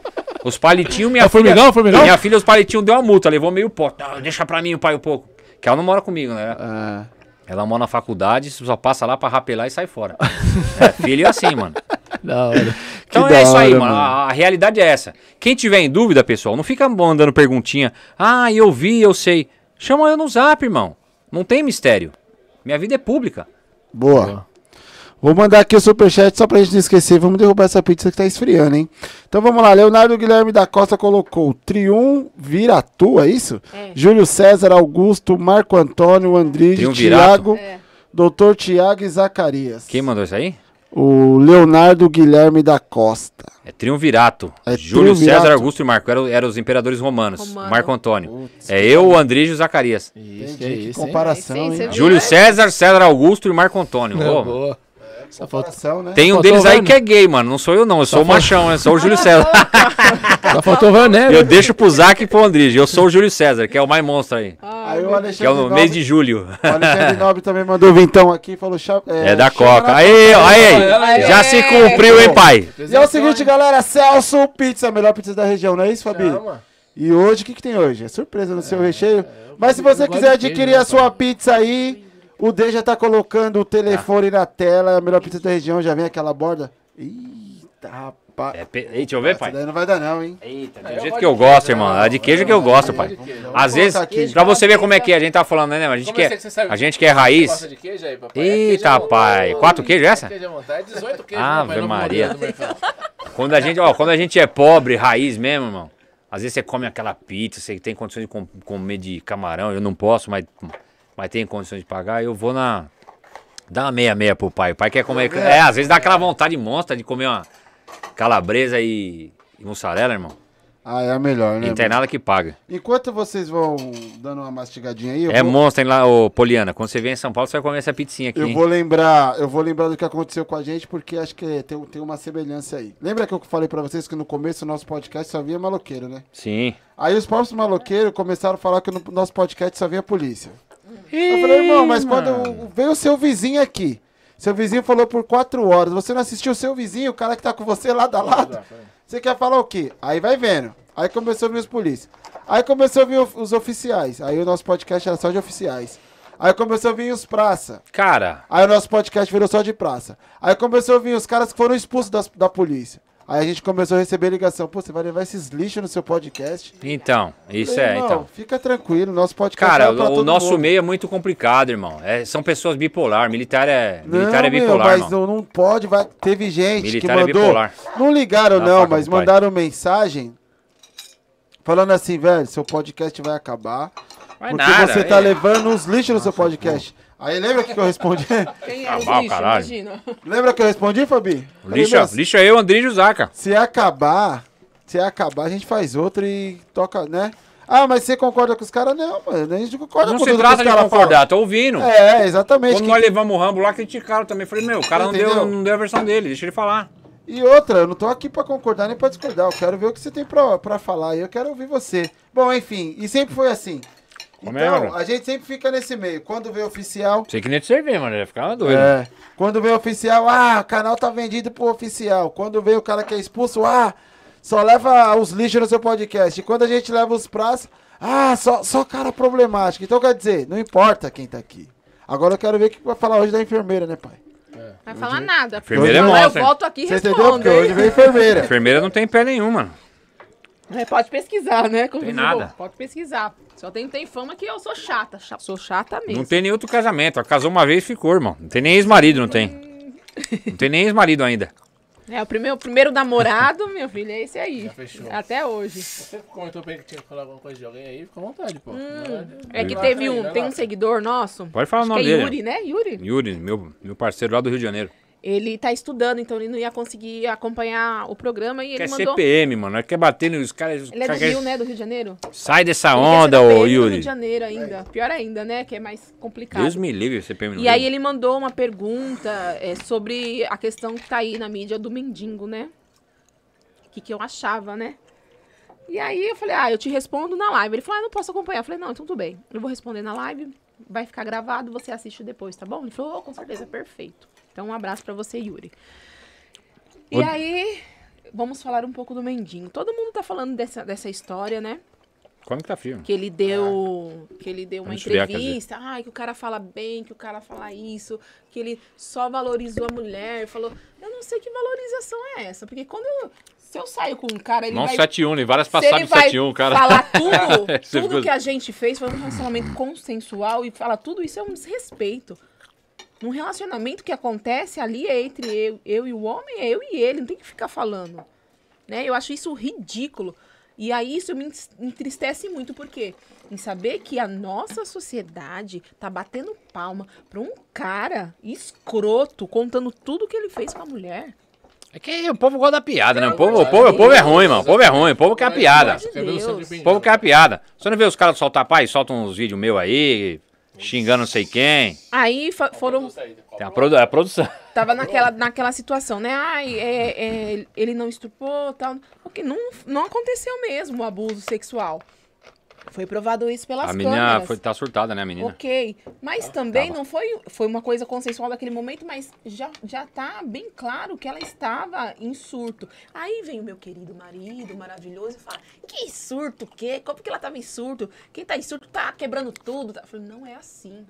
Os palitinhos, minha É filha... formigão, formigão? Minha filha, os palitinhos deu uma multa, levou meio pote. Não, deixa pra mim, o pai, um pouco. Que ela não mora comigo, né? Ah, Ela mora na faculdade, só passa lá pra rapelar e sai fora. É, filho é assim, mano. Da hora. Então Que é da isso aí, hora, mano. mano. A, a realidade é essa. Quem tiver em dúvida, pessoal, não fica mandando perguntinha. Ah, eu vi, eu sei. Chama eu no zap, irmão. Não tem mistério. Minha vida é pública. boa. Vou mandar aqui o superchat só pra gente não esquecer. Vamos derrubar essa pizza que tá esfriando, hein? Então vamos lá. Leonardo Guilherme da Costa colocou Triunviratu, é isso? É. Júlio César, Augusto, Marco Antônio, Andrige? Tiago, É. Doutor Tiago e Zacarias. Quem mandou isso aí? O Leonardo Guilherme da Costa. É Triunvirato. É Júlio Triunvirato. César, Augusto e Marco. Eram, eram os imperadores romanos. Romano. Marco Antônio. Putz, É eu, o Andrígio e o Zacarias. Isso, Entendi, é que isso, hein? comparação, hein? viu? Júlio César, César Augusto e Marco Antônio. Não, Ô, boa. Né? Tem um Faltou deles aí que é gay, mano. Não sou eu, não. Eu sou o machão, eu sou o Júlio César. só faltou Vané, Eu deixo pro Zac e pro Andrígio. Eu sou o Júlio César, que é o mais monstro aí. Aí o Que é Alexandre o Nobre, mês de julho. o Alexandre Nobre também mandou vintão aqui, falou... cha- É da Coca. Aí, aí, Aê. já se cumpriu, hein, pai? E é o seguinte, galera, Celso Pizza, a melhor pizza da região, não é isso, Fabi? E hoje, o que, que tem hoje? É surpresa no seu recheio. Mas se você quiser adquirir né, a sua pizza aí, o D já tá colocando o telefone na tela, a melhor pizza da região, já vem aquela borda. Eita, rapaz. É, pe- Ei, deixa eu ver, Essa pai. daí não vai dar não, hein? Eita, do jeito que eu gosto, irmão. É de queijo que eu gosto, pai. Às vezes, pra você ver como é que é, a gente tá falando, né? A gente quer, a gente quer raiz. Gosta de queijo aí, papai? Eita, É pai. vontade. Quatro queijos essa? Queijo à vontade. É 18 queijos, Ave né, pai? Novo Maria. mercado. Quando a gente, ó, quando a gente é pobre, raiz mesmo, irmão. Às vezes você come aquela pizza, você tem condições de com- comer de camarão, eu não posso, mas, mas tem condições de pagar, eu vou na. Dá uma meia-meia pro pai. O pai quer comer. É, às vezes dá aquela vontade monstra de comer uma calabresa e, e mussarela, irmão. Ah, é a melhor, né? Não tem nada que paga. Enquanto vocês vão dando uma mastigadinha aí, eu É vou... monstro, hein, lá, ô Poliana. Quando você vier em São Paulo, você vai comer essa pizzinha aqui. Eu hein? vou lembrar, eu vou lembrar do que aconteceu com a gente, porque acho que tem, tem uma semelhança aí. Lembra que eu falei pra vocês que no começo do nosso podcast só vinha maloqueiro, né? Sim. Aí os próprios maloqueiros começaram a falar que no nosso podcast só vinha polícia. Eu falei, irmão, mas quando veio o seu vizinho aqui, Seu vizinho falou por quatro horas. Você não assistiu o seu vizinho, o cara que tá com você lado a lado? Você quer falar o quê? Aí vai vendo. Aí começou a vir os polícias. Aí começou a vir os oficiais. Aí o nosso podcast era só de oficiais. Aí começou a vir os praça. Cara. Aí o nosso podcast virou só de praça. Aí começou a vir os caras que foram expulsos das, da polícia. Aí a gente começou a receber ligação. Pô, você vai levar esses lixos no seu podcast? Então, isso Falei, é, então. Fica tranquilo, nosso podcast Cara, é pra o, nosso mundo. meio é muito complicado, irmão. É, são pessoas bipolar. Militar é, militar não, é meu, bipolar, mas irmão. não, não pode, vai. Teve gente Militar que é mandou. bipolar. não ligaram, não, faca mas mandaram mensagem falando assim, velho, seu podcast vai acabar. Vai porque nada, você tá é. levando uns lixos no seu podcast. Aí lembra o que, que eu respondi? Quem é Ah, os vá, lixos, caralho. imagina. lembra que eu respondi, Fabi? Falei, Lixa, "Meu, lixa eu, André Jusaca. Se acabar, se acabar, a gente faz outro e toca, né? Ah, mas você concorda com os caras? Não, mano, a gente não concorda Não com se tudo trata que de os caras concordar, tô ouvindo. falam. É, exatamente. Quando que- nós levamos o Rambo lá, criticaram também. Falei, meu, o cara não deu, não deu a versão dele, deixa ele falar. E outra, eu não tô aqui pra concordar nem pra discordar. Eu quero ver o que você tem pra, pra falar e eu quero ouvir você. Bom, enfim, e sempre foi assim. Como Então, é, mano? a gente sempre fica nesse meio. Quando vem oficial. Sei que nem te servir, mano, ia ficar doido. É. Quando vem oficial, ah, o canal tá vendido pro oficial. Quando vem o cara que é expulso, ah, só leva os lixos no seu podcast. E quando a gente leva os praças, ah, só, só cara problemático. Então quer dizer, não importa quem tá aqui. Agora eu quero ver o que vai falar hoje da enfermeira, né, pai? Vai falar nada. Enfermeira é Falar, monstro, Eu volto aqui e Você entendeu? respondo. Porque hoje vem enfermeira. Enfermeira não tem pé nenhum, mano. É, pode pesquisar, né? Como Tem nada. Pode pesquisar. Só tem, tem fama que eu sou chata. cha- Sou chata mesmo. Não tem nem outro casamento. Ela casou uma vez e ficou, irmão. Não tem nem ex-marido, não tem. Não tem nem ex-marido ainda. É, o primeiro, o primeiro namorado, meu filho, é esse aí. fechou. Até hoje. Você comentou bem que tinha que falar alguma coisa de alguém aí, fica à vontade, pô. É que teve um, tem um seguidor nosso. Pode falar o nome que é dele. Yuri, né? Yuri. Yuri, meu, meu parceiro lá do Rio de Janeiro. Ele tá estudando, então ele não ia conseguir acompanhar o programa e Quer ele mandou. CPM, mano. Ela quer bater nos caras. Ele é do Rio, né? Do Rio de Janeiro. Sai dessa Ele quer onda, ô PM do Rio Yuri. de Janeiro ainda. Pior ainda, né? Que é mais complicado. Deus me livre CPM E aí ele mandou uma pergunta é, sobre a questão que tá aí na mídia do mendigo, né? O que, que eu achava, né? E aí eu falei, ah, eu te respondo na live. Ele falou, ah, não posso acompanhar. Eu falei, não, então tudo bem. Eu vou responder na live, vai ficar gravado, você assiste depois, tá bom? Ele falou, oh, com certeza, perfeito. Então um abraço pra você, Yuri. E Ô- aí, vamos falar um pouco do mendigo. Todo mundo tá falando dessa, dessa história, né? Como que tá frio? que ele deu que ele deu uma entrevista, ai, que o cara fala bem, que o cara fala isso, que ele só valorizou a mulher, falou, eu não sei que valorização é essa, porque quando eu, se eu saio com um cara, ele Não vai 71, nem várias se ele passagens de vai 71, cara. falar tudo, tudo que a gente fez foi um relacionamento consensual e falar tudo isso é um desrespeito. Num relacionamento que acontece ali é entre eu, eu e o homem, é eu e ele, não tem que ficar falando. Né? Eu acho isso ridículo. E aí isso me entristece muito, porque em saber que a nossa sociedade tá batendo palma pra um cara escroto contando tudo que ele fez com a mulher. É que o povo gosta da piada, né? O povo, o povo, o povo é ruim, mano. O povo é ruim, o povo quer a piada. O povo quer a piada. Você não vê os caras soltar pai, soltam uns vídeos meus aí, xingando não sei quem. Aí foram Tem a, produ a produção. Tava naquela, naquela situação, né? Ai, é, é, ele não estuprou tal. Porque não, não aconteceu mesmo o abuso sexual. Foi provado isso pelas A menina câmeras. foi, tá surtada, né, a menina? Ok. Mas também tava. não foi, foi uma coisa consensual daquele momento, mas já, já tá bem claro que ela estava em surto. Aí vem o meu querido marido maravilhoso e fala: Que surto, o quê? Como que ela tava em surto? Quem tá em surto tá quebrando tudo. Eu falei, não é assim.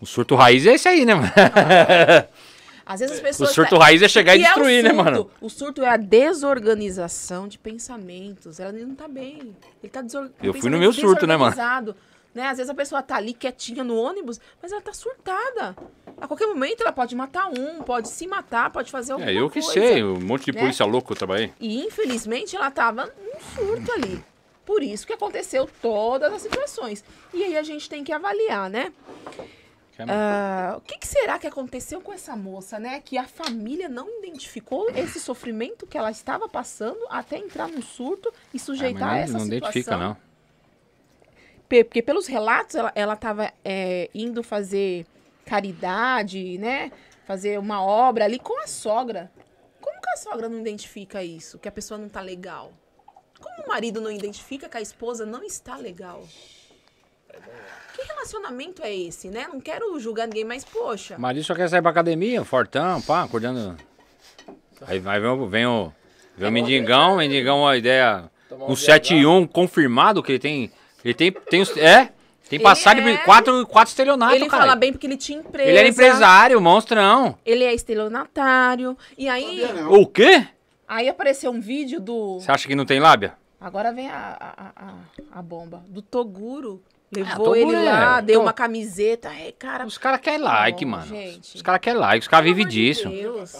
O surto raiz é esse aí, né, mano? Às vezes as O pessoas. surto raiz é chegar e que é o destruir, né, surto? mano? O surto é a desorganização de pensamentos. Ela não tá bem. Ele tá desor... com Eu fui no meu surto, né, mano? desorganizado, Né? Às vezes a pessoa tá ali quietinha no ônibus, mas ela tá surtada. A qualquer momento ela pode matar um, pode se matar, pode fazer alguma É, eu que coisa. sei, um monte de né? polícia louco eu trabalhei. E infelizmente ela tava num surto ali. Por isso que aconteceu todas as situações. E aí a gente tem que avaliar, né? Ah, o que, que será que aconteceu com essa moça, né? Que a família não identificou esse sofrimento que ela estava passando até entrar num surto e Ah, sujeitar não, essa não situação. identifica, não. Porque pelos relatos, ela, ela tava é, indo fazer caridade, né? Fazer uma obra ali com a sogra. Como que a sogra não identifica isso? Que a pessoa não tá legal? Como o marido não identifica que a esposa não está legal? Que Que relacionamento é esse, né? Não quero julgar ninguém, mas poxa. Mas ele só quer sair pra academia, fortão, pá, acordando. Aí vai, vem o, vem o, vem o Mendigão, o Mendigão, a ideia. Um um 7-1 confirmado que ele tem. Ele tem. tem os, é, tem passagem é. quatro, quatro estelionatos, ele cara. fala bem porque ele tinha empresa. Ele era empresário, monstrão. Ele é estelionatário. E aí. O quê? aí apareceu um vídeo do. Você acha que não tem lábia? Agora vem a, a, a, a bomba. Do Toguro. Levou Toguro ele é- lá, deu Tô- uma camiseta. É, cara. Os caras querem like, mano. gente. Os caras querem like, os caras vivem disso. Deus.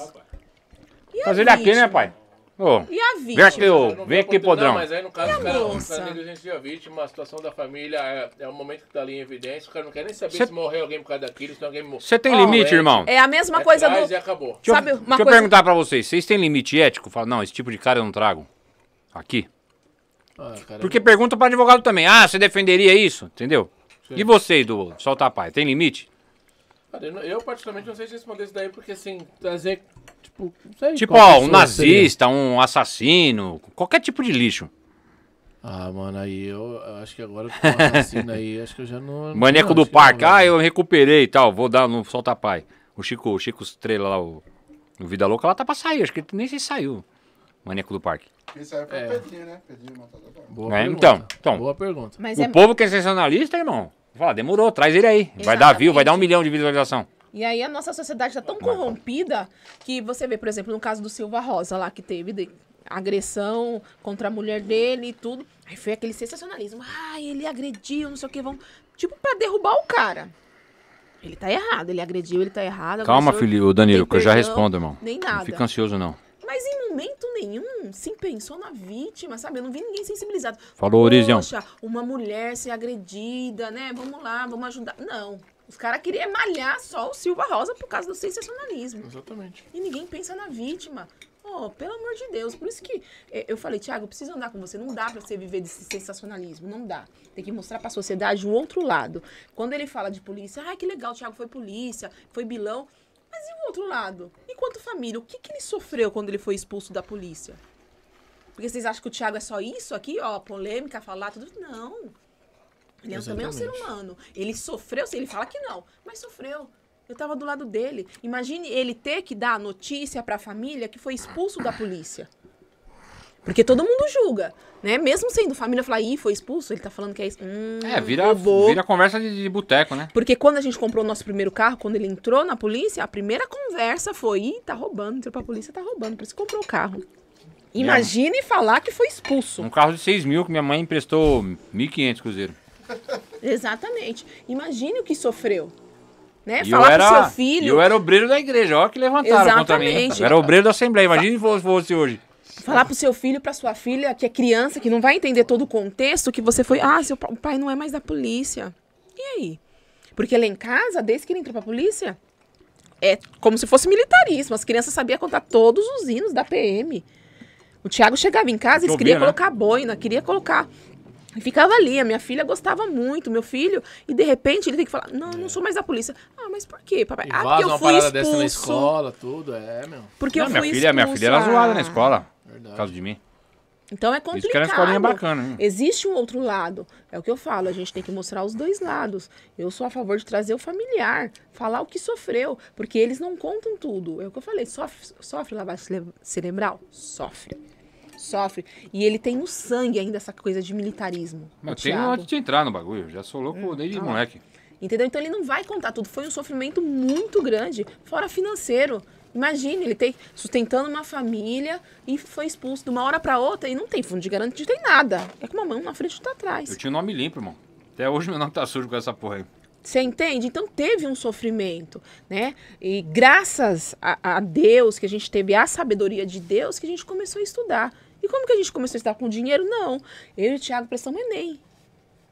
E a Fazer ele aqui, né, pai? Ô, E a vem vítima? aqui, ô, Não vem aqui, podrão. Mas aí no caso, E o a cara, moça? cara negligencia a vítima, a situação da família é, é o momento que tá ali em evidência, o cara não quer nem saber Cê- se morreu alguém por causa daquilo, se alguém morreu. Você tem Ó, limite, é- irmão? É a mesma É coisa do. e acabou. Deixa eu- Sabe uma Deixa eu coisa- perguntar pra vocês, vocês têm limite ético? Fala, não, esse tipo de cara eu não trago. Aqui. Ah, cara, Porque pergunta pra advogado também. Ah, você defenderia isso? Entendeu? Sim. E vocês do Solta Pai, tem limite? cara, eu, particularmente, não sei se responder isso daí, porque assim, trazer, tipo, não sei Tipo, ó, um nazista, um assassino, qualquer tipo de lixo. seria. Ah, mano, aí eu, eu acho que agora com assassino aí, acho que eu já não... Maneco não, do parque, ah, eu recuperei e tal, vou dar no Solta Pai. O Chico, o Chico Estrela lá, o, o Vida Louca, lá tá pra sair, acho que ele nem sei se saiu. Maneco do parque. Isso aí foi É. o Pedrinho, né? Pedrinho Matador. Boa É, pergunta, então, então. Boa pergunta. Mas o é... povo que é sensacionalista, irmão, fala, demorou, traz ele aí. Vai dar view, vai dar um milhão de visualização. E aí a nossa sociedade tá tão corrompida que você vê, por exemplo, no caso do Silva Rosa lá, que teve de- agressão contra a mulher dele e tudo. Aí foi aquele sensacionalismo. Ai, ele agrediu, não sei o que, vão... Tipo, pra derrubar o cara. Ele tá errado, ele agrediu, ele tá errado. Calma, filho, o Danilo, que eu já respondo, irmão. Nem Não nada. fica ansioso, não. Mas em momento nenhum se pensou na vítima, sabe? Eu não vi ninguém sensibilizado. Falou, Orizião. Poxa, uma mulher ser agredida, né? Vamos lá, vamos ajudar. Não. Os caras queriam malhar só o Silva Rosa por causa do sensacionalismo. Exatamente. E ninguém pensa na vítima. Oh, pelo amor de Deus. Por isso que eh, eu falei, Thiago, eu preciso andar com você. Não dá pra você viver desse sensacionalismo. Não dá. Tem que mostrar pra sociedade o outro lado. Quando ele fala de polícia, ai, que legal, o Thiago foi polícia, foi bilão. Mas e o outro lado? Enquanto família, o que, que ele sofreu quando ele foi expulso da polícia? Porque vocês acham que o Thiago é só isso aqui, ó, polêmica, falar tudo? Não. Ele é também um ser humano. Ele sofreu, ele fala que não, mas sofreu. Eu tava do lado dele. Imagine ele ter que dar a notícia pra família que foi expulso da polícia. Porque todo mundo julga, né? Mesmo sendo família falar, ih, foi expulso, ele tá falando que é isso. Hum, É, vira, roubou. vira conversa de, de boteco, né? Porque quando a gente comprou o nosso primeiro carro, quando ele entrou na polícia, a primeira conversa foi: ih, tá roubando, entrou pra polícia, tá roubando, por isso que comprou o carro. Imagine falar que foi expulso. Um carro de 6 mil que minha mãe emprestou 1.500 cruzeiro. Exatamente. Imagine o que sofreu. Né? E falar eu era, pro seu filho. eu era obreiro da igreja, olha que levantaram contra mim. Exatamente. Eu era obreiro da Assembleia, imagine se fosse hoje. Falar pro seu filho, pra sua filha, que é criança, que não vai entender todo o contexto, que você foi, ah, seu pai não é mais da polícia. E aí? Porque lá em casa, desde que ele entrou pra polícia, é como se fosse militarismo. As crianças sabiam contar todos os hinos da PM. O Thiago chegava em casa, eles queriam né? colocar boina, queria colocar. E ficava ali, a minha filha gostava muito, meu filho, e de repente ele tem que falar, não, eu não sou mais da polícia. Ah, mas por quê, papai? E ah, porque eu uma fui parada expulso. dessa na escola, tudo, é, meu. Porque Não, eu minha fui filha, minha filha era expulso. zoada na escola, por Verdade. causa de mim. Então é Isso que complicado. era uma escolinha bacana, hein? Existe um outro lado. É o que eu falo, a gente tem que mostrar os dois lados. Eu sou a favor de trazer o familiar, falar o que sofreu, porque eles não contam tudo. É o que eu falei, sofre, sofre lavagem cere- cerebral? Sofre. Sofre. E ele tem no sangue ainda essa coisa de militarismo. tenho Thiago. antes de entrar no bagulho, já sou louco desde tá. moleque. Entendeu? Então ele não vai contar tudo. Foi um sofrimento muito grande, fora financeiro. Imagine, ele tem sustentando uma família e foi expulso de uma hora para outra e não tem fundo de garantia, não tem nada. É com uma mão na frente e outra atrás. Eu tinha o nome limpo, irmão. Até hoje meu nome tá sujo com essa porra aí. Você entende? Então teve um sofrimento, né? E graças a, a Deus que a gente teve a sabedoria de Deus que a gente começou a estudar. E como que a gente começou a estudar com dinheiro? Não. Eu e o Thiago prestamos Enem.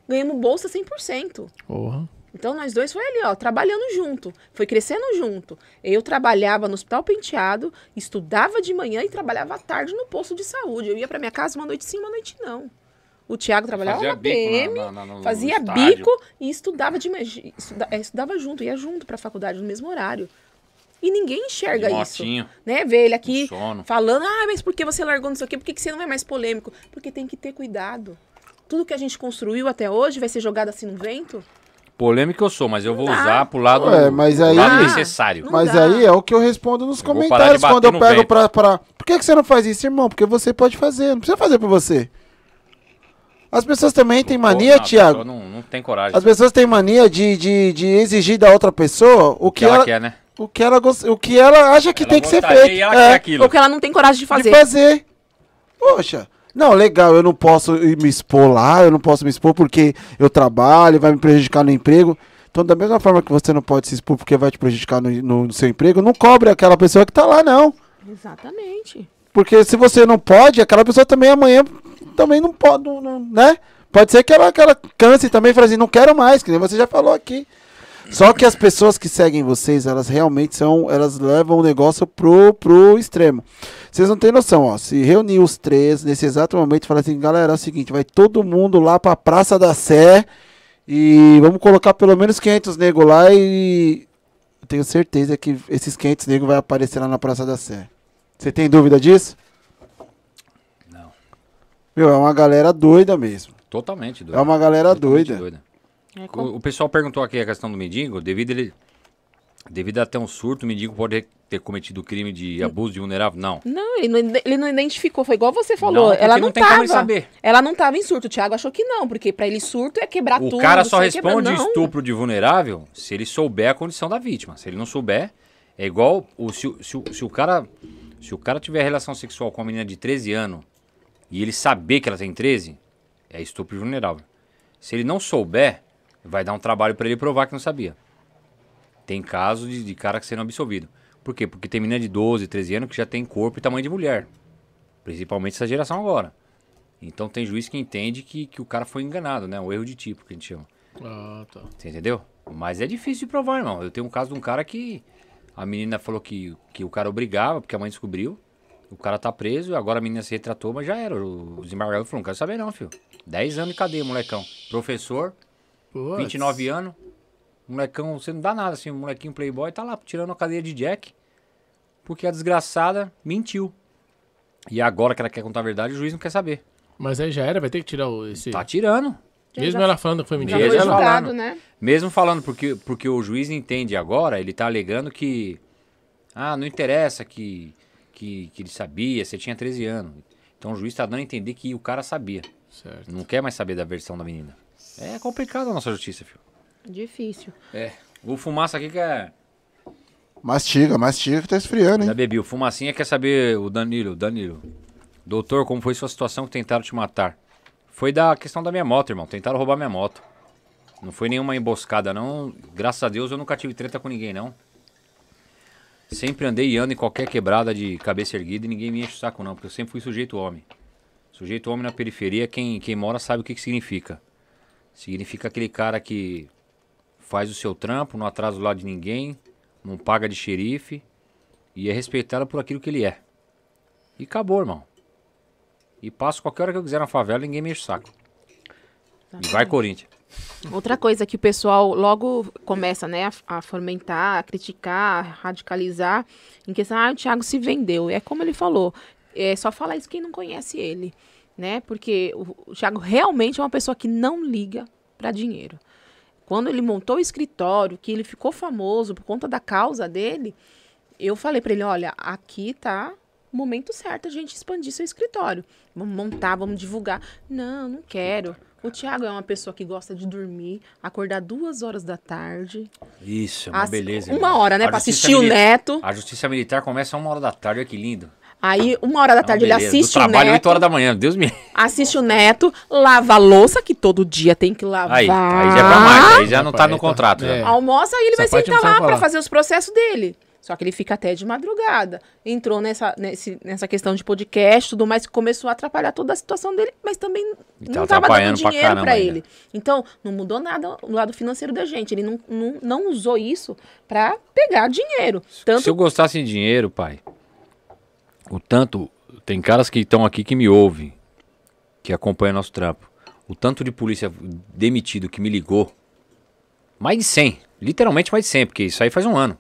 Ganhamos bolsa 100%. Porra. Então nós dois foi ali, ó, trabalhando junto, foi crescendo junto. Eu trabalhava no Hospital Penteado, estudava de manhã e trabalhava à tarde no posto de saúde. Eu ia para minha casa uma noite sim, uma noite não. O Tiago trabalhava Fazia na bico na- PM, na- na- no fazia estádio. bico e estudava de estuda- é, estudava junto, ia junto para a faculdade no mesmo horário. E ninguém enxerga De isso. motinho. Né? Vê ele aqui falando, ah, mas por que você largou não sei o quê? Por que, que você não é mais polêmico? Porque tem que ter cuidado. Tudo que a gente construiu até hoje vai ser jogado assim no vento? Polêmico eu sou, mas eu vou usar pro lado, Ué, mas aí- lado necessário. Mas dá. aí é o que eu respondo nos Eu comentários quando eu pego pra, pra. Por que, que você não faz isso, irmão? Porque você pode fazer, não precisa fazer por você. As pessoas também têm mania, Não, Thiago. Não, não tem coragem. As pessoas têm mania de, de, de exigir da outra pessoa o que, que ela ela, quer, né? o que ela, o que ela acha que Ela tem que ser feito. É. Ou que ela não tem coragem de fazer. De fazer. Poxa. Não, legal, eu não posso ir me expor lá, eu não posso me expor porque eu trabalho, vai me prejudicar no emprego. Então, da mesma forma que você não pode se expor porque vai te prejudicar no, no- no seu emprego, não cobre aquela pessoa que tá lá, não. Exatamente. Porque se você não pode, aquela pessoa também amanhã também não pode, não- né? Pode ser que ela, que ela canse também e fale assim, não quero mais, que nem você já falou aqui. Só que as pessoas que seguem vocês, elas realmente são, elas levam o negócio pro, pro extremo. Vocês não têm noção, ó. Se reunir os três nesse exato momento e falar assim, galera, é o seguinte, vai todo mundo lá pra Praça da Sé e vamos colocar pelo menos 500 negros lá e eu tenho certeza que esses 500 negros vai aparecer lá na Praça da Sé. Você tem dúvida disso? Não. Meu, é uma galera doida mesmo. Totalmente doido. É uma galera Totalmente doida. É com- O, o pessoal perguntou aqui a questão do mendigo, devido ele devido a ter um surto, o mendigo pode ter cometido crime de abuso de vulnerável? Não. Não, ele não, ele não identificou, foi igual você falou. Não, ela não não, tava. ele saber. Ela não tava em surto. O Thiago achou que não, porque pra ele surto é quebrar O tudo. cara só responde estupro de vulnerável se ele souber a condição da vítima. Se ele não souber, é igual o, se, o- se, o- se o cara se o cara tiver relação sexual com uma menina de 13 anos e ele saber que ela tem 13, é estupro de vulnerável. Se ele não souber, vai dar um trabalho pra ele provar que não sabia. Tem casos de, de cara que sendo absolvido. Por quê? Porque tem menina de 12, 13 anos que já tem corpo e tamanho de mulher. Principalmente essa geração agora. Então tem juiz que entende que, que o cara foi enganado, né? O erro de tipo que a gente chama. Ah, tá. Você entendeu? Mas é difícil de provar, irmão. Eu tenho um caso de um cara que a menina falou que, que o cara obrigava, porque a mãe descobriu. O cara tá preso, agora a menina se retratou, mas já era. O desembargador falou, não quero saber não, filho. 10 anos de cadeia, molecão. Professor, Putz. 29 anos. Molecão, você não dá nada assim, um molequinho playboy tá lá tirando a cadeia de Jack. Porque a desgraçada mentiu. E agora que ela quer contar a verdade, o juiz não quer saber. Mas aí já era, vai ter que tirar o, esse... Tá tirando. Mesmo Já- ela falando que foi mentira. Mesmo ela falando. né? Mesmo falando porque, porque o juiz entende agora, ele tá alegando que. Ah, não interessa que, que, que ele sabia, você tinha 13 anos. Então o juiz tá dando a entender que o cara sabia. Certo. Não quer mais saber da versão da menina. É complicado a nossa justiça, filho. Difícil. É. O fumaça aqui quer. Mastiga, mastiga que tá esfriando, Já hein? bebi. O fumacinha quer saber o Danilo. Danilo. Doutor, como foi sua situação que tentaram te matar? Foi da questão da minha moto, irmão. Tentaram roubar minha moto. Não foi nenhuma emboscada, não. Graças a Deus eu nunca tive treta com ninguém, não. Sempre andei e ando em qualquer quebrada de cabeça erguida e ninguém me enche o saco, não. Porque eu sempre fui sujeito homem. Sujeito homem na periferia, quem, quem mora sabe o que, que significa. Significa aquele cara que faz o seu trampo, não atrasa o lado de ninguém, não paga de xerife e é respeitado por aquilo que ele é. E acabou, irmão. E passo qualquer hora que eu quiser na favela, ninguém me enche o saco. E vai Corinthians. Outra coisa que o pessoal logo começa, né, a, a fomentar, a criticar, a radicalizar, em questão, ah, o Thiago se vendeu. É como ele falou, é só falar isso quem não conhece ele, né? Porque o, o Thiago realmente é uma pessoa que não liga para dinheiro. Quando ele montou o escritório, que ele ficou famoso por conta da causa dele, eu falei para ele, olha, aqui tá o momento certo a gente expandir seu escritório. Vamos montar, vamos divulgar. Não, não quero. O Thiago é uma pessoa que gosta de dormir, acordar duas horas da tarde. Isso, é uma beleza. Uma hora, né? A Pra justiça assistir o neto. A justiça militar começa uma hora da tarde, olha que lindo. Aí, uma hora da uma tarde, ele assiste Do o trabalho, 8 neto. horas da manhã, Deus me. Assiste o neto, lava a louça, que todo dia tem que lavar. Aí, aí já é pra mais, aí já não tá no tá- contrato. é. já. Almoça e ele Essa vai sentar lá pra falar. fazer os processos dele. Só que ele fica até de madrugada. Entrou nessa, nesse- nessa questão de podcast e tudo mais, que começou a atrapalhar toda a situação dele, mas também E não tá estava dando dinheiro ainda. ele. Então, não mudou nada no lado financeiro da gente. Ele não, não, não usou isso pra pegar dinheiro. Tanto Se eu gostasse de dinheiro, pai, o tanto. Tem caras que estão aqui que me ouvem, que acompanham nosso trampo. O tanto de polícia demitido que me ligou. Mais de 100. Literalmente mais de 100, porque isso aí faz um ano.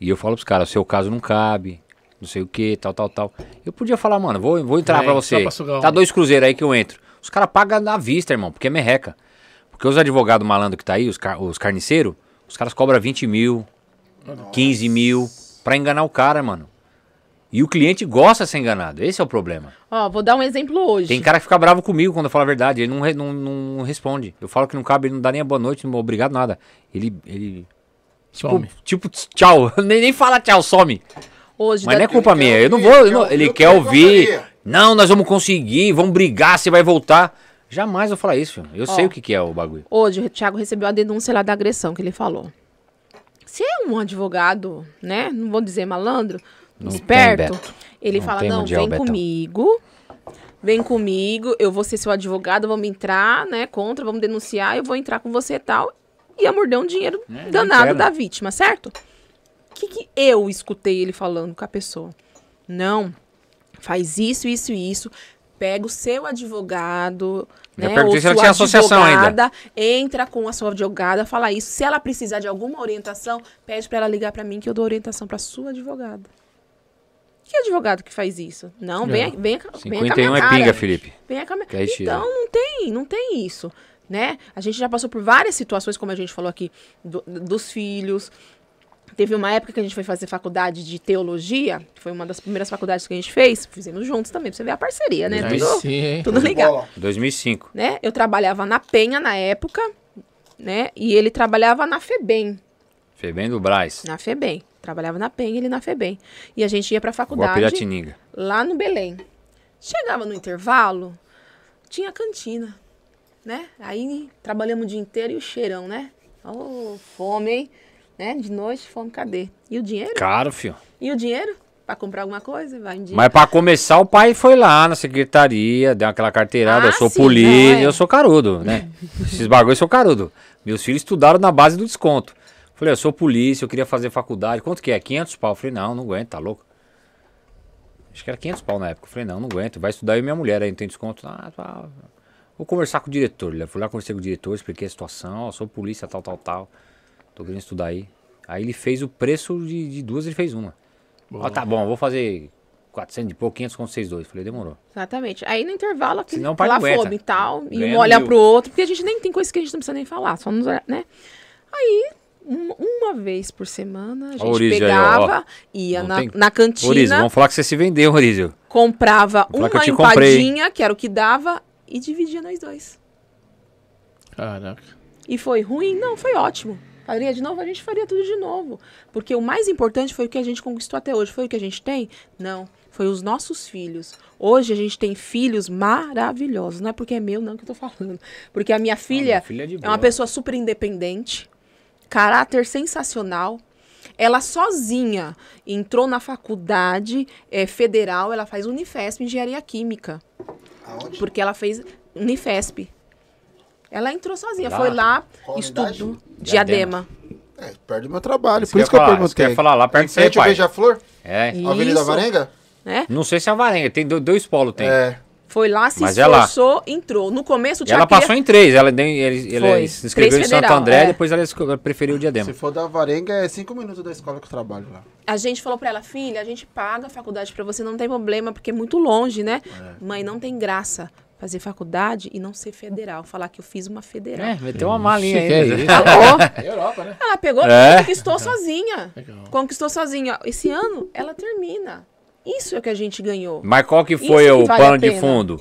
E eu falo pros caras: seu caso não cabe, não sei o que, tal, tal, tal. Eu podia falar, mano, vou, vou entrar Vem, pra você. pra. Tá dois cruzeiros aí que eu entro. Os caras pagam na vista, irmão, porque é merreca. Porque os advogados malandro que tá aí, os, car os carniceiros, os caras cobram 20 mil, 15 mil pra enganar o cara, mano. E o cliente gosta de ser enganado. Esse é o problema. Ó, vou dar um exemplo hoje. Tem cara que fica bravo comigo quando eu falo a verdade. Ele não, re- não, não responde. Eu falo que não cabe, ele não dá nem a boa noite, não obrigado nada. Ele. ele Some. Tipo, tipo, tchau. nem, nem fala tchau, some. Hoje Mas não é culpa minha. quer Eu não ouvir, vou. ele eu não- quer ele ouvir quer ouvir. gostaria. Não, nós vamos conseguir, vamos brigar, você vai voltar. Jamais eu falar isso. Eu sei o que, que é o bagulho. Hoje o Thiago recebeu a denúncia lá da agressão que ele falou. Se é um advogado, né? Não vou dizer malandro, Não esperto, ele Não fala: não, mundial, vem Betão." comigo. Vem comigo, eu vou ser seu advogado, vamos entrar, né, contra, vamos denunciar, eu vou entrar com você e tal. Ia morder um dinheiro É, danado da vítima, certo? O que, que eu escutei ele falando com a pessoa? Não, faz isso, isso e isso. Pega o seu advogado, Já né? perguntei ou se ela sua tinha associação ainda. advogada, entra com a sua advogada, fala isso. Se ela precisar de alguma orientação, pede pra ela ligar pra mim que eu dou orientação pra sua advogada. Que advogado que faz isso? Não, vem, É. vem, com a 51 minha é cara. pinga, Felipe. Vem a minha... Então, não tem, não tem isso, né? A gente já passou por várias situações, como a gente falou aqui, do- dos filhos. Teve uma época que a gente foi fazer faculdade de teologia, que foi uma das primeiras faculdades que a gente fez, fizemos juntos também, pra você ver a parceria, né? Aí Tudo, sim, hein? tudo ligado Bola. 2005. né? Eu trabalhava na Penha na época, né? E ele trabalhava na Febem, Febem do Braz. na Febem. Trabalhava na Penha, ele na Febem. E a gente ia pra Igual faculdade lá no Belém. Chegava no intervalo, tinha cantina, né? Aí trabalhamos o dia inteiro e o cheirão, né? Ô, fome, hein? Né? De noite, fome, cadê? E o dinheiro? Caro, fio. E o dinheiro? Pra comprar alguma coisa? Vai em dia. Mas pra começar, o pai foi lá na secretaria, deu aquela carteirada. Ah, eu sou sim, polícia, é. eu sou carudo, né? Esses bagulhos eu sou carudo. Meus filhos estudaram na base do desconto. Falei, eu sou polícia, eu queria fazer faculdade. Quanto que é? 500 pau. Eu falei, não, não aguento, tá louco? Acho que era 500 pau na época. Eu falei, não, não aguento. Vai estudar eu e minha mulher aí, não tem desconto. Ah, tá. Vou conversar com o diretor. Eu fui lá, conversei com o diretor, expliquei a situação. Ó, sou polícia, tal, tal, tal. Tô querendo estudar aí. Aí ele fez o preço de, de duas, ele fez uma. Ó, tá bom, vou fazer 400 e pouco, 500 com vocês dois. Falei, demorou. Exatamente. Aí no intervalo, aquele, Senão aguenta. fome e tal, e Ganha um olha mil. pro outro, porque a gente nem tem coisa que a gente não precisa nem falar, só nos, né? Aí, um- uma vez por semana, a gente Orízio aí, pegava, ó. ia Não na, tem- na cantina, vamos falar que você se vendeu, Orízio. comprava que uma eu te comprei. empadinha, que era o que dava, e dividia nós dois. Caraca. E foi ruim? Não, foi ótimo. Faria de novo? A gente faria tudo de novo. Porque o mais importante foi o que a gente conquistou até hoje. Foi o que a gente tem? Não. Foi os nossos filhos. Hoje a gente tem filhos maravilhosos. Não é porque é meu, não, que eu tô falando. Porque a minha filha, minha filha é é uma pessoa super independente, caráter sensacional. Ela sozinha entrou na faculdade eh, federal, ela faz Unifesp, Engenharia Química. Aonde? Porque ela fez Unifesp. Ela entrou sozinha, Lá? foi lá, Qual unidade? estudou. Diadema. É, perto do meu trabalho. Isso por isso que eu falar, isso que eu perguntei. ia falar, lá perto você, frente ao pai. Beija-Flor? É. Avenida. Varenga? Né? Não sei se é a varenga, tem do- dois polos, tem. É. Foi lá, se Mas é esforçou, entrou. No começo tinha ela queria- passou em três. Ela, ele, ele se inscreveu Três em Santo André, é. depois ela preferiu o diadema. Se for da Varenga, é cinco minutos da escola que eu trabalho lá. A gente falou pra ela, filha, a gente paga a faculdade pra você, não tem problema, porque é muito longe, né? É. Mãe, não tem graça fazer faculdade e não ser federal. Falar que eu fiz uma federal. É, meteu uma malinha Que é. É Europa, né? Ela pegou É. e conquistou sozinha. Legal. Conquistou sozinha. Esse ano, ela termina. Isso é o que a gente ganhou. Mas qual que foi Isso que o vale pano de fundo?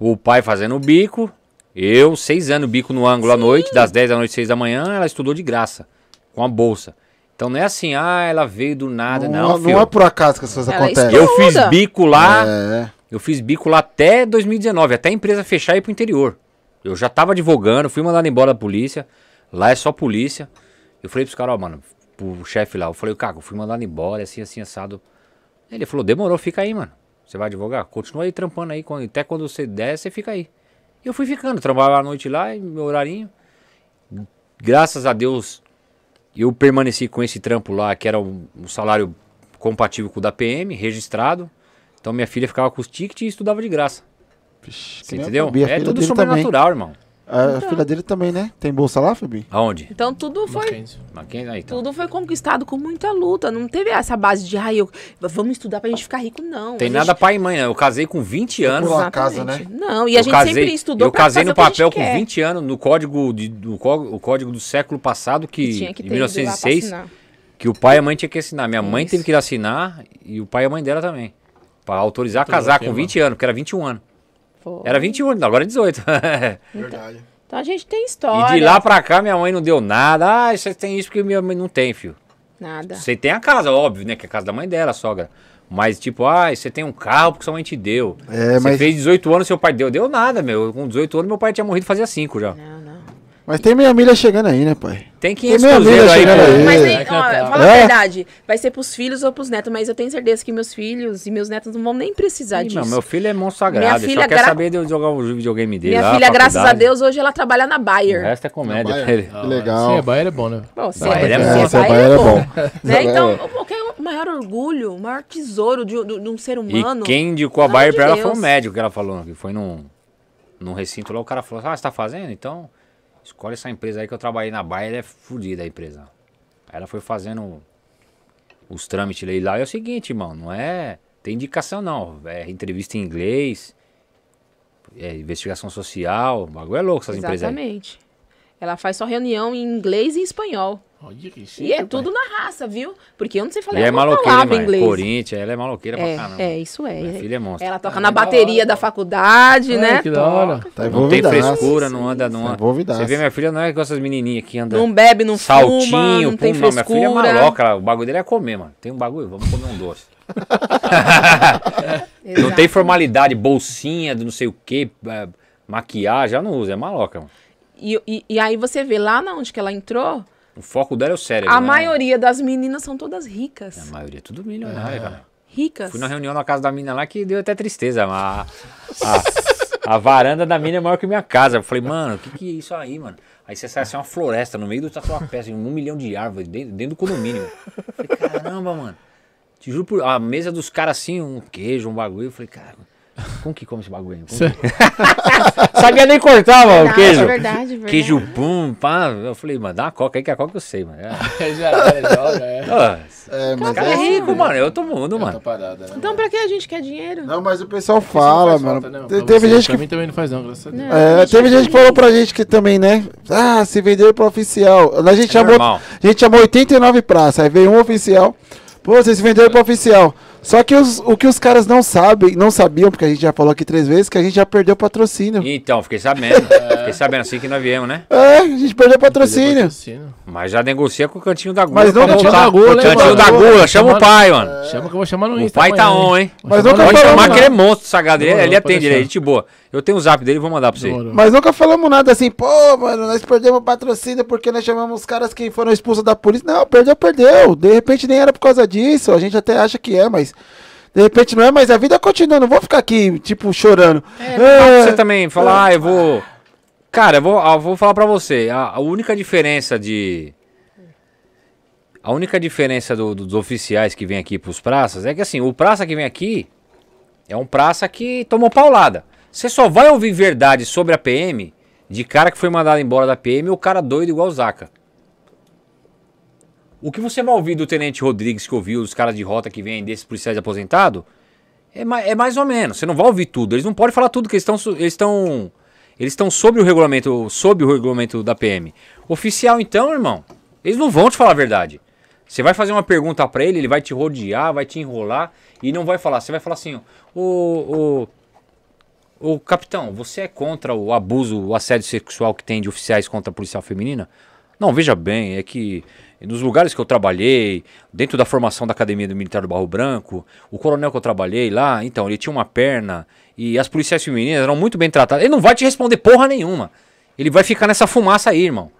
O pai fazendo o bico, eu, seis anos, bico no ângulo à noite, das 10 da noite, 6 da manhã, ela estudou de graça, com a bolsa. Então não é assim, ah, ela veio do nada, não, não, filho. é por acaso que as coisas Ela acontecem. Eu fiz bico lá, É. eu fiz bico lá até 2019, até a empresa fechar e ir pro interior. Eu já tava advogando, fui mandado embora da polícia, lá é só polícia. Eu falei pros caras, ó, mano, pro chefe lá, eu falei, Caco, eu fui mandado embora, assim, assim, assado. Ele falou, demorou, fica aí, mano. Você vai advogar? Continua aí trampando aí, até quando você der, você fica aí. E eu fui ficando, trabalhava à noite lá, em meu horarinho. Graças a Deus, eu permaneci com esse trampo lá, que era um, um salário compatível com o da PM, registrado. Então minha filha ficava com os tickets e estudava de graça. Que Você entendeu? É tudo dele também. sobrenatural, irmão. A filha dele também, né? Tem bolsa lá, Fabi? Aonde? Então tudo foi, Mackenzie. Mackenzie, aí, então. tudo foi conquistado com muita luta. Não teve essa base de, ai, eu, vamos estudar pra gente ficar rico, não. Tem A nada gente- pai e mãe, né? Eu casei com 20 anos. Uma casa, Exatamente. Não, e a eu gente casei, sempre estudou Eu pra casei fazer no a gente papel com quer. 20 anos, no código, de, do, có- o código do século passado, que, Que tinha que em ter ido lá pra 1906, assinar. que o pai e a mãe tinham que assinar. Minha mãe Isso. teve que ir assinar e o pai e a mãe dela também. Pra autorizar a casar com 20 anos, porque era 21 anos. Foi. Era 21 anos, agora é 18. Verdade. Então a gente tem e história. de lá pra cá, minha mãe não deu nada. Ah, você tem isso porque minha mãe não tem, filho. Nada. Você tem a casa, óbvio, né? Que é a casa da mãe dela, a sogra. Mas, tipo, ah, você tem um carro porque sua mãe te deu. É, você mas- fez 18 anos, seu pai deu. Deu nada, meu. Com 18 anos, meu pai tinha morrido fazia 5 já. Não, não. Mas tem meia milha chegando aí, né, pai? Tem 500 minha cruzeiros vida aí, chegando aí. Mas É, aí, vai ó, fala É? a verdade, vai ser pros filhos ou pros netos, mas eu tenho certeza que meus filhos e meus netos não vão nem precisar Ih, disso. Não, meu filho é monstro sagrado. Minha filha quer saber de eu jogar o videogame dele. Minha lá, filha, graças a. Deus, hoje ela trabalha na O Bayer. resto é comédia Bayer. pra ele. Da Que legal. Sim, a Bahia é bom, né? Bom, se Bayer é, é se bom. é Essa Bayer Bayer é é bom. bom. Né? É. Então, o que é o maior orgulho, o maior tesouro de, de- de um ser E humano. quem indicou a Bayer pra ela foi o médico que ela falou. Que foi num, num recinto lá. O cara falou: Ah, você tá fazendo? Então, escolhe essa empresa aí que eu trabalhei na Bayer. É fodida a empresa. Ela foi fazendo os trâmites lá. E é o seguinte, irmão: não é. Tem indicação não. É entrevista em inglês. É investigação social. O bagulho é louco essas empresas aí. Exatamente. Ela faz só reunião em inglês e espanhol. Olha que chique, E é pai. tudo na raça, viu? Porque eu não sei falar E é uma maloqueira, palavra em inglês. Corinthians, ela é maloqueira pra É, caramba. é, isso é. Minha filha é monstro. Ela toca Ah, na da bateria hora. da faculdade, Ai, né? que da hora. Tá Não tem frescura, não anda, não Tá anda. envolvidaço. Você vê minha filha, não é com essas menininhas que andam Não bebe, não fuma, saltinho, não tem pum, não. Minha filha é maloca, o bagulho dele é comer, mano. Tem um bagulho, vamos comer um doce. Não tem formalidade, bolsinha do não sei o que, maquiagem, ela não usa, é maloca, mano. E, e, e aí você vê lá na onde que ela entrou, O foco dela é o cérebro. a né? maioria das meninas são todas ricas. A maioria é tudo milionária, cara. Ricas. Fui na reunião na casa da mina lá que deu até tristeza. A, a, a varanda da mina é maior que minha casa. Eu falei, mano, o que, que é isso aí, mano? Aí você sai assim, uma floresta no meio do tatuapé, assim, um milhão de árvores dentro, dentro do condomínio. Eu falei, caramba, mano. Te juro por. A mesa dos caras assim, um queijo, um bagulho. Eu falei, cara, como que come esse bagulho? que- Sabia nem cortar, mano, o Verdade, queijo. verdade, verdade. Queijo pum, pá. Eu falei, mano, dá uma coca aí que a coca eu sei, mano. É. Já é, joga, é. Ah, É, mas cara é rico, mano. É outro mundo, Tá mano. parada, né? Então pra que a gente quer dinheiro? Não, mas o pessoal fala, mano. falta, não. Te- Pra Teve você, gente pra que mim também não faz não, graças a Deus. Não. É, teve gente que falou pra gente que também, né? Ah, se vendeu pro oficial. A gente, É chamou, normal. a gente chamou 89 praças, aí veio um oficial. Pô, vocês se venderam pro oficial. Só que os- o que os caras não sabem, não sabiam, porque a gente já falou aqui três vezes, que a gente já perdeu patrocínio. Então, fiquei sabendo. Fiquei sabendo assim que nós viemos, né? É, a gente perdeu patrocínio. Patrocínio. Mas já negocia com o cantinho da gula. Mas não cantinho da gula, hein, Cantinho mano? da gula, chama o pai, mano. Chama que eu vou chamar no O Insta pai tá on, hein? Mas nunca no Pode falamos chamar que ele é monstro sagrado. Ele, ele pode atende, ele é gente boa. Eu tenho o zap dele, vou mandar pra você. Mas nunca falamos nada assim, pô, mano, nós perdemos patrocínio porque nós chamamos os caras que foram expulsos da polícia. Não, perdeu, perdeu. De repente nem era por causa disso. A gente até acha que é, mas. De repente não é, mas a vida continua. Não vou ficar aqui, tipo, chorando. É, Você também falar, ah, eu vou. Cara, eu vou, eu vou falar pra você. A, a única diferença de. A única diferença do- dos oficiais que vem aqui pros praças é que assim, o praça que vem aqui é um praça que tomou paulada. Você só vai ouvir verdade sobre a PM de cara que foi mandado embora da PM ou cara doido igual o Zaca. O que você vai ouvir do Tenente Rodrigues que ouviu, os caras de rota que vêm desses policiais aposentados, é, ma- é mais ou menos. Você não vai ouvir tudo. Eles não podem falar tudo, porque eles estão eles estão eles estão sob o regulamento, sob o regulamento da PM. Oficial então, irmão, eles não vão te falar a verdade. Você vai fazer uma pergunta pra ele, ele vai te rodear, vai te enrolar e não vai falar. Você vai falar assim, o, o, o capitão, você é contra o abuso, o assédio sexual que tem de oficiais contra a policial feminina? Não, veja bem, é que nos lugares que eu trabalhei, dentro da formação da Academia do Militar do Barro Branco, o coronel que eu trabalhei lá, então, ele tinha uma perna e as policiais femininas eram muito bem tratadas. Ele não vai te responder porra nenhuma. Ele vai ficar nessa fumaça aí, irmão.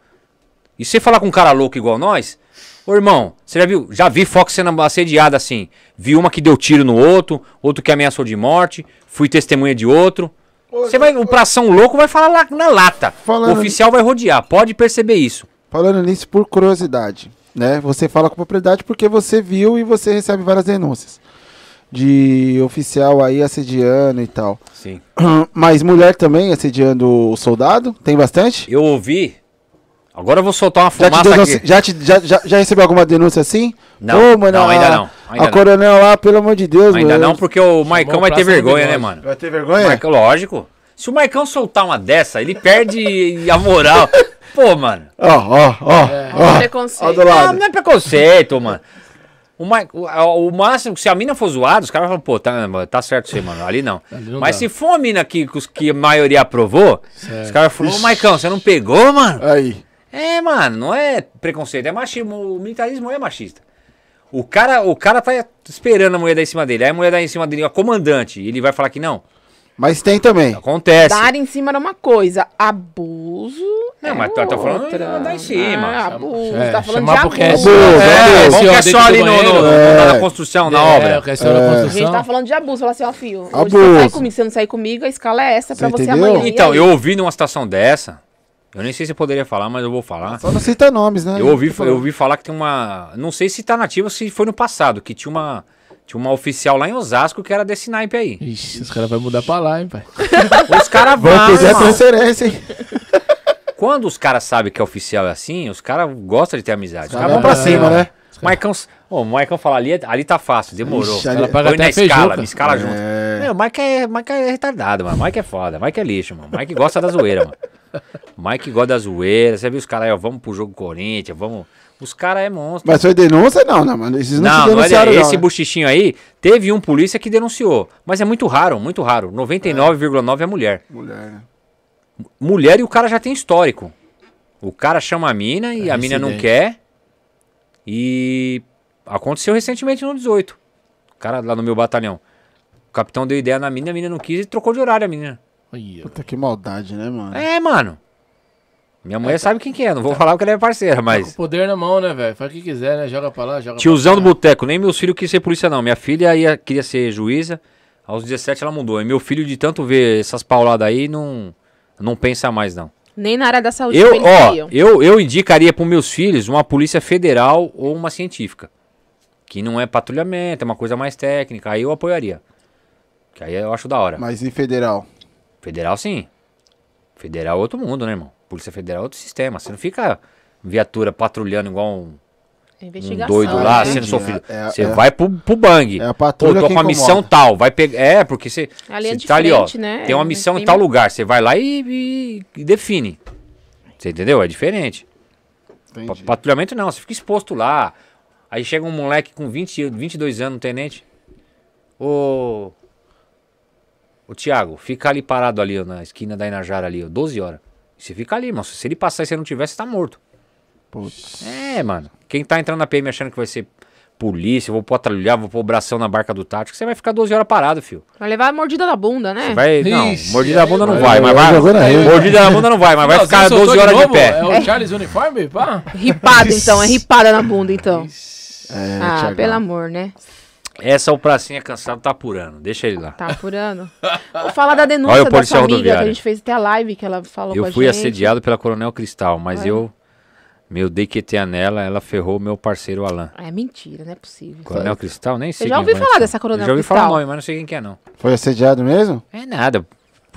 E você falar com um cara louco igual nós, ô irmão, você já viu? Já vi Fox sendo assediada assim. Vi uma que deu tiro no outro, outro que ameaçou de morte, fui testemunha de outro. Você vai, o pração louco vai falar lá na lata. Falando- O oficial vai rodear, pode perceber isso. Falando nisso por curiosidade, né? Você fala com propriedade porque você viu e você recebe várias denúncias. de oficial aí assediando e tal. Sim. Mas mulher também assediando o soldado? Tem bastante? Eu ouvi. Agora eu vou soltar uma Já, te fumaça deu aqui. denúncia- já, te- já, já, já recebeu alguma denúncia assim? Não, Ô, mano, não, a- ainda não, ainda a não. coronel lá, pelo amor de Deus, Ainda mano. não, porque o Maicão vai ter vergonha, né, mano? Vai ter vergonha? Maicão, lógico. Se o Maicão soltar uma dessa, ele perde a moral. Pô, mano. Ó, ó, ó. Olha ó. o preconceito. Ó do Não, lado. não é preconceito, mano. O, Ma- o, o máximo, se a mina for zoada, os caras falam, pô, tá, tá certo você, mano. Ali não. Ali não Mas dá. se for a mina que, que os- que a maioria aprovou, os caras falam, ô Maicão, você não pegou, mano? Aí. É, mano, não é preconceito, é machismo. O militarismo é machista. O cara, o cara tá esperando a mulher dar em cima dele. Aí a mulher dá em cima dele, a comandante, e ele vai falar que não. Mas tem também. Acontece. Dar em cima era uma coisa, abuso. Não, é mas tá- tá falando outra. de dar em cima. Ah, abuso. É, tá falando de abuso. É, abuso. vamos que é Dentro só ali no, no- É. na construção, na É, obra. a questão da A gente tá falando de abuso. Fala assim, ó, filho, Abuso. você sai comigo, se você não sair comigo, a escala é essa pra Você você, entendeu? amanhã. Então, eu ouvi numa situação dessa. Eu nem sei se eu poderia falar, mas eu vou falar. Só não cita nomes, né? Eu ouvi, eu ouvi falar que tem uma. Não sei se tá nativa ou se foi no passado, que tinha uma. Tinha uma oficial lá em Osasco que era desse naipe aí. Ixi, os caras vão mudar pra lá, hein, pai. Os caras Vamos vão. pedir a transferência, hein? Quando os caras sabem que é oficial é assim, os caras gostam de ter amizade. Os caras vão vão pra cima, né? Maicão, ô, o Maicão fala ali, ali tá fácil, demorou. Ixi, Ela ali- paga até na escala, me escala junto. É. Meu, o Mike é, Mike é retardado, mano. Mike é foda, Mike é lixo, mano. Mike gosta da zoeira, mano. Mike gosta da zoeira. Você viu os caras aí, ó, vamos pro jogo Corinthians, vamos. Os caras é monstro. Mas foi denúncia? Não, não, mano. Esses não, Não, não é não. esse né? buchichinho aí. Teve um polícia que denunciou. Mas é muito raro, muito raro. 99,9 é mulher. Mulher, né? Mulher e o cara já tem histórico. O cara chama a mina e É a mina não quer. E aconteceu recentemente no 18. O cara lá no meu batalhão. O capitão deu ideia na mina, a mina não quis e trocou de horário a menina. Puta que maldade, né, mano? É, mano. Minha mulher sabe quem que é, não vou falar porque ela é parceira, Tá com mas. o poder na mão, né, velho? Faz o que quiser, né? Joga pra lá, joga Tiozão do pra cá. boteco, nem meus filhos quis ser polícia, não. Minha filha ia, queria ser juíza. Aos 17 ela mudou. E meu filho, de tanto ver essas pauladas aí, não, não pensa mais, não. Nem na área da saúde Eu, ó, eu, eu indicaria para meus filhos uma polícia federal ou uma científica. Que não é patrulhamento, é uma coisa mais técnica. Aí eu apoiaria. Que aí eu acho da hora. Mas em federal? Federal, sim. Federal é outro mundo, né, irmão? Polícia Federal é outro sistema. Você não fica viatura patrulhando igual um, É um doido Ah, lá, entendi. sendo sofrido. É- é- Você é- vai pro, pro bang. É a Pô, patrulha tô que com a missão tal. Vai pegar. É, porque você. Linha você de tá ali, ó. né? Tem uma É missão em bem tal lugar. Você vai lá e, e- e define. Você entendeu? É diferente. Entendi. Patrulhamento não, você fica exposto lá. Aí chega um moleque com 20, 22 anos, um tenente. Ô. Ô Thiago, fica ali parado ali, ó, na esquina da Inajara ali, ó, 12 horas. Você fica ali, mano. Se ele passar e você não tiver, você tá morto. Putz. É, mano. Quem tá entrando na PM achando que vai ser polícia, vou patrulhar, vou pôr o bração na barca do tático, você vai ficar 12 horas parado, filho. Vai levar a mordida na bunda, né? Você vai. Não, Ixi, mordida na bunda não vai, mas vai. Mordida na bunda não vai, mas vai ficar você soltou 12 horas de, novo? pé. É o Charles Uniforme? Pá? Ripada, então. É ripada na bunda, então. É, ah, Thiagão. pelo amor, né? Essa o pracinha cansado tá apurando. Deixa ele lá. Tá apurando. Vou falar da denúncia Olha o da policial sua amiga, que a gente fez até a live, que ela falou com Eu a fui gente. assediado pela Coronel Cristal, mas Olha. eu. Meu DQT nela, ela ferrou meu parceiro Alan. Ah, É mentira, não é possível. Coronel Cristal, nem sei. já quem ouvi falar essa. dessa Coronel Eu Já ouvi falar o Cristal. nome, mas não sei quem que é, não. Foi assediado mesmo? É nada.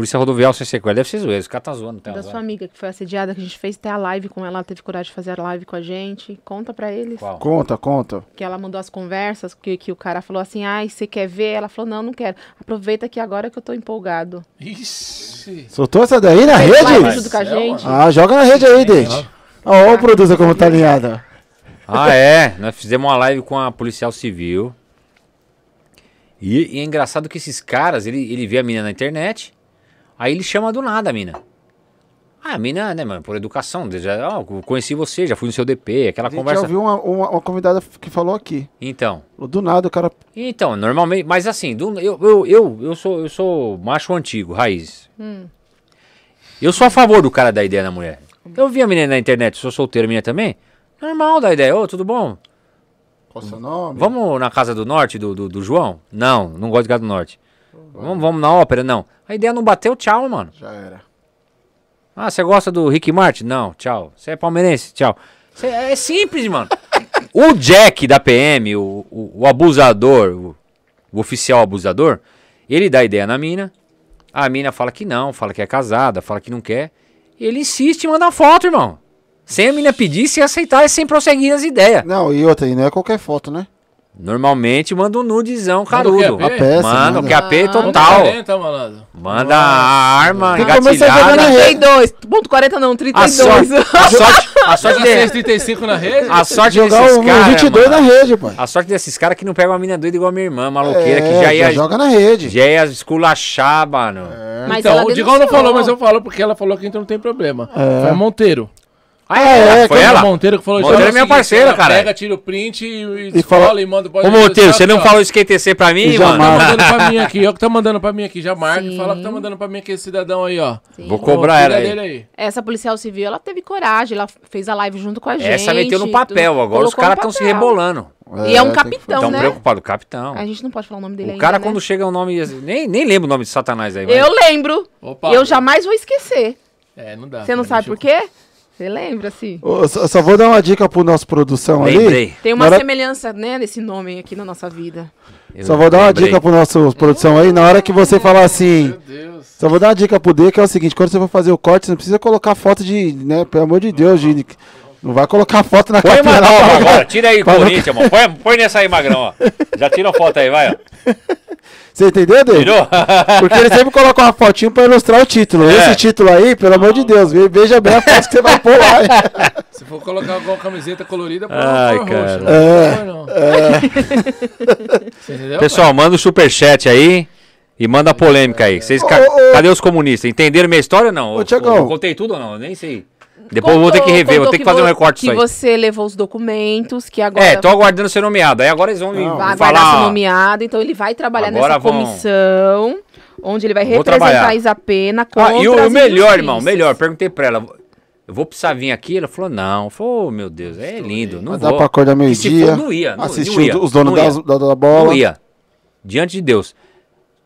Polícia rodoviária sem sequela. Deve ser zoeiro. Os caras tá zoando. Tá Da sua agora. amiga que foi assediada, que a gente fez até a live com ela, ela teve coragem de fazer a live com a gente. Conta pra eles. Qual? Conta, conta. Que ela mandou as conversas, que, que o cara falou assim, ai, você quer ver? Ela falou, não, não quero. Aproveita que agora que eu tô empolgado. Ixi. Soltou essa daí na Fez live rede? junto com a Céu, gente. Ah, joga na rede aí, Dente. Ó, ó o producer como tá alinhada. Ah, é. Nós fizemos uma live com a policial civil. E, e é engraçado que esses caras, ele, ele vê a mina na internet, aí ele chama do nada a mina. Ah, a mina, né, mano, por educação. Já, eu conheci você, já fui no seu DP, aquela A gente já conversa. ouviu uma, uma, uma convidada que falou aqui. Então. Do nada o cara. Então, normalmente, mas assim, do- eu, eu, eu, eu, sou, eu sou macho antigo, raiz. Eu sou a favor do cara dar ideia na mulher. Eu vi a menina na internet, sou solteiro, a menina também. Normal dar ideia, ô, tudo bom? Qual seu nome? Vamos na Casa do Norte do, do, do João? Não, não gosto de Casa do Norte. Vamos, vamos na ópera? Não. A ideia não bateu, tchau, mano. Já era. Ah, você gosta do Rick Martin? Não, tchau. Você é palmeirense? Tchau. Cê- é simples, mano. o Jack da PM, o, o, o abusador, o, o oficial abusador, ele dá ideia na mina, a mina fala que não, fala que é casada, fala que não quer. Ele insiste em mandar foto, irmão. Sem a mina pedir, sem aceitar e sem prosseguir as ideias. Não, e outra, e não é qualquer foto, né? Normalmente manda um nudezão Manda o carudo. QAP? A peça. Manda o manda. QAP Ah, total. 40, malandro. Manda a arma que a na engatilhada. rede. 32. Ponto 40 não, A 32. sorte, a sorte, a sorte, de- 635 na rede? a sorte Jogar desses caras, 22 mano. na rede, pai. A sorte desses caras que não pegam uma mina doida igual a minha irmã, maloqueira, É, que já ia, joga na rede. já ia esculachar, mano. Mas então, o Digão não falou, mas eu falo porque ela falou que então não tem problema. Foi a Monteiro. Ah, é, Foi que ela? A Monteiro que falou Monteiro "Então é minha o parceira, ela cara." Pega, tira o print e, e, E fala- e manda pode Ô, Monteiro, você não ó. falou isso QTC pra mim, E mano? Tá mandando pra mim aqui, ó, que tá mandando pra mim aqui, já marca e Sim. fala que tá mandando pra mim aqui esse cidadão aí, ó. Sim. Vou cobrar Ô, ela aí. aí. Essa policial civil, ela teve coragem, ela fez a live junto com a gente. Essa meteu no tudo. papel, agora os Colocou no caras estão se rebolando. E é um tem que capitão, Estão né? preocupados, capitão. A gente não pode falar o nome dele O ainda, cara, né? quando chega o nome. Nem, nem lembro o nome de Satanás aí, mas- Eu lembro. Opa. E eu jamais vou esquecer. É, não dá. Você não sabe por quê? Você lembra, assim? Ô, só, só vou dar uma dica pro nosso produção ali. Lembrei. Tem uma Na hora- semelhança, né, desse nome aqui na nossa vida. Eu Só vou dar uma lembrei. dica pro nosso produção aí. Na hora que você falar assim. Meu Deus. Só vou dar uma dica pro D, que é o seguinte: quando você for fazer o corte, você não precisa colocar foto de. né, Pelo amor de Deus, de. Não vai colocar foto na Põe pra- agora, tira aí Pra Corinthians, mano. Põe, põe nessa aí, Magrão, ó. Já tira a foto aí, vai, ó. Você entendeu, D? Tirou? Porque ele sempre coloca uma fotinho pra ilustrar o título. É. Esse título aí, pelo amor de Deus, ve- veja bem a foto que você vai pôr lá. Se for colocar alguma camiseta colorida, põe Ai, uma cor roxa. cara. É. Não, não. Você entendeu? Pessoal, manda o superchat aí e manda a polêmica aí. Vocês, ca- Ô, ô, cadê os comunistas? Entenderam minha história ou não? Ô, Eu- Tiagão. eu contei tudo ou não? Eu nem sei. Depois eu vou ter que rever, vou ter que fazer um recorte Que disso aí. você levou os documentos, que agora É, tô aguardando ser nomeado. Aí agora eles vão me Não. vai aguardar ser falar. nomeado. Então ele vai trabalhar Agora nessa vão- comissão, onde ele vai Vou representar trabalhar. a Isapena contra Ah, e o, melhor, irmão, melhor. Perguntei pra ela, eu vou precisar vir aqui? Ela falou, não. Falou, oh, meu Deus, é lindo, não dar vou. pra acordar meio-dia. não ia, não, Assistir não ia, os donos não ia. das- da, da bola. Não ia. Diante de Deus.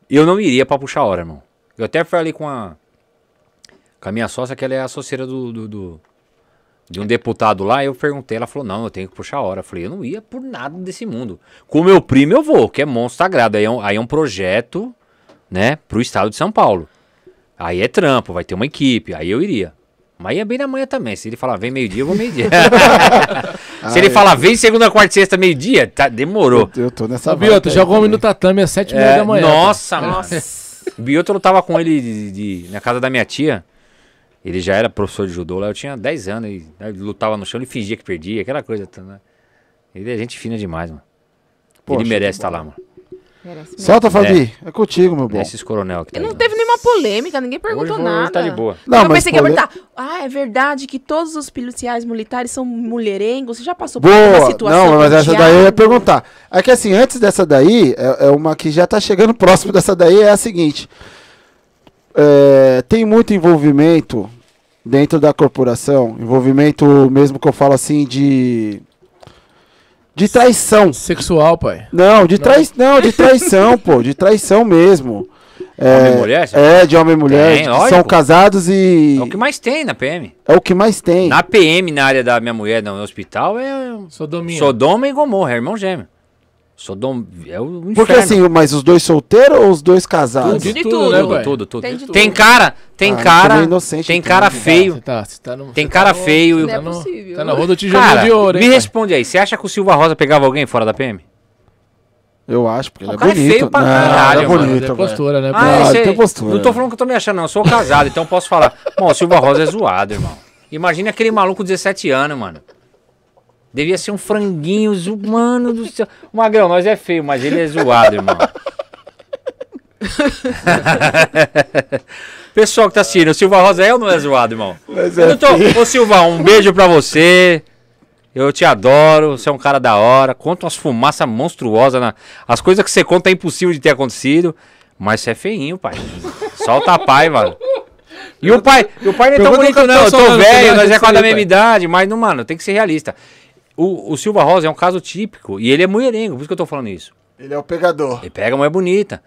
Eu não iria pra puxar hora, irmão. Eu até falei com a. Com a minha sócia, que ela é associada do, do, do- de um deputado lá. Eu perguntei, ela falou: não, eu tenho que puxar hora. Eu falei: eu não ia por nada desse mundo. Com o meu primo eu vou, que é monstro sagrado. Aí é um, aí é um projeto, né, pro estado de São Paulo. Aí é trampo, vai ter uma equipe. Aí eu iria. Mas ia bem na manhã também. Se ele falar vem meio-dia, eu vou meio-dia. Se ele falar vem segunda, quarta e sexta, meio-dia, tá, demorou. Eu tô nessa Bioto, jogou um também. no tatame às sete e É, meia da manhã. Nossa, mano. Nossa. O Bioto tava com ele de, de- na casa da minha tia. Ele já era professor de judô lá. Eu tinha 10 anos e né, lutava no chão, ele fingia que perdia, aquela coisa. Né? Ele é gente fina demais, mano. Poxa, ele merece estar lá, mano. Solta, Fabi. É, contigo, meu bom. Esses coronel que tá E aí, não né? teve nenhuma polêmica, ninguém perguntou Hoje, nada. hoje tá de boa. Não, eu mas pensei que ia polê- perguntar. Ah, é verdade que todos os policiais militares são mulherengos? Você já passou por uma Boa! situação Não, mas essa daí eu ia perguntar. É que assim, antes dessa daí, é, é uma que já tá chegando próximo dessa daí, é a seguinte. É, tem muito envolvimento dentro da corporação, envolvimento mesmo que eu falo assim de. De traição. Sexual, pai. Não, de trai... não, de traição, pô, de traição mesmo. É, Homem e mulher, É, de homem e mulher, Tem, são casados e É o que mais tem na PM. é o que mais tem. Na PM, na área da minha mulher, no hospital, é Sodomia. Sodoma e Gomorra, é irmão gêmeo. Sodoma é o inferno. Porque assim, mas os dois solteiros ou os dois casados? De De tudo, tudo. né, tudo, tudo, tudo. Tem de Tem tudo. cara, tem Ah, cara, também inocente, tem então, cara né? feio. Você tá, você tá no, Tem cara tá feio. Não Tá é no, possível. tá na roda do Cara, de ouro, hein, me pai? responde aí, você acha que o Silva Rosa pegava alguém fora da PM? Eu acho, porque ele O é cara é bonito. feio pra não, caralho, ele é mano. bonito, Tem velho. postura, né? Ah? Ah, tem postura. Não tô falando que eu tô me achando, não. Eu sou casado, então eu posso falar. Bom, o Silva Rosa é zoado, irmão. Imagina aquele maluco de 17 anos, mano. Devia ser um franguinho, mano do céu. O Magrão, nós é feio, mas ele é zoado, irmão. Pessoal que tá assistindo, o Silva Rosa é ou não é zoado, irmão? Mas Eu é tô... Ô Silva, um beijo pra você. Eu te adoro, você é um cara da hora. Conta umas fumaças monstruosas. Na... As coisas que você conta é impossível de ter acontecido. Mas você é feinho, pai. Solta a pai, mano. E o pai, o pai não é tão bonito, não. Eu tô velho, nós é quase da mesma idade, mas não, mano, tem que ser realista. O, o Silva Rosa é um caso típico. E ele é mulherengo, por isso que eu tô falando isso. Ele é o pegador. Ele pega a mulher bonita.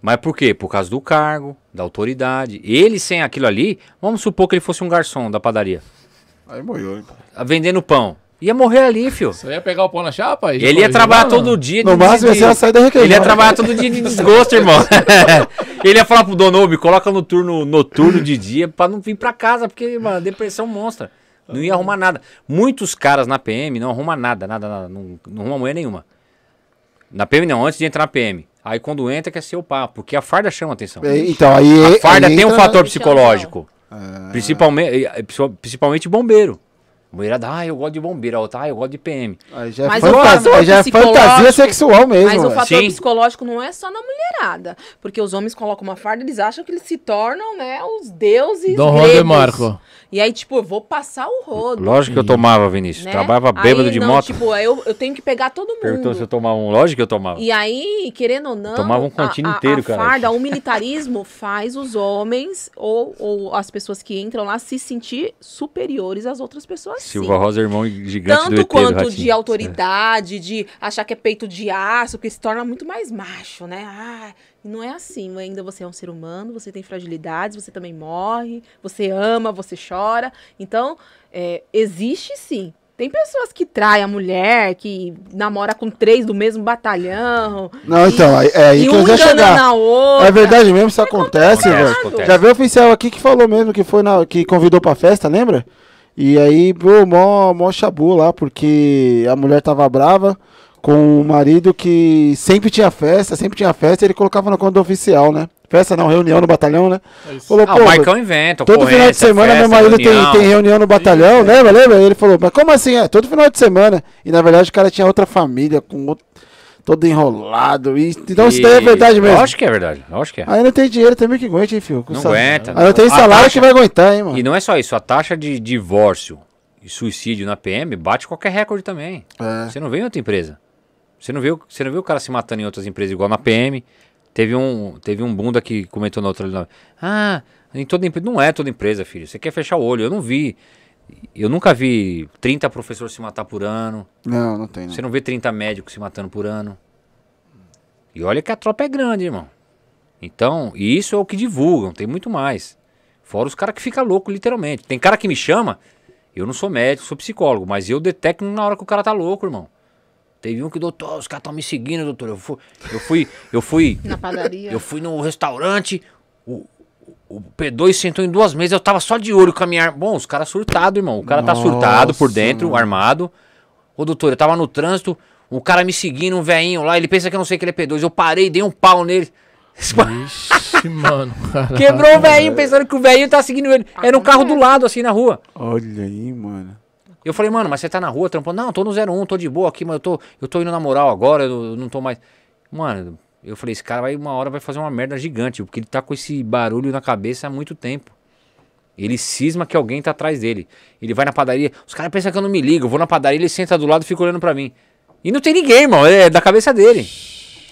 Mas por quê? Por causa do cargo, da autoridade. Ele sem aquilo ali, vamos supor que ele fosse um garçom da padaria. Aí morreu, hein, pai. vendendo pão. Ia morrer ali, filho. Você ia pegar o pão na chapa? Ele ia trabalhar todo não? dia No máximo, de- você ia sair da reclamar. Ele ia trabalhar todo dia de desgosto, irmão. Ele ia falar pro dono, "Ô, me coloca no turno noturno de dia pra não vir pra casa, porque, mano, depressão monstra. Não ia arrumar nada. Muitos caras na PM não arrumam nada, nada, nada. Não, não arruma mulher nenhuma. Na PM não, antes de entrar na PM. Aí quando entra quer ser o papo, porque a farda chama atenção. É, Então, aí. A farda aí tem um entra- fator psicológico. Ah. Principalmente, principalmente bombeiro. Mulherada, ah, eu gosto de bombeiro. A outra, ah, eu gosto de PM. Aí já é, Mas o fantasia, já é fantasia sexual mesmo. Mas o fator Sim. psicológico não é só na mulherada. Porque os homens colocam uma farda, eles acham que eles se tornam, né, os deuses Dom gregos. De Marco. E aí, tipo, eu vou passar o rodo. Lógico que eu tomava, Vinícius. né? Trabalhava bêbado Aí, de não, moto. Tipo, eu, eu tenho que pegar todo mundo. Perguntou se eu tomava um. Lógico que eu tomava. E aí, querendo ou não, Tomava um a, inteiro, a cara. farda, o militarismo faz os homens ou, ou as pessoas que entram lá se sentir superiores às outras pessoas. sim. Silva Rosa, irmão gigante do Tanto ET do quanto Ratinho. de autoridade, de achar que é peito de aço, que se torna muito mais macho, né? Ah, e não é assim. Ainda você é um ser humano, você tem fragilidades, você também morre, você ama, você chora. Então, é, existe sim. Tem pessoas que traem a mulher, que namora com três do mesmo batalhão. Não, então, é, é aí e que eu um ia enganando chegar. a outra. É verdade mesmo, isso acontece, Acontece, velho. acontece. Já viu o oficial aqui que falou mesmo que foi na, que convidou pra festa, lembra? E aí, pô, mó, mó chabu lá, porque a mulher tava brava com o marido que sempre tinha festa, sempre tinha festa, e ele colocava na conta do oficial, né? Festa não, reunião no batalhão, né? Falou, Ah, pô, o Maicão inventa. todo final de ocorrência, semana meu festa, marido tem, reunião. tem reunião no batalhão, lembra, lembra? Ele falou, mas como assim? É, todo final de semana. E na verdade o cara tinha outra família, com outro, todo enrolado. E, então isso daí é E- verdade mesmo. Lógico que é verdade. Lógico que é. Aí não tem dinheiro também que aguente, hein, filho? Com Não sal- aguenta. Aí não tem salário taxa- que vai aguentar, hein, mano. E não é só isso. A taxa de divórcio e suicídio na PM bate qualquer recorde também. É. Você não vê em outra empresa. Você não o- você não vê o cara se matando em outras empresas igual na PM. Teve um, teve um bunda que comentou na outra ali. Ah, em toda empresa. Não é toda empresa, filho. Você quer fechar o olho. Eu não vi. Eu nunca vi 30 professores se matar por ano. Não, não tem, não. Você não vê 30 médicos se matando por ano. E olha que a tropa é grande, irmão. Então, e isso é o que divulgam, tem muito mais. Fora os caras que ficam loucos, literalmente. Tem cara que me chama, eu não sou médico, sou psicólogo, mas eu detecto na hora que o cara tá louco, irmão. Teve um que, doutor, os caras estão me seguindo, doutor. Eu fui, eu fui, eu fui, Na padaria. eu fui no restaurante, o, o P2 sentou em duas mesas, eu tava só de olho com a minha arma. Bom, os caras surtados, irmão. O cara tá surtado por Nossa, dentro, mano. armado. Ô, doutor, eu tava no trânsito, um cara me seguindo, um velhinho lá, ele pensa que eu não sei que ele é P2. Eu parei, dei um pau nele. Ixi, mano. caralho. Quebrou o velhinho, pensando que o velhinho tá seguindo ele. Era um carro do lado, assim, na rua. Olha aí, mano. Eu falei, mano, mas você tá na rua trampando? Não, tô no 01, tô de boa aqui, mas eu tô, eu tô indo na moral agora, eu não tô mais. Mano, eu falei, esse cara vai uma hora vai fazer uma merda gigante, porque ele tá com esse barulho na cabeça há muito tempo. Ele cisma que alguém tá atrás dele. Ele vai na padaria, os caras pensam que eu não me ligo, eu vou na padaria, ele senta do lado e fica olhando pra mim. E não tem ninguém, irmão, é da cabeça dele.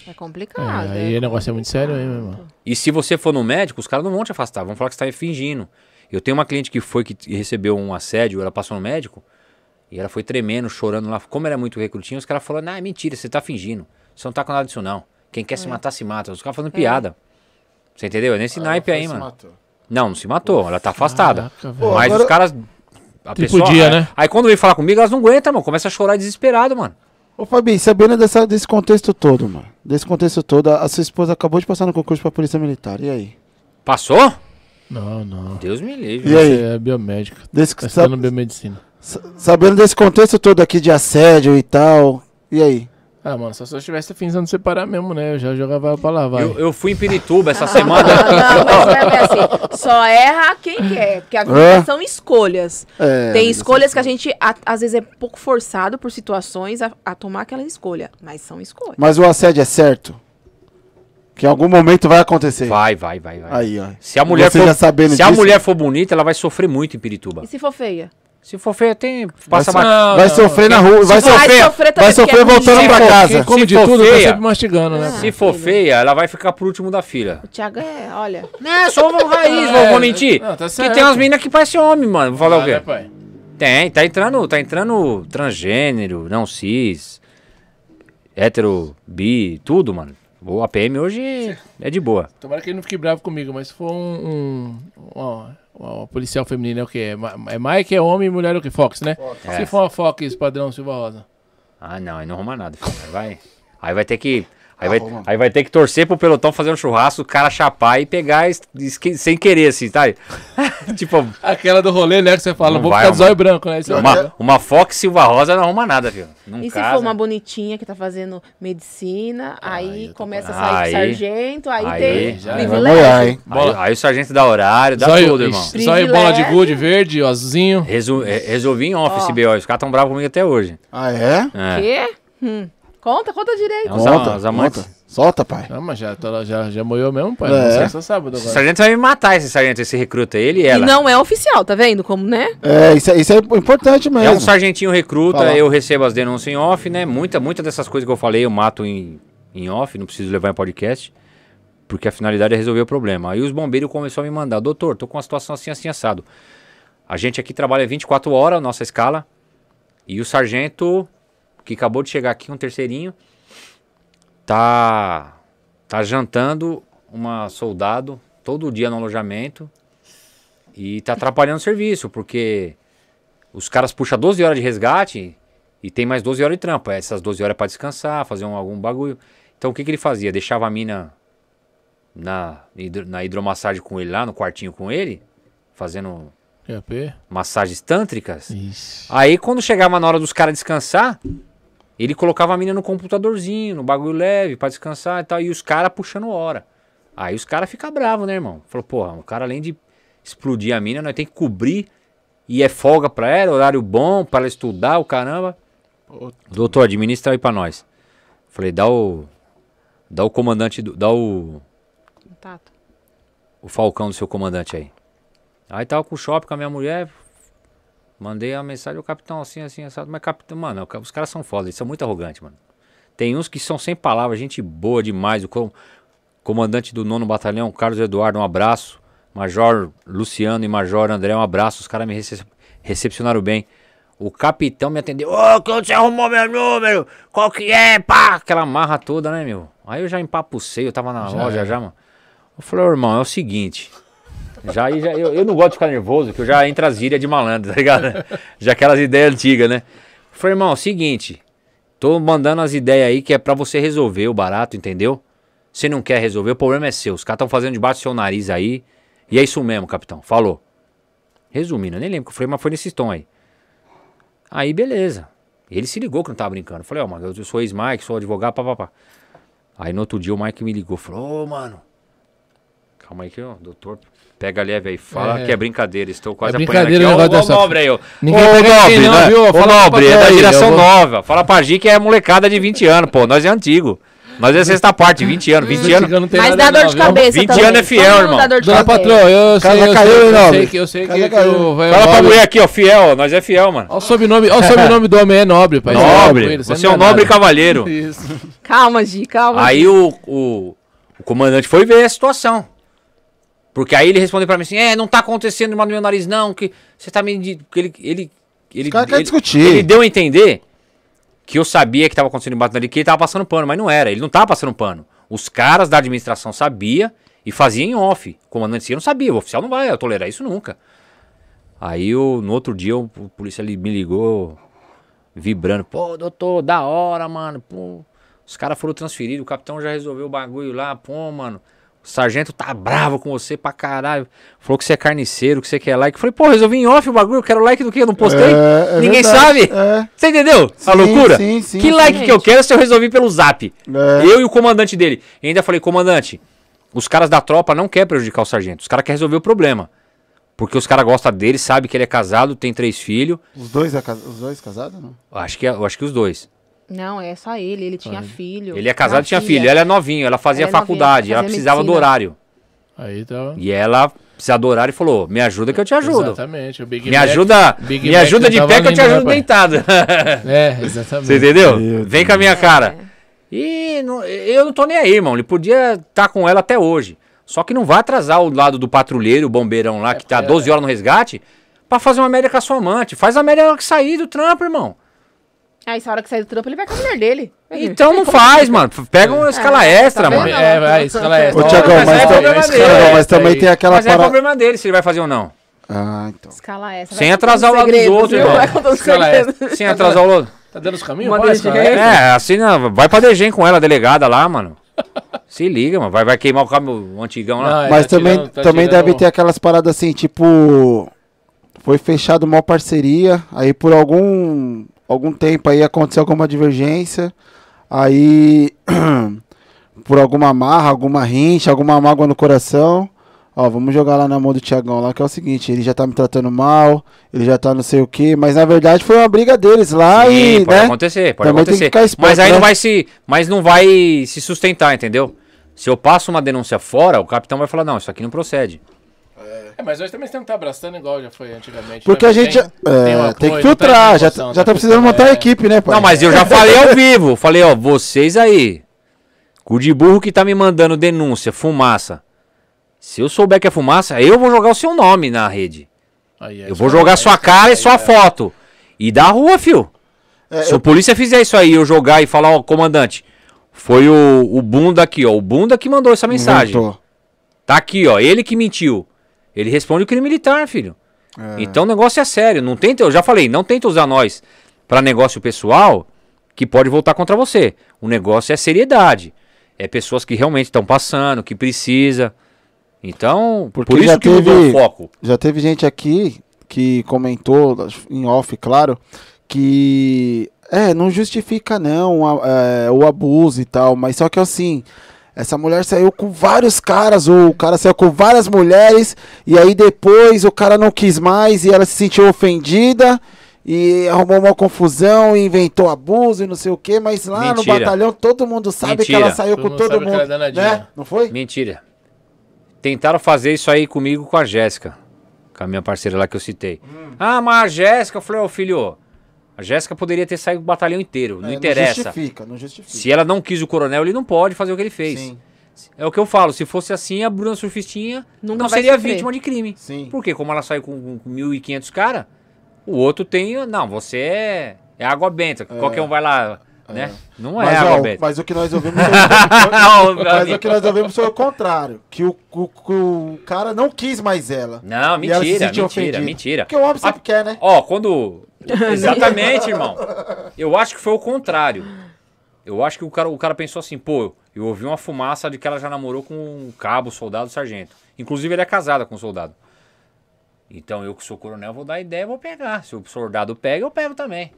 É complicado. É, aí o negócio é muito sério aí, meu irmão. E se você for no médico, os caras não vão te afastar, vão falar que você tá fingindo. Eu tenho uma cliente que foi que recebeu um assédio, ela passou no médico, e ela foi tremendo, chorando lá. Como era muito recrutinho, os caras falaram, não, é mentira, você tá fingindo. Você não tá com nada disso não. Quem quer se matar, se mata. Os caras fazendo piada. Você entendeu? É nesse naipe aí, mano. Não, não se matou, ela tá afastada. Caraca. Mas agora- os caras... A Tipo pessoa, dia, aí, né? aí quando vem falar comigo, elas não aguentam, mano. Começa a chorar desesperado, mano. Ô, Fabi, sabendo dessa, desse contexto todo, mano. Desse contexto todo, a, a sua esposa acabou de passar no concurso pra Polícia Militar. E aí? Passou? Não, não. Deus me livre. E aí? É biomédico. Desse, Tá sa- estudando biomedicina. Sa- sabendo desse contexto todo aqui de assédio e tal. E aí? Ah, mano, só se eu estivesse fingindo separar mesmo, né? Eu já jogava pra lá, vai. Eu, eu fui em Pirituba essa semana. Não, mas é assim, só erra quem quer, porque a vida É. são escolhas. É, Tem escolhas que a gente, a- às vezes, é pouco forçado por situações a, a tomar aquela escolha, mas são escolhas. Mas o assédio é certo? Que em algum momento vai acontecer. Vai, vai, vai, vai. Aí, ó. Se a mulher Você for, se a disso? mulher for bonita, ela vai sofrer muito em Pirituba. E se for feia? Se for feia, tem passa Vai, Não, vai não. sofrer na rua, vai Vai sofrer, sofrer vai porque sofrer é voltando pra for- casa. Quem come Se de for tudo tá feia- sempre mastigando, né? Se for feia, ela vai ficar por último da fila. O Thiago é, olha. Não, só uma raiz, É, vou, vou mentir. não, tá que certo. tem umas meninas que parecem homem, mano. Vou falar Ah, o quê? né, pai? Tem, tá entrando, tá entrando transgênero, não cis, hétero, bi, tudo, mano. O APM hoje é de boa. Tomara que ele não fique bravo comigo, mas se for um. um ó, uma policial feminina é o quê? É, é Mike, é homem e mulher é o quê? Fox, né? Fox. Se É. for uma Fox padrão Silva Rosa. Ah, não, aí não arruma nada. vai, aí vai ter que. Aí Ah, vai, aí vai ter que torcer pro pelotão fazer um churrasco, o cara chapar e pegar esque- sem querer, assim, tá? tipo, Aquela do rolê, né? Que você fala, Não vou vai, ficar de zóio branco, né? É uma, uma Fox Silva Rosa não arruma nada, filho. Não E se for uma bonitinha que tá fazendo medicina, aí começa a sair Aí- sargento, aí, aí tem já Vai privilégio. molhar, hein? Aí, aí o sargento dá horário, dá zóio, tudo, irmão. zóio bola de gude, verde, ó, azulzinho. Resu- re- resolvi em off Ó. esse BO. Os caras tão bravos comigo até hoje. Ah, é? É. Quê? Hum. Conta, conta direito. É uns, Conta, uns amantes. conta. Solta, pai. Não, mas já, tô lá- já, já moiou mesmo, pai. É. Não sei só sábado Esse agora. sargento vai me matar, esse sargento, esse recruta. Ele e E ela. não é oficial, tá vendo como, né? É, isso, é- isso é importante mesmo. É um sargentinho recruta, Fala. eu recebo as denúncias em off, né? Muita, muita dessas coisas que eu falei eu mato em, em off, não preciso levar em podcast. Porque a finalidade é resolver o problema. Aí os bombeiros começaram a me mandar, doutor, tô com uma situação assim, assim, assado. A gente aqui trabalha 24 horas, nossa escala. E o sargento, que acabou de chegar aqui, um terceirinho, tá, tá jantando uma soldado todo dia no alojamento e tá atrapalhando o serviço, porque os caras puxam 12 horas de resgate e tem mais 12 horas de trampo. Essas 12 horas é pra descansar, fazer um, algum bagulho. Então o que, que ele fazia? Deixava a mina na, hidro- na hidromassagem com ele lá, no quartinho com ele, fazendo massagens tântricas. Ixi. Aí quando chegava na hora dos caras descansar, ele colocava a mina no computadorzinho, no bagulho leve pra descansar e tal, e os caras puxando hora. Aí os caras ficam bravos, né, irmão? Falou, porra, o cara além de explodir a mina, nós tem que cobrir e é folga pra ela, horário bom pra ela estudar, o caramba. Doutor, administra aí pra nós. Falei, dá o dá o comandante, do, dá o Contato. o falcão do seu comandante aí. Aí tava com o shopping com a minha mulher. Mandei a mensagem ao capitão assim, assim, assado. Mas capitão, mano, os caras são foda, eles são muito arrogantes, mano. Tem uns que são sem palavras, gente boa demais. O com- comandante do nono batalhão, Carlos Eduardo, um abraço. Major Luciano e Major André, um abraço. Os caras me rece- recepcionaram bem. O capitão me atendeu. Ô, que você arrumou meu número? Qual que é? Pá! Aquela marra toda, né, meu? Aí eu já empapucei, eu tava na Já loja era. já, mano. Eu falei, irmão, é o seguinte. Já, já eu, eu não gosto de ficar nervoso, que eu já entro as gírias de malandro, tá ligado? já aquelas ideias antigas, né? Falei, irmão, é seguinte. Tô mandando as ideias aí que é pra você resolver o barato, entendeu? Você não quer resolver, o problema é seu. Os caras estão fazendo debaixo do seu nariz aí. E é isso mesmo, capitão. Falou. Resumindo, eu nem lembro que eu falei, mas foi nesse tom aí. Aí, beleza. Ele se ligou que não tava brincando. Eu falei, ó, mano, eu sou ex-Mike, sou advogado, papapá. Aí no outro dia o Mike me ligou, falou, ô, mano. Calma aí que o doutor pega leve aí. Fala É. que é brincadeira. Estou quase É apanhando brincadeira aqui. o Ó, ó, o Nobre aí, ó. Ninguém Ô, pega Nobre, ninguém não, né? viu? Ô, Nobre, é da geração vou- nova. Fala pra Gi que é molecada de 20 anos, pô. Nós é antigo. Nós é sexta parte, 20 anos. 20 anos. Não Mas dá dor não, de viu? cabeça 20 também. anos é fiel, irmão. dá dor de Dona cabeça. patroa, eu sei, Casa eu caiu, sei, eu Nobre? sei que eu sei Casa que, que caiu. o velho Fala pra Nobre- mulher aqui, ó. Fiel, nós é fiel, mano. Olha o sobrenome, olha o sobrenome do homem, é nobre, pai. Nobre. Ele, Você não é um nobre nada. cavalheiro. Isso. Calma, Gi, calma. Aí o, o comandante foi ver a situação. Porque aí ele respondeu pra mim assim: É, não tá acontecendo mal no meu nariz, não. Que você tá me. di-" Porque ele. ele, ele, querem ele- discutir. Ele deu a entender que eu sabia que tava acontecendo embaixo nariz, que ele tava passando pano, mas não era. Ele não tava passando pano. Os caras da administração sabia e faziam em off. O comandante não sabia. O oficial não vai tolerar isso nunca. Aí eu, no outro dia o, o polícia ele me ligou vibrando. Pô, doutor, da hora, mano. Pô, os caras foram transferidos, o capitão já resolveu o bagulho lá. Pô, mano, o sargento tá bravo com você pra caralho. Falou que você é carniceiro, que você quer like. Eu falei, pô, resolvi em off o bagulho, eu quero like do que? Eu não postei? É, é Ninguém verdade, sabe? É. Você entendeu? a Sim, loucura? sim, sim, que sim, like que eu gente. quero se eu resolvi pelo zap? É. Eu e o comandante dele. E ainda falei, comandante, os caras da tropa não querem prejudicar o sargento. Os caras querem resolver o problema. Porque os caras gostam dele, sabem que ele é casado, tem três filhos. Os dois, é os dois casados, não? Acho que, é- eu acho que os dois. Não, é só ele. Ele tinha filho. Ele é casado e tinha filha. filho. Ela é novinha, ela fazia Ela é novinha, faculdade, ela fazia precisava do medicina. horário. Aí tá. E ela precisava do horário e falou: Me ajuda que eu te ajudo. Exatamente. O Big Me Mac- ajuda, Big me Mac ajuda não de tava pé que eu te né, ajudo pai? deitado. É, exatamente. Você entendeu? Meu Vem com a minha cara. E não- eu não tô nem aí, irmão. Ele podia estar com ela até hoje. Só que não vai atrasar o lado do patrulheiro, o bombeirão lá, que tá é, 12 horas no resgate, pra fazer uma média com a sua amante. Faz a média na hora que sair do trampo, irmão. Aí, essa hora que sair do trampo, ele vai com a mulher dele. Então não faz, mano. Pega uma escala extra, tá mano. vendo? É, vai, escala é. Ô, Tiagão, mas mas, é Tiagão, dele. mas também tem aquela Mas é problema dele se ele vai fazer ou não. Ah, então. Escala essa. Sem atrasar o lado dos outros, irmão. Sem atrasar o outro. Tá dando os caminhos? Jeito. é. É, assim, não, vai pra DGEM com ela, delegada lá, mano. Se liga, mano. Vai, vai queimar o cabo o antigão lá. Não, é, Mas tá também, tirando- tá também deve ter aquelas paradas assim, tipo. Foi fechado uma parceria, aí por algum, algum tempo aí aconteceu alguma divergência, aí por alguma marra, alguma rincha, alguma mágoa no coração. Ó, vamos jogar lá na mão do Tiagão lá, que é o seguinte, ele já tá me tratando mal, ele já tá não sei o que, mas na verdade foi uma briga deles lá Sim, e, pode né? acontecer, pode Também acontecer. esperto, mas aí né? não vai se. Mas não vai se sustentar, entendeu? Se eu passo uma denúncia fora, o capitão vai falar, não, isso aqui não procede. É, mas hoje também você não tá abraçando igual já foi antigamente. Porque né? a gente Tem- é, tem tem, que não filtrar, tem já, já tá tá precisando montar a é. equipe, né, pai? Não, mas eu já falei ao vivo. Falei, ó, vocês aí. O de burro que tá me mandando denúncia, fumaça. Se eu souber que é fumaça, eu vou jogar o seu nome na rede. Aí, é Eu vou jogar aí, sua aí, cara e sua é. foto. E da rua, fio. É, Se eu- o polícia fizer isso aí, eu jogar e falar, ó, comandante, foi o, o Bunda aqui, ó. O Bunda que mandou essa mensagem. Inventou. Tá aqui, ó. Ele que mentiu. Ele responde o crime militar, filho. É. Então o negócio é sério. Não tenta, eu já falei, não tenta usar nós pra negócio pessoal que pode voltar contra você. O negócio é seriedade. É pessoas que realmente estão passando, que precisa. Então, Porque por isso que mudou teve- o foco. Já teve gente aqui que comentou, em off, claro, que é, não justifica não a- é, o abuso e tal, mas só que assim, essa mulher saiu com vários caras, ou o cara saiu com várias mulheres, e aí depois o cara não quis mais e ela se sentiu ofendida. E arrumou uma confusão e inventou abuso e não sei o que, mas lá no Mentira. batalhão todo mundo sabe que Mentira. ela saiu Todo com mundo todo sabe que mundo. é né? Não foi? Mentira. Tentaram fazer isso aí comigo com a Jéssica. Com a minha parceira lá que eu citei. Hum. Ah, mas a Jéssica, eu falei, ô filho, a Jéssica poderia ter saído do batalhão inteiro. Não É, interessa. Não justifica, não justifica. Se ela não quis o coronel, ele não pode fazer o que ele fez. Sim, É o que eu falo, se fosse assim, a Bruna Surfistinha Nunca não seria sofrer. vítima de crime. sim. Porque como ela saiu com, com 1.500 caras, o outro tem... Não, você é, é água benta. Qualquer um vai lá, né? Não é Mas, ó, mas o que nós ouvimos foi, mas o que nós ouvimos foi o contrário. Que o, o, o cara não quis mais ela. Não, E ela se mentira, mentira, ofendida. mentira. Porque o homem Ah, sempre quer, né? Ó, quando. Exatamente, irmão. Eu acho que foi o contrário. Eu acho que o cara, o cara pensou assim, pô, eu ouvi uma fumaça de que ela já namorou com um cabo, soldado, sargento. Inclusive, ele é casada com um soldado. Então, eu que sou coronel, vou dar ideia vou pegar. Se o soldado pega, eu pego também.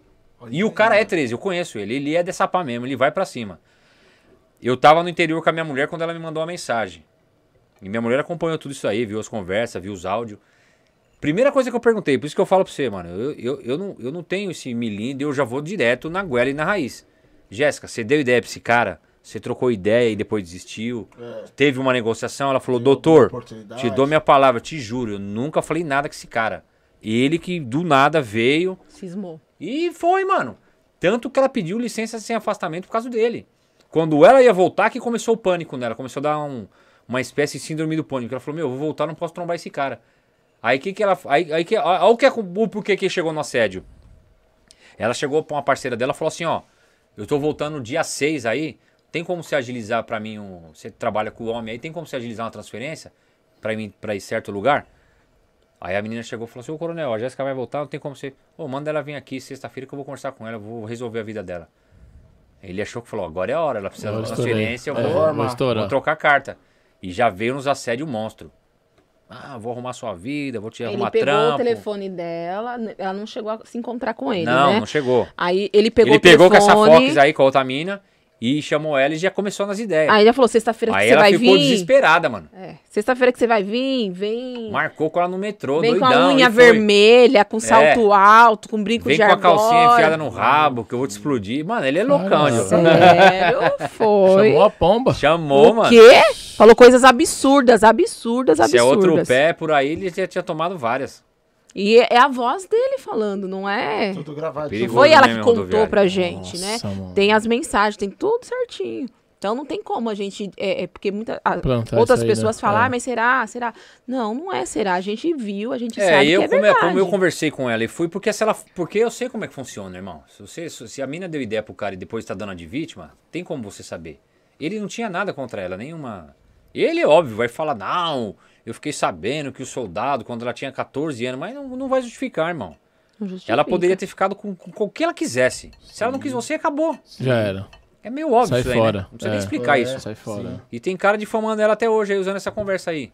E o cara é 13, eu conheço ele. Ele é dessa pá mesmo, ele vai pra cima. Eu tava no interior com a minha mulher quando ela me mandou uma mensagem. E minha mulher acompanhou tudo isso aí, viu as conversas, viu os áudios. Primeira coisa que eu perguntei, por isso que eu falo pra você, mano, eu, eu, eu, não, eu não tenho esse milímetro, eu já vou direto na goela e na raiz. Jéssica, você deu ideia pra esse cara? Você trocou ideia e depois desistiu? Teve uma negociação? Ela falou, doutor, te dou minha palavra, te juro, eu nunca falei nada com esse cara. Ele que do nada veio Cismou. e foi, mano. Tanto que ela pediu licença sem afastamento por causa dele. Quando ela ia voltar, que começou o pânico nela. Começou a dar um- uma espécie de síndrome do pânico. Ela falou, meu, eu vou voltar, não posso trombar esse cara. Aí que que ela... Aí, aí que... Olha o que é o porquê que chegou no assédio. Ela chegou pra uma parceira dela e falou assim, ó... Eu tô voltando dia 6 aí. Tem como você agilizar pra mim um... Você trabalha com o homem aí, tem como você agilizar uma transferência? Pra ir, pra ir certo lugar? Aí a menina chegou e falou assim, ô coronel, a Jéssica vai voltar, não tem como você... Ô, manda ela vir aqui sexta-feira que eu vou conversar com ela, eu vou resolver a vida dela. Ele achou que falou, agora é a hora, ela precisa de Agora uma estourei. transferência, eu É, vou, vou vou trocar carta. E já veio nos assédio monstro. Ah, vou arrumar sua vida, vou te Ele arrumar pegou trampo. o telefone dela, ela não chegou a se encontrar com ele, não, né? não chegou. Aí ele pegou Ele o pegou com telefone. essa Fox aí, com a outra mina, e chamou ela e já começou nas ideias. Aí ele falou, sexta-feira que Aí você ela vai ficou vir. desesperada, mano. É, sexta-feira que você vai vir, vem. Marcou com ela no metrô, Vem com doidão. a unha vermelha, com salto alto, com brinco Vem de com a calcinha enfiada no rabo, que eu vou te explodir. Mano, ele é loucão. Sério? Foi. Chamou a pomba. Chamou, o mano. quê? Falou coisas absurdas, absurdas, Se é absurdas. outro pé por aí, ele já tinha tomado várias. E é a voz dele falando, não é? Tudo gravado. Perigoso. Foi ela né, que contou pra gente, Nossa, né? mano. Tem as mensagens, tem tudo certinho. Então não tem como a gente. É, é porque muita, a- Plantar outras aí, né? pessoas falam, É. ah, mas será? Será? Não, não é será. A gente viu, a gente É, sabe eu, que é como, é- verdade. como eu conversei com ela e fui, porque se ela. Porque eu sei como é que funciona, irmão. Se, você, se a mina deu ideia pro cara e depois tá dando a de vítima, tem como você saber. Ele não tinha nada contra ela, nenhuma. Ele, óbvio, vai falar, não, eu fiquei sabendo que o soldado, quando ela tinha 14 anos, mas não, não vai justificar, irmão. Não justifica. Ela poderia ter ficado com, com o que ela quisesse. Se ela não quis você, acabou. Já era. É meio óbvio Sai isso aí, fora. né? Não precisa É. nem explicar É. isso. Sai fora. E tem cara difamando ela até hoje aí, usando essa conversa aí.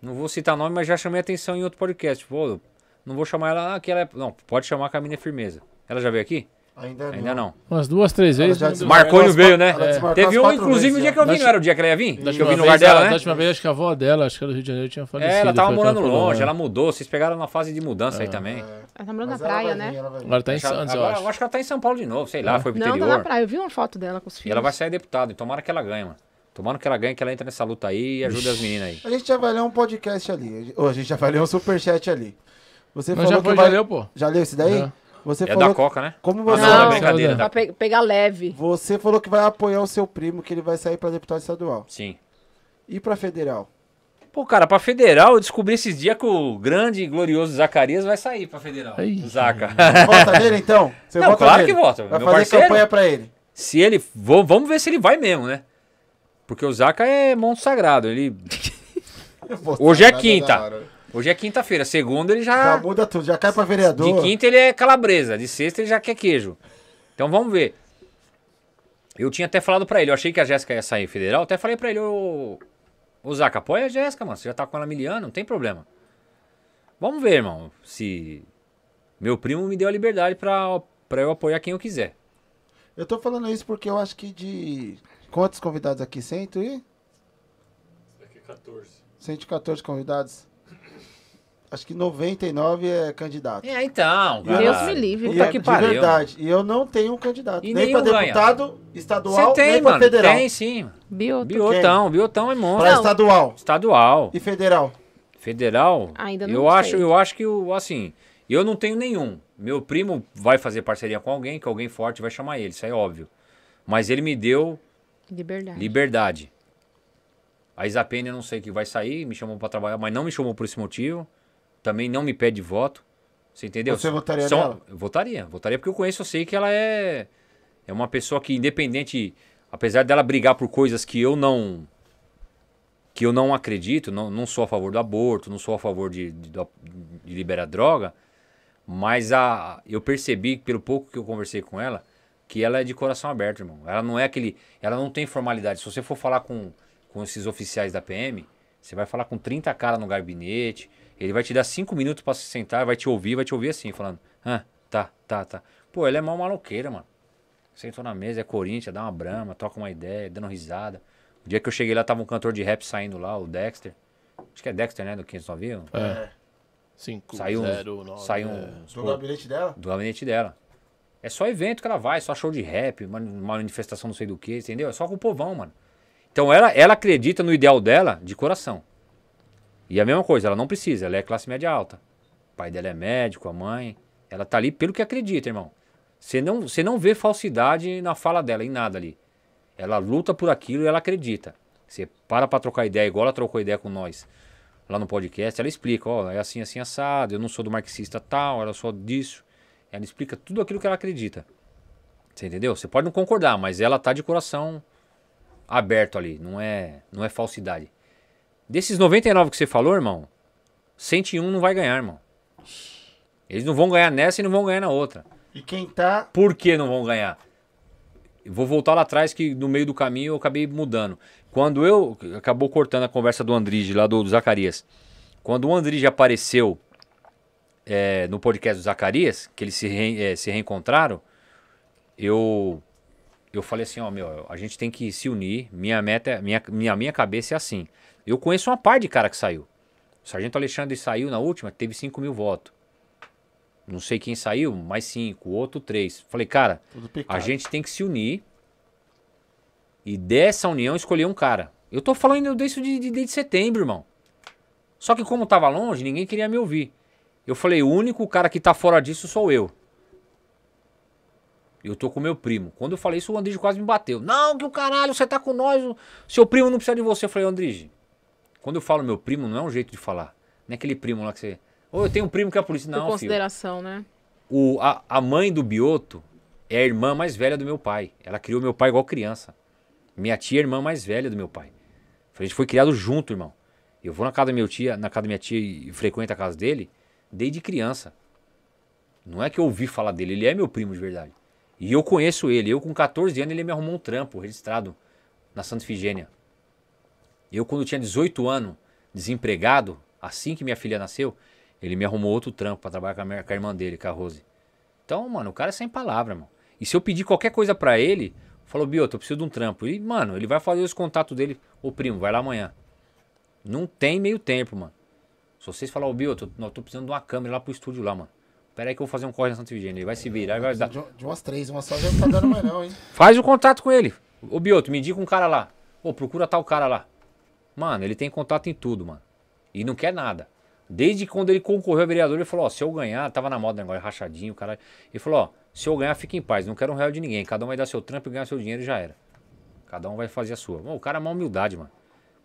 Não vou citar nome, mas já chamei atenção em outro podcast. Pô, não vou chamar ela, ah, que ela é... Não, pode chamar que a mina é firmeza. Ela já veio aqui? Ainda não. Ainda não. Umas duas, três vezes. já e as veio, né? desmarcou Teve um, inclusive, vezes o dia que eu vim, Da não era o dia que ela ia vir? Da Que eu última vim no vez, lugar dela, ela- né? Da última vez, acho que a avó dela, acho que era do Rio de Janeiro, tinha falecido. É, ela tava morando ela longe, é. ela mudou. Vocês pegaram na fase de mudança aí também. Ela tá morando Mas na praia, né? vir. Agora tá em Acho que ela- Santos, eu acho. eu acho que ela tá em São Paulo de novo, sei lá, foi pro Não, tá interior. na praia. Eu vi uma foto dela com os E filhos. ela vai sair deputada, e tomara que ela ganhe, mano. Tomara que ela ganhe, que ela entre nessa luta aí e ajude as meninas aí. A gente já vai ler um podcast ali. Ou a gente já vai ler um superchat ali. Você Mas falou já que vai... já leu, pô. Já leu esse daí? Você É falou da Coca, né? Como Ah, você, não, é Não. brincadeira. Não, Da... Pra pe- pegar leve. você falou que vai apoiar o seu primo, que ele vai sair pra deputado estadual. Sim. E pra federal? Pô, cara, pra federal, eu descobri esses dias que o grande e glorioso Zacarias vai sair pra federal. Ai. Zaca. Vota nele então? Você Não, vota claro nele? que vota. Vai Meu fazer parceiro. campanha pra ele. Se ele. vou- vamos ver se ele vai mesmo, né? Porque o Zaca é monte sagrado. Ele. Hoje é quinta. Hoje é quinta-feira. Segunda ele Já já. muda tudo, já cai pra vereador. De quinta ele é calabresa. De sexta ele já quer queijo. Então vamos ver. Eu tinha até falado pra ele. Eu achei que a Jéssica ia sair federal. Até falei pra ele: Ô. Ô Zaca, apoia a Jéssica, mano. Você já tá com ela miliano, não tem problema. Vamos ver, irmão. Se. Meu primo me deu a liberdade pra, pra eu apoiar quem eu quiser. Eu tô falando isso porque eu acho que de. Quantos convidados aqui? Cento e? 114 convidados. Acho que 99 é candidato. É, então. Deus cara. me livre. Puta E que de pariu. verdade. E eu não tenho um candidato. E nem pra nenhum ganha. deputado estadual, Você tem, nem pra mano. federal. Tem sim. Bioto. Biotão, biotão é monstro. Pra Não. estadual Estadual. e federal. Federal, Ainda não eu sei. acho, eu acho que o assim, eu não tenho nenhum. Meu primo vai fazer parceria com alguém, que alguém forte vai chamar ele, isso é óbvio. Mas ele me deu Liberdade. liberdade. A Isapene eu não sei que vai sair, me chamou pra trabalhar, mas não me chamou por esse motivo. Também não me pede voto. Você entendeu? Você votaria São- nela? Votaria, votaria porque eu conheço, eu sei que ela é é uma pessoa que independente, apesar dela brigar por coisas que eu não que eu não acredito, não, não sou a favor do aborto, não sou a favor de, de, de liberar droga, mas a, eu percebi, pelo pouco que eu conversei com ela, que ela é de coração aberto, irmão. Ela não é aquele. Ela não tem formalidade. Se você for falar com, com esses oficiais da PM, você vai falar com 30 caras no gabinete, ele vai te dar 5 minutos pra se sentar, vai te ouvir, vai te ouvir assim, falando: Ah, tá, tá, tá. Pô, ela é mal maloqueira, mano. Sentou na mesa, é Corinthians, dá uma brama, troca uma ideia, dando risada. O dia que eu cheguei lá, tava um cantor de rap saindo lá, o Dexter. Acho que é Dexter, né? Do 509? É. 5, Saiu, um- 0, 9, saiu é. uns Do pô- gabinete dela? do gabinete dela. É só evento que ela vai, só show de rap, uma manifestação não sei do que, entendeu? É só com o povão, mano. Então ela, ela acredita no ideal dela de coração. E a mesma coisa, ela não precisa, ela é classe média alta. O pai dela é médico, a mãe. Ela tá ali pelo que acredita, irmão. Você não, você não vê falsidade na fala dela, em nada ali. Ela luta por aquilo e ela acredita. Você para pra trocar ideia, igual ela trocou ideia com nós lá no podcast, ela explica, ó, é assim, assim, assado, eu não sou do marxista tal, ela sou disso. Ela explica tudo aquilo que ela acredita. Você entendeu? Você pode não concordar, mas ela tá de coração aberto ali, não é, não é falsidade. Desses 99 que você falou, irmão, 101 não vai ganhar, irmão. Eles não vão ganhar nessa e não vão ganhar na outra. E quem tá. Por que não vão ganhar? Vou voltar lá atrás que no meio do caminho eu acabei mudando. Quando eu acabou cortando a conversa do Andrige lá do, do Zacarias. Quando o Andrige apareceu é, no podcast do Zacarias, que eles se, re- é, se reencontraram, eu eu falei assim, ó, meu, a gente tem que se unir. Minha meta, é- minha, minha, minha cabeça é assim. Eu conheço uma par de cara que saiu. O Sargento Alexandre saiu na última, teve 5 mil votos. Não sei quem saiu, mais 5, outro 3. Falei, cara, a gente tem que se unir e dessa união escolher um cara. Eu tô falando disso de, de, desde setembro, irmão. Só que como tava longe, ninguém queria me ouvir. Eu falei, o único cara que tá fora disso sou eu. Eu tô com meu primo. Quando eu falei isso, o Andrige quase me bateu. Não, que o caralho, você tá com nós, seu primo não precisa de você. Eu falei, Andrige, quando eu falo meu primo, não é um jeito de falar. Não é aquele primo lá que você. Ou eu tenho um primo que é a polícia. Não, Por consideração, filho. né? O, a, a mãe do Bioto é a irmã mais velha do meu pai. Ela criou meu pai igual criança. Minha tia é a irmã mais velha do meu pai. A gente foi criado junto, irmão. Eu vou na casa da minha tia, na casa da minha tia e frequento a casa dele desde criança. Não é que eu ouvi falar dele, ele é meu primo de verdade. E eu conheço ele. Eu com 14 anos ele me arrumou um trampo registrado na Santa Ifigênia. Eu quando tinha 18 anos, desempregado, assim que minha filha nasceu, ele me arrumou outro trampo para trabalhar com a, minha, com a irmã dele, com a Rose. Então, mano, o cara é sem palavra, mano. E se eu pedir qualquer coisa para ele, falou, Bioto, eu preciso de um trampo. E, mano, ele vai fazer os contatos dele. Ô, primo, vai lá amanhã. Não tem meio tempo, mano. Se vocês falar, ô, Bioto, eu tô precisando de uma câmera lá pro estúdio lá, mano. Pera aí que eu vou fazer um corre na Santa Virgínia. Ele vai se virar, vai dar. De, de umas três, uma só já não tá dando mais não, hein? Faz o contato com ele. Ô, Bioto, me indica um cara lá. Ô, procura tal cara lá. Mano, ele tem contato em tudo, mano. E não quer nada. Desde quando ele concorreu a vereador, ele falou, ó, se eu ganhar, tava na moda agora, rachadinho, cara. Ele falou, ó, se eu ganhar, fique em paz, não quero um real de ninguém. Cada um vai dar seu trampo e ganhar seu dinheiro e já era. Cada um vai fazer a sua. o cara é uma humildade, mano.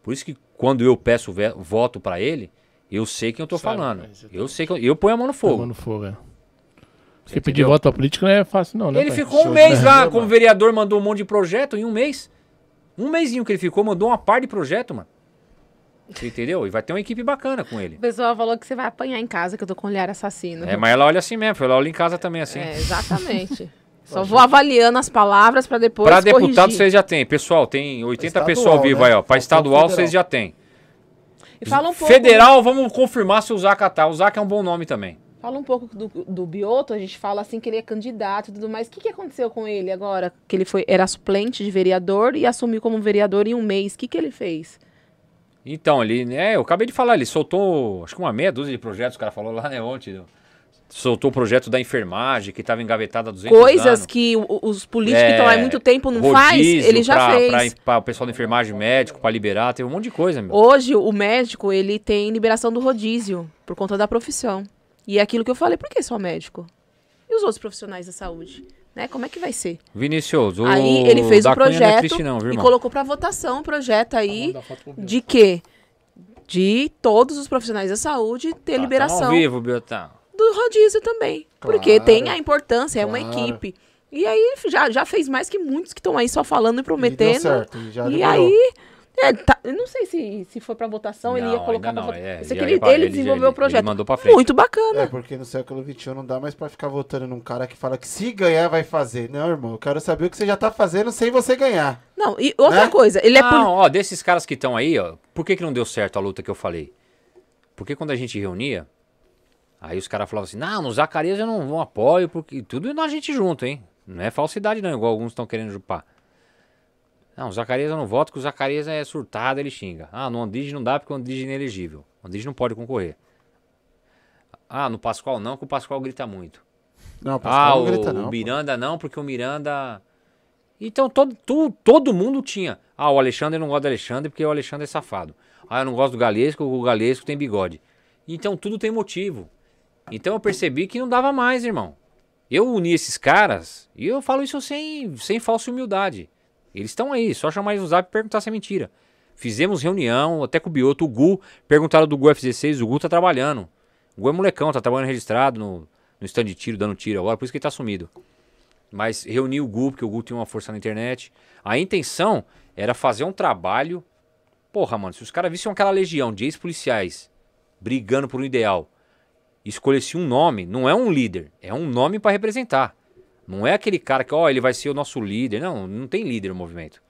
Por isso que quando eu peço voto para ele, eu sei quem eu tô Sabe, falando. Eu sei que eu, eu ponho a mão no fogo. A mão no fogo, é. Porque pedir voto pra político não é fácil, não, né? Ele pai? ficou um mês lá como vereador, mandou um monte de projeto em um mês. Um mêsinho que ele ficou, mandou uma par de projeto, mano. Entendeu? E vai ter uma equipe bacana com ele. O pessoal falou que você vai apanhar em casa, que eu tô com olhar assassino. É, mas ela olha assim mesmo, ela olha em casa também assim. É, exatamente. Só vou avaliando as palavras para depois Para deputado vocês já tem. Pessoal, tem 80 pessoas ao vivo né? aí, ó. Para estadual vocês já tem. E fala um pouco... Federal, vamos confirmar se o Zaca tá. O Zaca é um bom nome também. Fala um pouco do, do Bioto, a gente fala assim que ele é candidato e tudo mais. O que, que aconteceu com ele agora? Que ele foi, era suplente de vereador e assumiu como vereador em um mês. O que, que ele fez? Então, ele, é, eu acabei de falar, ele soltou, acho que uma meia dúzia de projetos, o cara falou lá, né, ontem. Soltou o projeto da enfermagem, que estava engavetado há 200 Coisas anos. que os políticos é, que estão lá há muito tempo não faz, ele já pra, fez. Para o pessoal da enfermagem, médico, para liberar, tem um monte de coisa. Meu. Hoje, o médico, ele tem liberação do rodízio, por conta da profissão. E é aquilo que eu falei, por que só médico? E os outros profissionais da saúde? Né? Como é que vai ser? Vinícius, o Aí ele fez o é projeto é não, e colocou para votação o projeto aí de quê? De todos os profissionais da saúde ter tá, liberação. Ao vivo, Biotão. Do rodízio também. Claro, porque tem a importância, é uma equipe. E aí já, já fez mais que muitos que estão aí só falando e prometendo. E, certo, e, e aí é, tá, eu não sei se, se for pra votação, não, ele ia colocar pra votação. É, ele, ele, ele, desenvolveu o projeto. Ele mandou pra frente. Muito bacana. É, porque no século XXI não dá mais pra ficar votando num cara que fala que se ganhar vai fazer. Não, irmão, eu quero saber o que você já tá fazendo sem você ganhar. Não, e outra né? coisa, ele é... Não, ó, desses caras que estão aí, ó, por que que não deu certo a luta que eu falei? Porque quando a gente reunia, aí os caras falavam assim, não, no Zacarias eu não, apoio, porque tudo a gente junto, hein? Não é falsidade não, igual alguns estão querendo jupar. Não, o Zacarias eu não voto, porque o Zacarias é surtado, ele xinga. Ah, no Andige não dá porque o Andige é inelegível. O Andige não pode concorrer. Ah, no Pascoal não, porque o Pascoal grita muito. Não, o Pascoal ah, não grita o, não. O Miranda não, porque o Miranda... Então todo, todo, todo mundo tinha. Ah, o Alexandre não gosta do Alexandre porque o Alexandre é safado. Ah, eu não gosto do Galesco, o Galesco tem bigode. Então tudo tem motivo. Então eu percebi que não dava mais, irmão. Eu uni esses caras e eu falo isso sem, sem falsa humildade. Eles estão aí, só chamar eles no zap e perguntar se é mentira. Fizemos reunião, até com o Bioto, o Gu, perguntaram do Gu F16, o Gu tá trabalhando. O Gu é molecão, tá trabalhando registrado no, no stand de tiro, dando tiro agora, por isso que ele tá sumido. Mas reuni o Gu, porque o Gu tinha uma força na internet. A intenção era fazer um trabalho. Porra, mano, se os caras vissem aquela legião de ex-policiais brigando por um ideal, escolhesse um nome, não é um líder, é um nome para representar. Não é aquele cara que, ó, ele vai ser o nosso líder. Não, não tem líder no movimento.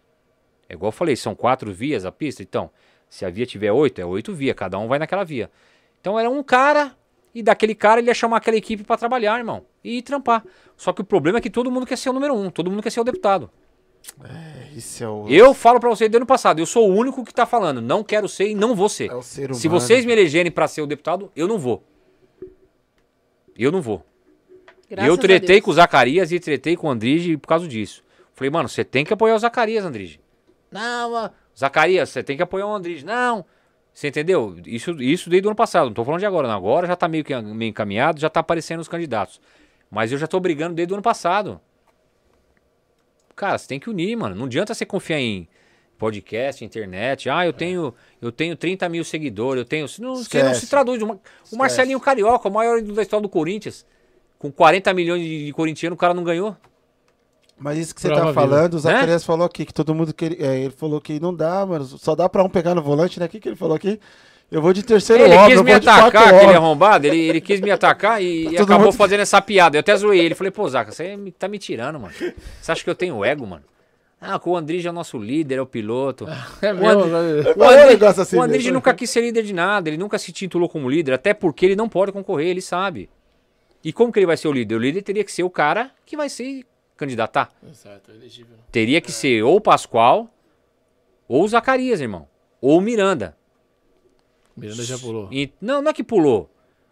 É igual eu falei, são quatro vias a pista. Então, se a via tiver oito, é oito vias. Cada um vai naquela via. Então era um cara e daquele cara ele ia chamar aquela equipe para trabalhar, irmão. E trampar. Só que o problema é que todo mundo quer ser o número um. Todo mundo quer ser o deputado. É, isso é o... Eu falo para você desde o ano passado, eu sou o único que tá falando, não quero ser e não vou ser. É ser Se vocês me elegerem para ser o deputado, eu não vou. Eu não vou. Graças eu tretei com o Zacarias e tretei com o Andrige por causa disso. Falei, mano, você tem que apoiar o Zacarias, Andrige. Não, Zacarias, você tem que apoiar o Andrige. Não. Você entendeu? Isso, isso desde o ano passado. Não tô falando de agora. Não. Agora já tá meio, que, meio encaminhado, já tá aparecendo os candidatos. Mas eu já tô brigando desde o ano passado. Cara, você tem que unir, mano. Não adianta você confiar em podcast, internet. Ah, eu tenho, eu tenho 30 mil seguidores, eu tenho. Não, você não se traduz. O Marcelinho Carioca, o maior da história do Corinthians, com 40 milhões de, corintianos, o cara não ganhou. Mas isso que você Prova tá falando, o Zacarias né? falou aqui que todo mundo queria. É, ele falou que não dá, mano. Só dá pra um pegar no volante, né? O que, que ele falou aqui? Eu vou de terceiro Ele quis me atacar, aquele arrombado. Ele, ele quis me atacar e, e acabou mundo... fazendo essa piada. Eu até zoei ele. Falei, pô, Zaca, você tá me tirando, mano. Você acha que eu tenho ego, mano? Ah, o Andrige é o nosso líder, é o piloto. É o, Andri... o, Andri... assim o Andrige nunca quis ser líder de nada, ele nunca se titulou como líder, até porque ele não pode concorrer, ele sabe. E como que ele vai ser o líder? O líder teria que ser o cara que vai ser candidatar. Exato, elegível. Teria que é. ser ou o Pascoal, ou o Zacarias, irmão. Ou o Miranda. Miranda já pulou. E, não, não é que pulou.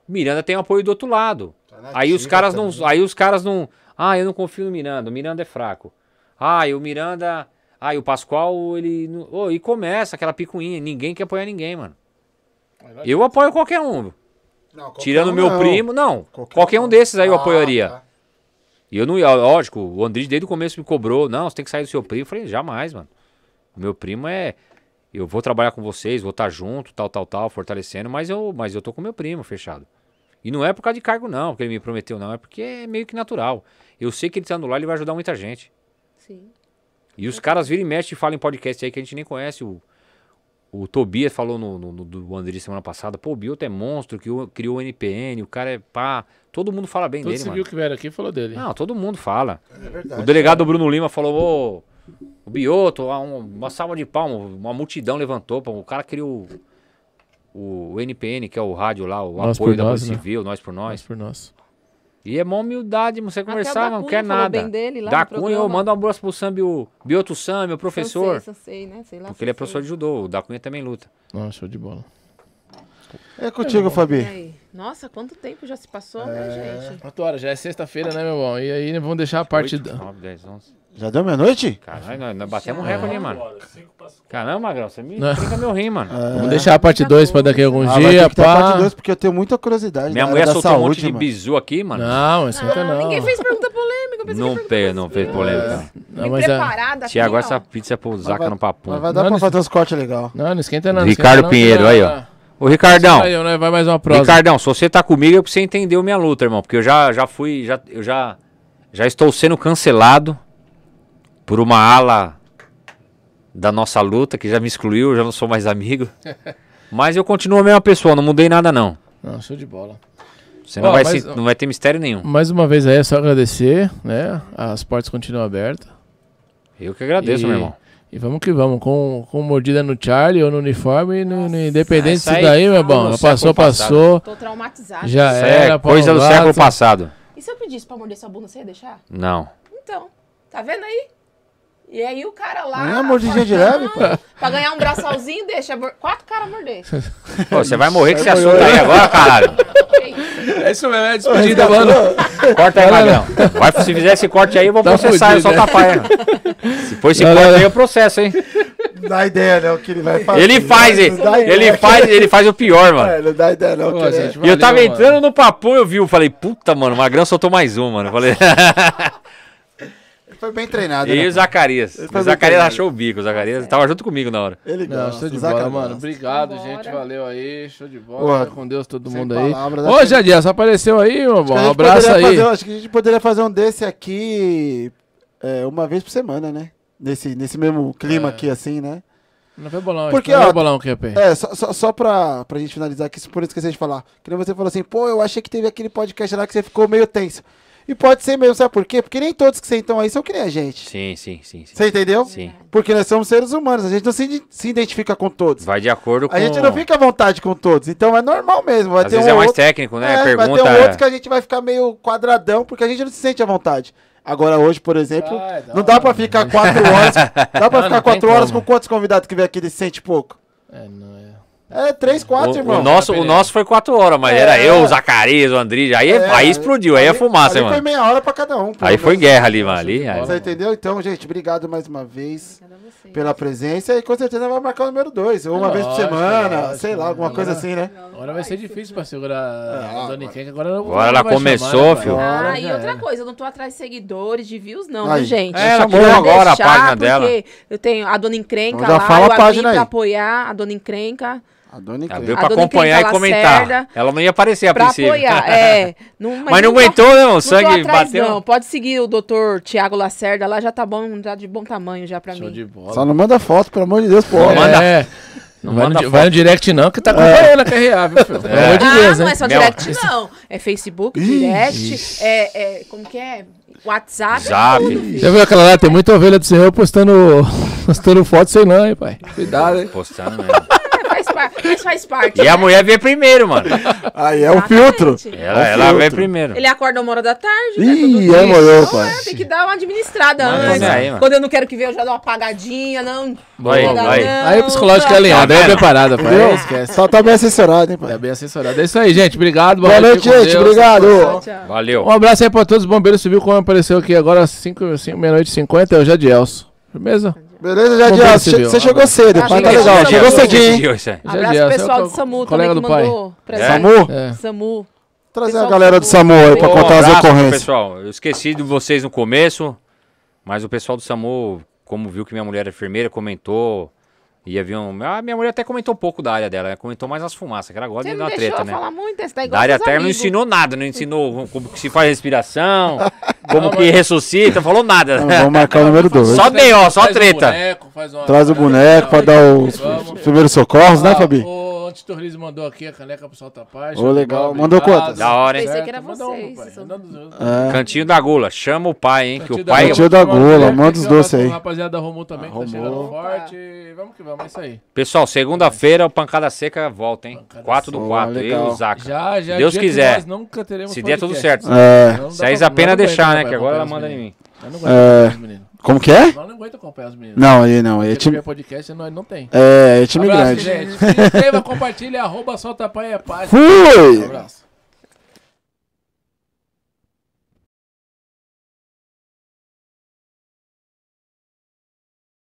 O Miranda tem apoio do outro lado. Tá aí os caras não. Aí os caras não. Ah, eu não confio no Miranda. O Miranda é fraco. Ah, e o Miranda. Ah, e o Pascoal, ele. Oh, e começa aquela picuinha. Ninguém quer apoiar ninguém, mano. Eu apoio qualquer um. Não, Tirando um meu não. primo, não. Qualquer, qualquer um desses aí eu ah, apoiaria. Tá. E eu não. Lógico, o André desde o começo me cobrou. Não, você tem que sair do seu primo. Eu falei, jamais, mano. O meu primo é. Eu vou trabalhar com vocês, vou estar junto, tal, tal, tal, fortalecendo, mas eu, mas eu tô com meu primo fechado. E não é por causa de cargo, não, que ele me prometeu, não. É porque é meio que natural. Eu sei que ele estando lá, ele vai ajudar muita gente. Sim. E os caras viram e mexem e falam em podcast aí que a gente nem conhece. O, o Tobias falou no, no, no do André semana passada. Pô, o Bioto é monstro, que criou o NPN, o cara é pá. Todo mundo fala bem todo dele, mano. Todo que vieram aqui falou dele. Não, todo mundo fala. É verdade, o delegado Bruno Lima falou, ô, o Bioto, uma salva de palmas, uma multidão levantou. Pô, o cara criou o, o, NPN, que é o rádio lá, o nós apoio da Polícia né? Civil, Nós por Nós. Nós por Nós. E é uma humildade você conversar, não quer nada. Bem da Cunha, eu mando um abraço pro Sambi, o Bioto Sambi, o professor. Sansei, né? Sei lá, porque ele é professor de judô, o da Cunha também luta. Nossa, show de bola. É contigo, Fabi. Nossa, quanto tempo já se passou, né, é... né, gente? 4 horas, já é sexta-feira, né, meu bom? E aí vamos deixar a parte... 8, 9, 10, 11. Já deu meia-noite? Caralho, nós, nós batemos um recorde, é. mano. Caramba, Magrão, você me brinca meu rim, mano. É. Vamos deixar a parte 2 pra daqui a alguns ah, dias, pá. a parte 2 porque eu tenho muita curiosidade. Minha mulher soltou saúde, um monte de mano. bizu aqui, mano. Não, isso nunca não. Ninguém fez pergunta polêmica. Não, pe não fez polêmica. Não, mas preparada é... Tiago, essa pizza é pro Zaca no papo. Mas vai dar não, pra fazer uns cortes legal. Não, não esquenta não. Ricardo Pinheiro, aí, ó. Ô, Ricardão. Aí, né? Vai mais uma prosa. Ricardão, se você tá comigo é pra você entender minha luta, irmão. Porque eu já, já fui, já, eu já, já estou sendo cancelado por uma ala da nossa luta que já me excluiu, já não sou mais amigo. Mas eu continuo a mesma pessoa, não mudei nada não. Não, show de bola. Você não, vai mas, se, não vai ter mistério nenhum. Mais uma vez aí é só agradecer, né? As portas continuam abertas. Eu que agradeço, e, meu irmão. E vamos que vamos, com, com mordida no Charlie ou no uniforme, no, no independente disso daí, meu bom. Passou, passou. Tô traumatizado. Já era. É coisa do século passado. E se eu pedisse pra morder sua bunda, você ia deixar? Não. Então, tá vendo aí? E aí o cara lá. Não é mordidinha de leve, pô. Pra ganhar um braçalzinho, deixa quatro caras morder. Pô, você vai morrer com esse assunto aí agora, caralho. É isso mesmo, é despedida, Ô, mano. Corta aí, Magrão. Vai, se fizer esse corte aí, eu vou tá processar, eu solto a paia. Se for esse não, corte não. aí, eu processo, hein? Dá ideia, né? O que ele vai fazer. Ele faz, ele, ele faz, ele faz o pior, mano. É, não dá ideia, não. Pô, gente, valeu, e eu tava mano. entrando no papo, eu vi, eu falei, puta, mano, o Magrão soltou mais um, mano. Eu falei. foi bem treinado. E né? o Zacarias. O Zacarias achou o bico. O Zacarias tava junto comigo na hora. Ele Não, show de bola, mano. Obrigado, gente. Valeu aí. Show de bola. com Deus todo mundo aí. Ô, Jadiel, só apareceu aí, meu bom. Um abraço aí. Fazer, acho que a gente poderia fazer um desse aqui é, uma vez por semana, né? Nesse, nesse mesmo clima é. aqui, assim, né? Não foi bolão, Porque, não ó, bolão, QP. É, só, só, só pra, pra gente finalizar aqui, por isso que a gente falar. Que você falou assim, pô, eu achei que teve aquele podcast lá que você ficou meio tenso. E pode ser mesmo, sabe por quê? Porque nem todos que sentam aí são que nem a gente. Sim, sim, sim. sim. Você entendeu? Sim. Porque nós somos seres humanos, a gente não se, se identifica com todos. Vai de acordo com... A gente não fica à vontade com todos, então é normal mesmo. Vai Às ter vezes um é mais outro... técnico, né? É, Pergunta... Vai ter um outro que a gente vai ficar meio quadradão, porque a gente não se sente à vontade. Agora hoje, por exemplo, ah, não, não dá pra ficar quatro horas. Dá pra não, ficar quatro horas como. com quantos convidados que vem aqui e se sente pouco? É, não é. É, três, quatro, O, irmão. o nosso, o nosso foi quatro horas, mas era É. eu, o Zacarias, o Andrige. Aí, É, aí explodiu, aí é fumaça, ali hein, foi mano. meia hora pra cada um. Aí foi guerra ali, mano. Ali, aí- Você entendeu? Então, gente, obrigado mais uma vez você. pela presença e com certeza vai marcar o número dois. Ou uma vez por Lógico, semana, lógico. sei lá, alguma coisa Agora- assim, né? Agora vai ser difícil pra segurar a Dona Kenka. Agora, Agora ela começou, pai? filho. Ah, e outra era. coisa, eu não tô atrás de seguidores, de views, não, Aí. viu, gente? É, ela criou agora a página dela. porque Eu tenho a Dona Encrenca Então já lá, fala eu a abri página aí. pra apoiar a Dona Encrenca. A dona Abriu Incrível. A pra dona acompanhar e comentar. Lacerda. Ela não ia aparecer a Pra princípio. apoiar, é. Não, Mas não tô- aguentou, não. O tô sangue atrás, bateu. Não, pode seguir o doutor Tiago Lacerda lá, já tá bom, já de bom tamanho já pra Show mim. de bola. Só não manda foto, pelo amor de Deus, pô. Não manda- É. Não vai, manda no, vai no direct não, que tá acompanhando a KRA, viu, filho? Pelo amor de ah, Deus, não hein? é só Meu- direct, não. É Facebook, direct, é, é, como que é? WhatsApp. Zap. Já viu aquela lá? Tem muita ovelha do Senhor postando, postando foto sem lã, hein, pai? Cuidado, hein? Postando mesmo. Faz, par- mas faz parte. E a né? mulher veio primeiro, mano. Aí é o filtro. Ela, É o ela filtro. primeiro. Ele acorda uma hora da tarde. né, Ih, é, molhou, pai. Tem que dar uma administrada Mas antes. tá aí, mano. Quando eu não quero que veja, eu já dou uma apagadinha, não. Vai, Não vai. não. Aí o psicológico é alinhado, aí é preparado, pai. Esquece. Só tá bem assessorado, hein, pai? É bem assessorado. É isso aí, gente. Obrigado. Boa noite, gente. Deus. Obrigado. Tchau, tchau. Valeu. Um abraço aí pra todos os bombeiros civis, como apareceu aqui agora às 5, 5 meia-noite e 50, é o Jadielso. Beleza? Beleza, Jadiel? civil. Você chegou cedo, pai. Tá Chegou legal. cedo. Chegou cedinho, aí. Abraço pro pessoal do SAMU colega também do que pai. mandou presente. Samu? É. SAMU. Trazer a galera do SAMU aí pra contar as ocorrências. Pessoal, eu esqueci de vocês no começo, mas o pessoal do SAMU, como viu que minha mulher é enfermeira, comentou. E havia um. Ah, minha mulher até comentou um pouco da área dela, né? comentou mais as fumaças, que ela gosta Você de não dar deixou treta, né? falar muito, esse tá Da igual área seus terra não ensinou nada, não ensinou como que se faz respiração, como que ressuscita, não falou nada. Não, Vamos marcar o número 2. Só B.O., só treta. boneco, faz uma- Traz o boneco pra dar os Vamos. primeiros socorros, né, Ah, Fabi? O Antitorrismo mandou aqui a caneca pro Salta Paz. Ô, legal. Mandou quantas? Da hora, hein? Pensei que era vocês, os- É. Cantinho da Gula, chama o pai, hein? Que Cantinho o pai. Cantinho da Gula, manda os doces aí. Rapaziada da Romu também, que tá chegando Opa. forte. Vamos que vamos, é isso aí. Pessoal, segunda-feira o Pancada Seca volta, hein? Pancada 4 do Seca. 4, Boa, eu e o. Zaca. Já, já. Deus que quiser. nós nunca teremos Se der tudo certo. É. Se a pra- pena deixar, né? Que agora ela manda em mim. Nós não aguenta É. meninos. Como que é? Nós não aguenta acompanhar os meninos. Não, aí não. Aí é time, podcast nós não tem. é, é time Abraço, grande. gente. Se inscreva, compartilha, arroba solta pai é paz. Fui! Abraço.